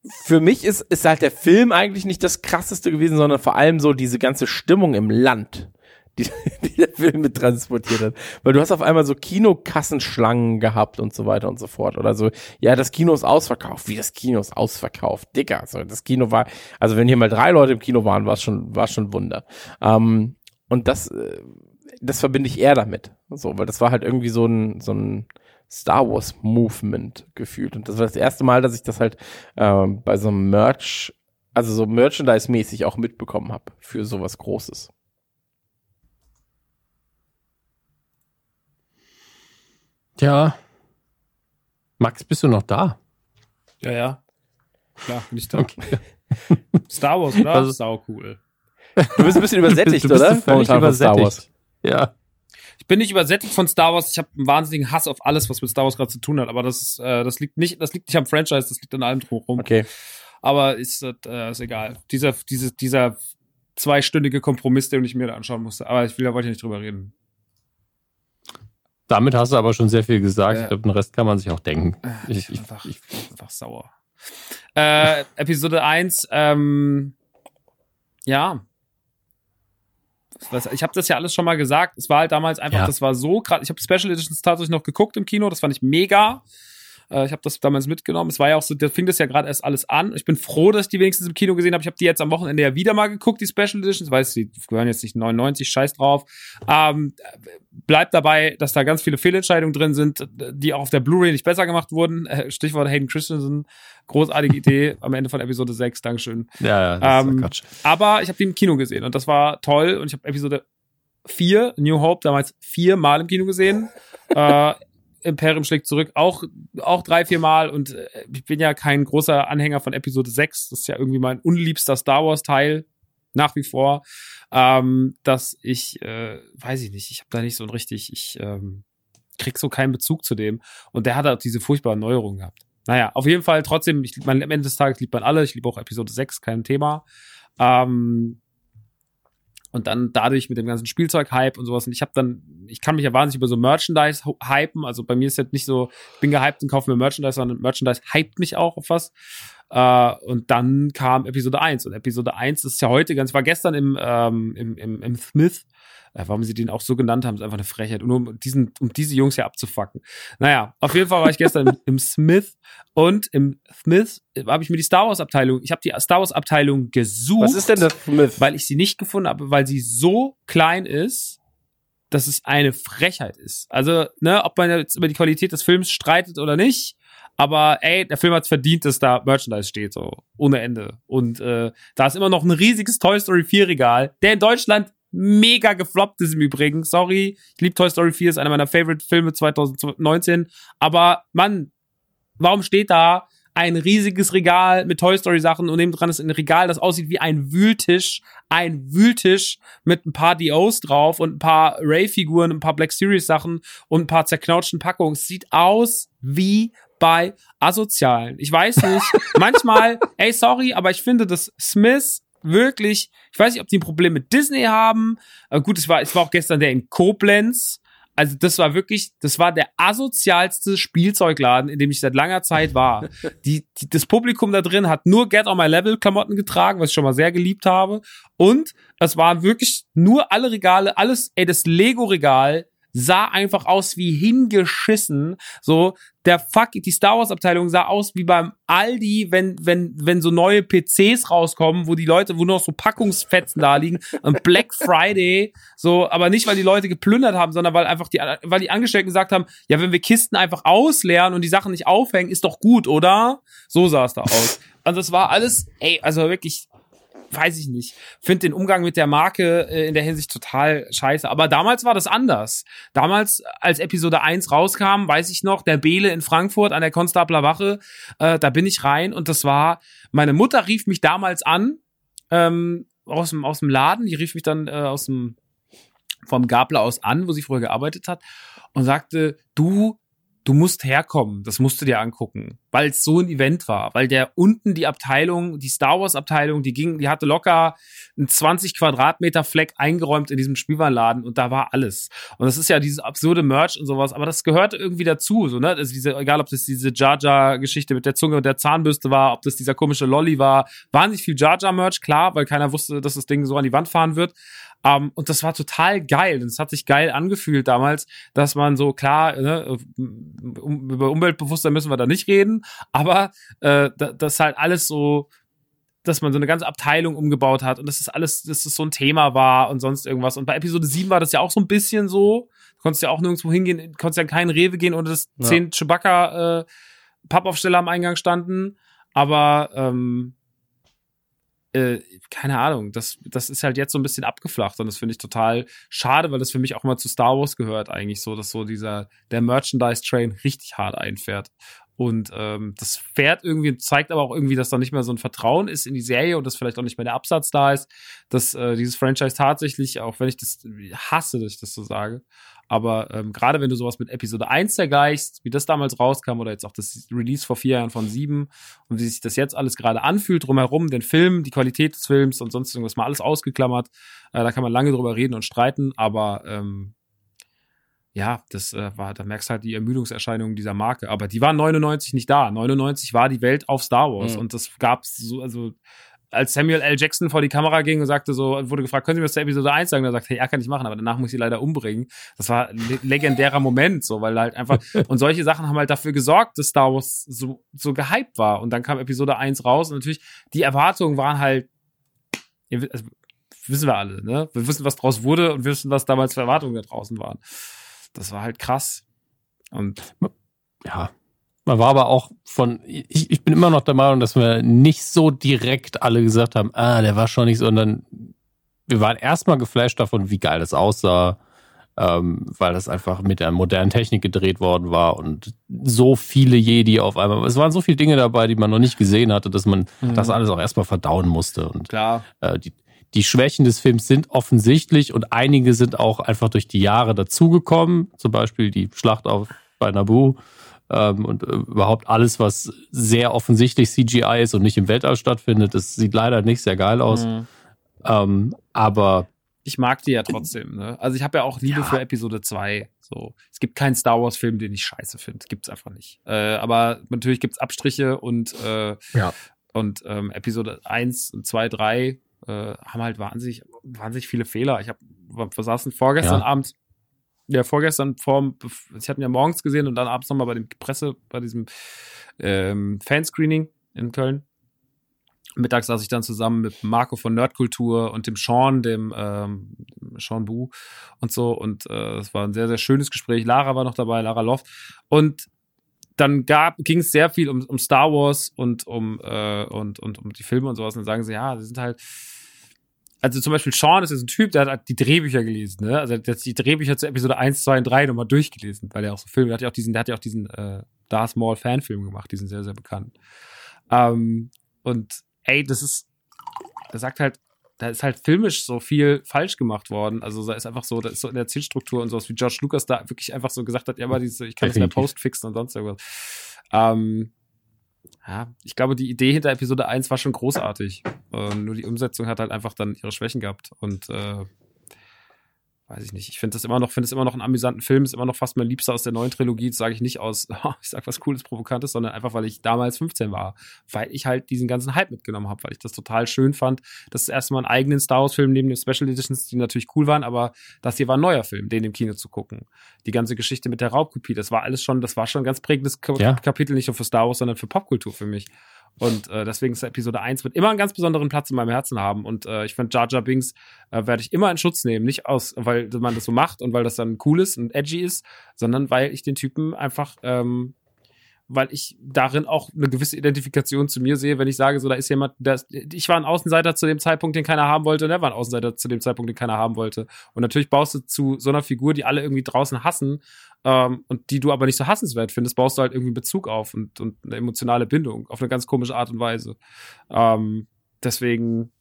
für mich ist, ist halt der Film eigentlich nicht das krasseste gewesen, sondern vor allem so diese ganze Stimmung im Land, die, die der Film mit transportiert hat. Weil du hast auf einmal so Kinokassenschlangen gehabt und so weiter und so fort. Oder so, ja, das Kino ist ausverkauft. Wie das Kino ist ausverkauft? Dicker. So, das Kino war, also wenn hier mal drei Leute im Kino waren, war es schon, war schon Wunder. Ähm, Und das, äh, das verbinde ich eher damit. So, weil das war halt irgendwie so ein, so ein Star Wars Movement gefühlt. Und das war das erste Mal, dass ich das halt ähm, bei so einem Merch, also so Merchandise-mäßig auch mitbekommen habe für sowas Großes. Tja. Max, bist du noch da? Ja, ja. Klar, bin ich da. Okay. Star Wars, oder? Also- Sau cool. Du bist ein bisschen übersättigt, du bist oder? völlig Momentan von Star Wars. Ja. Ich bin nicht übersättigt von Star Wars. Ich habe einen wahnsinnigen Hass auf alles, was mit Star Wars gerade zu tun hat. Aber das ist, äh, das liegt nicht, das liegt nicht am Franchise, das liegt an allem drumherum. Okay. Aber ist, äh, ist egal. Dieser, dieses, dieser zweistündige Kompromiss, den ich mir da anschauen musste. Aber ich will, da wollte ich nicht drüber reden. Damit hast du aber schon sehr viel gesagt. Ja. Ich glaube, den Rest kann man sich auch denken. Ich, Ich, bin ich, einfach, ich, einfach sauer. Äh, Episode 1, ähm, ja. Ich habe das ja alles schon mal gesagt. Es war halt damals einfach, Ja. das war so gerade. Ich habe Special Editions tatsächlich noch geguckt im Kino. Das fand ich mega. Äh, ich habe das damals mitgenommen. Es war ja auch so, da fing das ja gerade erst alles an. Ich bin froh, dass ich die wenigstens im Kino gesehen habe. Ich habe die jetzt am Wochenende ja wieder mal geguckt, die Special Editions. Weiß, die gehören jetzt nicht 99, scheiß drauf. Ähm, bleibt dabei, dass da ganz viele Fehlentscheidungen drin sind, die auch auf der Blu-ray nicht besser gemacht wurden. Äh, Stichwort Hayden Christensen. Großartige Idee am Ende von Episode 6. Dankeschön. ja, ja, das Ähm, ist Quatsch. Aber ich habe die im Kino gesehen und das war toll. Und ich habe Episode 4, New Hope, damals viermal im Kino gesehen. äh, Imperium schlägt zurück, auch, auch drei, vier Mal. Und äh, ich bin ja kein großer Anhänger von Episode 6. Das ist ja irgendwie mein unliebster Star Wars-Teil. Nach wie vor. Ähm, dass ich, äh, weiß ich nicht, ich habe da nicht so ein richtig, ich ähm, krieg so keinen Bezug zu dem. Und der hat auch diese furchtbaren Neuerungen gehabt. Naja, auf jeden Fall trotzdem, ich, man, am Ende des Tages liebt man alle. Ich liebe auch Episode 6, kein Thema. Ähm, und dann dadurch mit dem ganzen Spielzeug-Hype und sowas. Und ich habe dann, ich kann mich ja wahnsinnig über so Merchandise hypen. Also bei mir ist jetzt nicht so, ich bin gehypt und kaufe mir Merchandise, sondern Merchandise hypt mich auch auf was. Äh, und dann kam Episode 1. Und Episode 1 ist ja heute ganz, war gestern im, ähm, im, im, im Smith. Äh, warum sie den auch so genannt haben, ist einfach eine Frechheit. Und nur um, diesen, um diese Jungs hier abzufacken. Naja, auf jeden Fall war ich gestern im, im Smith und im Smith habe ich mir die Star Wars Abteilung, ich habe die Star Wars Abteilung gesucht Was ist denn das Smith? weil ich sie nicht gefunden habe, weil sie so klein ist, dass es eine Frechheit ist. Also, ne, ob man jetzt über die Qualität des Films streitet oder nicht, aber ey, der Film hat verdient, dass da Merchandise steht, so ohne Ende. Und äh, da ist immer noch ein riesiges Toy Story 4 Regal, der in Deutschland mega gefloppt ist im Übrigen. Sorry, ich liebe Toy Story 4, ist einer meiner Favorite Filme 2019. Aber Mann, warum steht da ein riesiges Regal mit Toy Story Sachen und neben dran ist ein Regal, das aussieht wie ein Wühltisch, ein Wühltisch mit ein paar DOs drauf und ein paar Ray Figuren, ein paar Black Series Sachen und ein paar zerknautschten Packungen. Es sieht aus wie bei Asozialen. Ich weiß nicht. Manchmal, ey, sorry, aber ich finde, dass Smith wirklich, ich weiß nicht, ob die ein Problem mit Disney haben. Aber gut, es war, es war auch gestern der in Koblenz. Also das war wirklich, das war der asozialste Spielzeugladen, in dem ich seit langer Zeit war. Die, die, das Publikum da drin hat nur Get on My Level Klamotten getragen, was ich schon mal sehr geliebt habe. Und es waren wirklich nur alle Regale, alles, ey, das Lego-Regal sah einfach aus wie hingeschissen. So, der Fuck, die Star Wars Abteilung sah aus wie beim Aldi, wenn, wenn, wenn so neue PCs rauskommen, wo die Leute, wo nur noch so Packungsfetzen da liegen. Und Black Friday, so, aber nicht, weil die Leute geplündert haben, sondern weil einfach die, weil die Angestellten gesagt haben, ja, wenn wir Kisten einfach ausleeren und die Sachen nicht aufhängen, ist doch gut, oder? So sah es da aus. Und das war alles, ey, also wirklich, weiß ich nicht. Finde den Umgang mit der Marke äh, in der Hinsicht total scheiße. Aber damals war das anders. Damals, als Episode 1 rauskam, weiß ich noch, der Bele in Frankfurt an der Konstabler Wache, äh, da bin ich rein und das war, meine Mutter rief mich damals an, ähm, aus dem, aus dem Laden, die rief mich dann äh, aus dem, vom Gabler aus an, wo sie früher gearbeitet hat und sagte, du, du musst herkommen, das musst du dir angucken, weil es so ein Event war, weil der unten die Abteilung, die Star Wars Abteilung, die ging, die hatte locker einen 20 Quadratmeter Fleck eingeräumt in diesem Spielwarenladen und da war alles. Und das ist ja dieses absurde Merch und sowas, aber das gehört irgendwie dazu, so, ne? Also diese, egal ob das diese Jar Jar Geschichte mit der Zunge und der Zahnbürste war, ob das dieser komische Lolly war, wahnsinnig viel Jar Jar Merch, klar, weil keiner wusste, dass das Ding so an die Wand fahren wird. Um, und das war total geil. Und es hat sich geil angefühlt damals, dass man so klar, ne, um, über Umweltbewusstsein müssen wir da nicht reden, aber äh, da- das halt alles so dass man so eine ganze Abteilung umgebaut hat und dass das alles, dass das so ein Thema war und sonst irgendwas. Und bei Episode 7 war das ja auch so ein bisschen so. Du konntest ja auch nirgendwo hingehen, konntest ja in keinen Rewe gehen, ohne dass Ja. zehn Chewbacca äh, Pappaufsteller am Eingang standen. Aber ähm, äh, keine Ahnung, das, das ist halt jetzt so ein bisschen abgeflacht und das finde ich total schade, weil das für mich auch mal zu Star Wars gehört eigentlich so, dass so dieser, der Merchandise-Train richtig hart einfährt. Und ähm, das fährt irgendwie, zeigt aber auch irgendwie, dass da nicht mehr so ein Vertrauen ist in die Serie und dass vielleicht auch nicht mehr der Absatz da ist, dass äh, dieses Franchise tatsächlich, auch wenn ich das hasse, dass ich das so sage, aber ähm, gerade wenn du sowas mit Episode 1 vergleichst, wie das damals rauskam oder jetzt auch das Release vor vier Jahren von 7 und wie sich das jetzt alles gerade anfühlt drumherum, den Film, die Qualität des Films und sonst irgendwas mal alles ausgeklammert, äh, da kann man lange drüber reden und streiten, aber ähm, ja, das äh, war, da merkst du halt die Ermüdungserscheinungen dieser Marke. Aber die waren 99 nicht da. 99 war die Welt auf Star Wars Mhm. und das gab's so, also als Samuel L. Jackson vor die Kamera ging und sagte so, wurde gefragt, können Sie mir das zur Episode 1 sagen? Und er sagt, hey, ja, kann ich machen, aber danach muss ich sie leider umbringen. Das war ein le- legendärer Moment, so, weil halt einfach, und solche Sachen haben halt dafür gesorgt, dass Star Wars so, so gehypt war. Und dann kam Episode 1 raus und natürlich, die Erwartungen waren halt, also, wissen wir alle, ne? Wir wissen, was draus wurde und wir wissen, was damals für Erwartungen da draußen waren. Das war halt krass. Und ja. Man war aber auch von, ich, ich bin immer noch der Meinung, dass wir nicht so direkt alle gesagt haben, ah, der war schon nicht, so, sondern wir waren erstmal geflasht davon, wie geil das aussah, ähm, weil das einfach mit der modernen Technik gedreht worden war und so viele Jedi auf einmal. Es waren so viele Dinge dabei, die man noch nicht gesehen hatte, dass man Mhm. das alles auch erstmal verdauen musste. Und klar, äh, die, die Schwächen des Films sind offensichtlich und einige sind auch einfach durch die Jahre dazugekommen. Zum Beispiel die Schlacht auf bei Naboo ähm, und äh, überhaupt alles, was sehr offensichtlich CGI ist und nicht im Weltall stattfindet. Das sieht leider nicht sehr geil aus. Mhm. Ähm, aber ich mag die ja trotzdem, ne? Also ich habe ja auch Liebe Ja. für Episode 2. So. Es gibt keinen Star Wars-Film, den ich scheiße finde. Gibt's einfach nicht. Äh, aber natürlich gibt's Abstriche und, äh, Ja. und ähm, Episode 1 und 2, 3 äh, haben halt wahnsinnig, wahnsinnig viele Fehler. Ich hab, wir saßen vorgestern Ja. Abend, ja, vorgestern vorm, ich hatte ihn ja morgens gesehen und dann abends nochmal bei dem Presse, bei diesem ähm, Fanscreening in Köln. Mittags saß ich dann zusammen mit Marco von Nerdkultur und dem Sean, dem ähm, Sean Bu und so. Und äh, es war ein sehr, sehr schönes Gespräch. Lara war noch dabei, Lara Loft. Und dann ging es sehr viel um, um Star Wars und um, äh, und, und um die Filme und sowas. Und dann sagen sie, ja, die sind halt. Also zum Beispiel Sean ist jetzt ein Typ, der hat die Drehbücher gelesen, ne? Also der hat die Drehbücher zu Episode 1, 2 und 3 nochmal durchgelesen, weil er auch so Filme, der hat ja auch diesen, der hat ja auch diesen äh, Darth Maul Fanfilm gemacht, die sind sehr, sehr bekannt. Ähm, und ey, das ist, er sagt halt, da ist halt filmisch so viel falsch gemacht worden. Also da ist einfach so, da ist so in der Zielstruktur und sowas, wie George Lucas da wirklich einfach so gesagt hat, ja, aber diese, ich kann das mehr postfixen und sonst irgendwas. Ähm, ja, ich glaube, die Idee hinter Episode 1 war schon großartig. Äh, nur die Umsetzung hat halt einfach dann ihre Schwächen gehabt. Und äh, weiß ich nicht. Ich finde das immer noch, finde es immer noch einen amüsanten Film, ist immer noch fast mein Liebster aus der neuen Trilogie. Das sage ich nicht aus, ich sag was Cooles, Provokantes, sondern einfach, weil ich damals 15 war. Weil ich halt diesen ganzen Hype mitgenommen habe, weil ich das total schön fand. Das ist erstmal einen eigenen Star Wars-Film neben den Special Editions, die natürlich cool waren, aber das hier war ein neuer Film, den im Kino zu gucken. Die ganze Geschichte mit der Raubkopie, das war alles schon, das war schon ein ganz prägendes Ka Ja. Kapitel, nicht nur für Star Wars, sondern für Popkultur für mich. Und äh, deswegen ist Episode 1 wird immer einen ganz besonderen Platz in meinem Herzen haben. Und äh, ich finde, Jar Jar Binks äh, werde ich immer in Schutz nehmen. Nicht aus, weil man das so macht und weil das dann cool ist und edgy ist, sondern weil ich den Typen einfach, ähm, weil ich darin auch eine gewisse Identifikation zu mir sehe, wenn ich sage, so, da ist jemand, der ich war ein Außenseiter zu dem Zeitpunkt, den keiner haben wollte, und er war ein Außenseiter zu dem Zeitpunkt, den keiner haben wollte. Und natürlich baust du zu so einer Figur, die alle irgendwie draußen hassen, ähm, und die du aber nicht so hassenswert findest, baust du halt irgendwie einen Bezug auf und, und eine emotionale Bindung auf eine ganz komische Art und Weise. Ähm, deswegen,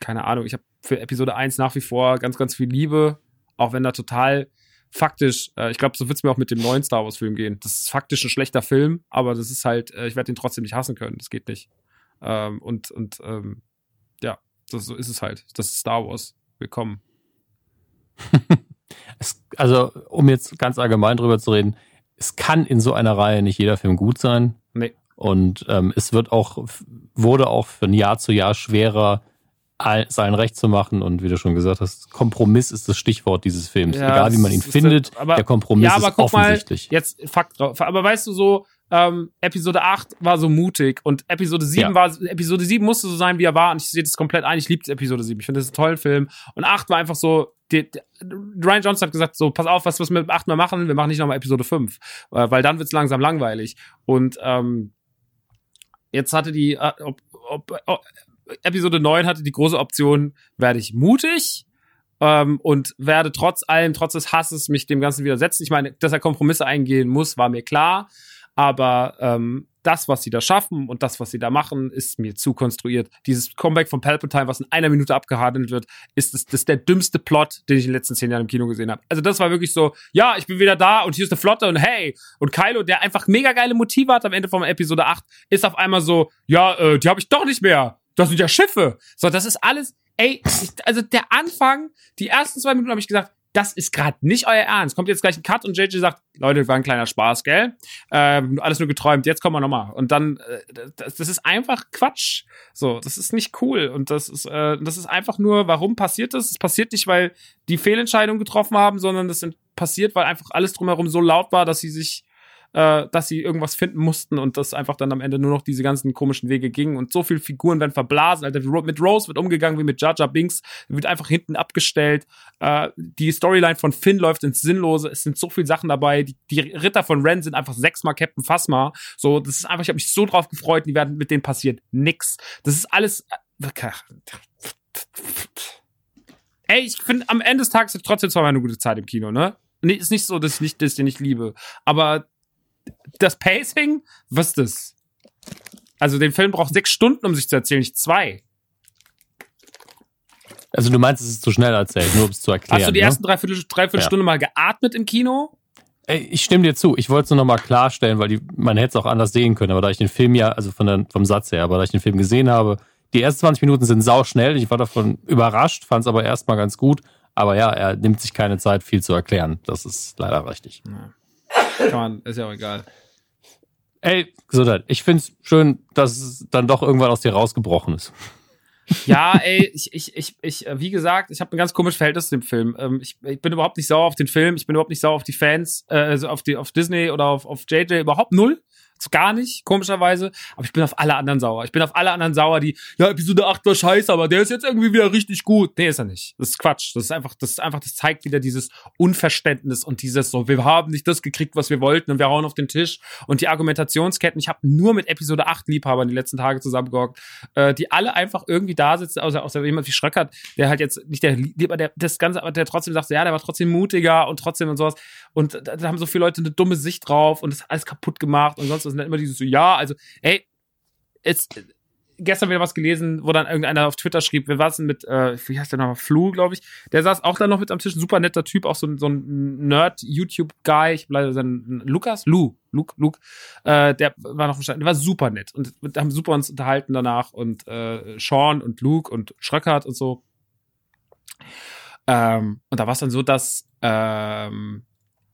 keine Ahnung, ich habe für Episode 1 nach wie vor ganz, ganz viel Liebe, auch wenn da total faktisch, äh, ich glaube, so wird's mir auch mit dem neuen Star Wars-Film gehen. Das ist faktisch ein schlechter Film, aber das ist halt, äh, ich werde den trotzdem nicht hassen können. Das geht nicht. Ähm, und und ähm, ja, das, so ist es halt. Das ist Star Wars. Willkommen. es, also, um jetzt ganz allgemein drüber zu reden, es kann in so einer Reihe nicht jeder Film gut sein. Nee. Und ähm, es wird auch, wurde auch von Jahr zu Jahr schwerer, sein Recht zu machen. Und wie du schon gesagt hast, Kompromiss ist das Stichwort dieses Films. Ja, Egal wie man ihn findet, aber- der Kompromiss ja, aber ist guck offensichtlich. mal, jetzt Fakt drauf. Aber weißt du so, ähm, Episode 8 war so mutig und Episode 7 Ja. war, Episode 7 musste so sein, wie er war und ich sehe das komplett ein. Ich liebe Episode 7. Ich finde das einen tollen Film. Und 8 war einfach so, die, die, Ryan Johnson hat gesagt, so, pass auf, was, was wir mit 8 mal machen, wir machen nicht nochmal Episode 5, äh, weil dann wird's langsam langweilig. Und ähm, jetzt hatte die, äh, ob, ob, ob, Episode 9 hatte die große Option, werde ich mutig ähm, und werde trotz allem, trotz des Hasses mich dem Ganzen widersetzen. Ich meine, dass er Kompromisse eingehen muss, war mir klar. Aber ähm, das, was sie da schaffen und das, was sie da machen, ist mir zu konstruiert. Dieses Comeback von Palpatine, was in einer Minute abgehandelt wird, ist das, das ist der dümmste Plot, den ich in den letzten zehn Jahren im Kino gesehen habe. Also das war wirklich so, ja, ich bin wieder da und hier ist eine Flotte und hey. Und Kylo, der einfach mega geile Motive hat am Ende von Episode 8, ist auf einmal so, ja, äh, die habe ich doch nicht mehr. Das sind ja Schiffe. So, das ist alles, ey, also der Anfang, die ersten zwei Minuten habe ich gesagt, das ist gerade nicht euer Ernst. Kommt jetzt gleich ein Cut und JJ sagt, Leute, war ein kleiner Spaß, gell? Ähm, alles nur geträumt, jetzt kommen wir nochmal. Und dann, äh, das, das ist einfach Quatsch. So, das ist nicht cool. Und das ist, äh, das ist einfach nur, warum passiert das? Es passiert nicht, weil die Fehlentscheidungen getroffen haben, sondern das sind passiert, weil einfach alles drumherum so laut war, dass sie sich äh, dass sie irgendwas finden mussten und das einfach dann am Ende nur noch diese ganzen komischen Wege gingen und so viele Figuren werden verblasen. Alter, mit Rose wird umgegangen wie mit Jar Binks, wird einfach hinten abgestellt. Äh, die Storyline von Finn läuft ins Sinnlose. Es sind so viele Sachen dabei. Die, die Ritter von Ren sind einfach sechsmal Captain Phasma. So, das ist einfach, ich habe mich so drauf gefreut, die werden mit denen passiert nix. Das ist alles. Ey, ich finde, am Ende des Tages trotzdem zwar eine gute Zeit im Kino, ne? Nee, ist nicht so, dass ich nicht, dass ich den nicht liebe. Aber das Pacing, was ist das? Also, den Film braucht sechs Stunden, um sich zu erzählen, nicht zwei. Also du meinst, es ist zu schnell erzählt, nur um es zu erklären. Hast du die ne? ersten dreiviertel, dreiviertel Ja. Stunde mal geatmet im Kino? Ey, Ich stimme dir zu. Ich wollte es nur noch mal klarstellen, weil die, man hätte es auch anders sehen können. Aber da ich den Film ja, also von der, vom Satz her, aber da ich den Film gesehen habe, die ersten 20 Minuten sind sau schnell. Ich war davon überrascht, fand es aber erstmal ganz gut. Aber ja, er nimmt sich keine Zeit, viel zu erklären. Das ist leider richtig. Kann man, ist ja auch egal. Ey, Gesundheit. Ich find's schön, dass es dann doch irgendwann aus dir rausgebrochen ist. Ja, ey, ich, ich, ich, ich, äh, wie gesagt, ich habe ein ganz komisches Verhältnis zu dem Film. Ähm, ich, ich bin überhaupt nicht sauer auf den Film, ich bin überhaupt nicht sauer auf die Fans, äh, also auf die, auf Disney oder auf, auf JJ, überhaupt null. So gar nicht, komischerweise. Aber ich bin auf alle anderen sauer. Ich bin auf alle anderen sauer, die, ja, Episode 8 war scheiße, aber der ist jetzt irgendwie wieder richtig gut. Nee, ist er nicht. Das ist Quatsch. Das ist einfach, das ist einfach, das zeigt wieder dieses Unverständnis und dieses so, wir haben nicht das gekriegt, was wir wollten und wir hauen auf den Tisch. Und die Argumentationsketten, ich habe nur mit Episode 8 Liebhabern die letzten Tage zusammengehockt, äh, die alle einfach irgendwie da sitzen, außer, außer jemand wie Schröckert, der halt jetzt nicht der Lieber, der das Ganze, aber der trotzdem sagt, ja, der war trotzdem mutiger und trotzdem und sowas. Und da, da haben so viele Leute eine dumme Sicht drauf und das ist alles kaputt gemacht und sonst was. Und dann immer dieses so, ja, also, ey, es, gestern wieder was gelesen, wo dann irgendeiner auf Twitter schrieb, wer war es denn mit, äh, wie heißt der nochmal, Flu, glaube ich. Der saß auch dann noch mit am Tisch, ein super netter Typ, auch so, ein- so ein Nerd-YouTube-Guy, ich hab leider seinen, Lukas? Lu, Luke, Luke, äh, der war noch wahrscheinlich, der war super nett und wir haben super uns unterhalten danach und äh, Sean und Luke und Schröckert und so. Ähm, und da war es dann so, dass ähm,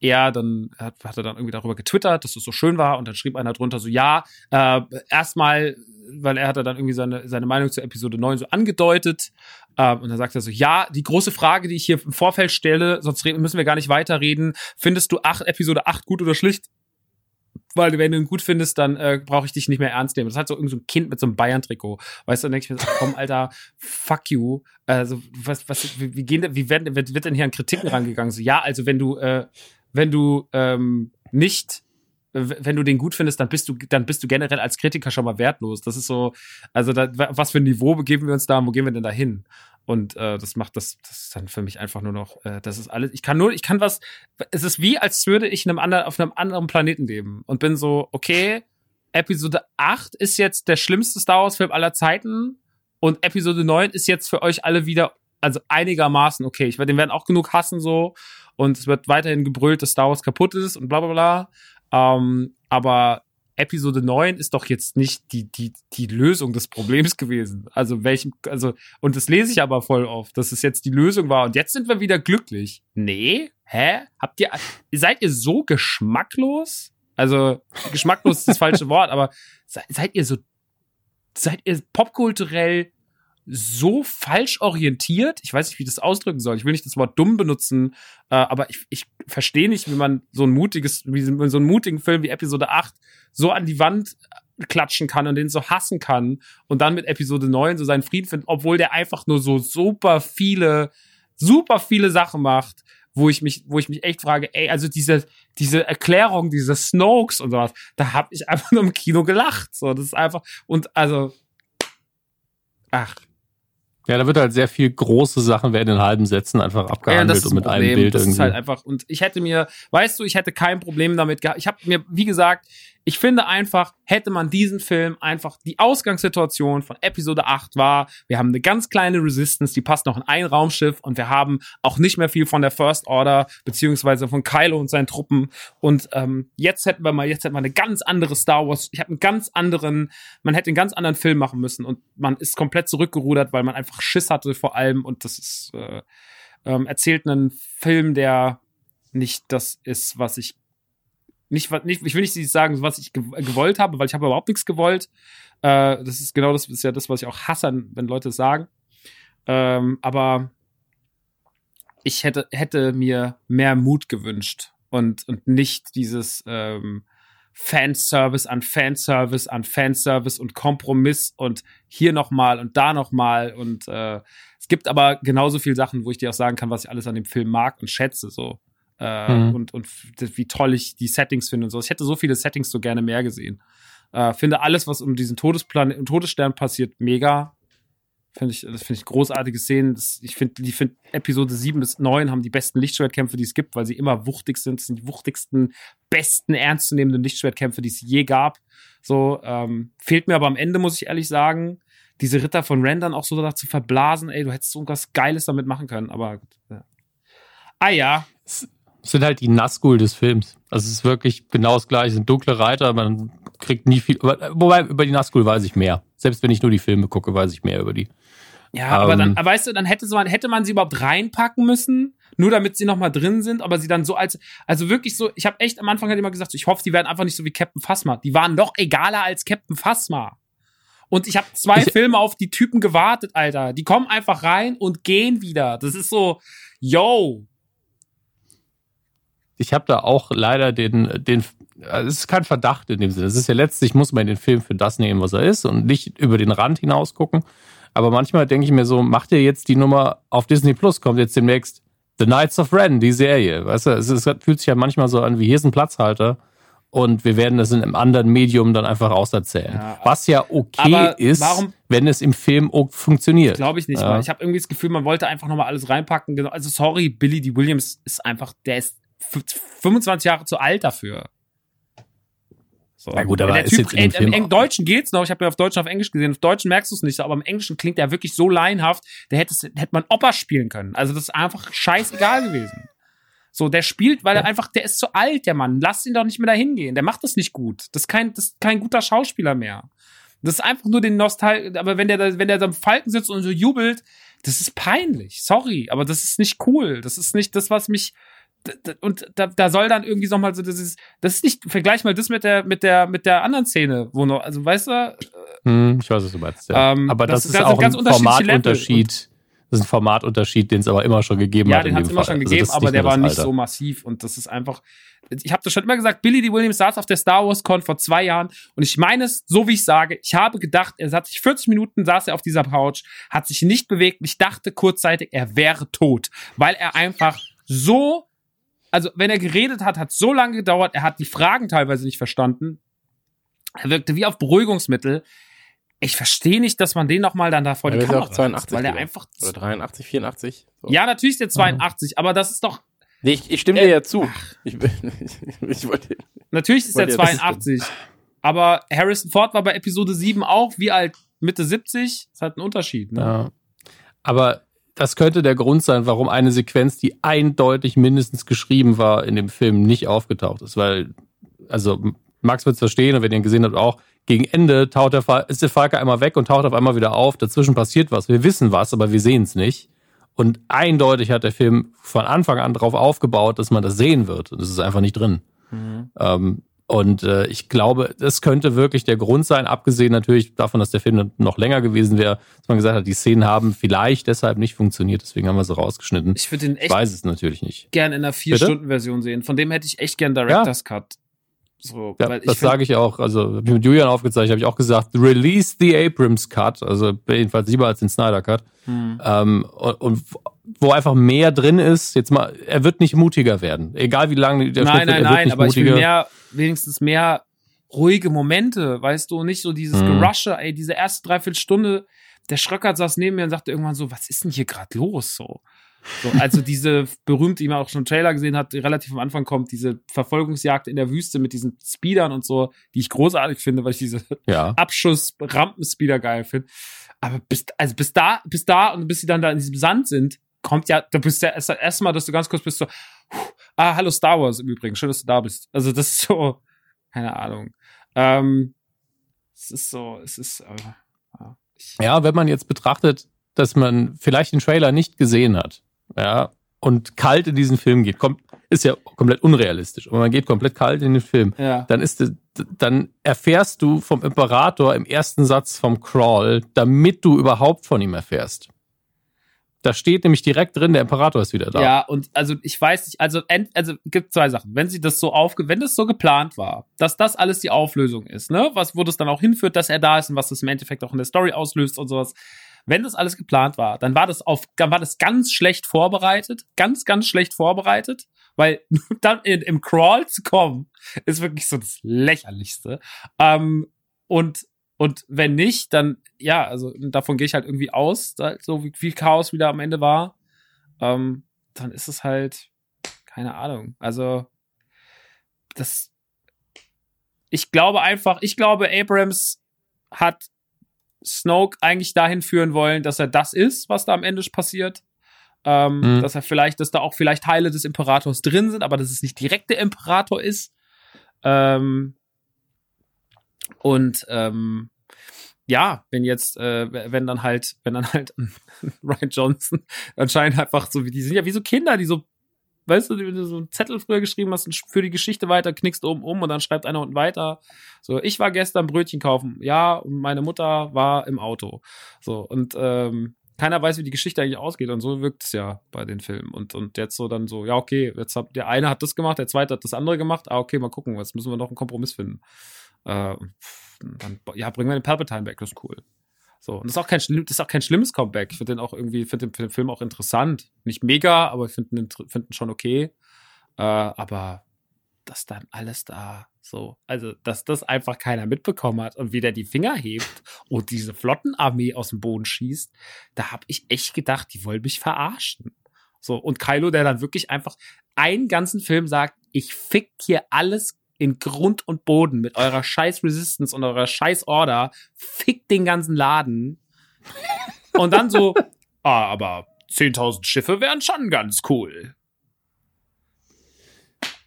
er dann hat, hat er dann irgendwie darüber getwittert, dass es so schön war und dann schrieb einer drunter so ja äh, erstmal weil er hatte dann irgendwie seine seine Meinung zur Episode 9 so angedeutet ähm, und dann sagt er so ja die große Frage die ich hier im Vorfeld stelle sonst reden, müssen wir gar nicht weiterreden findest du acht, Episode 8 gut oder schlicht weil wenn du ihn gut findest, dann äh, brauche ich dich nicht mehr ernst nehmen. Das hat so irgend so ein Kind mit so einem Bayern-Trikot. Weißt du, dann denke ich mir so, komm, Alter, fuck you. Also, was, was, wie, wie, gehen, wie werden, wird, wird denn hier an Kritiken rangegangen? So, ja, also wenn du, äh, wenn du ähm, nicht, wenn du den gut findest, dann bist du, dann bist du generell als Kritiker schon mal wertlos. Das ist so, also da, was für ein Niveau begeben wir uns da, wo gehen wir denn da hin? Und äh, das macht das, das ist dann für mich einfach nur noch, äh, das ist alles. Ich kann nur, ich kann was. Es ist wie, als würde ich in einem anderen, auf einem anderen Planeten leben und bin so, okay, Episode 8 ist jetzt der schlimmste Star Wars-Film aller Zeiten und Episode 9 ist jetzt für euch alle wieder, also einigermaßen okay. Ich werde den werden auch genug hassen so und es wird weiterhin gebrüllt, dass Star Wars kaputt ist und bla bla bla. Ähm, aber Episode 9 ist doch jetzt nicht die, die, die Lösung des Problems gewesen. Also welchem, also, und das lese ich aber voll oft, dass es jetzt die Lösung war und jetzt sind wir wieder glücklich. Nee? Hä? Habt ihr, seid ihr so geschmacklos? Also, geschmacklos ist das falsche Wort, aber se- seid ihr so, seid ihr popkulturell so falsch orientiert. Ich weiß nicht, wie ich das ausdrücken soll. Ich will nicht das Wort dumm benutzen, äh, aber ich, ich verstehe nicht, wie man so ein mutiges, wie so einen mutigen Film wie Episode 8 so an die Wand klatschen kann und den so hassen kann und dann mit Episode 9 so seinen Frieden findet, obwohl der einfach nur so super viele, super viele Sachen macht, wo ich mich, wo ich mich echt frage, ey, also diese, diese Erklärung, diese Snokes und sowas, da hab ich einfach nur im Kino gelacht. So, das ist einfach, und also, ach, ja, da wird halt sehr viel große Sachen werden in halben Sätzen einfach abgehandelt ja, und mit Problem. einem Bild das irgendwie. Ist halt einfach und ich hätte mir, weißt du, ich hätte kein Problem damit gehabt. Ich habe mir, wie gesagt, ich finde einfach, hätte man diesen Film einfach, die Ausgangssituation von Episode 8 war, wir haben eine ganz kleine Resistance, die passt noch in ein Raumschiff und wir haben auch nicht mehr viel von der First Order, beziehungsweise von Kylo und seinen Truppen. Und ähm, jetzt hätten wir mal, jetzt hätten wir eine ganz andere Star Wars, ich habe einen ganz anderen, man hätte einen ganz anderen Film machen müssen und man ist komplett zurückgerudert, weil man einfach Schiss hatte vor allem und das ist, äh, ähm, erzählt einen Film, der nicht das ist, was ich nicht, nicht, ich will nicht sagen, was ich gewollt habe, weil ich habe überhaupt nichts gewollt. Äh, das ist genau das, ist ja das, was ich auch hasse, wenn Leute es sagen. Ähm, aber ich hätte, hätte mir mehr Mut gewünscht und, und nicht dieses ähm, Fanservice an Fanservice an Fanservice und Kompromiss und hier nochmal und da nochmal und äh, es gibt aber genauso viele Sachen, wo ich dir auch sagen kann, was ich alles an dem Film mag und schätze so äh, mhm. und, und wie toll ich die Settings finde und so. Ich hätte so viele Settings so gerne mehr gesehen. Äh, finde alles, was um diesen Todesplan, Todesstern passiert, mega. Finde ich, das finde ich großartige Szenen. Das, ich finde, die finde Episode 7 bis 9 haben die besten Lichtschwertkämpfe, die es gibt, weil sie immer wuchtig sind. Das sind die wuchtigsten, besten, ernstzunehmenden Lichtschwertkämpfe, die es je gab. So, ähm, fehlt mir aber am Ende, muss ich ehrlich sagen, diese Ritter von Rendern auch so zu verblasen. Ey, du hättest so was Geiles damit machen können, aber gut. Ja. Ah ja sind halt die Nazgul des Films. Also es ist wirklich genau das gleiche. Es sind dunkle Reiter, man kriegt nie viel. Wobei, über die Nazgul weiß ich mehr. Selbst wenn ich nur die Filme gucke, weiß ich mehr über die. Ja, ähm, aber dann, weißt du, dann hätte man, hätte man sie überhaupt reinpacken müssen, nur damit sie nochmal drin sind, aber sie dann so als, also wirklich so, ich habe echt am Anfang halt immer gesagt, ich hoffe, die werden einfach nicht so wie Captain Phasma. Die waren doch egaler als Captain Phasma. Und ich habe zwei ich, Filme auf die Typen gewartet, Alter. Die kommen einfach rein und gehen wieder. Das ist so, yo, ich habe da auch leider den, den, also es ist kein Verdacht in dem Sinne. Es ist ja letztlich, muss man den Film für das nehmen, was er ist und nicht über den Rand hinaus gucken. Aber manchmal denke ich mir so, macht ihr jetzt die Nummer auf Disney Plus, kommt jetzt demnächst The Knights of Ren, die Serie. Weißt du, es, ist, es fühlt sich ja manchmal so an wie hier ist ein Platzhalter und wir werden das in einem anderen Medium dann einfach auserzählen. Ja, Was ja okay ist, warum, wenn es im Film funktioniert. Glaube ich nicht ja. Ich habe irgendwie das Gefühl, man wollte einfach nochmal alles reinpacken. Genau, also sorry, Billy D. Williams ist einfach, der ist 25 Jahre zu alt dafür. So. Na gut, aber der ist typ, jetzt in Im Deutschen geht's noch. Ich habe ja auf Deutsch und auf Englisch gesehen. Auf Deutschen merkst du es nicht, aber im Englischen klingt der wirklich so laienhaft. Der hätte, hätte man Opa spielen können. Also das ist einfach scheißegal gewesen. So, der spielt, weil er einfach, der ist zu alt, der Mann. Lass ihn doch nicht mehr dahin gehen. Der macht das nicht gut. Das ist kein, das ist kein guter Schauspieler mehr. Das ist einfach nur den Nostal, aber wenn der, wenn der da im Falken sitzt und so jubelt, das ist peinlich. Sorry, aber das ist nicht cool. Das ist nicht das, was mich, und da, da soll dann irgendwie noch mal so das ist das ist nicht vergleich mal das mit der mit der mit der anderen Szene wo noch also weißt du hm, ich weiß was du meinst ja. ähm, aber das, das ist das auch ein Formatunterschied. Das ist ein Formatunterschied den es aber immer schon gegeben ja, hat den hat es immer schon also gegeben also aber der war nicht so massiv und das ist einfach ich habe das schon immer gesagt Billy D. Williams saß auf der Star Wars Con vor zwei Jahren und ich meine es so wie ich sage ich habe gedacht er hat sich 40 Minuten saß er auf dieser Couch hat sich nicht bewegt ich dachte kurzzeitig er wäre tot weil er einfach so also wenn er geredet hat, hat so lange gedauert, er hat die Fragen teilweise nicht verstanden. Er wirkte wie auf Beruhigungsmittel. Ich verstehe nicht, dass man den nochmal dann da vor ja, die Kamera auch 82 weil er einfach oder 83, 84. So. Ja, natürlich ist der 82, mhm. aber das ist doch Nee, ich, ich stimme äh, dir ja zu. Ich, ich, ich wollte Natürlich ist der 82, aber Harrison Ford war bei Episode 7 auch wie alt Mitte 70, das hat einen Unterschied, ne? Ja. Aber das könnte der Grund sein, warum eine Sequenz, die eindeutig mindestens geschrieben war, in dem Film nicht aufgetaucht ist. Weil, also Max wird es verstehen und wenn ihr ihn gesehen habt auch, gegen Ende taucht der, ist der Falke einmal weg und taucht auf einmal wieder auf. Dazwischen passiert was. Wir wissen was, aber wir sehen es nicht. Und eindeutig hat der Film von Anfang an darauf aufgebaut, dass man das sehen wird. Und das ist einfach nicht drin. Mhm. Ähm, Und äh, ich glaube, das könnte wirklich der Grund sein, abgesehen natürlich davon, dass der Film noch länger gewesen wäre, dass man gesagt hat, die Szenen haben vielleicht deshalb nicht funktioniert, deswegen haben wir sie rausgeschnitten. Ich würde den Ich echt weiß es natürlich nicht. gern in einer vier-Stunden-Version sehen. Von dem hätte ich echt gern Director's Cut. So, Ja, ich das sage ich auch. Also hab ich mit Julian aufgezeichnet, habe ich auch gesagt, release the Abrams Cut, also jedenfalls lieber als den Snyder Cut. Hm. Ähm, und, und wo einfach mehr drin ist, jetzt mal, er wird nicht mutiger werden. Egal wie lange der nein, Schnitt wird, nein, er wird nein, nicht aber ich will mutiger. mehr, wenigstens mehr ruhige Momente, weißt du, nicht so dieses Mhm. Gerusche, ey, diese erste Dreiviertelstunde, der Schröckert saß neben mir und sagte irgendwann so, was ist denn hier gerade los, so. So, also diese berühmte, die man auch schon im Trailer gesehen hat, die relativ am Anfang kommt, diese Verfolgungsjagd in der Wüste mit diesen Speedern und so, die ich großartig finde, weil ich diese ja. Abschuss-Rampenspeeder geil finde. Aber bis, also bis da, bis da und bis sie dann da in diesem Sand sind, kommt ja, du bist ja erst das erste Mal, dass du ganz kurz bist so, puh, ah, hallo Star Wars im Übrigen, schön, dass du da bist. Also das ist so, keine Ahnung. Ähm, es ist so, es ist, äh, ja, wenn man jetzt betrachtet, dass man vielleicht den Trailer nicht gesehen hat, ja, und kalt in diesen Film geht, kommt, ist ja komplett unrealistisch, aber man geht komplett kalt in den Film, ja. dann ist dann erfährst du vom Imperator im ersten Satz vom Crawl, damit du überhaupt von ihm erfährst. Da steht nämlich direkt drin, der Imperator ist wieder da. Ja, und also ich weiß nicht, also ent, also gibt zwei Sachen. Wenn sie das so aufge, wenn das so geplant war, dass das alles die Auflösung ist, ne, was wo das dann auch hinführt, dass er da ist und was das im Endeffekt auch in der Story auslöst und sowas. Wenn das alles geplant war, dann war das auf, dann war das ganz schlecht vorbereitet, ganz, ganz schlecht vorbereitet, weil dann in, im Crawl zu kommen, ist wirklich so das Lächerlichste. Ähm, und und wenn nicht, dann ja, also davon gehe ich halt irgendwie aus, so wie viel Chaos wieder am Ende war ähm, dann ist es halt, keine Ahnung. Also, das, ich glaube einfach, ich glaube, Abrams hat Snoke eigentlich dahin führen wollen, dass er das ist, was da am Ende passiert. Ähm, Mhm. Dass er vielleicht, dass da auch vielleicht Teile des Imperators drin sind, aber dass es nicht direkt der Imperator ist. Ähm, und ähm, ja, wenn jetzt, äh, wenn dann halt, wenn dann halt Ryan Johnson anscheinend einfach so wie die sind ja wie so Kinder, die so, weißt du, wenn du so einen Zettel früher geschrieben hast und für die Geschichte weiter, knickst oben um und dann schreibt einer unten weiter. So, ich war gestern Brötchen kaufen, ja, und meine Mutter war im Auto. So, und ähm, keiner weiß, wie die Geschichte eigentlich ausgeht und so wirkt es ja bei den Filmen. Und, und jetzt so dann so, ja, okay, jetzt hat der eine hat das gemacht, der zweite hat das andere gemacht, ah, okay, mal gucken, jetzt müssen wir noch einen Kompromiss finden. Äh, dann, ja, bringen wir den Palpatine back, das ist cool. So, und das ist auch kein, das ist auch kein schlimmes Comeback. Ich finde den auch irgendwie, finde den, find den Film auch interessant. Nicht mega, aber ich finde den, find den schon okay. Äh, aber das dann alles da so, also, dass das einfach keiner mitbekommen hat und wie der die Finger hebt und diese Flottenarmee aus dem Boden schießt, da habe ich echt gedacht, die wollen mich verarschen. So, und Kylo, der dann wirklich einfach einen ganzen Film sagt, ich fick hier alles in Grund und Boden mit eurer scheiß Resistance und eurer scheiß Order, fick den ganzen Laden. Und dann so, ah, aber 10.000 Schiffe wären schon ganz cool.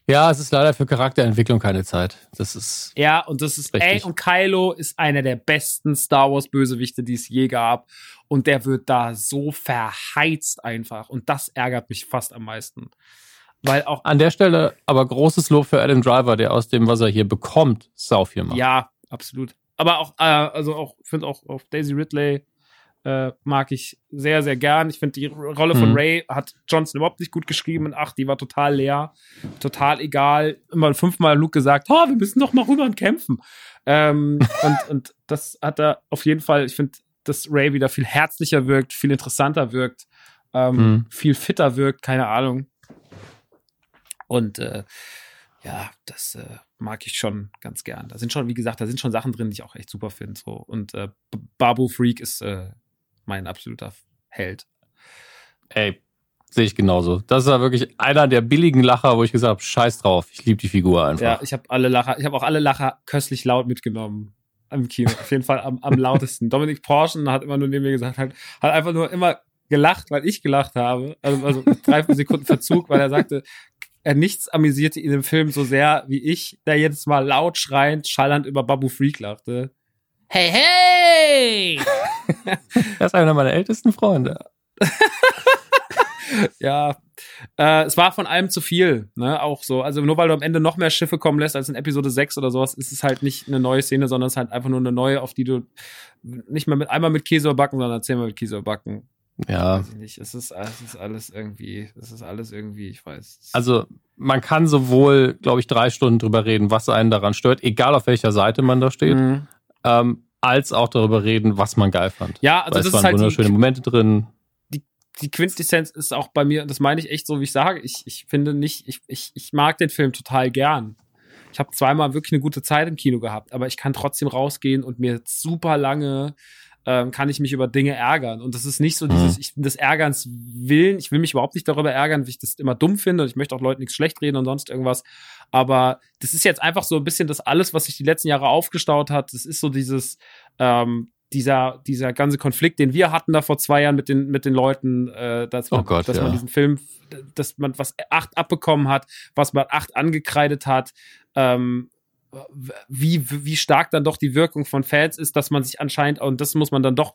Ja, es ist leider für Charakterentwicklung keine Zeit. Das ist. Ja, und das ist, ey, und Kylo ist einer der besten Star Wars Bösewichte, die es je gab. Und der wird da so verheizt einfach. Und das ärgert mich fast am meisten. Weil auch, An der Stelle aber großes Lob für Adam Driver, der aus dem, was er hier bekommt, sau viel macht. ja, absolut. Aber auch, äh, also auch, finde auch, auch Daisy Ridley äh, mag ich sehr, sehr gern. Ich finde, die Rolle von Mhm. Ray hat Johnson überhaupt nicht gut geschrieben. Und ach, die war total leer. Total egal. Immer fünfmal Luke gesagt, oh, wir müssen doch mal rüber und kämpfen. Ähm, und, und das hat er auf jeden Fall, ich finde, dass Ray wieder viel herzlicher wirkt, viel interessanter wirkt, ähm, Mhm. viel fitter wirkt, keine Ahnung. Und äh, ja, das äh, mag ich schon ganz gern. Da sind schon, wie gesagt, da sind schon Sachen drin, die ich auch echt super finde. So. Und äh, Babu Freak ist äh, mein absoluter Held. Ey, sehe ich genauso. Das war wirklich einer der billigen Lacher, wo ich gesagt habe, scheiß drauf, ich liebe die Figur einfach. Ja, ich habe alle Lacher, ich habe auch alle Lacher köstlich laut mitgenommen im Kino. Auf jeden Fall am, am lautesten. Dominik Porschen hat immer nur neben mir gesagt, hat, hat einfach nur immer gelacht, weil ich gelacht habe. Also, also drei Sekunden Verzug, weil er sagte, nichts amüsierte ihn im Film so sehr wie ich, der jedes Mal laut schreiend, schallend über Babu Freak lachte. Hey, hey! Er ist einer meiner ältesten Freunde. ja, äh, es war von allem zu viel, ne, auch so. Also nur weil du am Ende noch mehr Schiffe kommen lässt als in Episode 6 oder sowas, ist es halt nicht eine neue Szene, sondern es ist halt einfach nur eine neue, auf die du nicht mehr mit einmal mit Käse überbacken, sondern zehnmal mit Käse überbacken. Ja. Weiß ich nicht. Es ist, es ist alles irgendwie, es ist alles irgendwie, ich weiß. Also man kann sowohl, glaube ich, drei Stunden drüber reden, was einen daran stört, egal auf welcher Seite man da steht, Mhm. ähm, als auch darüber reden, was man geil fand. Ja, also Weil das es waren halt wunderschöne die, Momente drin. die Quintessenz ist auch bei mir, und das meine ich echt so, wie ich sage, ich, ich finde nicht, ich, ich, ich mag den Film total gern. Ich habe zweimal wirklich eine gute Zeit im Kino gehabt, aber ich kann trotzdem rausgehen und mir super lange ähm, kann ich mich über Dinge ärgern. Und das ist nicht so dieses, ich des Ärgerns willen, ich will mich überhaupt nicht darüber ärgern, wie ich das immer dumm finde und ich möchte auch Leuten nichts schlecht reden und sonst irgendwas. Aber das ist jetzt einfach so ein bisschen das alles, was sich die letzten Jahre aufgestaut hat. Das ist so dieses, ähm, dieser, dieser ganze Konflikt, den wir hatten da vor zwei Jahren mit den, mit den Leuten, äh, dass, Oh man, Gott, dass ja. man diesen Film, dass man was acht abbekommen hat, was man acht angekreidet hat, ähm, wie, wie stark dann doch die Wirkung von Fans ist, dass man sich anscheinend, und das muss man dann doch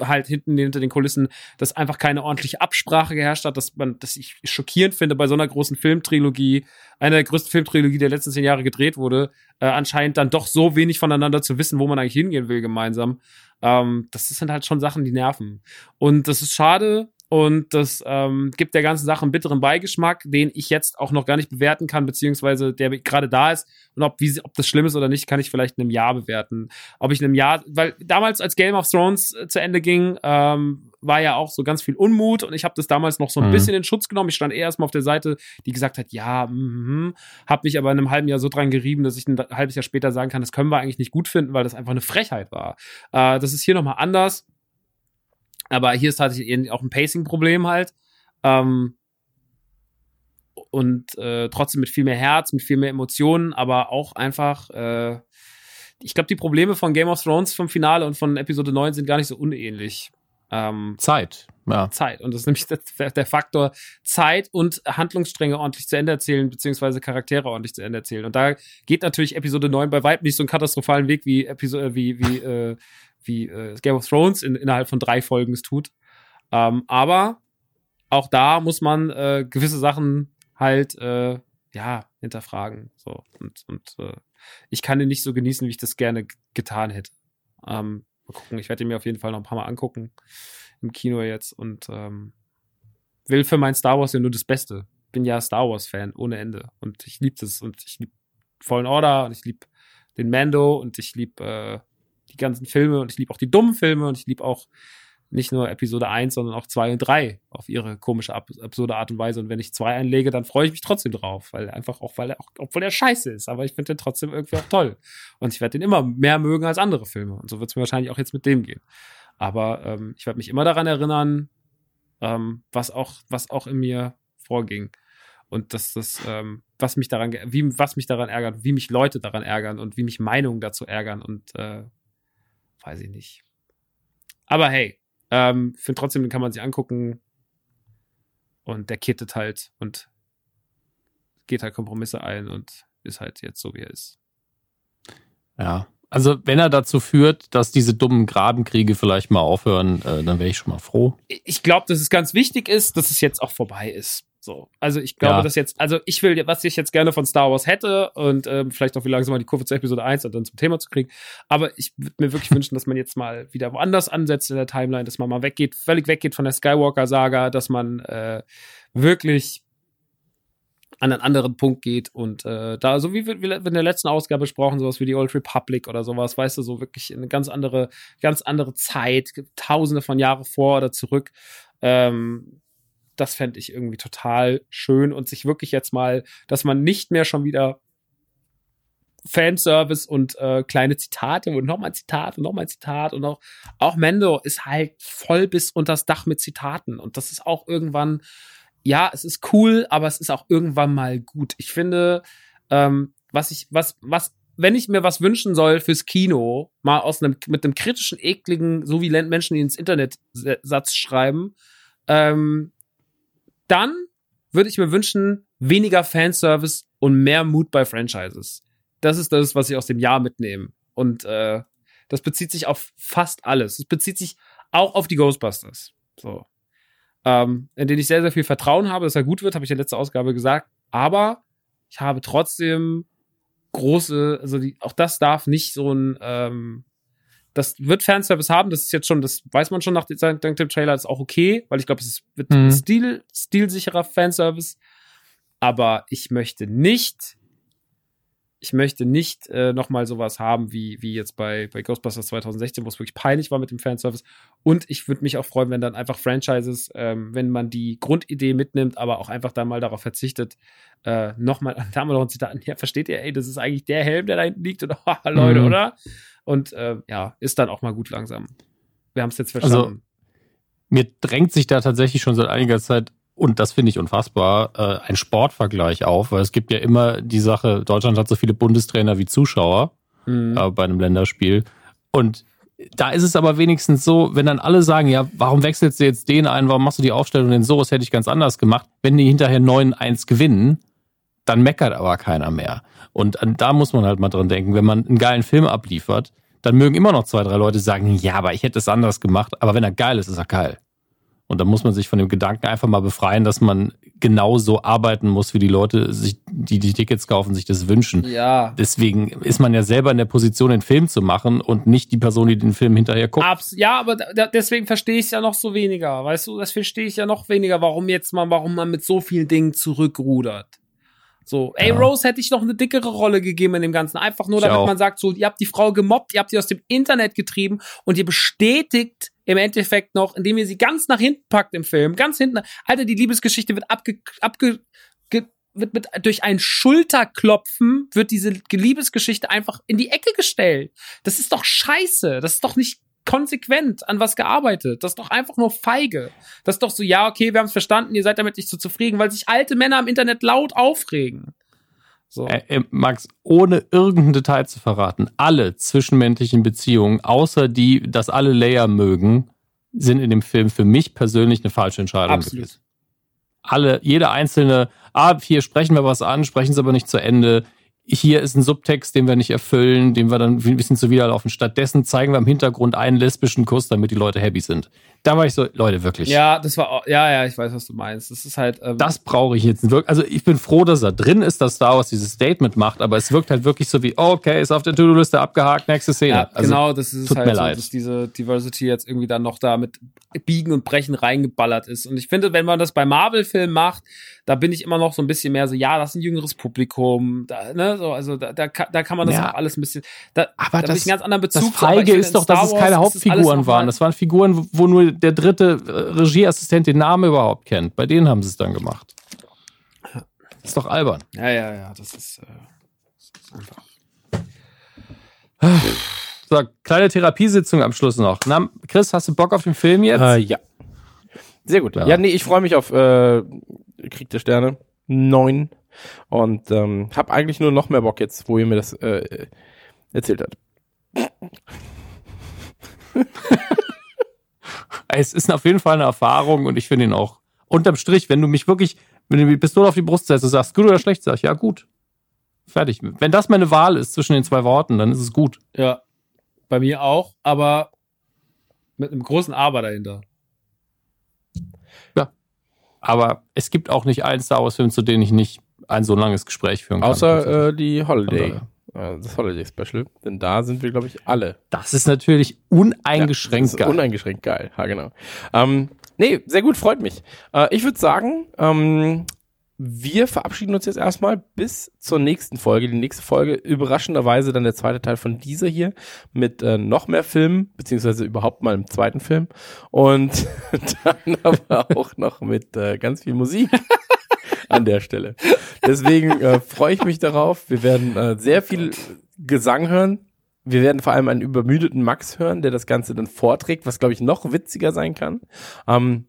halt hinten hinter den Kulissen, dass einfach keine ordentliche Absprache geherrscht hat, dass man, das ich schockierend finde bei so einer großen Filmtrilogie, einer der größten Filmtrilogie der letzten zehn Jahre gedreht wurde, äh, anscheinend dann doch so wenig voneinander zu wissen, wo man eigentlich hingehen will gemeinsam. Ähm, das sind halt schon Sachen, die nerven. Und das ist schade, und das ähm, gibt der ganzen Sache einen bitteren Beigeschmack, den ich jetzt auch noch gar nicht bewerten kann, beziehungsweise der gerade da ist. Und ob, wie, ob das schlimm ist oder nicht, kann ich vielleicht in einem Jahr bewerten. Ob ich in einem Jahr, weil damals, als Game of Thrones äh, zu Ende ging, ähm, war ja auch so ganz viel Unmut und ich habe das damals noch so ein Mhm. bisschen in Schutz genommen. Ich stand eher erstmal auf der Seite, die gesagt hat, ja, mhm, habe mich aber in einem halben Jahr so dran gerieben, dass ich ein halbes Jahr später sagen kann, das können wir eigentlich nicht gut finden, weil das einfach eine Frechheit war. Äh, das ist hier nochmal anders. Aber hier ist tatsächlich auch ein Pacing-Problem halt. Ähm, und äh, trotzdem mit viel mehr Herz, mit viel mehr Emotionen, aber auch einfach, äh, ich glaube, die Probleme von Game of Thrones vom Finale und von Episode 9 sind gar nicht so unähnlich. Ähm, Zeit. Ja. Zeit. Und das ist nämlich der, der Faktor Zeit und Handlungsstränge ordentlich zu Ende erzählen, beziehungsweise Charaktere ordentlich zu Ende erzählen. Und da geht natürlich Episode 9 bei weitem nicht so einen katastrophalen Weg wie Episode, wie, wie, äh, wie äh, Game of Thrones in, innerhalb von drei Folgen es tut. Ähm, aber auch da muss man äh, gewisse Sachen halt äh, ja hinterfragen. So und, und äh, ich kann ihn nicht so genießen, wie ich das gerne getan hätte. Ähm, mal gucken. Ich werde ihn mir auf jeden Fall noch ein paar Mal angucken im Kino jetzt und ähm, will für mein Star Wars ja nur das Beste. Bin ja Star Wars Fan ohne Ende und ich liebe das und ich liebe Fallen Order und ich liebe den Mando und ich liebe äh, die ganzen Filme und ich liebe auch die dummen Filme und ich liebe auch nicht nur Episode 1, sondern auch 2 und 3 auf ihre komische, ab absurde Art und Weise. Und wenn ich 2 einlege, dann freue ich mich trotzdem drauf, weil einfach auch, weil er auch, obwohl er scheiße ist, aber ich finde den trotzdem irgendwie auch toll. Und ich werde den immer mehr mögen als andere Filme. Und so wird es mir wahrscheinlich auch jetzt mit dem gehen. Aber ähm, ich werde mich immer daran erinnern, ähm, was auch, was auch in mir vorging. Und dass das, ähm, was mich daran, wie, was mich daran ärgert, wie mich Leute daran ärgern und wie mich Meinungen dazu ärgern und äh, weiß ich nicht. Aber hey, ähm, finde trotzdem, den kann man sich angucken. Und der kittet halt und geht halt Kompromisse ein und ist halt jetzt so, wie er ist. Ja. Also, wenn er dazu führt, dass diese dummen Grabenkriege vielleicht mal aufhören, äh, dann wäre ich schon mal froh. ich glaube, dass es ganz wichtig ist, dass es jetzt auch vorbei ist. So, also ich glaube, Ja. dass jetzt, also ich will, was ich jetzt gerne von Star Wars hätte und ähm, vielleicht auch wie langsam mal die Kurve zur Episode 1 und dann zum Thema zu kriegen. Aber ich würde mir wirklich wünschen, dass man jetzt mal wieder woanders ansetzt in der Timeline, dass man mal weggeht, völlig weggeht von der Skywalker-Saga, dass man äh, wirklich an einen anderen Punkt geht und äh, da, so wie wir, wir in der letzten Ausgabe besprochen, sowas wie die Old Republic oder sowas, weißt du, so wirklich eine ganz andere, ganz andere Zeit, tausende von Jahre vor oder zurück. Ähm, das fände ich irgendwie total schön und sich wirklich jetzt mal, dass man nicht mehr schon wieder Fanservice und äh, kleine Zitate und nochmal Zitat und nochmal Zitat und auch, auch Mendo ist halt voll bis unters Dach mit Zitaten und das ist auch irgendwann, ja, es ist cool, aber es ist auch irgendwann mal gut. Ich finde, ähm, was ich, was, was, wenn ich mir was wünschen soll fürs Kino, mal aus einem, mit einem kritischen, ekligen, so wie Menschen, die ins Internet Satz schreiben, ähm, dann würde ich mir wünschen, weniger Fanservice und mehr Mut bei Franchises. Das ist das, was ich aus dem Jahr mitnehme. Und äh, das bezieht sich auf fast alles. Es bezieht sich auch auf die Ghostbusters. So. ähm, in den ich sehr, sehr viel Vertrauen habe, dass er gut wird, habe ich in der letzten Ausgabe gesagt. Aber ich habe trotzdem große, also die, auch das darf nicht so ein, ähm, das wird Fanservice haben, das ist jetzt schon, das weiß man schon nach dem, dank dem Trailer, ist auch okay, weil ich glaube, es wird Mhm. stil, stilsicherer Fanservice. Aber ich möchte nicht, ich möchte nicht äh, nochmal sowas haben wie, wie jetzt bei, bei Ghostbusters 2016, wo es wirklich peinlich war mit dem Fanservice. Und ich würde mich auch freuen, wenn dann einfach Franchises, ähm, wenn man die Grundidee mitnimmt, aber auch einfach dann mal darauf verzichtet, äh, nochmal, da haben wir noch ein Zitat, ja, versteht ihr, ey, das ist eigentlich der Helm, der da hinten liegt, oder, haha, Leute, Mhm. oder? Und äh, ja, ist dann auch mal gut langsam. Wir haben es jetzt Also, verstanden. Mir drängt sich da tatsächlich schon seit einiger Zeit, und das finde ich unfassbar, äh, ein Sportvergleich auf, weil es gibt ja immer die Sache, Deutschland hat so viele Bundestrainer wie Zuschauer Mhm. äh, bei einem Länderspiel. Und da ist es aber wenigstens so, wenn dann alle sagen, ja, warum wechselst du jetzt den ein, warum machst du die Aufstellung denn so, das hätte ich ganz anders gemacht. Wenn die hinterher 9-1 gewinnen, dann meckert aber keiner mehr. Und da muss man halt mal dran denken, wenn man einen geilen Film abliefert, dann mögen immer noch zwei, drei Leute sagen, ja, aber ich hätte es anders gemacht. Aber wenn er geil ist, ist er geil. Und da muss man sich von dem Gedanken einfach mal befreien, dass man genauso arbeiten muss, wie die Leute sich, die die Tickets kaufen, sich das wünschen. ja. Deswegen ist man ja selber in der Position, den Film zu machen und nicht die Person, die den Film hinterher guckt. Abs ja, aber deswegen verstehe ich es ja noch so weniger. Weißt du, das verstehe ich ja noch weniger, warum jetzt mal, warum man mit so vielen Dingen zurückrudert. So, ey, Ja. Rose hätte ich noch eine dickere Rolle gegeben in dem Ganzen. Einfach nur, Ich damit auch. man sagt, so, ihr habt die Frau gemobbt, ihr habt sie aus dem Internet getrieben und ihr bestätigt im Endeffekt noch, indem ihr sie ganz nach hinten packt im Film, ganz hinten. Alter, die Liebesgeschichte wird abge, abge, ge, wird mit, durch ein Schulterklopfen wird diese Liebesgeschichte einfach in die Ecke gestellt. Das ist doch scheiße. Das ist doch nicht konsequent an was gearbeitet. Das ist doch einfach nur feige. Das ist doch so, ja, okay, wir haben es verstanden, ihr seid damit nicht so zufrieden, weil sich alte Männer im Internet laut aufregen. So. Äh, Max, ohne irgendein Detail zu verraten, alle zwischenmenschlichen Beziehungen, außer die, dass alle Leia mögen, sind in dem Film für mich persönlich eine falsche Entscheidung Absolut. gewesen. Alle, jeder einzelne, ah, hier sprechen wir was an, sprechen es aber nicht zu Ende. Hier ist ein Subtext, den wir nicht erfüllen, den wir dann ein bisschen zuwiderlaufen. Stattdessen zeigen wir im Hintergrund einen lesbischen Kuss, damit die Leute happy sind. Da war ich so, Leute, wirklich. Ja, das war, ja, ja, ich weiß, was du meinst. Das ist halt, ähm, Das brauche ich jetzt wirklich. Also ich bin froh, dass er drin ist, dass Star Wars dieses Statement macht, aber es wirkt halt wirklich so wie, okay, ist auf der To-Do-Liste abgehakt, nächste Szene. Ja, also, genau, das ist tut halt mir so, leid. dass diese Diversity jetzt irgendwie dann noch da mit Biegen und Brechen reingeballert ist. Und ich finde, wenn man das bei Marvel-Filmen macht, da bin ich immer noch so ein bisschen mehr so, ja, das ist ein jüngeres Publikum, da, ne, so, also da, da, kann- da kann man das Ja. auch alles ein bisschen, da, Aber da das- ich einen ganz anderen Bezug Das Feige ist doch, dass es keine ist das Hauptfiguren waren. Das waren Figuren, wo nur der dritte äh, Regieassistent den Namen überhaupt kennt. Bei denen haben sie es dann gemacht. ist doch albern. Ja, ja, ja, das ist, äh, das ist einfach. So, kleine Therapiesitzung am Schluss noch. Na, Chris, hast du Bock auf den Film jetzt? Äh, ja. Sehr gut. Ja. Ja, nee, ich freue mich auf äh, Krieg der Sterne 9 und ähm, habe eigentlich nur noch mehr Bock jetzt, wo ihr mir das äh, erzählt habt. Es ist auf jeden Fall eine Erfahrung und ich finde ihn auch unterm Strich, wenn du mich wirklich, wenn du die Pistole auf die Brust setzt und sagst, gut oder schlecht, sag ich, ja, gut. Fertig. Wenn das meine Wahl ist zwischen den zwei Worten, dann ist es gut. Ja, bei mir auch, aber mit einem großen Aber dahinter. Aber es gibt auch nicht einen Star Wars-Film, zu dem ich nicht ein so langes Gespräch führen kann. Außer äh, die Holiday. Das Holiday Special. Denn da sind wir, glaube ich, alle. das ist natürlich uneingeschränkt ja, das ist geil. Uneingeschränkt geil. Ja, genau. Ähm, nee, sehr gut, freut mich. Äh, ich würde sagen, ähm, wir verabschieden uns jetzt erstmal bis zur nächsten Folge. Die nächste Folge überraschenderweise dann der zweite Teil von dieser hier mit äh, noch mehr Filmen, beziehungsweise überhaupt mal im zweiten Film. Und dann aber auch noch mit äh, ganz viel Musik an der Stelle. Deswegen äh, freue ich mich darauf. Wir werden äh, sehr viel Gesang hören. Wir werden vor allem einen übermüdeten Max hören, der das Ganze dann vorträgt, was glaube ich noch witziger sein kann. Ähm,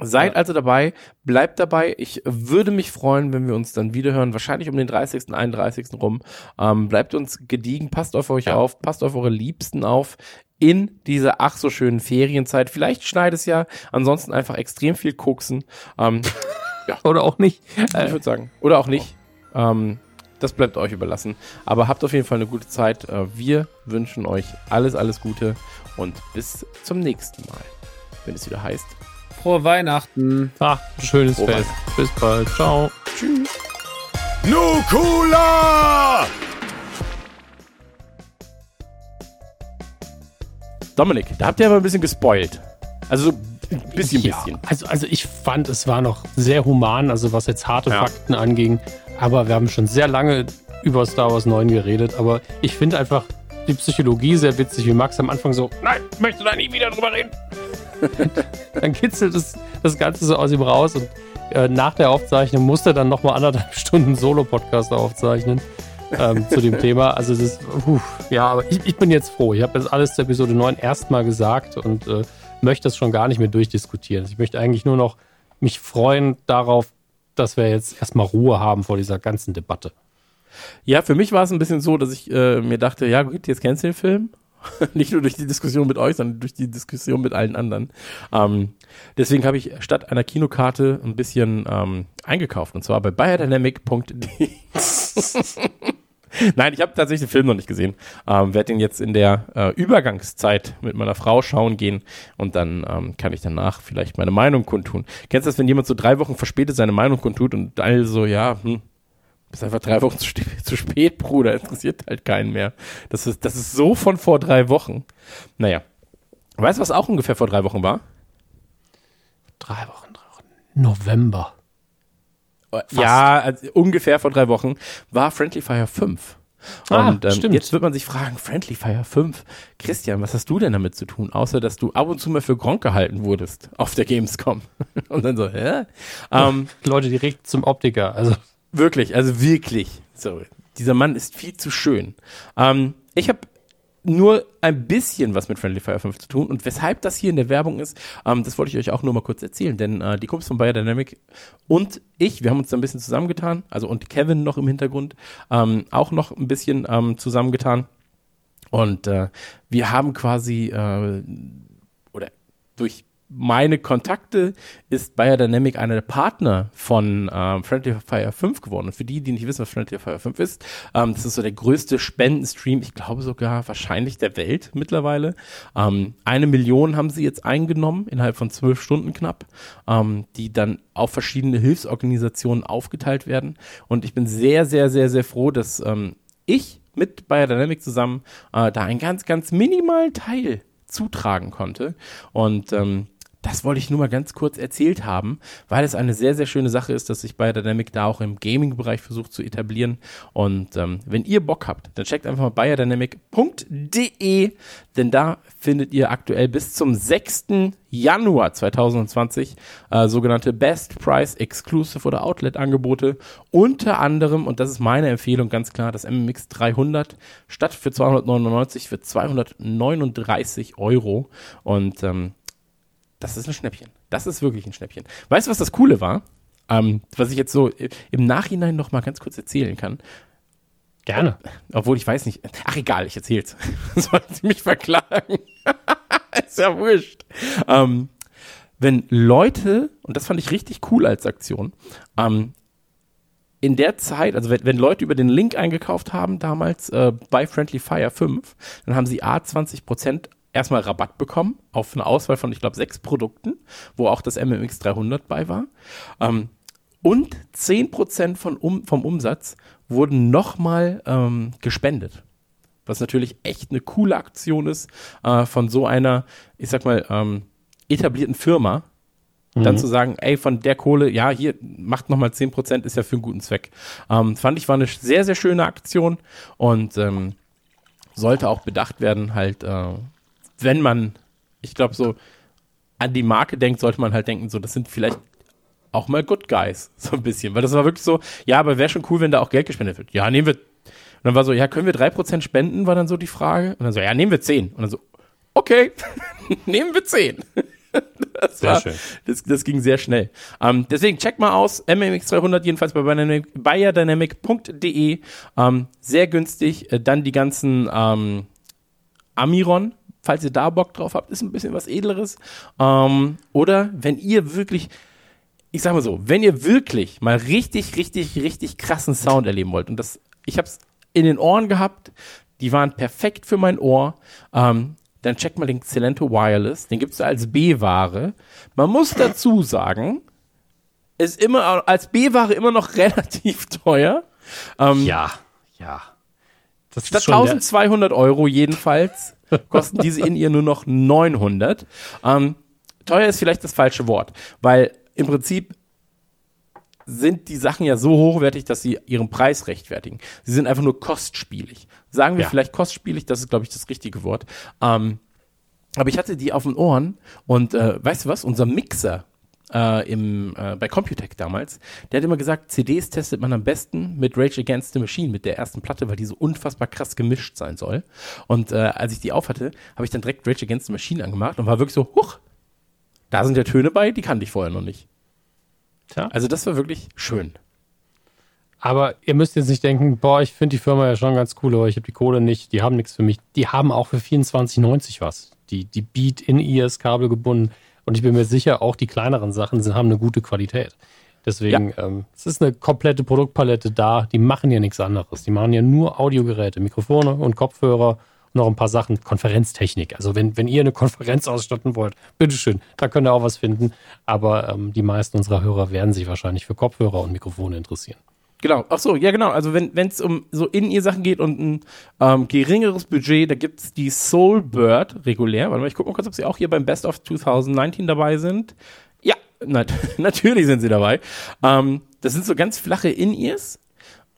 Seid also dabei, bleibt dabei. Ich würde mich freuen, wenn wir uns dann wieder hören, wahrscheinlich um den 30., 31. rum. Ähm, bleibt uns gediegen, passt auf euch Ja. auf, passt auf eure Liebsten auf in dieser ach so schönen Ferienzeit. Vielleicht schneit es ja, ansonsten einfach extrem viel koksen. Ähm, Oder auch nicht. ich würde sagen. Oder auch nicht. Ähm, das bleibt euch überlassen. Aber habt auf jeden Fall eine gute Zeit. Äh, wir wünschen euch alles, alles Gute und bis zum nächsten Mal. Wenn es wieder heißt, frohe Weihnachten. Ach, schönes Fest. Bis bald. Ciao. Tschüss. Nukula! Dominik, da habt ihr aber ein bisschen gespoilt. Also so ein bisschen, ja, bisschen. Also, also ich fand, es war noch sehr human, also was jetzt harte Ja. Fakten anging. Aber wir haben schon sehr lange über Star Wars 9 geredet. Aber ich finde einfach die Psychologie sehr witzig, wie Max am Anfang so, nein, ich möchte da nie wieder drüber reden. dann kitzelt das, das Ganze so aus ihm raus und äh, nach der Aufzeichnung musste er dann nochmal anderthalb Stunden Solo-Podcast aufzeichnen ähm, zu dem Thema. Also das ist, puh, ja, aber ich, ich bin jetzt froh. Ich habe jetzt alles zur Episode 9 erstmal gesagt und äh, möchte das schon gar nicht mehr durchdiskutieren. Ich möchte eigentlich nur noch mich freuen darauf, dass wir jetzt erstmal Ruhe haben vor dieser ganzen Debatte. Ja, für mich war es ein bisschen so, dass ich äh, mir dachte, ja gut, jetzt kennst du den Film. Nicht nur durch die Diskussion mit euch, sondern durch die Diskussion mit allen anderen. Ähm, deswegen habe ich statt einer Kinokarte ein bisschen ähm, eingekauft. Und zwar bei biodynamic.de. Nein, ich habe tatsächlich den Film noch nicht gesehen. Ähm, Werde den jetzt in der äh, Übergangszeit mit meiner Frau schauen gehen und dann ähm, kann ich danach vielleicht meine Meinung kundtun. Kennst du das, wenn jemand so drei Wochen verspätet seine Meinung kundtut und alle so, ja, hm, bist einfach drei Wochen zu, zu spät, Bruder. Interessiert halt keinen mehr. Das ist, das ist so von vor drei Wochen. Naja. Weißt du, was auch ungefähr vor drei Wochen war? Drei Wochen, drei Wochen. November. Ja, also ungefähr vor drei Wochen war Friendly Fire 5. Ah, Und ähm, stimmt. jetzt wird man sich fragen, Friendly Fire 5, Christian, was hast du denn damit zu tun, außer dass du ab und zu mal für Gronk gehalten wurdest auf der Gamescom? Und dann so, hä? Ähm, Leute direkt zum Optiker. Also Wirklich, also wirklich. So, dieser Mann ist viel zu schön. Ähm, ich habe nur ein bisschen was mit Friendly Fire 5 zu tun und weshalb das hier in der Werbung ist, ähm, das wollte ich euch auch nur mal kurz erzählen, denn äh, die Kumpels von Biodynamic und ich, wir haben uns da ein bisschen zusammengetan, also und Kevin noch im Hintergrund, ähm, auch noch ein bisschen ähm, zusammengetan und äh, wir haben quasi äh, oder durch meine Kontakte ist Biodynamic einer der Partner von ähm, Friendly Fire 5 geworden. Und für die, die nicht wissen, was Friendly Fire 5 ist, ähm, das ist so der größte Spendenstream, ich glaube sogar wahrscheinlich der Welt mittlerweile. Ähm, eine Million haben sie jetzt eingenommen, innerhalb von zwölf Stunden knapp, ähm, die dann auf verschiedene Hilfsorganisationen aufgeteilt werden. Und ich bin sehr, sehr, sehr, sehr froh, dass ähm, ich mit Biodynamic zusammen äh, da einen ganz, ganz minimalen Teil zutragen konnte. Und ähm, das wollte ich nur mal ganz kurz erzählt haben, weil es eine sehr, sehr schöne Sache ist, dass sich Biodynamic da auch im Gaming-Bereich versucht zu etablieren. Und ähm, wenn ihr Bock habt, dann checkt einfach mal biodynamic.de, denn da findet ihr aktuell bis zum 6. Januar 2020 äh, sogenannte Best Price Exclusive oder Outlet Angebote. Unter anderem, und das ist meine Empfehlung ganz klar, das MMX 300 statt für 299 für 239 Euro. Und ähm, das ist ein Schnäppchen. Das ist wirklich ein Schnäppchen. Weißt du, was das Coole war? Ähm, was ich jetzt so äh, im Nachhinein noch mal ganz kurz erzählen kann. gerne. Obwohl ich weiß nicht. Ach egal, ich erzähl's. Sollen sie mich verklagen? ist ja wurscht. Ähm, wenn Leute, und das fand ich richtig cool als Aktion, ähm, in der Zeit, also wenn, wenn Leute über den Link eingekauft haben damals äh, bei Friendly Fire 5, dann haben sie A 20% erstmal Rabatt bekommen auf eine Auswahl von, ich glaube, sechs Produkten, wo auch das MMX 300 bei war. Ähm, und 10% von um, vom Umsatz wurden nochmal ähm, gespendet. Was natürlich echt eine coole Aktion ist, äh, von so einer, ich sag mal, ähm, etablierten Firma, dann zu sagen, ey, von der Kohle, ja, hier, macht nochmal 10%, ist ja für einen guten Zweck. Ähm, fand ich, war eine sehr, sehr schöne Aktion und ähm, sollte auch bedacht werden, halt, äh, wenn man, ich glaube, so an die Marke denkt, sollte man halt denken, so, das sind vielleicht auch mal Good Guys, so ein bisschen. Weil das war wirklich so, ja, aber wäre schon cool, wenn da auch Geld gespendet wird. Ja, nehmen wir. Und dann war so, ja, können wir 3% spenden, war dann so die Frage. Und dann so, ja, nehmen wir 10. Und dann so, okay, nehmen wir 10. Das, Sehr war, schön. das, das ging sehr schnell. Ähm, deswegen check mal aus, MMX300 jedenfalls bei biodynamic- biodynamic.de. Ähm, sehr günstig. Äh, dann die ganzen ähm, Amiron, falls ihr da Bock drauf habt, ist ein bisschen was Edleres. Ähm, oder wenn ihr wirklich, ich sag mal so, wenn ihr wirklich mal richtig, richtig, richtig krassen Sound erleben wollt, und das, ich hab's in den Ohren gehabt, die waren perfekt für mein Ohr, ähm, dann checkt mal den Celento Wireless. Den gibt's da als B-Ware. Man muss dazu sagen, ist immer als B-Ware immer noch relativ teuer. Ähm, Ja, ja. Das Statt ist schon der- 1200 Euro jedenfalls kosten diese in ihr nur noch 900. Ähm, teuer ist vielleicht das falsche Wort, weil im Prinzip sind die Sachen ja so hochwertig, dass sie ihren Preis rechtfertigen. Sie sind einfach nur kostspielig. Sagen wir Ja. vielleicht kostspielig, das ist, glaube ich, das richtige Wort. Ähm, aber ich hatte die auf den Ohren und äh, weißt du was? Unser Mixer äh, im, äh, bei Computec damals, der hat immer gesagt, CDs testet man am besten mit Rage Against the Machine, mit der ersten Platte, weil die so unfassbar krass gemischt sein soll. Und äh, als ich die aufhatte, habe ich dann direkt Rage Against the Machine angemacht und war wirklich so, huch, da sind ja Töne bei, die kannte ich vorher noch nicht. Tja. Also das war wirklich schön. Aber ihr müsst jetzt nicht denken, boah, ich finde die Firma ja schon ganz cool, aber ich habe die Kohle nicht, die haben nichts für mich. Die haben auch für 24,90 was. Die, die Beat in ears Kabel gebunden. Und ich bin mir sicher, auch die kleineren Sachen sind, haben eine gute Qualität. Deswegen, ähm, es ist eine komplette Produktpalette da. Die machen ja nichts anderes. Die machen ja nur Audiogeräte, Mikrofone und Kopfhörer und noch ein paar Sachen. Konferenztechnik. Also wenn, wenn ihr eine Konferenz ausstatten wollt, bitteschön, da könnt ihr auch was finden. Aber ähm, die meisten unserer Hörer werden sich wahrscheinlich für Kopfhörer und Mikrofone interessieren. Genau, ach so, ja genau. Also wenn es um so in ihr Sachen geht und ein ähm, geringeres Budget, da gibt's die Soulbird regulär. Warte mal, ich gucke mal kurz, ob sie auch hier beim Best of 2019 dabei sind. Ja, nat natürlich sind sie dabei. Ähm, das sind so ganz flache In-Ears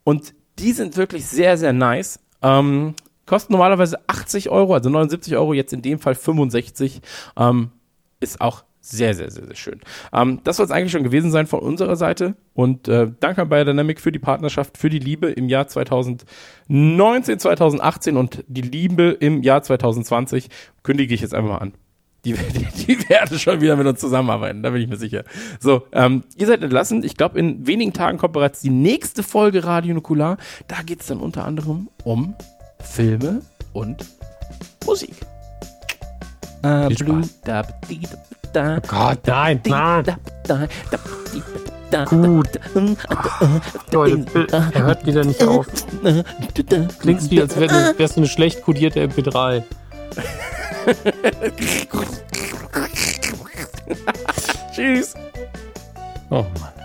und die sind wirklich sehr, sehr nice. Ähm, kosten normalerweise 80 Euro, also 79 Euro, jetzt in dem Fall 65. Ähm, ist auch sehr, sehr, sehr, sehr schön. Ähm, das soll es eigentlich schon gewesen sein von unserer Seite. Und äh, danke an Biodynamic für die Partnerschaft, für die Liebe im Jahr 2019, 2018 und die Liebe im Jahr 2020. Kündige ich jetzt einfach mal an. Die, die, die werden schon wieder mit uns zusammenarbeiten, da bin ich mir sicher. So, ähm, ihr seid entlassen. Ich glaube, in wenigen Tagen kommt bereits die nächste Folge Radio Nukular. Da geht es dann unter anderem um Filme und Musik. Äh, Viel Spaß. da, Gott, nein, nein. Gut. Leute, er hört wieder nicht auf. Klingst wie, als wär- wärst du eine schlecht kodierte MP3. Tschüss. Oh Mann.